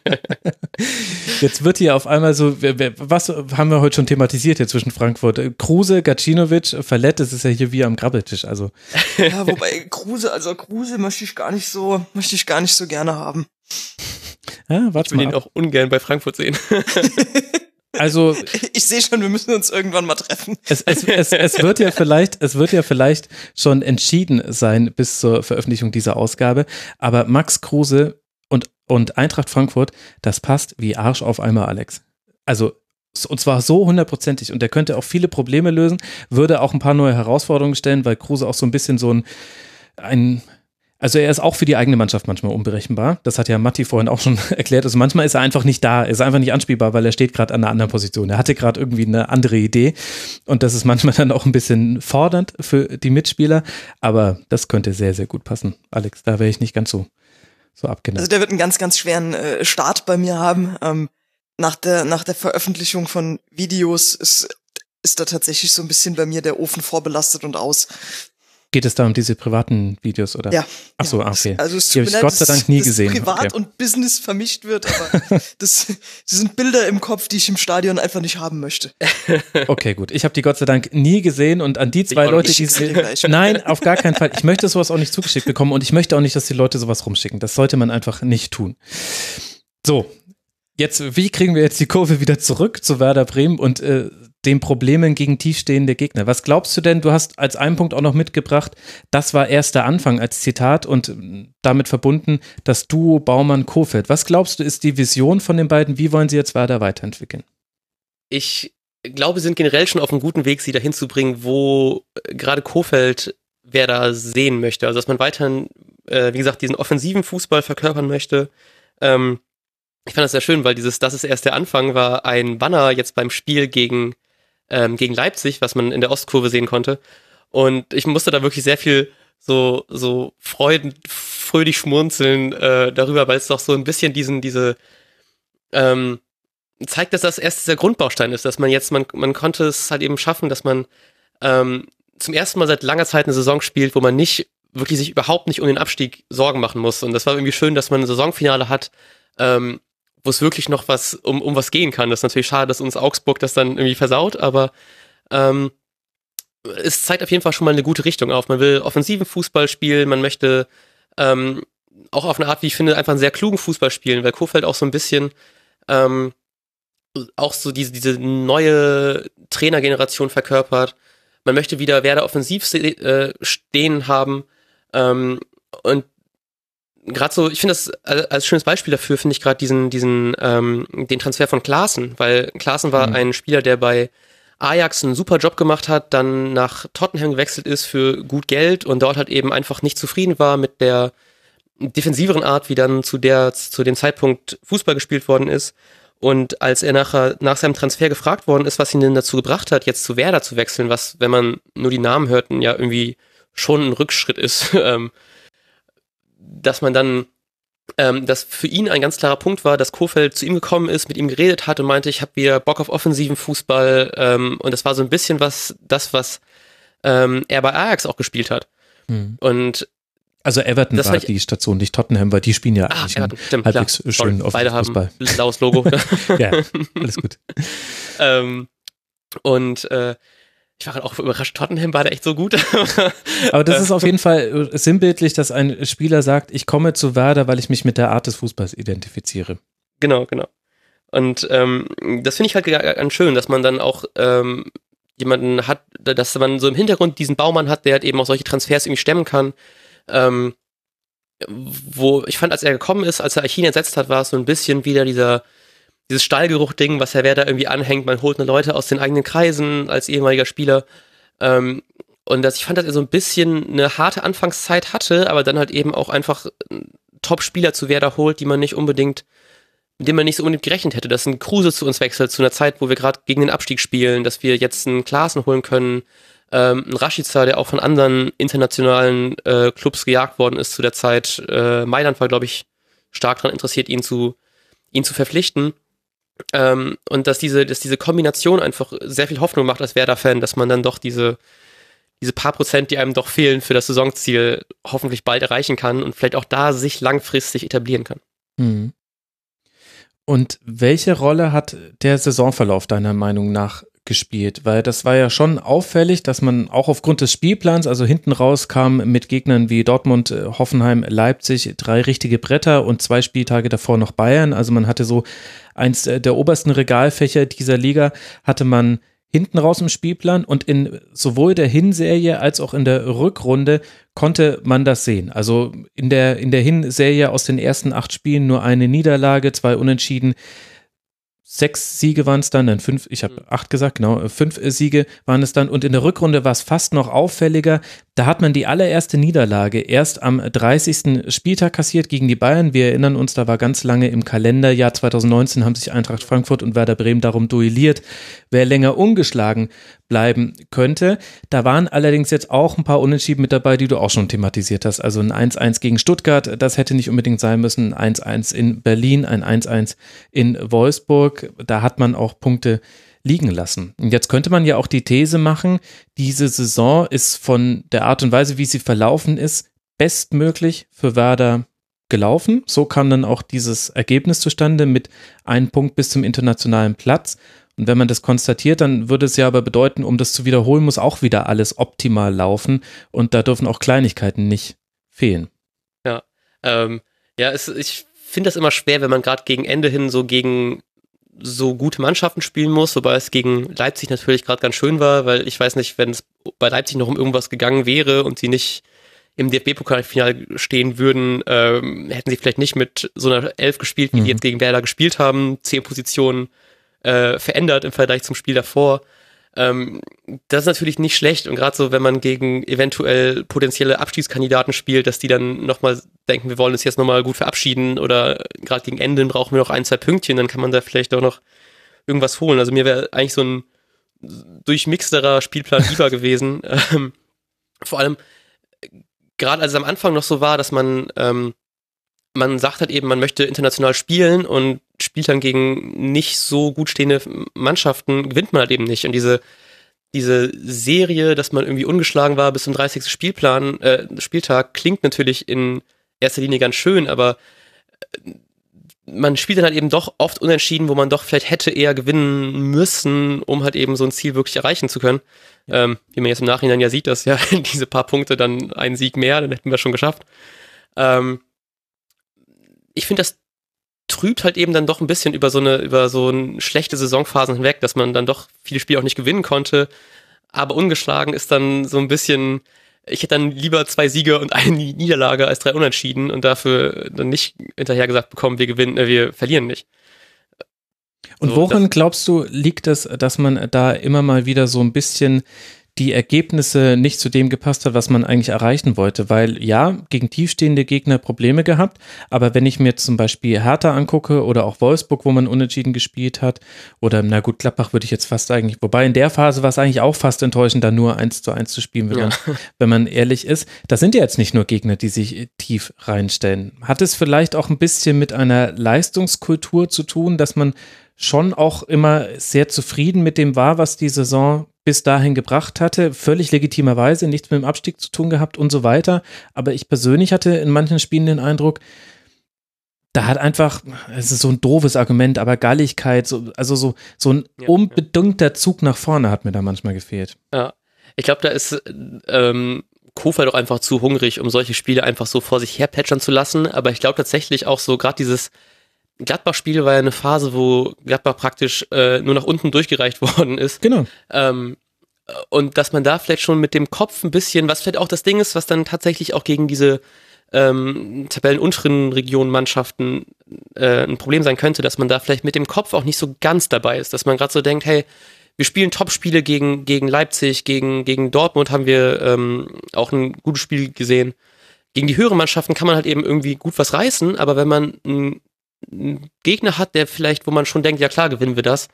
Jetzt wird hier auf einmal so, wer- wer- was haben wir heute schon thematisiert hier zwischen Frankfurt? Äh, Kruse, Gacinovic, Fallett, das ist ja hier wie am Grabbeltisch. Also ja, wobei Kruse, also Kruse möchte ich gar nicht so, möchte ich gar nicht so gerne haben. Ja, Ich warte will mal. ihn ab. auch ungern bei Frankfurt sehen. Also Ich sehe schon, wir müssen uns irgendwann mal treffen. es, es, es, es wird ja vielleicht, es wird ja vielleicht schon entschieden sein bis zur Veröffentlichung dieser Ausgabe. Aber Max Kruse und, und Eintracht Frankfurt, das passt wie Arsch auf einmal, Alex. Also und zwar so hundertprozentig und der könnte auch viele Probleme lösen, würde auch ein paar neue Herausforderungen stellen, weil Kruse auch so ein bisschen so ein, ein also er ist auch für die eigene Mannschaft manchmal unberechenbar. Das hat ja Matti vorhin auch schon erklärt. Also manchmal ist er einfach nicht da, ist einfach nicht anspielbar, weil er steht gerade an einer anderen Position. Er hatte gerade irgendwie eine andere Idee und das ist manchmal dann auch ein bisschen fordernd für die Mitspieler. Aber das könnte sehr, sehr gut passen. Alex, da wäre ich nicht ganz so, so Also abgeneigt. der wird einen ganz, ganz schweren äh, Start bei mir haben. Ähm, nach der, nach der Veröffentlichung von Videos ist, ist da tatsächlich so ein bisschen bei mir der Ofen vorbelastet und aus. Geht es da um diese privaten Videos oder? Ja. Ach so, ja. ah, okay. Also es Die habe tut ich mir Gott leid, sei dass- Dank nie gesehen. Privat Okay. und Business vermischt wird, aber das, das sind Bilder im Kopf, die ich im Stadion einfach nicht haben möchte. Okay, gut. Ich habe die Gott sei Dank nie gesehen und an die zwei Leute, die. Nein, auf gar keinen Fall. Ich möchte sowas auch nicht zugeschickt bekommen und ich möchte auch nicht, dass die Leute sowas rumschicken. Das sollte man einfach nicht tun. So, jetzt, wie kriegen wir jetzt die Kurve wieder zurück zu Werder Bremen und äh, den Problemen gegen tiefstehende Gegner? Was glaubst du denn? Du hast als einen Punkt auch noch mitgebracht, das war erst der Anfang als Zitat und ähm, damit verbunden das Duo Baumann-Kofeld. Was glaubst du, ist die Vision von den beiden? Wie wollen sie jetzt Werder weiterentwickeln? ich glaube, wir sind generell schon auf einem guten Weg, sie dahin zu bringen, wo äh, gerade Kofeld wer da sehen möchte. Also dass man weiterhin, äh, wie gesagt, diesen offensiven Fußball verkörpern möchte. Ähm, ich fand das sehr schön, weil dieses Das ist erst der Anfang war ein Banner jetzt beim Spiel gegen, ähm, gegen Leipzig, was man in der Ostkurve sehen konnte. Und ich musste da wirklich sehr viel so, so freuden, fröhlich schmunzeln äh, darüber, weil es doch so ein bisschen diesen, diese, ähm, zeigt, dass das erst dieser Grundbaustein ist, dass man jetzt, man, man konnte es halt eben schaffen, dass man ähm, zum ersten Mal seit langer Zeit eine Saison spielt, wo man nicht wirklich sich überhaupt nicht um den Abstieg Sorgen machen muss. Und das war irgendwie schön, dass man ein Saisonfinale hat, ähm, wo es wirklich noch was um, um was gehen kann. Das ist natürlich schade, dass uns Augsburg das dann irgendwie versaut, aber ähm, es zeigt auf jeden Fall schon mal eine gute Richtung auf. Man will offensiven Fußball spielen, man möchte ähm, auch auf eine Art, wie ich finde, einfach einen sehr klugen Fußball spielen, weil Kofeld auch so ein bisschen ähm, auch so diese, diese neue Trainergeneration verkörpert. Man möchte wieder Werder offensiv äh, stehen haben. Ähm, und gerade so, ich finde das als, schönes Beispiel dafür, finde ich gerade diesen, diesen, ähm, den Transfer von Klaassen, weil Klaassen war Mhm. ein Spieler, der bei Ajax einen super Job gemacht hat, dann nach Tottenham gewechselt ist für gut Geld und dort halt eben einfach nicht zufrieden war mit der defensiveren Art, wie dann zu der, zu dem Zeitpunkt Fußball gespielt worden ist. Und als er nachher, nach seinem Transfer gefragt worden ist, was ihn denn dazu gebracht hat, jetzt zu Werder zu wechseln, was, wenn man nur die Namen hört, ja irgendwie schon ein Rückschritt ist, ähm, dass man dann, ähm, dass für ihn ein ganz klarer Punkt war, dass Kofeld zu ihm gekommen ist, mit ihm geredet hat und meinte, ich habe wieder Bock auf offensiven Fußball. Ähm, und das war so ein bisschen was, das, was ähm, er bei Ajax auch gespielt hat. Hm. Und Also Everton Das war die Station, nicht Tottenham, weil die spielen ja ah, eigentlich einen stimmt, halbwegs klar. schön Sorry, Beide haben Fußball. blaues Logo. Ja, alles gut. ähm, und äh, ich war halt auch überrascht, Tottenham war da echt so gut. Aber das ist auf jeden Fall äh, sinnbildlich, dass ein Spieler sagt, ich komme zu Werder, weil ich mich mit der Art des Fußballs identifiziere. Genau, genau. Und ähm, das finde ich halt ga- ganz schön, dass man dann auch ähm, jemanden hat, dass man so im Hintergrund diesen Baumann hat, der halt eben auch solche Transfers irgendwie stemmen kann. Ähm, wo ich fand, als er gekommen ist, als er Achin ersetzt hat, war es so ein bisschen wieder dieser dieses Stallgeruch-Ding, was Herr Werder irgendwie anhängt. Man holt eine Leute aus den eigenen Kreisen als ehemaliger Spieler. Ähm, und dass ich fand, dass er so ein bisschen eine harte Anfangszeit hatte, aber dann halt eben auch einfach Top-Spieler zu Werder holt, die man nicht unbedingt mit dem man nicht so unbedingt gerechnet hätte, dass ein Kruse zu uns wechselt, zu einer Zeit, wo wir gerade gegen den Abstieg spielen, dass wir jetzt einen Klaassen holen können, ähm, ein Rashica, der auch von anderen internationalen äh, Clubs gejagt worden ist zu der Zeit. Äh, Mailand war, glaube ich, stark daran interessiert, ihn zu, ihn zu verpflichten. Ähm, und dass diese, dass diese Kombination einfach sehr viel Hoffnung macht als Werder-Fan, dass man dann doch diese, diese paar Prozent, die einem doch fehlen für das Saisonziel, hoffentlich bald erreichen kann und vielleicht auch da sich langfristig etablieren kann. Hm. Und welche Rolle hat der Saisonverlauf deiner Meinung nach gespielt? Weil das war ja schon auffällig, dass man auch aufgrund des Spielplans, also hinten raus kam mit Gegnern wie Dortmund, äh, Hoffenheim, Leipzig drei richtige Bretter und zwei Spieltage davor noch Bayern. Also man hatte so eins äh, der obersten Regalfächer dieser Liga, hatte man hinten raus im Spielplan und in sowohl der Hinserie als auch in der Rückrunde konnte man das sehen. Also in der, in der Hinserie aus den ersten acht Spielen nur eine Niederlage, zwei Unentschieden, sechs Siege waren es dann, dann fünf, ich habe acht gesagt, genau, äh, fünf äh, Siege waren es dann und in der Rückrunde war es fast noch auffälliger. Da hat man die allererste Niederlage erst am 30. Spieltag kassiert gegen die Bayern. Wir erinnern uns, da war ganz lange im Kalenderjahr 2019 haben sich Eintracht Frankfurt und Werder Bremen darum duelliert, wer länger ungeschlagen bleiben könnte. Da waren allerdings jetzt auch ein paar Unentschieden mit dabei, die du auch schon thematisiert hast. Also ein 1-1 gegen Stuttgart, das hätte nicht unbedingt sein müssen. Ein 1-1 in Berlin, ein 1-1 in Wolfsburg. Da hat man auch Punkte liegen lassen. Und jetzt könnte man ja auch die These machen, diese Saison ist von der Art und Weise, wie sie verlaufen ist, bestmöglich für Werder gelaufen. So kam dann auch dieses Ergebnis zustande mit einem Punkt bis zum internationalen Platz. Und wenn man das konstatiert, dann würde es ja aber bedeuten, um das zu wiederholen, muss auch wieder alles optimal laufen und da dürfen auch Kleinigkeiten nicht fehlen. Ja, ähm, ja, es, ich finde das immer schwer, wenn man gerade gegen Ende hin so gegen so gute Mannschaften spielen muss, wobei es gegen Leipzig natürlich gerade ganz schön war, weil ich weiß nicht, wenn es bei Leipzig noch um irgendwas gegangen wäre und sie nicht im DFB-Pokalfinale stehen würden, ähm, hätten sie vielleicht nicht mit so einer Elf gespielt, wie mhm. die jetzt gegen Werder gespielt haben, zehn Positionen äh, verändert im Vergleich zum Spiel davor. Ähm, das ist natürlich nicht schlecht und gerade so, wenn man gegen eventuell potenzielle Abschiedskandidaten spielt, dass die dann nochmal denken, wir wollen uns jetzt nochmal gut verabschieden oder gerade gegen Ende brauchen wir noch ein, zwei Pünktchen, dann kann man da vielleicht auch noch irgendwas holen. Also mir wäre eigentlich so ein durchmixterer Spielplan lieber gewesen. Ähm, vor allem, gerade als es am Anfang noch so war, dass man, ähm, man sagt halt eben, man möchte international spielen und spielt dann gegen nicht so gut stehende Mannschaften, gewinnt man halt eben nicht. Und diese, diese Serie, dass man irgendwie ungeschlagen war bis zum 30. Spielplan, äh, Spieltag, klingt natürlich in erster Linie ganz schön, aber äh, man spielt dann halt eben doch oft unentschieden, wo man doch vielleicht hätte eher gewinnen müssen, um halt eben so ein Ziel wirklich erreichen zu können. Ähm, wie man jetzt im Nachhinein ja sieht, dass ja diese paar Punkte dann einen Sieg mehr, dann hätten wir schon geschafft. Ähm, ich finde, das trübt halt eben dann doch ein bisschen über so eine, über so eine schlechte Saisonphasen hinweg, dass man dann doch viele Spiele auch nicht gewinnen konnte. Aber ungeschlagen ist dann so ein bisschen, ich hätte dann lieber zwei Siege und eine Niederlage als drei Unentschieden und dafür dann nicht hinterher gesagt bekommen, wir gewinnen, äh, wir verlieren nicht. Und so, woran glaubst du, liegt es, dass man da immer mal wieder so ein bisschen die Ergebnisse nicht zu dem gepasst hat, was man eigentlich erreichen wollte. Weil ja, gegen tiefstehende Gegner Probleme gehabt, aber wenn ich mir zum Beispiel Hertha angucke oder auch Wolfsburg, wo man unentschieden gespielt hat, oder na gut, Klappbach würde ich jetzt fast eigentlich, wobei in der Phase war es eigentlich auch fast enttäuschend, da nur eins zu eins zu spielen, wenn, ja. man, wenn man ehrlich ist. Das sind ja jetzt nicht nur Gegner, die sich tief reinstellen. Hat es vielleicht auch ein bisschen mit einer Leistungskultur zu tun, dass man schon auch immer sehr zufrieden mit dem war, was die Saison bis dahin gebracht hatte, völlig legitimerweise, nichts mit dem Abstieg zu tun gehabt und so weiter. Aber ich persönlich hatte in manchen Spielen den Eindruck, da hat einfach, es ist so ein doofes Argument, aber Galligkeit, so, also so, so ein ja, unbedingter Zug nach vorne hat mir da manchmal gefehlt. Ja, ich glaube, da ist ähm, Kofa doch einfach zu hungrig, um solche Spiele einfach so vor sich her plätschern zu lassen. Aber ich glaube tatsächlich auch so, gerade dieses Gladbach-Spiel war ja eine Phase, wo Gladbach praktisch äh, nur nach unten durchgereicht worden ist. Genau. Ähm, und dass man da vielleicht schon mit dem Kopf ein bisschen, was vielleicht auch das Ding ist, was dann tatsächlich auch gegen diese ähm, tabellenunteren Regionen Mannschaften äh, ein Problem sein könnte, dass man da vielleicht mit dem Kopf auch nicht so ganz dabei ist, dass man gerade so denkt, hey, wir spielen Top-Spiele gegen, gegen Leipzig, gegen, gegen Dortmund haben wir ähm, auch ein gutes Spiel gesehen. Gegen die höheren Mannschaften kann man halt eben irgendwie gut was reißen, aber wenn man ein einen Gegner hat, der vielleicht, wo man schon denkt, ja klar, gewinnen wir das.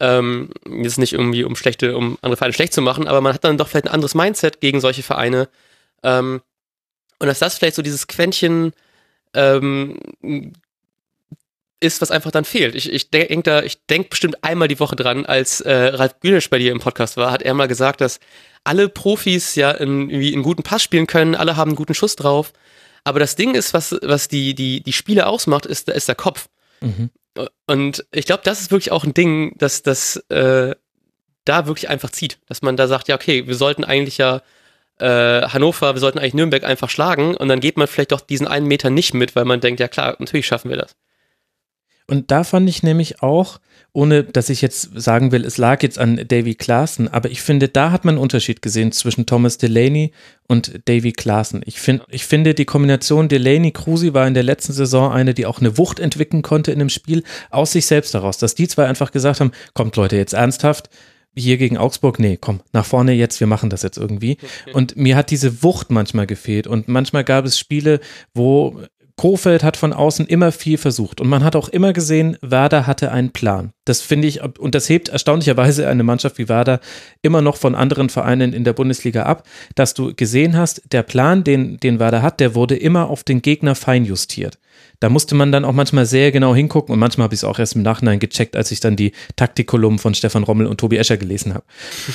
Ähm, jetzt nicht irgendwie, um schlechte, um andere Vereine schlecht zu machen, aber man hat dann doch vielleicht ein anderes Mindset gegen solche Vereine. Ähm, und dass das vielleicht so dieses Quäntchen ähm, ist, was einfach dann fehlt. Ich, ich denke da, ich denke bestimmt einmal die Woche dran, als äh, Ralf Günesch bei dir im Podcast war, hat er mal gesagt, dass alle Profis ja in, irgendwie einen guten Pass spielen können, alle haben einen guten Schuss drauf. Aber das Ding ist, was, was die, die, die Spiele ausmacht, ist, ist der Kopf. Mhm. Und ich glaube, das ist wirklich auch ein Ding, dass das äh, da wirklich einfach zieht. Dass man da sagt, ja, okay, wir sollten eigentlich ja äh, Hannover, wir sollten eigentlich Nürnberg einfach schlagen und dann geht man vielleicht doch diesen einen Meter nicht mit, weil man denkt, ja klar, natürlich schaffen wir das. Und da fand ich nämlich auch, ohne dass ich jetzt sagen will, es lag jetzt an Davy Klaassen, aber ich finde, da hat man einen Unterschied gesehen zwischen Thomas Delaney und Davy Klaassen. Ich, find, ich finde, die Kombination Delaney-Krusi war in der letzten Saison eine, die auch eine Wucht entwickeln konnte in dem Spiel, aus sich selbst heraus, dass die zwei einfach gesagt haben, kommt Leute, jetzt ernsthaft, hier gegen Augsburg, nee, komm, nach vorne jetzt, wir machen das jetzt irgendwie. Und mir hat diese Wucht manchmal gefehlt. Und manchmal gab es Spiele, wo Kofeld hat von außen immer viel versucht und man hat auch immer gesehen, Werder hatte einen Plan. Das finde ich, und das hebt erstaunlicherweise eine Mannschaft wie Werder immer noch von anderen Vereinen in der Bundesliga ab, dass du gesehen hast, der Plan, den, den Werder hat, der wurde immer auf den Gegner feinjustiert. Da musste man dann auch manchmal sehr genau hingucken und manchmal habe ich es auch erst im Nachhinein gecheckt, als ich dann die Taktikkolumnen von Stefan Rommel und Tobi Escher gelesen habe.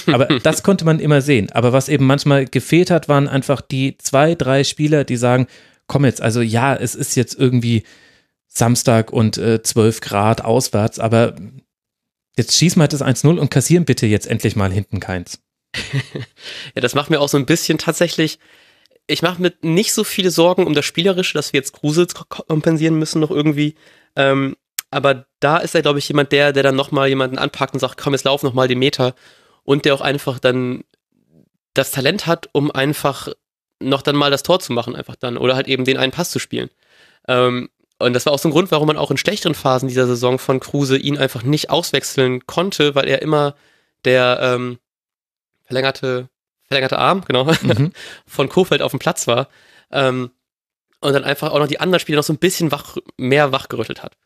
Aber das konnte man immer sehen. Aber was eben manchmal gefehlt hat, waren einfach die zwei, drei Spieler, die sagen, komm jetzt, also ja, es ist jetzt irgendwie Samstag und äh, 12 Grad auswärts, aber jetzt schießen wir das 1-0 und kassieren bitte jetzt endlich mal hinten keins. ja, das macht mir auch so ein bisschen tatsächlich, ich mache mir nicht so viele Sorgen um das Spielerische, dass wir jetzt Kruse kompensieren müssen noch irgendwie. Ähm, aber da ist er, glaube ich, jemand, der, der dann nochmal jemanden anpackt und sagt, komm, jetzt lauf nochmal den Meter. Und der auch einfach dann das Talent hat, um einfach noch dann mal das Tor zu machen, einfach dann. Oder halt eben den einen Pass zu spielen. Ähm, und das war auch so ein Grund, warum man auch in schlechteren Phasen dieser Saison von Kruse ihn einfach nicht auswechseln konnte, weil er immer der ähm, verlängerte, verlängerte Arm, genau, mhm. von Kofeld auf dem Platz war. Ähm, und dann einfach auch noch die anderen Spieler noch so ein bisschen wach, mehr wachgerüttelt hat.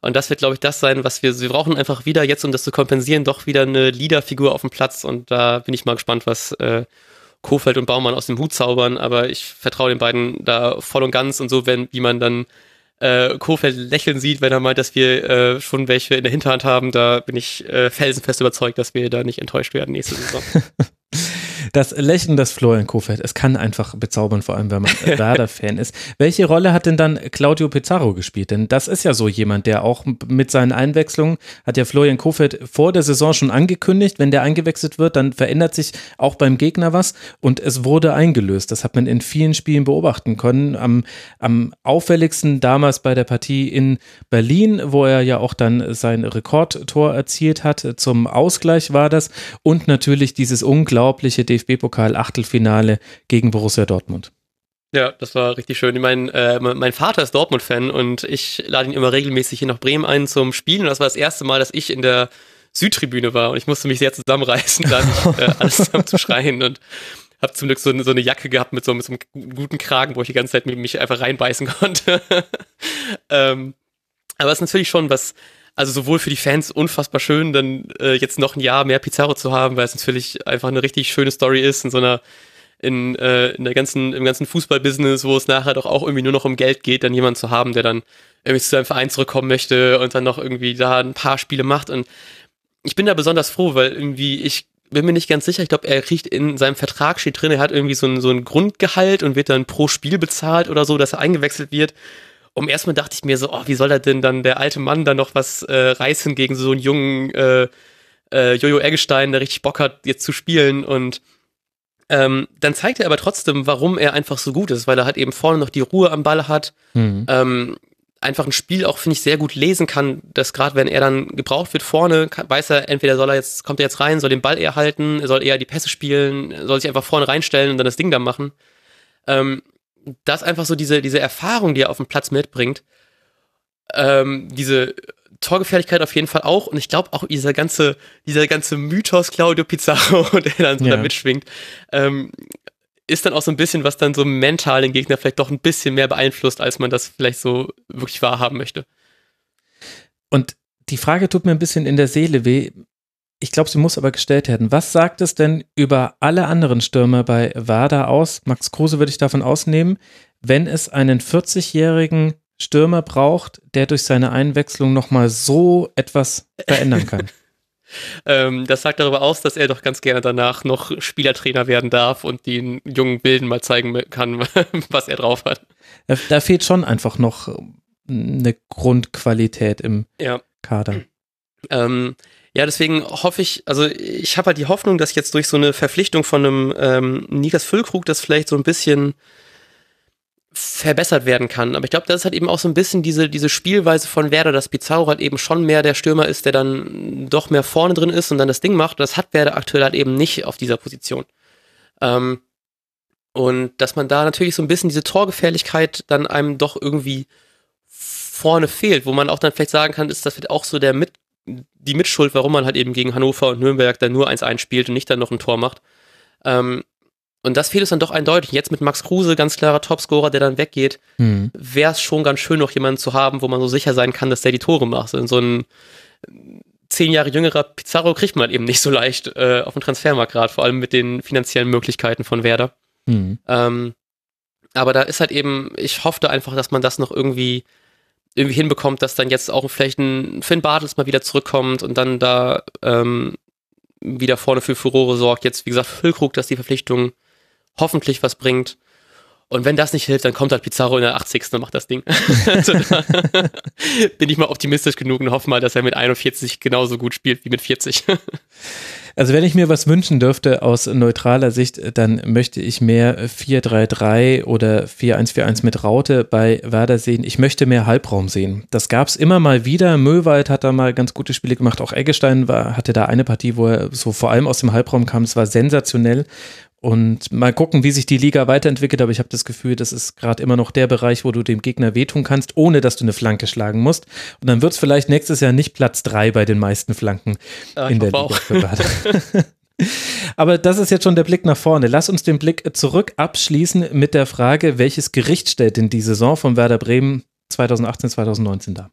Und das wird, glaube ich, das sein, was wir, wir brauchen einfach wieder jetzt, um das zu kompensieren, doch wieder eine Leaderfigur auf dem Platz. Und da bin ich mal gespannt, was äh, Kofeld und Baumann aus dem Hut zaubern, aber ich vertraue den beiden da voll und ganz und so, wenn, wie man dann äh, Kofeld lächeln sieht, wenn er meint, dass wir äh, schon welche in der Hinterhand haben, da bin ich äh, felsenfest überzeugt, dass wir da nicht enttäuscht werden nächste Saison. Das Lächeln des Florian Kofeld, es kann einfach bezaubern, vor allem wenn man Werder-Fan ist. Welche Rolle hat denn dann Claudio Pizarro gespielt? Denn das ist ja so jemand, der auch mit seinen Einwechslungen, hat ja Florian Kofeld vor der Saison schon angekündigt, wenn der eingewechselt wird, dann verändert sich auch beim Gegner was und es wurde eingelöst. Das hat man in vielen Spielen beobachten können. Am, am auffälligsten damals bei der Partie in Berlin, wo er ja auch dann sein Rekordtor erzielt hat. Zum Ausgleich war das und natürlich dieses unglaubliche DFB-Pokal-Achtelfinale gegen Borussia Dortmund. Ja, das war richtig schön. Ich meine, äh, mein Vater ist Dortmund-Fan und ich lade ihn immer regelmäßig hier nach Bremen ein zum Spielen. Und das war das erste Mal, dass ich in der Südtribüne war und ich musste mich sehr zusammenreißen, da nicht äh, alles zusammen zu schreien und habe zum Glück so, so, eine Jacke gehabt mit so, mit so einem guten Kragen, wo ich die ganze Zeit mich einfach reinbeißen konnte. ähm, aber es ist natürlich schon was, also sowohl für die Fans unfassbar schön, dann äh, jetzt noch ein Jahr mehr Pizarro zu haben, weil es natürlich einfach eine richtig schöne Story ist in so einer in, äh, in der ganzen, im ganzen Fußballbusiness, wo es nachher doch auch irgendwie nur noch um Geld geht, dann jemanden zu haben, der dann irgendwie zu seinem Verein zurückkommen möchte und dann noch irgendwie da ein paar Spiele macht. Und ich bin da besonders froh, weil irgendwie ich bin mir nicht ganz sicher. Ich glaube, er kriegt in seinem Vertrag steht drin, er hat irgendwie so ein, so ein Grundgehalt und wird dann pro Spiel bezahlt oder so, dass er eingewechselt wird. Und erstmal dachte ich mir so, oh, wie soll da denn dann der alte Mann dann noch was äh, reißen gegen so einen jungen äh, äh, Jojo Eggestein, der richtig Bock hat, jetzt zu spielen. Und ähm, dann zeigt er aber trotzdem, warum er einfach so gut ist, weil er halt eben vorne noch die Ruhe am Ball hat. Mhm. Ähm, einfach ein Spiel auch, finde ich, sehr gut lesen kann, dass gerade wenn er dann gebraucht wird vorne, kann, weiß er, entweder soll er jetzt, kommt er jetzt rein, soll den Ball eher halten, er soll eher die Pässe spielen, soll sich einfach vorne reinstellen und dann das Ding da machen. Ähm, das einfach so diese, diese Erfahrung, die er auf dem Platz mitbringt, ähm, diese Torgefährlichkeit auf jeden Fall auch und ich glaube auch dieser ganze, dieser ganze Mythos Claudio Pizarro, der dann so ja. da mitschwingt, ähm, ist dann auch so ein bisschen, was dann so mental den Gegner vielleicht doch ein bisschen mehr beeinflusst, als man das vielleicht so wirklich wahrhaben möchte. Und die Frage tut mir ein bisschen in der Seele weh. Ich glaube, sie muss aber gestellt werden. Was sagt es denn über alle anderen Stürmer bei WADA aus? Max Kruse würde ich davon ausnehmen, wenn es einen 40-jährigen Stürmer braucht, der durch seine Einwechslung nochmal so etwas verändern kann. ähm, das sagt darüber aus, dass er doch ganz gerne danach noch Spielertrainer werden darf und den jungen Bilden mal zeigen kann, was er drauf hat. Da, da fehlt schon einfach noch eine Grundqualität im ja. Kader. Ähm, ja, deswegen hoffe ich, also ich habe halt die Hoffnung, dass jetzt durch so eine Verpflichtung von einem ähm, Nikas Füllkrug das vielleicht so ein bisschen verbessert werden kann. Aber ich glaube, das ist halt eben auch so ein bisschen diese, diese Spielweise von Werder, dass Pizarro halt eben schon mehr der Stürmer ist, der dann doch mehr vorne drin ist und dann das Ding macht. Das hat Werder aktuell halt eben nicht auf dieser Position. Ähm, und dass man da natürlich so ein bisschen diese Torgefährlichkeit dann einem doch irgendwie vorne fehlt, wo man auch dann vielleicht sagen kann, ist das auch so der mit die Mitschuld, warum man halt eben gegen Hannover und Nürnberg dann nur 1-1 spielt und nicht dann noch ein Tor macht. Ähm, und das fehlt es dann doch eindeutig. Jetzt mit Max Kruse, ganz klarer Topscorer, der dann weggeht, Mhm. wäre es schon ganz schön, noch jemanden zu haben, wo man so sicher sein kann, dass der die Tore macht. So ein zehn Jahre jüngerer Pizarro kriegt man eben nicht so leicht äh, auf dem Transfermarkt gerade, vor allem mit den finanziellen Möglichkeiten von Werder. Mhm. Ähm, aber da ist halt eben, ich hoffte einfach, dass man das noch irgendwie irgendwie hinbekommt, dass dann jetzt auch vielleicht ein Finn Bartels mal wieder zurückkommt und dann da ähm, wieder vorne für Furore sorgt. Jetzt, wie gesagt, Füllkrug, dass die Verpflichtung hoffentlich was bringt. Und wenn das nicht hilft, dann kommt halt Pizarro in der 80. und macht das Ding. bin ich mal optimistisch genug und hoffe mal, dass er mit 41 genauso gut spielt wie mit 40. Also wenn ich mir was wünschen dürfte aus neutraler Sicht, dann möchte ich mehr 4-3-3 oder 4-1-4-1 mit Raute bei Werder sehen. Ich möchte mehr Halbraum sehen. Das gab es immer mal wieder. Möwald hat da mal ganz gute Spiele gemacht. Auch Eggestein war, hatte da eine Partie, wo er so vor allem aus dem Halbraum kam. Es war sensationell. Und mal gucken, wie sich die Liga weiterentwickelt, aber ich habe das Gefühl, das ist gerade immer noch der Bereich, wo du dem Gegner wehtun kannst, ohne dass du eine Flanke schlagen musst. Und dann wird es vielleicht nächstes Jahr nicht Platz drei bei den meisten Flanken Ja, in der Liga. Aber das ist jetzt schon der Blick nach vorne. Lass uns den Blick zurück abschließen mit der Frage, welches Gericht stellt denn die Saison von Werder Bremen 2018, 2019 dar?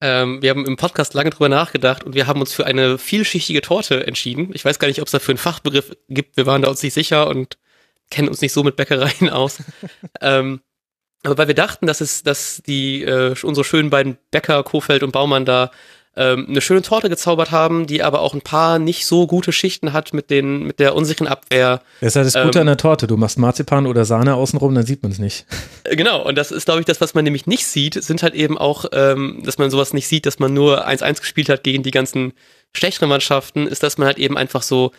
Ähm, wir haben im Podcast lange drüber nachgedacht und wir haben uns für eine vielschichtige Torte entschieden. Ich weiß gar nicht, ob es dafür einen Fachbegriff gibt. Wir waren da uns nicht sicher und kennen uns nicht so mit Bäckereien aus. ähm, aber weil wir dachten, dass es, dass die äh, unsere schönen beiden Bäcker Kofeld und Baumann da ähm, eine schöne Torte gezaubert haben, die aber auch ein paar nicht so gute Schichten hat mit den mit der unsicheren Abwehr. Das ist ja das Gute Ähm, an der Torte. Du machst Marzipan oder Sahne außenrum, dann sieht man es nicht. Äh, Genau, und das ist, glaube ich, das, was man nämlich nicht sieht, sind halt eben auch, ähm, dass man sowas nicht sieht, dass man nur 1-1 gespielt hat gegen die ganzen schlechteren Mannschaften, ist, dass man halt eben einfach so,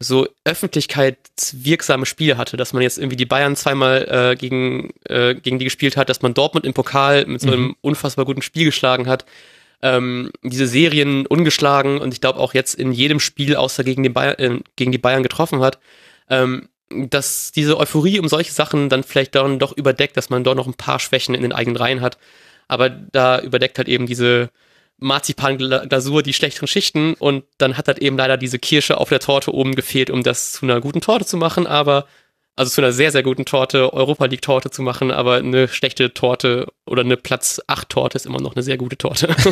so öffentlichkeitswirksame Spiele hatte, dass man jetzt irgendwie die Bayern zweimal äh, gegen, äh, gegen die gespielt hat, dass man Dortmund im Pokal mit so einem unfassbar guten Spiel geschlagen hat. Ähm, diese Serien ungeschlagen und ich glaube auch jetzt in jedem Spiel außer gegen, den Bayern, äh, gegen die Bayern getroffen hat. Ähm, dass diese Euphorie um solche Sachen dann vielleicht dann doch überdeckt, dass man doch noch ein paar Schwächen in den eigenen Reihen hat. Aber da überdeckt halt eben diese Marzipan-Glasur die schlechteren Schichten und dann hat halt eben leider diese Kirsche auf der Torte oben gefehlt, um das zu einer guten Torte zu machen, aber also zu einer sehr, sehr guten Torte, Europa League-Torte zu machen, aber eine schlechte Torte oder eine Platz 8-Torte ist immer noch eine sehr gute Torte.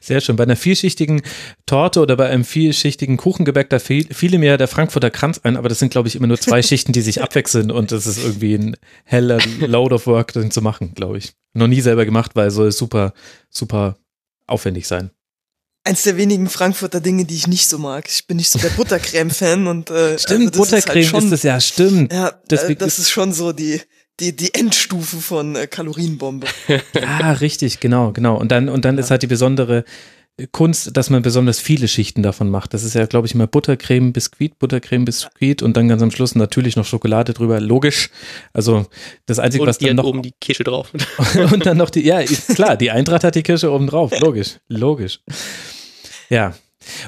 Sehr schön. Bei einer vielschichtigen Torte oder bei einem vielschichtigen Kuchengebäck, da fiel, fiele mir der Frankfurter Kranz ein, aber das sind, glaube ich, immer nur zwei Schichten, die sich abwechseln und das ist irgendwie ein heller Load of Work, den zu machen, glaube ich. Noch nie selber gemacht, weil soll super, super aufwendig sein. Eins der wenigen Frankfurter Dinge, die ich nicht so mag. Ich bin nicht so der Buttercreme-Fan und äh, Stimmt, also das ist Buttercreme ist, halt schon, es ja, stimmt. Ja, äh, das ist- ist schon so die die die Endstufe von äh, Kalorienbombe. Ah, richtig, genau, genau. Und dann, und dann ist halt die besondere Kunst, dass man besonders viele Schichten davon macht. Das ist ja, glaube ich, immer Buttercreme, Biskuit, Buttercreme, Biskuit und dann ganz am Schluss natürlich noch Schokolade drüber. Logisch. Also das Einzige, was und die dann noch oben die Kirsche drauf. und dann noch die, ja, ist klar, die Eintracht hat die Kirsche oben drauf. Logisch, logisch. Ja.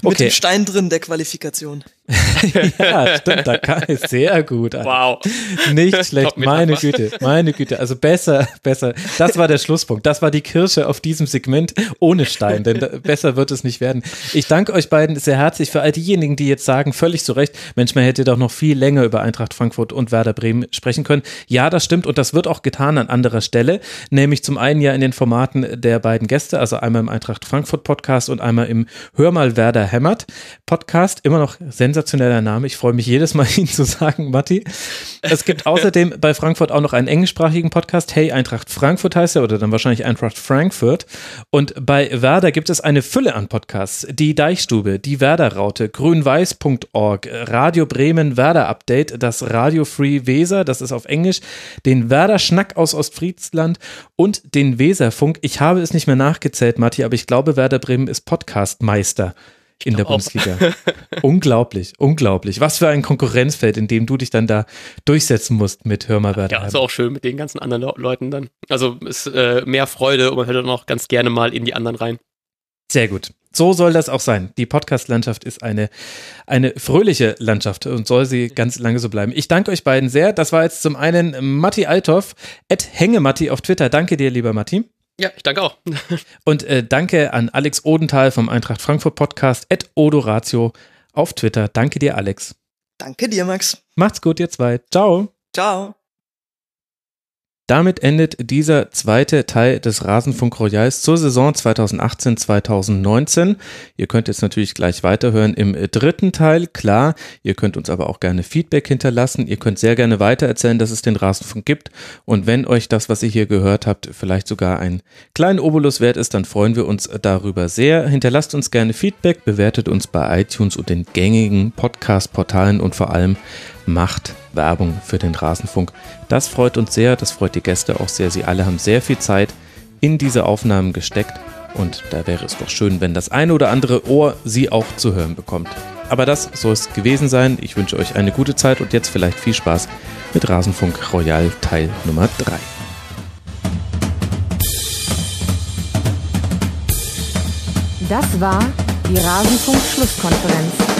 Mit Okay, dem Stein drin der Qualifikation. ja, stimmt, da kann ich sehr gut. Alter. wow. Nicht schlecht, meine Güte, meine Güte. Also besser, besser. Das war der Schlusspunkt. Das war die Kirsche auf diesem Segment ohne Stein, denn da, besser wird es nicht werden. Ich danke euch beiden sehr herzlich für all diejenigen, die jetzt sagen, völlig zu Recht, Mensch, man hätte doch noch viel länger über Eintracht Frankfurt und Werder Bremen sprechen können. Ja, das stimmt und das wird auch getan an anderer Stelle, nämlich zum einen ja in den Formaten der beiden Gäste, also einmal im Eintracht Frankfurt Podcast und einmal im Hör mal Werder hämmert Podcast. Immer noch sensationeller Name. Ich freue mich jedes Mal, ihn zu sagen, Matti. Es gibt außerdem bei Frankfurt auch noch einen englischsprachigen Podcast. Hey, Eintracht Frankfurt heißt er oder dann wahrscheinlich Eintracht Frankfurt. Und bei Werder gibt es eine Fülle an Podcasts. Die Deichstube, die Werder-Raute, grünweiß.org, Radio Bremen Werder Update, das Radio Free Weser, das ist auf Englisch, den Werder Schnack aus Ostfriesland und den Weserfunk. Ich habe es nicht mehr nachgezählt, Matti, aber ich glaube, Werder Bremen ist Podcastmeister in der auch. Bundesliga. unglaublich, unglaublich. Was für ein Konkurrenzfeld, in dem du dich dann da durchsetzen musst mit Hör mal Werder. Ja, ist auch schön mit den ganzen anderen Le- Leuten dann. Also ist äh, mehr Freude und man hört dann auch ganz gerne mal in die anderen rein. Sehr gut. So soll das auch sein. Die Podcast-Landschaft ist eine, eine fröhliche Landschaft und soll sie ganz lange so bleiben. Ich danke euch beiden sehr. Das war jetzt zum einen Matti Althoff, at Hängematti auf Twitter. Danke dir, lieber Matti. Ja, ich danke auch. Und äh, danke an Alex Odenthal vom Eintracht Frankfurt Podcast, at Odoratio auf Twitter. Danke dir, Alex. Danke dir, Max. Macht's gut, ihr zwei. Ciao. Ciao. Damit endet dieser zweite Teil des Rasenfunk Royals zur Saison 2018-2019. Ihr könnt jetzt natürlich gleich weiterhören im dritten Teil. Klar, ihr könnt uns aber auch gerne Feedback hinterlassen. Ihr könnt sehr gerne weitererzählen, dass es den Rasenfunk gibt. Und wenn euch das, was ihr hier gehört habt, vielleicht sogar einen kleinen Obolus wert ist, dann freuen wir uns darüber sehr. Hinterlasst uns gerne Feedback, bewertet uns bei iTunes und den gängigen Podcast-Portalen und vor allem macht Werbung für den Rasenfunk. Das freut uns sehr, das freut die Gäste auch sehr. Sie alle haben sehr viel Zeit in diese Aufnahmen gesteckt und da wäre es doch schön, wenn das eine oder andere Ohr sie auch zu hören bekommt. Aber das soll es gewesen sein. Ich wünsche euch eine gute Zeit und jetzt vielleicht viel Spaß mit Rasenfunk Royal Teil Nummer 3. Das war die Rasenfunk-Schlusskonferenz.